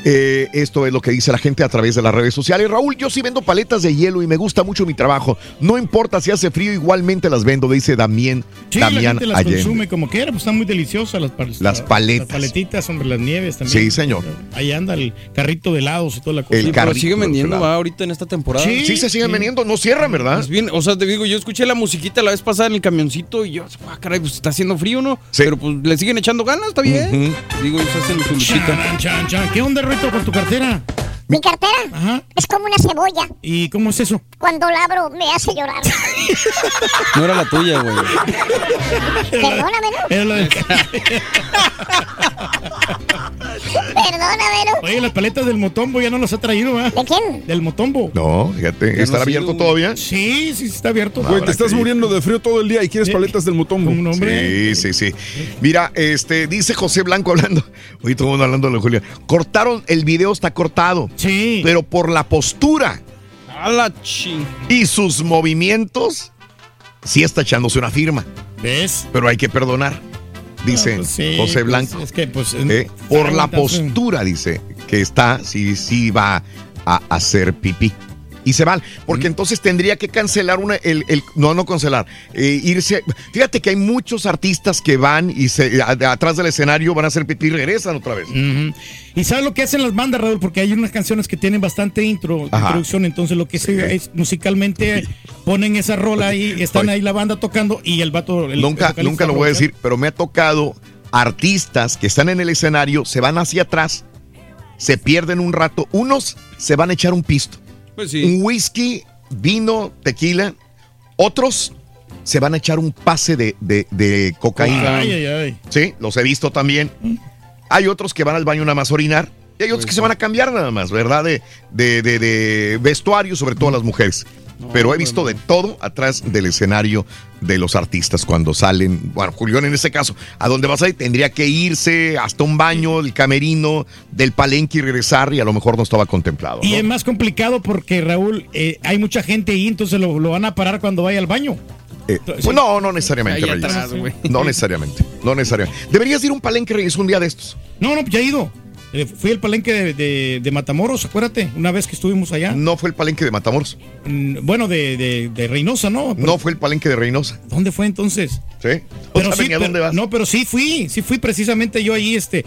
Eh, esto es lo que dice la gente a través de las redes sociales. Raúl, yo sí vendo paletas de hielo y me gusta mucho mi trabajo. No importa si hace frío, igualmente las vendo, dice Damián, Sí, la Damián gente las Allende. consume como quiera, pues están muy deliciosas las, pal- Las paletas. Las paletitas, sobre las nieves también. Sí, señor. Ahí anda el carrito de helados y toda la cosa. El Sí, pero carrito sigue vendiendo, va, ahorita en esta temporada. Sí, Sí, se siguen sí. vendiendo, no cierran, ¿verdad? Es bien, o sea, te digo, yo escuché la musiquita la vez pasada en el camioncito y yo, ah, caray, pues está haciendo frío, ¿no? Sí. Pero pues le siguen echando ganas, está bien. Digo, ellos hacen su luchita. Chan, chan, chan. ¿Qué onda, Rito, con tu cartera? Mi cartera Ajá. es como una cebolla. ¿Y cómo es eso? Cuando la abro me hace llorar. No era la tuya, güey. Perdóname, ¿no? Era la del- Perdóname, ¿no? Oye, las paletas del motombo ya no las ha traído, ¿verdad? ¿De quién? Del motombo. No, fíjate, ¿estará no abierto todavía? Sí, sí, sí está abierto. Güey, te estás que muriendo de frío todo el día y quieres paletas del motombo. Un hombre. Sí, sí, sí. Mira, este, dice José Blanco hablando. Oye, todo el mundo hablando de Julia. Cortaron, el video está cortado. Sí. Pero por la postura A la ching. y sus movimientos, sí está echándose una firma. ¿Ves? Pero hay que perdonar, dice Ah, pues sí, José pues, Blanco. es que, pues. Eh, por la postura, dice, que está, sí, sí va a hacer pipí. Y se van. Porque entonces tendría que cancelar una, el, el no, no cancelar, eh, irse. Fíjate que hay muchos artistas que van y se, atrás del escenario van a hacer pipí y regresan otra vez. ¿Y sabes lo que hacen las bandas, Raúl? Porque hay unas canciones que tienen bastante intro, introducción, entonces lo que se es musicalmente ponen esa rola ahí, están ahí la banda tocando y el vato... nunca nunca lo voy a decir, pero me ha tocado artistas que están en el escenario, se van hacia atrás, se pierden un rato, unos se van a echar un pisto pues sí. Un whisky, vino, tequila. Otros se van a echar un pase de, de, cocaína. Ay, ay, ay. Sí, los he visto también. Hay otros que van al baño nada más a orinar. Y hay otros que se van a cambiar nada más, ¿verdad? De, de, de vestuario, sobre todo las mujeres. Pero he visto de todo atrás del escenario de los artistas cuando salen. Bueno, Julián en ese caso, ¿a dónde vas a ir? Tendría que irse hasta un baño, el camerino, del palenque y regresar y a lo mejor no estaba contemplado. Y es más complicado porque, Raúl, eh, hay mucha gente ahí, entonces lo, van a parar cuando vaya al baño. Eh, pues no, no necesariamente, No necesariamente, no necesariamente. Deberías ir a un palenque, Reyes, un día de estos. No, no, ya he ido. Eh, fui al palenque de, Matamoros, acuérdate, una vez que estuvimos allá. No fue el palenque de Matamoros. Mm, bueno, de, de, Reynosa, ¿no? no fue el palenque de Reynosa. ¿Dónde fue entonces? Sí. Pero sí, dónde vas? No, pero sí fui, sí fui precisamente yo ahí, este,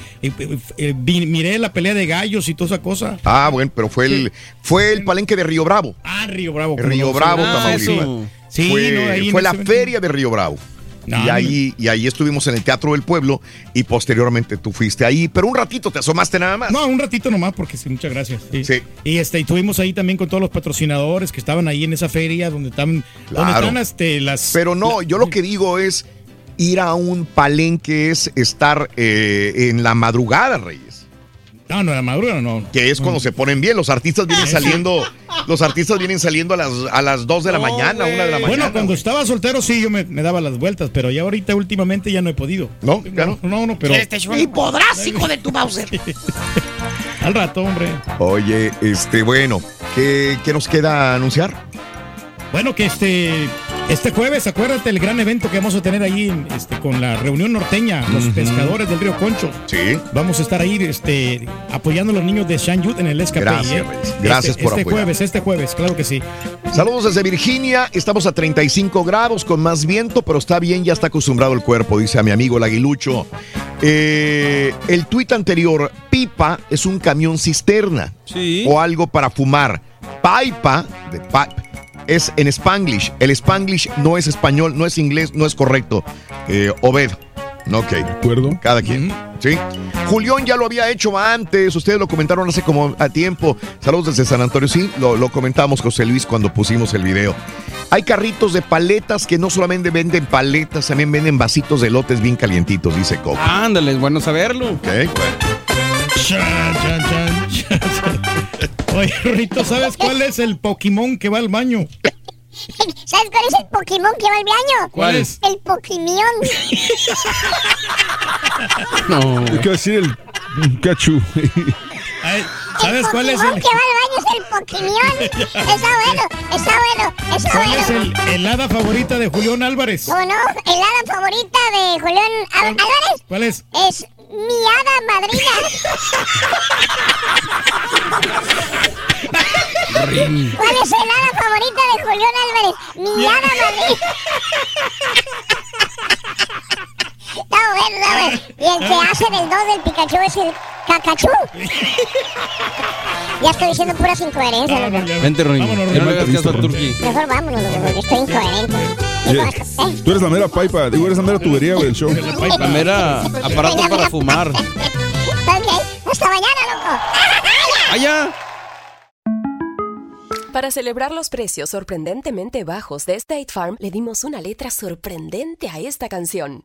miré la pelea de gallos y toda esa cosa. Ah, bueno, pero fue el, fue el palenque de Río Bravo. Ah, Río Bravo. Río Bravo, ah, Sí, fue, fue la feria de Río Bravo y, ahí, y ahí estuvimos en el Teatro del Pueblo y posteriormente tú fuiste ahí, pero un ratito te asomaste nada más. No, un ratito nomás, porque sí, muchas gracias. Sí. Y este, y estuvimos ahí también con todos los patrocinadores que estaban ahí en esa feria donde están, este, las. Pero no, yo lo que digo es ir a un palenque es estar eh, en la madrugada, Reyes. No, no, la madrugada no. Que es cuando se ponen bien. Los artistas vienen saliendo, los artistas vienen saliendo a las, a las 2 de la mañana, 1 de la mañana. Bueno, cuando estaba soltero sí, yo me, daba las vueltas, pero ya ahorita últimamente ya no he podido. ¿No? Claro. No, no, pero... Este y podrás, hijo de tu Bowser. Al rato, hombre. Oye, este, bueno, ¿qué, qué nos queda anunciar? Bueno, que este este jueves, acuérdate el gran evento que vamos a tener ahí este, con la reunión norteña, los pescadores del río Concho. Sí. Vamos a estar ahí este, apoyando a los niños de Shangyut en el escape. Gracias, ¿eh? Gracias este, por Este jueves, este jueves, claro que sí. Saludos desde Virginia. Estamos a 35 grados con más viento, pero está bien, ya está acostumbrado el cuerpo, dice a mi amigo el aguilucho. Eh, el tuit anterior, pipa es un camión cisterna. Sí. O algo para fumar. Paipa, de pipe es en Spanglish. El Spanglish no es español, no es inglés, no es correcto. Eh, Obed. Ok. De acuerdo. Cada quien. Sí. Julián ya lo había hecho antes. Ustedes lo comentaron hace como a tiempo. Saludos desde San Antonio. Sí, lo, lo comentamos, José Luis, cuando pusimos el video. Hay carritos de paletas que no solamente venden paletas, también venden vasitos de lotes bien calientitos, dice Coco. Ándale, es bueno saberlo. Ok, bueno. Oye, Rito, ¿sabes cuál es el Pokémon que va al baño? ¿Sabes cuál es el Pokémon que va al baño? ¿Cuál es? El Pokémon. no. ¿Qué va a decir el Pikachu? ¿Sabes cuál es el que va al baño es el Pokémon? Está bueno, está bueno, está ¿Cuál bueno. es el, el, hada favorita de Julián Álvarez? No, no, el hada favorita de Julián Álvarez. ¿Cuál es? Es mi hada madrina. ¿Cuál es el hada favorita de Julián Álvarez? Mi hada madrina. No, bueno, no, Y el que hace del 2 del Pikachu es el Cacachú. ya estoy diciendo puras incoherencias, loco. Vente, Ronnie. No le hagas caso a Turki. Mejor vámonos, loco, porque estoy incoherente. ¿Eh? Tú eres la mera pipa, digo, eres la mera tubería del show. La mera aparato para fumar. Ok, hasta mañana, loco. ¡Allá! Para celebrar los precios sorprendentemente bajos de State Farm, le dimos una letra sorprendente a esta canción.